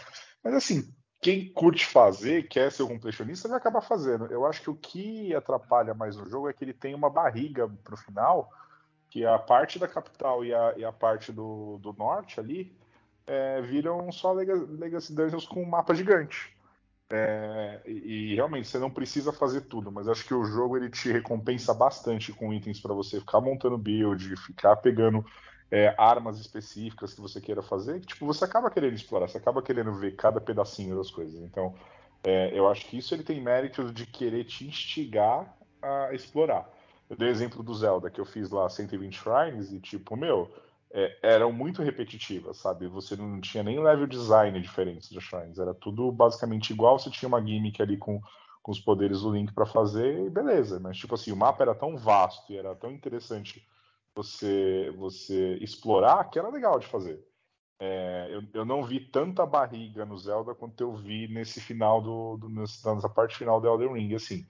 Mas assim, quem curte fazer, quer ser um completionista, vai acabar fazendo. Eu acho que o que atrapalha mais o jogo é que ele tem uma barriga pro final, que a parte da capital e a, e a parte do, do norte ali é, viram só Legacy Dungeons com um mapa gigante. É, e, e, realmente você não precisa fazer tudo, mas acho que o jogo ele te recompensa bastante com itens para você ficar montando build, ficar pegando é, armas específicas que você queira fazer, que, tipo, você acaba querendo explorar, você acaba querendo ver cada pedacinho das coisas. Então, é, eu acho que isso ele tem mérito de querer te instigar a explorar. Eu dei o exemplo do Zelda, que eu fiz lá 120 shrines e, tipo, meu, é, eram muito repetitivas, sabe? Você não tinha nem level design diferente de shrines, era tudo basicamente igual, você tinha uma gimmick ali com, com os poderes do Link para fazer e beleza, mas, tipo assim, o mapa era tão vasto e era tão interessante você, você explorar, que era legal de fazer. É, eu, eu, não vi tanta barriga no Zelda quanto eu vi nesse final do, do nessa parte final do Elden Ring, assim.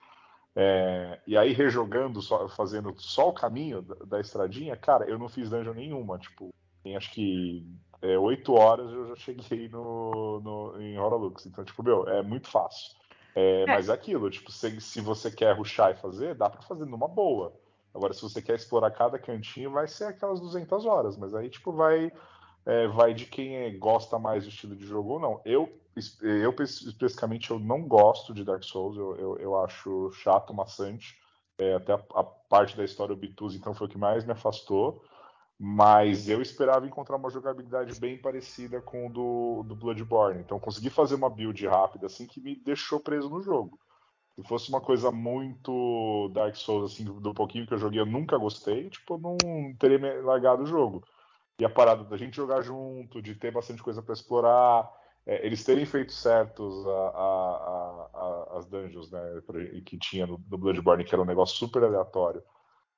É, e aí rejogando, só, fazendo só o caminho da, da, estradinha, cara, eu não fiz dungeon nenhuma. Tipo, em acho que é, oito é, horas eu já cheguei no, no, em Horalux. Então, tipo, meu, é muito fácil. É, é. Mas é aquilo, tipo, se, se você quer ruxar e fazer, dá para fazer numa boa. Agora, se você quer explorar cada cantinho, vai ser aquelas 200 horas, mas aí, tipo, vai, é, vai de quem gosta mais do estilo de jogo ou não. Eu, eu especificamente, eu não gosto de Dark Souls, eu, eu, eu acho chato, maçante. É, até a, a, parte da história obtusa, então, foi o que mais me afastou. Mas eu esperava encontrar uma jogabilidade bem parecida com o do, do Bloodborne. Então, consegui fazer uma build rápida, assim, que me deixou preso no jogo. Se fosse uma coisa muito Dark Souls, assim, do pouquinho que eu joguei, eu nunca gostei, tipo, eu não teria largado o jogo. E a parada da gente jogar junto, de ter bastante coisa para explorar, é, eles terem feito certos a, a, a, as dungeons, né, que tinha no, no, Bloodborne, que era um negócio super aleatório,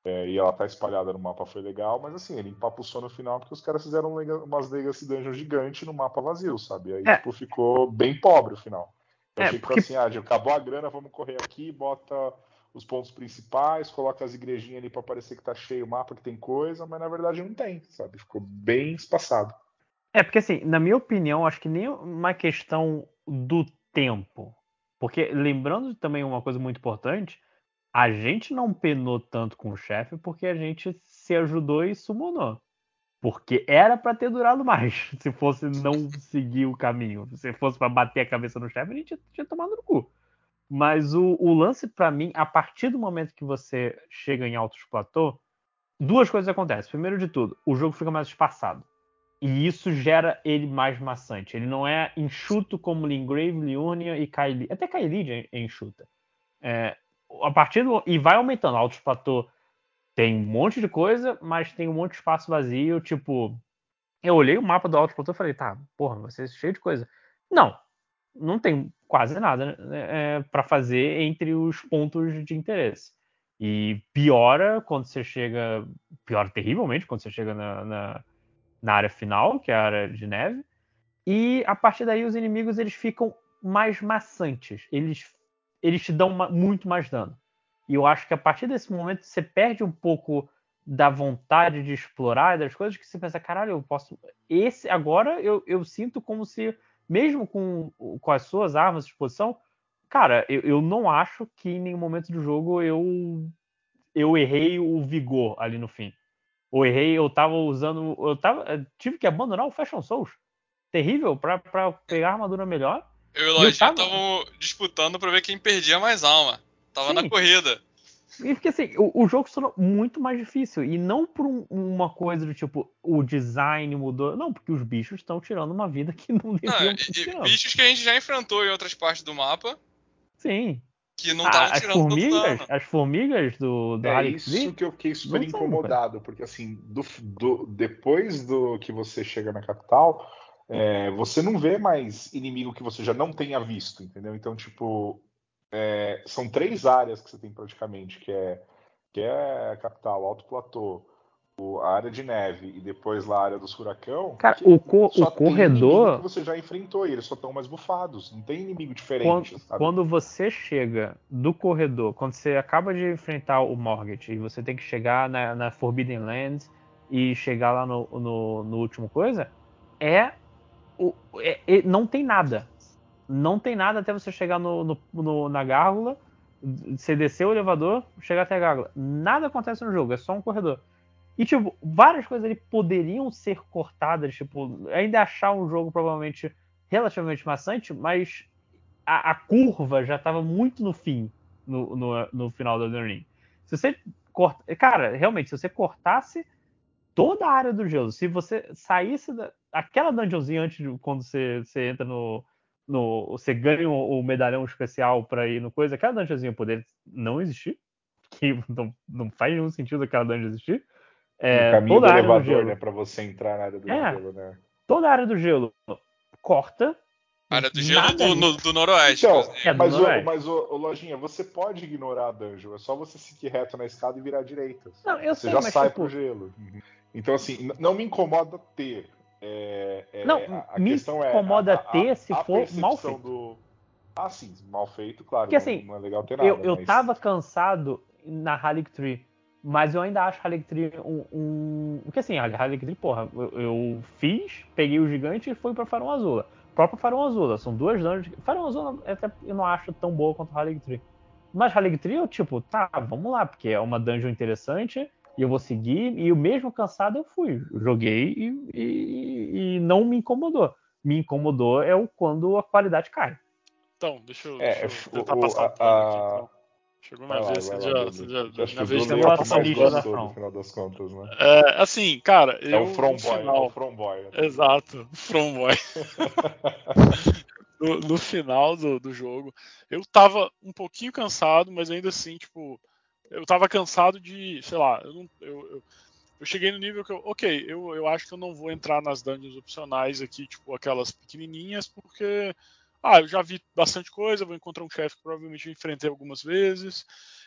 é, e ela tá espalhada no mapa, foi legal, mas assim, ele empapuçou no final porque os caras fizeram umas Legacy Dungeons gigante no mapa vazio, sabe? Aí, é. tipo, ficou bem pobre o final. Eu é, achei porque... que assim, ah, acabou a grana, vamos correr aqui, bota os pontos principais, coloca as igrejinhas ali para parecer que tá cheio o mapa, que tem coisa, mas na verdade não tem, sabe? Ficou bem espaçado. É, porque assim, na minha opinião, acho que nem uma questão do tempo. Porque lembrando também uma coisa muito importante, a gente não penou tanto com o chefe porque a gente se ajudou e summonou. Porque era para ter durado mais, se fosse não seguir o caminho. Se fosse para bater a cabeça no chefe, a gente tinha tomado no cu. Mas o, o lance, para mim, a partir do momento que você chega em altos platô, duas coisas acontecem. Primeiro de tudo, o jogo fica mais espaçado. E isso gera ele mais maçante. Ele não é enxuto como Lingrave, Liurnia e Kylie. Até Kylie é enxuta. É, a partir do, e vai aumentando. Altos platô tem um monte de coisa, mas tem um monte de espaço vazio. Tipo, eu olhei o mapa do Alto Platô e falei, tá, porra, vai ser cheio de coisa. Não, não tem quase nada né, é, para fazer entre os pontos de interesse. E piora quando você chega. Piora terrivelmente quando você chega na, na, na, área final, que é a área de neve. E a partir daí os inimigos eles ficam mais maçantes. Eles, eles te dão muito mais dano. E eu acho que a partir desse momento você perde um pouco da vontade de explorar das coisas que você pensa, caralho, eu posso. Esse agora eu, eu sinto como se, mesmo com, com as suas armas de exposição, cara, eu, eu não acho que em nenhum momento do jogo eu eu errei o vigor ali no fim. Ou errei, eu tava usando. Eu tava. tive que abandonar o Fashion Souls. Terrível para pegar armadura melhor. Eu e o Lojinha estavam tava... disputando para ver quem perdia mais alma. Tava Sim. na corrida. E porque assim, o, o, jogo se tornou muito mais difícil. E não por um, uma coisa do tipo, o design mudou. Não, porque os bichos estão tirando uma vida que não deviam estar tirando. Bichos que a gente já enfrentou em outras partes do mapa. Sim. Que não ah, tirando as formigas, As formigas do, do É Alex isso que eu fiquei super incomodado. São, porque assim, do, do, depois do que você chega na capital. É, você não vê mais inimigo que você já não tenha visto, entendeu? Então, tipo, é, são três áreas que você tem praticamente, que é, que é a capital, Alto Platô, a área de neve e depois lá a área dos furacão. Cara, o, co o corredor. que você já enfrentou e eles só estão mais bufados. Não tem inimigo diferente. Quando, quando, você chega do corredor, quando você acaba de enfrentar o Mortgage e você tem que chegar na, na Forbidden Lands e chegar lá no, no, no último coisa, é, o, é, é, Não tem nada não tem nada até você chegar no, no, no, na gárgula, você descer o elevador, chegar até a gárgula. Nada acontece no jogo, é só um corredor. E, tipo, várias coisas ali poderiam ser cortadas, tipo, ainda achar um jogo provavelmente relativamente maçante, mas a, a curva já estava muito no fim, no, no, no final do Elden. Se você corta, cara, realmente, se você cortasse toda a área do gelo, se você saísse da, aquela dungeonzinha antes de quando você, você entra no, no você ganha o, o medalhão especial para ir no coisa, aquela dungeonzinha poderia não existir, que não, não faz nenhum sentido aquela dungeon existir. É, o caminho do elevador, né, para você entrar na área do é, gelo, né? Toda a área do gelo corta. Área do gelo do, no, do, noroeste. Então, é, mas, noroeste. O, mas o, o, Lojinha, você pode ignorar a dungeon, é só você seguir reto na escada e virar à direita. Não, eu você sei, já mas, sai tipo... pro gelo. Então, assim, não me incomoda ter. É, é, não, a, me questão incomoda é a, ter a, se for mal feito. Do... Ah, sim, mal feito, claro. Porque, assim, não, não é legal ter nada. Eu, eu mas... tava cansado na Halik Tree mas eu ainda acho Harley Tree um, um. Porque assim, Harley Tree, porra, eu, eu, fiz, peguei o gigante e fui pra Farão Azula. Próprio Farão Azula, são duas dungeons. Farão Azula até eu não acho tão boa quanto Harley Tree. Mas Harley Tree eu, tipo, tá, vamos lá, porque é uma dungeon interessante e eu vou seguir. E o mesmo cansado eu fui. Joguei e, e, e, não me incomodou. Me incomodou é o quando a qualidade cai. Então, deixa eu, é, deixa eu tentar o, passar a, aqui, então. Chegou na vai vez, lá, você já, você já, Acho na vez é que na mais no final das contas, né? É, assim, cara, É eu o From Boy, é final, o From Boy. Exato, From Boy. no, no final do, do jogo, eu tava um pouquinho cansado, mas ainda assim, tipo, eu tava cansado de, sei lá, eu, não, eu, eu, eu cheguei no nível que eu, ok, eu, eu acho que eu não vou entrar nas dungeons opcionais aqui, tipo, aquelas pequenininhas, porque, ah, eu já vi bastante coisa, vou encontrar um chefe que provavelmente eu enfrentei algumas vezes,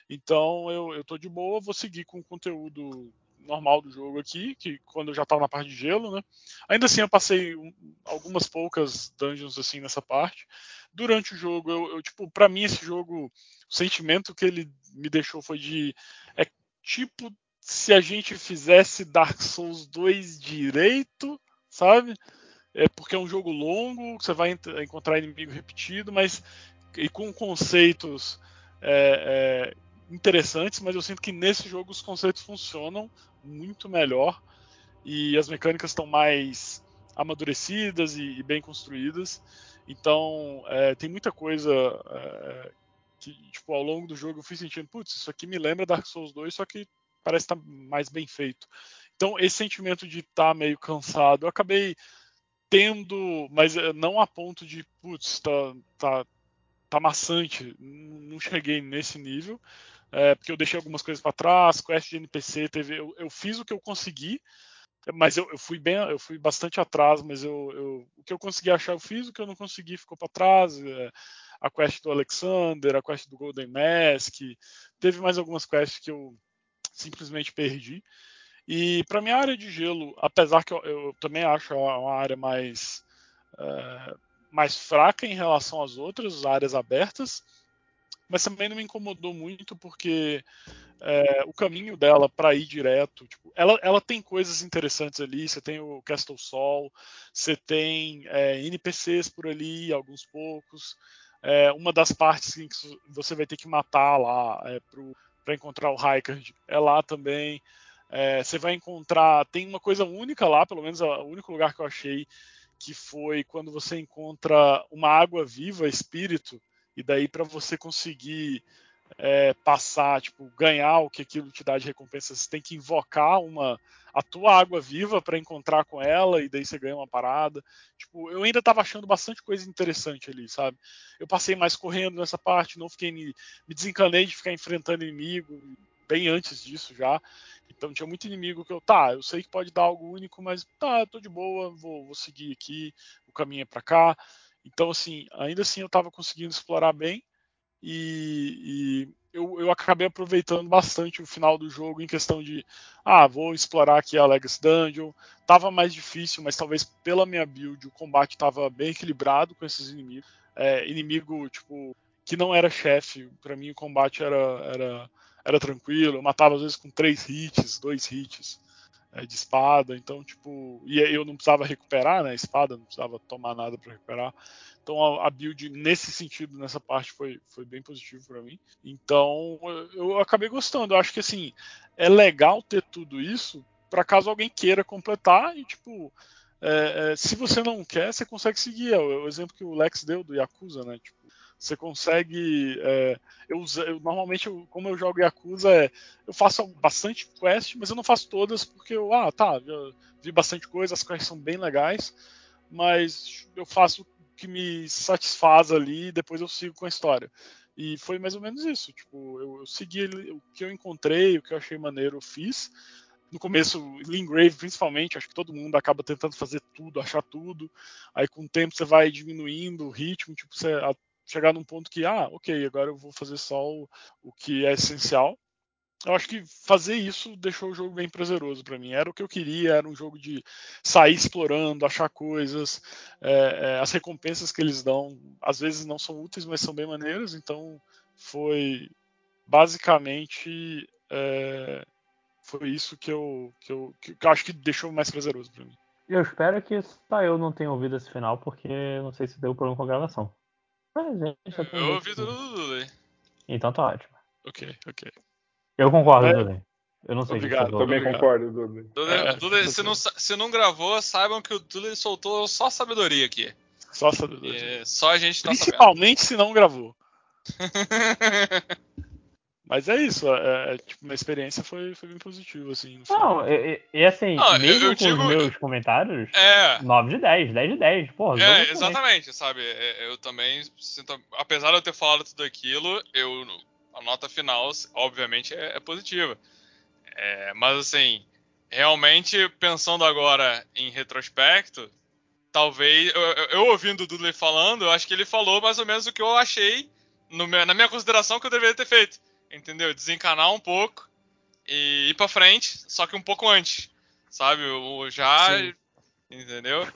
então eu, eu tô de boa, vou seguir com o conteúdo normal do jogo aqui, que quando eu já tava na parte de gelo, né? Ainda assim eu passei um, algumas poucas dungeons assim nessa parte. Durante o jogo, eu, eu tipo, para mim esse jogo, o sentimento que ele me deixou foi de é tipo se a gente fizesse Dark Souls 2 direito, sabe? É porque é um jogo longo, você vai encontrar inimigo repetido, mas e com conceitos é, é, interessantes, mas eu sinto que nesse jogo os conceitos funcionam muito melhor e as mecânicas estão mais amadurecidas e, e bem construídas. Então é, tem muita coisa é, que tipo ao longo do jogo eu fui sentindo, putz, isso aqui me lembra Dark Souls 2, só que parece estar tá mais bem feito. Então esse sentimento de estar tá meio cansado, eu acabei tendo, mas é, não a ponto de, putz, tá, tá, tá maçante. Não cheguei nesse nível, é, porque eu deixei algumas coisas para trás, quest de NPC, teve, eu, eu, fiz o que eu consegui, mas eu, eu, fui bem, eu fui bastante atrás, mas eu, eu, o que eu consegui achar eu fiz, o que eu não consegui ficou para trás. É, a quest do Alexander, a quest do Golden Mask, teve mais algumas quests que eu simplesmente perdi. E para minha área de gelo, apesar que eu, eu também acho uma área mais é, mais fraca em relação às outras áreas abertas, mas também não me incomodou muito porque é, o caminho dela para ir direto, tipo, ela, ela tem coisas interessantes ali. Você tem o Castle Sol, você tem é, NPCs por ali, alguns poucos. Uma das partes que você vai ter que matar lá para encontrar o Raikard é lá também. É, você vai encontrar, tem uma coisa única lá, pelo menos o único lugar que eu achei que foi quando você encontra uma água viva, espírito, e daí para você conseguir é, passar, tipo, ganhar o que aquilo te dá de recompensa, você tem que invocar uma a tua água viva para encontrar com ela e daí você ganha uma parada. Tipo, eu ainda tava achando bastante coisa interessante ali, sabe? Eu passei mais correndo nessa parte, não fiquei me, me desencanei de ficar enfrentando inimigo bem antes disso já. Então tinha muito inimigo que eu, tá, eu sei que pode dar algo único, mas tá, eu tô de boa, vou, vou seguir aqui, o caminho é para cá. Então, assim, ainda assim eu estava conseguindo explorar bem e, e eu, eu, acabei aproveitando bastante o final do jogo em questão de, ah, vou explorar aqui a Legacy Dungeon. Tava mais difícil, mas talvez pela minha build o combate tava bem equilibrado com esses inimigos. É, inimigo, tipo, que não era chefe, para mim o combate era, era, era tranquilo. Eu matava às vezes com três hits, dois hits. é, de espada, então, tipo, e eu não precisava recuperar, né, espada, não precisava tomar nada para recuperar. Então a, a, build nesse sentido, nessa parte foi, foi bem positivo para mim. Então eu, eu acabei gostando. Eu acho que assim é legal ter tudo isso para caso alguém queira completar e tipo é, é, se você não quer, você consegue seguir. É o, o, exemplo que o Lex deu do Yakuza, né? Tipo, você consegue. É, eu, eu, normalmente, eu, como eu jogo Yakuza, é, eu faço bastante quest, mas eu não faço todas porque eu, ah, tá, vi bastante coisa, as quests são bem legais, mas eu faço o que me satisfaz ali e depois eu sigo com a história. E foi mais ou menos isso. Tipo, eu, eu segui o que eu encontrei, o que eu achei maneiro, eu fiz no começo, Lingrave principalmente, acho que todo mundo acaba tentando fazer tudo, achar tudo. Aí com o tempo você vai diminuindo o ritmo, tipo, você chegar num ponto que, ah, ok, agora eu vou fazer só o, o que é essencial. Eu acho que fazer isso deixou o jogo bem prazeroso para mim. Era o que eu queria, era um jogo de sair explorando, achar coisas. É, é, as recompensas que eles dão, às vezes não são úteis, mas são bem maneiras. Então foi basicamente é, foi isso que eu, que eu, que eu acho que deixou mais prazeroso para mim. Eu espero que só eu não tenha ouvido esse final, porque não sei se deu problema com a gravação. Mas, gente, eu ouvi tudo do Dudu. Então tá ótimo. Ok, ok. Eu concordo, é. Dudu. Eu não sei Obrigado, se também obrigado. concordo, Dudu. Dudu, é, Dudu se, não, se não gravou, saibam que o Dudu soltou só sabedoria aqui. Só sabedoria. É, só a gente tá Principalmente sabendo. se não gravou. Mas é isso, é, é, tipo, minha experiência foi, foi bem positiva, assim. Não, e, e, assim, não, mesmo eu, eu com digo, os meus comentários, é, 9 de 10, 10 de 10, porra. É, exatamente, sabe? É, eu também sinto, apesar de eu ter falado tudo aquilo, eu, a nota final, obviamente, é, é positiva. É, mas, assim, realmente, pensando agora em retrospecto, talvez, eu, eu ouvindo o Dudley falando, eu acho que ele falou mais ou menos o que eu achei no, na minha consideração que eu deveria ter feito entendeu? Desencanar um pouco e ir pra frente, só que um pouco antes, sabe? O já, Sim. entendeu?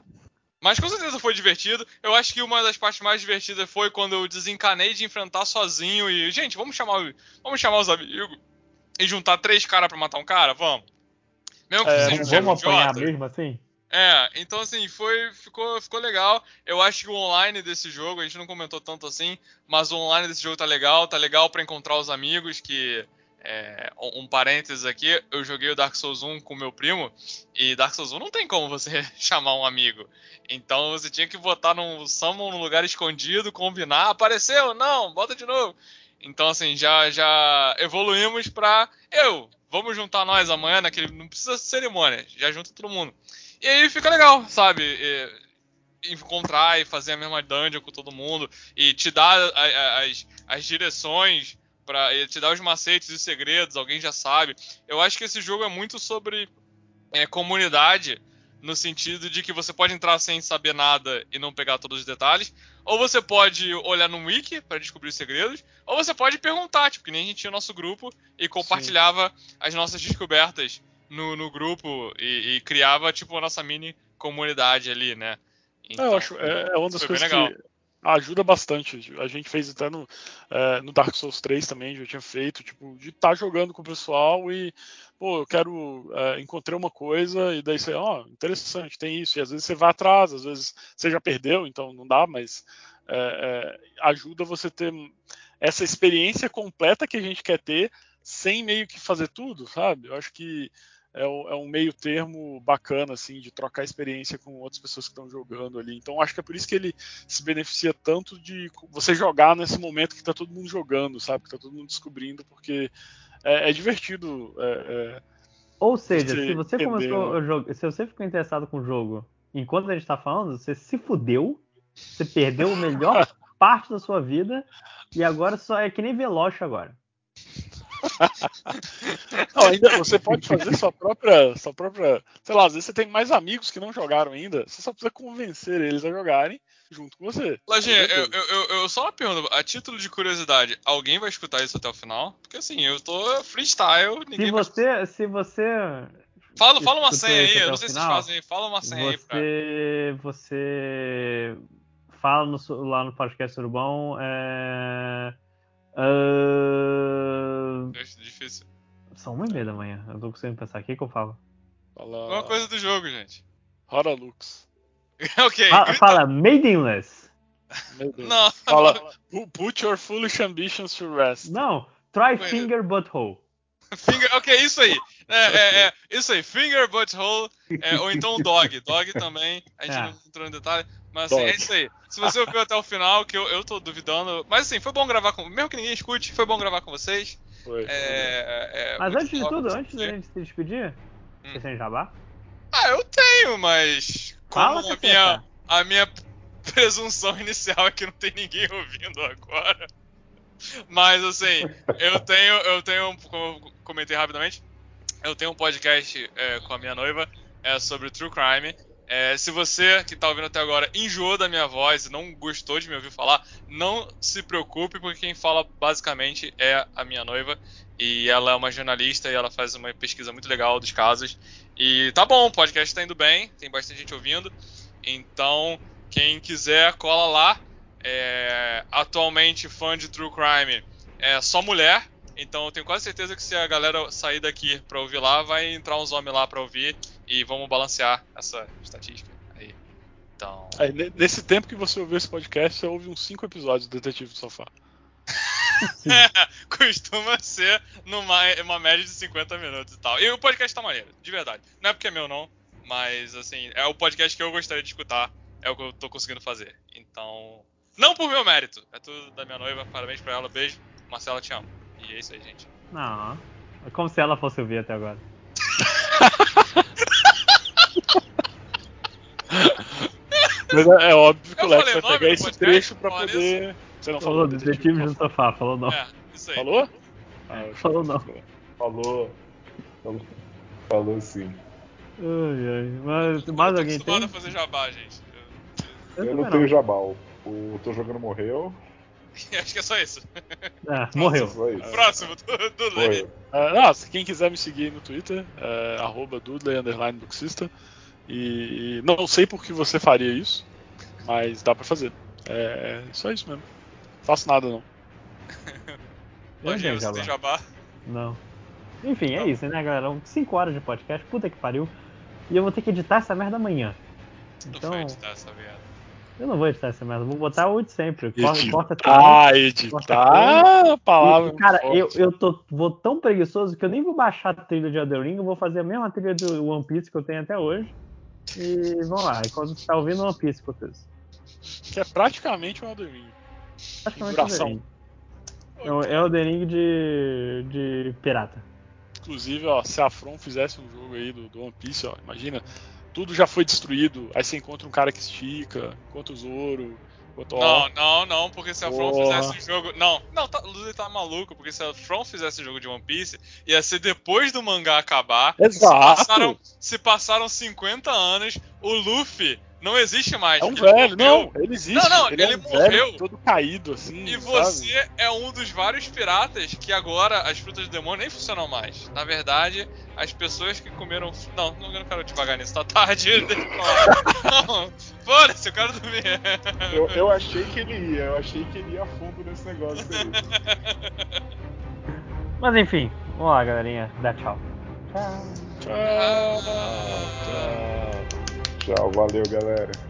Mas com certeza foi divertido. Eu acho que uma das partes mais divertidas foi quando eu desencanei de enfrentar sozinho e, gente, vamos chamar, vamos chamar os amigos e juntar três caras para matar um cara, vamos. Mesmo que é, seja um vamos apanhar idiota. mesmo assim? É, então assim, foi, ficou, ficou legal. Eu acho que o online desse jogo, a gente não comentou tanto assim, mas o online desse jogo tá legal, tá legal para encontrar os amigos, que é, um parênteses aqui, eu joguei o Dark Souls 1 com meu primo, e Dark Souls 1 não tem como você chamar um amigo. Então você tinha que botar num summon num lugar escondido, combinar, apareceu, não, bota de novo. Então assim, já já evoluímos pra eu, vamos juntar nós amanhã naquele, não precisa cerimônia, já junta todo mundo. E aí fica legal, sabe? E, encontrar e fazer a mesma dungeon com todo mundo e te dar as, as direções para te dar os macetes e segredos, alguém já sabe. Eu acho que esse jogo é muito sobre é, comunidade no sentido de que você pode entrar sem saber nada e não pegar todos os detalhes, ou você pode olhar no wiki para descobrir os segredos, ou você pode perguntar, tipo, que nem a gente tinha nosso grupo e compartilhava Sim. as nossas descobertas no, no grupo e, e, criava, tipo, a nossa mini comunidade ali, né? Então, eu acho, é, é uma das coisas que ajuda bastante. A gente fez até no, é, no Dark Souls 3 também, já tinha feito, tipo, de estar tá jogando com o pessoal e, pô, eu quero, é, encontrei uma coisa e daí você, ó, oh, interessante, tem isso. E às vezes você vai atrás, às vezes você já perdeu, então não dá, mas é, é ajuda você ter essa experiência completa que a gente quer ter sem meio que fazer tudo, sabe? Eu acho que é, é, um meio termo bacana, assim, de trocar experiência com outras pessoas que estão jogando ali. Então acho que é por isso que ele se beneficia tanto de você jogar nesse momento que está todo mundo jogando, sabe? Que está todo mundo descobrindo, porque é, é divertido. É, é Ou seja, se você entender, começou né? o jogo, se você ficou interessado com o jogo enquanto a gente está falando, você se fudeu, você perdeu a melhor parte da sua vida e agora só é que nem Veloz agora. não, ainda você pode fazer sua própria, sua própria. Sei lá, às vezes você tem mais amigos que não jogaram ainda. Você só precisa convencer eles a jogarem junto com você. Lajinha, eu, eu, eu, eu, só uma pergunta, a título de curiosidade, alguém vai escutar isso até o final? Porque assim, eu tô freestyle, ninguém se você, vai... Se você. Fala, fala uma senha aí, eu não sei se vocês fazem. Fala uma senha você, aí, pra... Você fala no, lá no podcast Urbão. É Uh... difícil. São uma e meia da manhã. Eu tô conseguindo pensar aqui que eu falo. Fala. Alguma coisa do jogo, gente. Horalux. ok. Fala, fala Maidenless. Não. Fala. "Pu- Put your foolish ambitions to rest. Não, Try Ué. Finger Butthole. Finger, ok, isso aí. É, é, é, isso aí, finger, butthole, é, ou então dog. Dog também, a gente É. não entrou em detalhe. Mas assim, é isso aí. Se você ouviu até o final, que eu, eu tô duvidando. Mas assim, foi bom gravar com. Mesmo que ninguém escute, foi bom gravar com vocês. Foi. É, é, Mas muito antes de tudo, antes da gente se despedir, Hum. você tem jabá? Ah, eu tenho, mas. Como Fala, a minha, a minha presunção inicial é que não tem ninguém ouvindo agora. Mas assim, eu tenho, eu tenho, como eu comentei rapidamente, eu tenho um podcast é, com a minha noiva é, sobre True Crime. É, se você que tá ouvindo até agora enjoou da minha voz e não gostou de me ouvir falar, não se preocupe, porque quem fala basicamente é a minha noiva. E ela é uma jornalista e ela faz uma pesquisa muito legal dos casos. E tá bom, o podcast tá indo bem, tem bastante gente ouvindo. Então, quem quiser, cola lá. É, atualmente, fã de True Crime é só mulher. Então, eu tenho quase certeza que se a galera sair daqui pra ouvir lá, vai entrar uns homens lá pra ouvir. E vamos balancear essa estatística aí. Então. Aí, ne- nesse tempo que você ouviu esse podcast, você ouve uns 5 episódios do Detetive do Sofá. costuma ser numa uma média de 50 minutos e tal. E o podcast tá maneiro, de verdade. Não é porque é meu, não. Mas, assim, é o podcast que eu gostaria de escutar. É o que eu tô conseguindo fazer. Então. Não por meu mérito. É tudo da minha noiva. Parabéns pra ela. Beijo. Marcela, te amo. E é isso aí, gente. Não. É como se ela fosse ouvir até agora. Mas é, é óbvio que Eu o Lex vai pegar esse podcast? trecho pra Falar poder. Você não Falou falou detetive do sofá, falou não. É, isso aí. Falou? Ah, eu Falou não. Falou. Falou, falou sim. Ai, ai. Mas Eu mais alguém tem? a fazer jabá, gente. Eu- Eu, também não tenho jabal. O Tô Jogando morreu. acho que é só isso. Ah, morreu. Próximo, do. Ah, ah, se quem quiser me seguir no Twitter, é arroba Dudley underline. E não sei por que você faria isso, mas dá pra fazer. É, é só isso mesmo. Faço nada não. Não Hoje você tem jabá. jabá? Não. Enfim, é Tá. isso, né, galera? 5 horas de podcast, puta que pariu. E eu vou ter que editar essa merda amanhã. Tu Então, foi editar essa merda. Eu não vou editar essa merda, vou botar o de sempre. Corta, corta. Ah, editar a palavra. E, cara, forte. eu, eu tô, vou tão preguiçoso que eu nem vou baixar a trilha de Elden Ring, eu vou fazer a mesma trilha do One Piece que eu tenho até hoje. E vamos lá, quando você tá ouvindo One Piece com vocês. Que é praticamente um Elden Ring. Praticamente. Elden Ring. É o Elden Ring de, de pirata. Inclusive, ó, se a From fizesse um jogo aí do, do One Piece, ó, imagina, tudo já foi destruído, aí você encontra um cara que estica, encontra o Zoro, encontra o Não, não, não, porque se a From Porra. fizesse um jogo. Não, não, tá, tá maluco, porque se a From fizesse jogo de One Piece, ia ser depois do mangá acabar. Se Exato. passaram, se passaram 50 anos, o Luffy não existe mais. É um ele velho, morreu. não, ele existe. Não, não, ele, é ele um morreu. velho todo caído, assim. E sabe? você é um dos vários piratas que agora as frutas do demônio nem funcionam mais. Na verdade, as pessoas que comeram. Não, não, quero devagar nisso, tá tarde. Não, foda-se, eu quero dormir. Eu, eu achei que ele ia, eu achei que ele ia a fundo nesse negócio aí. Mas enfim, vamos lá, galerinha. Dá tchau. Tchau. Tchau, tchau. Tchau, valeu, galera.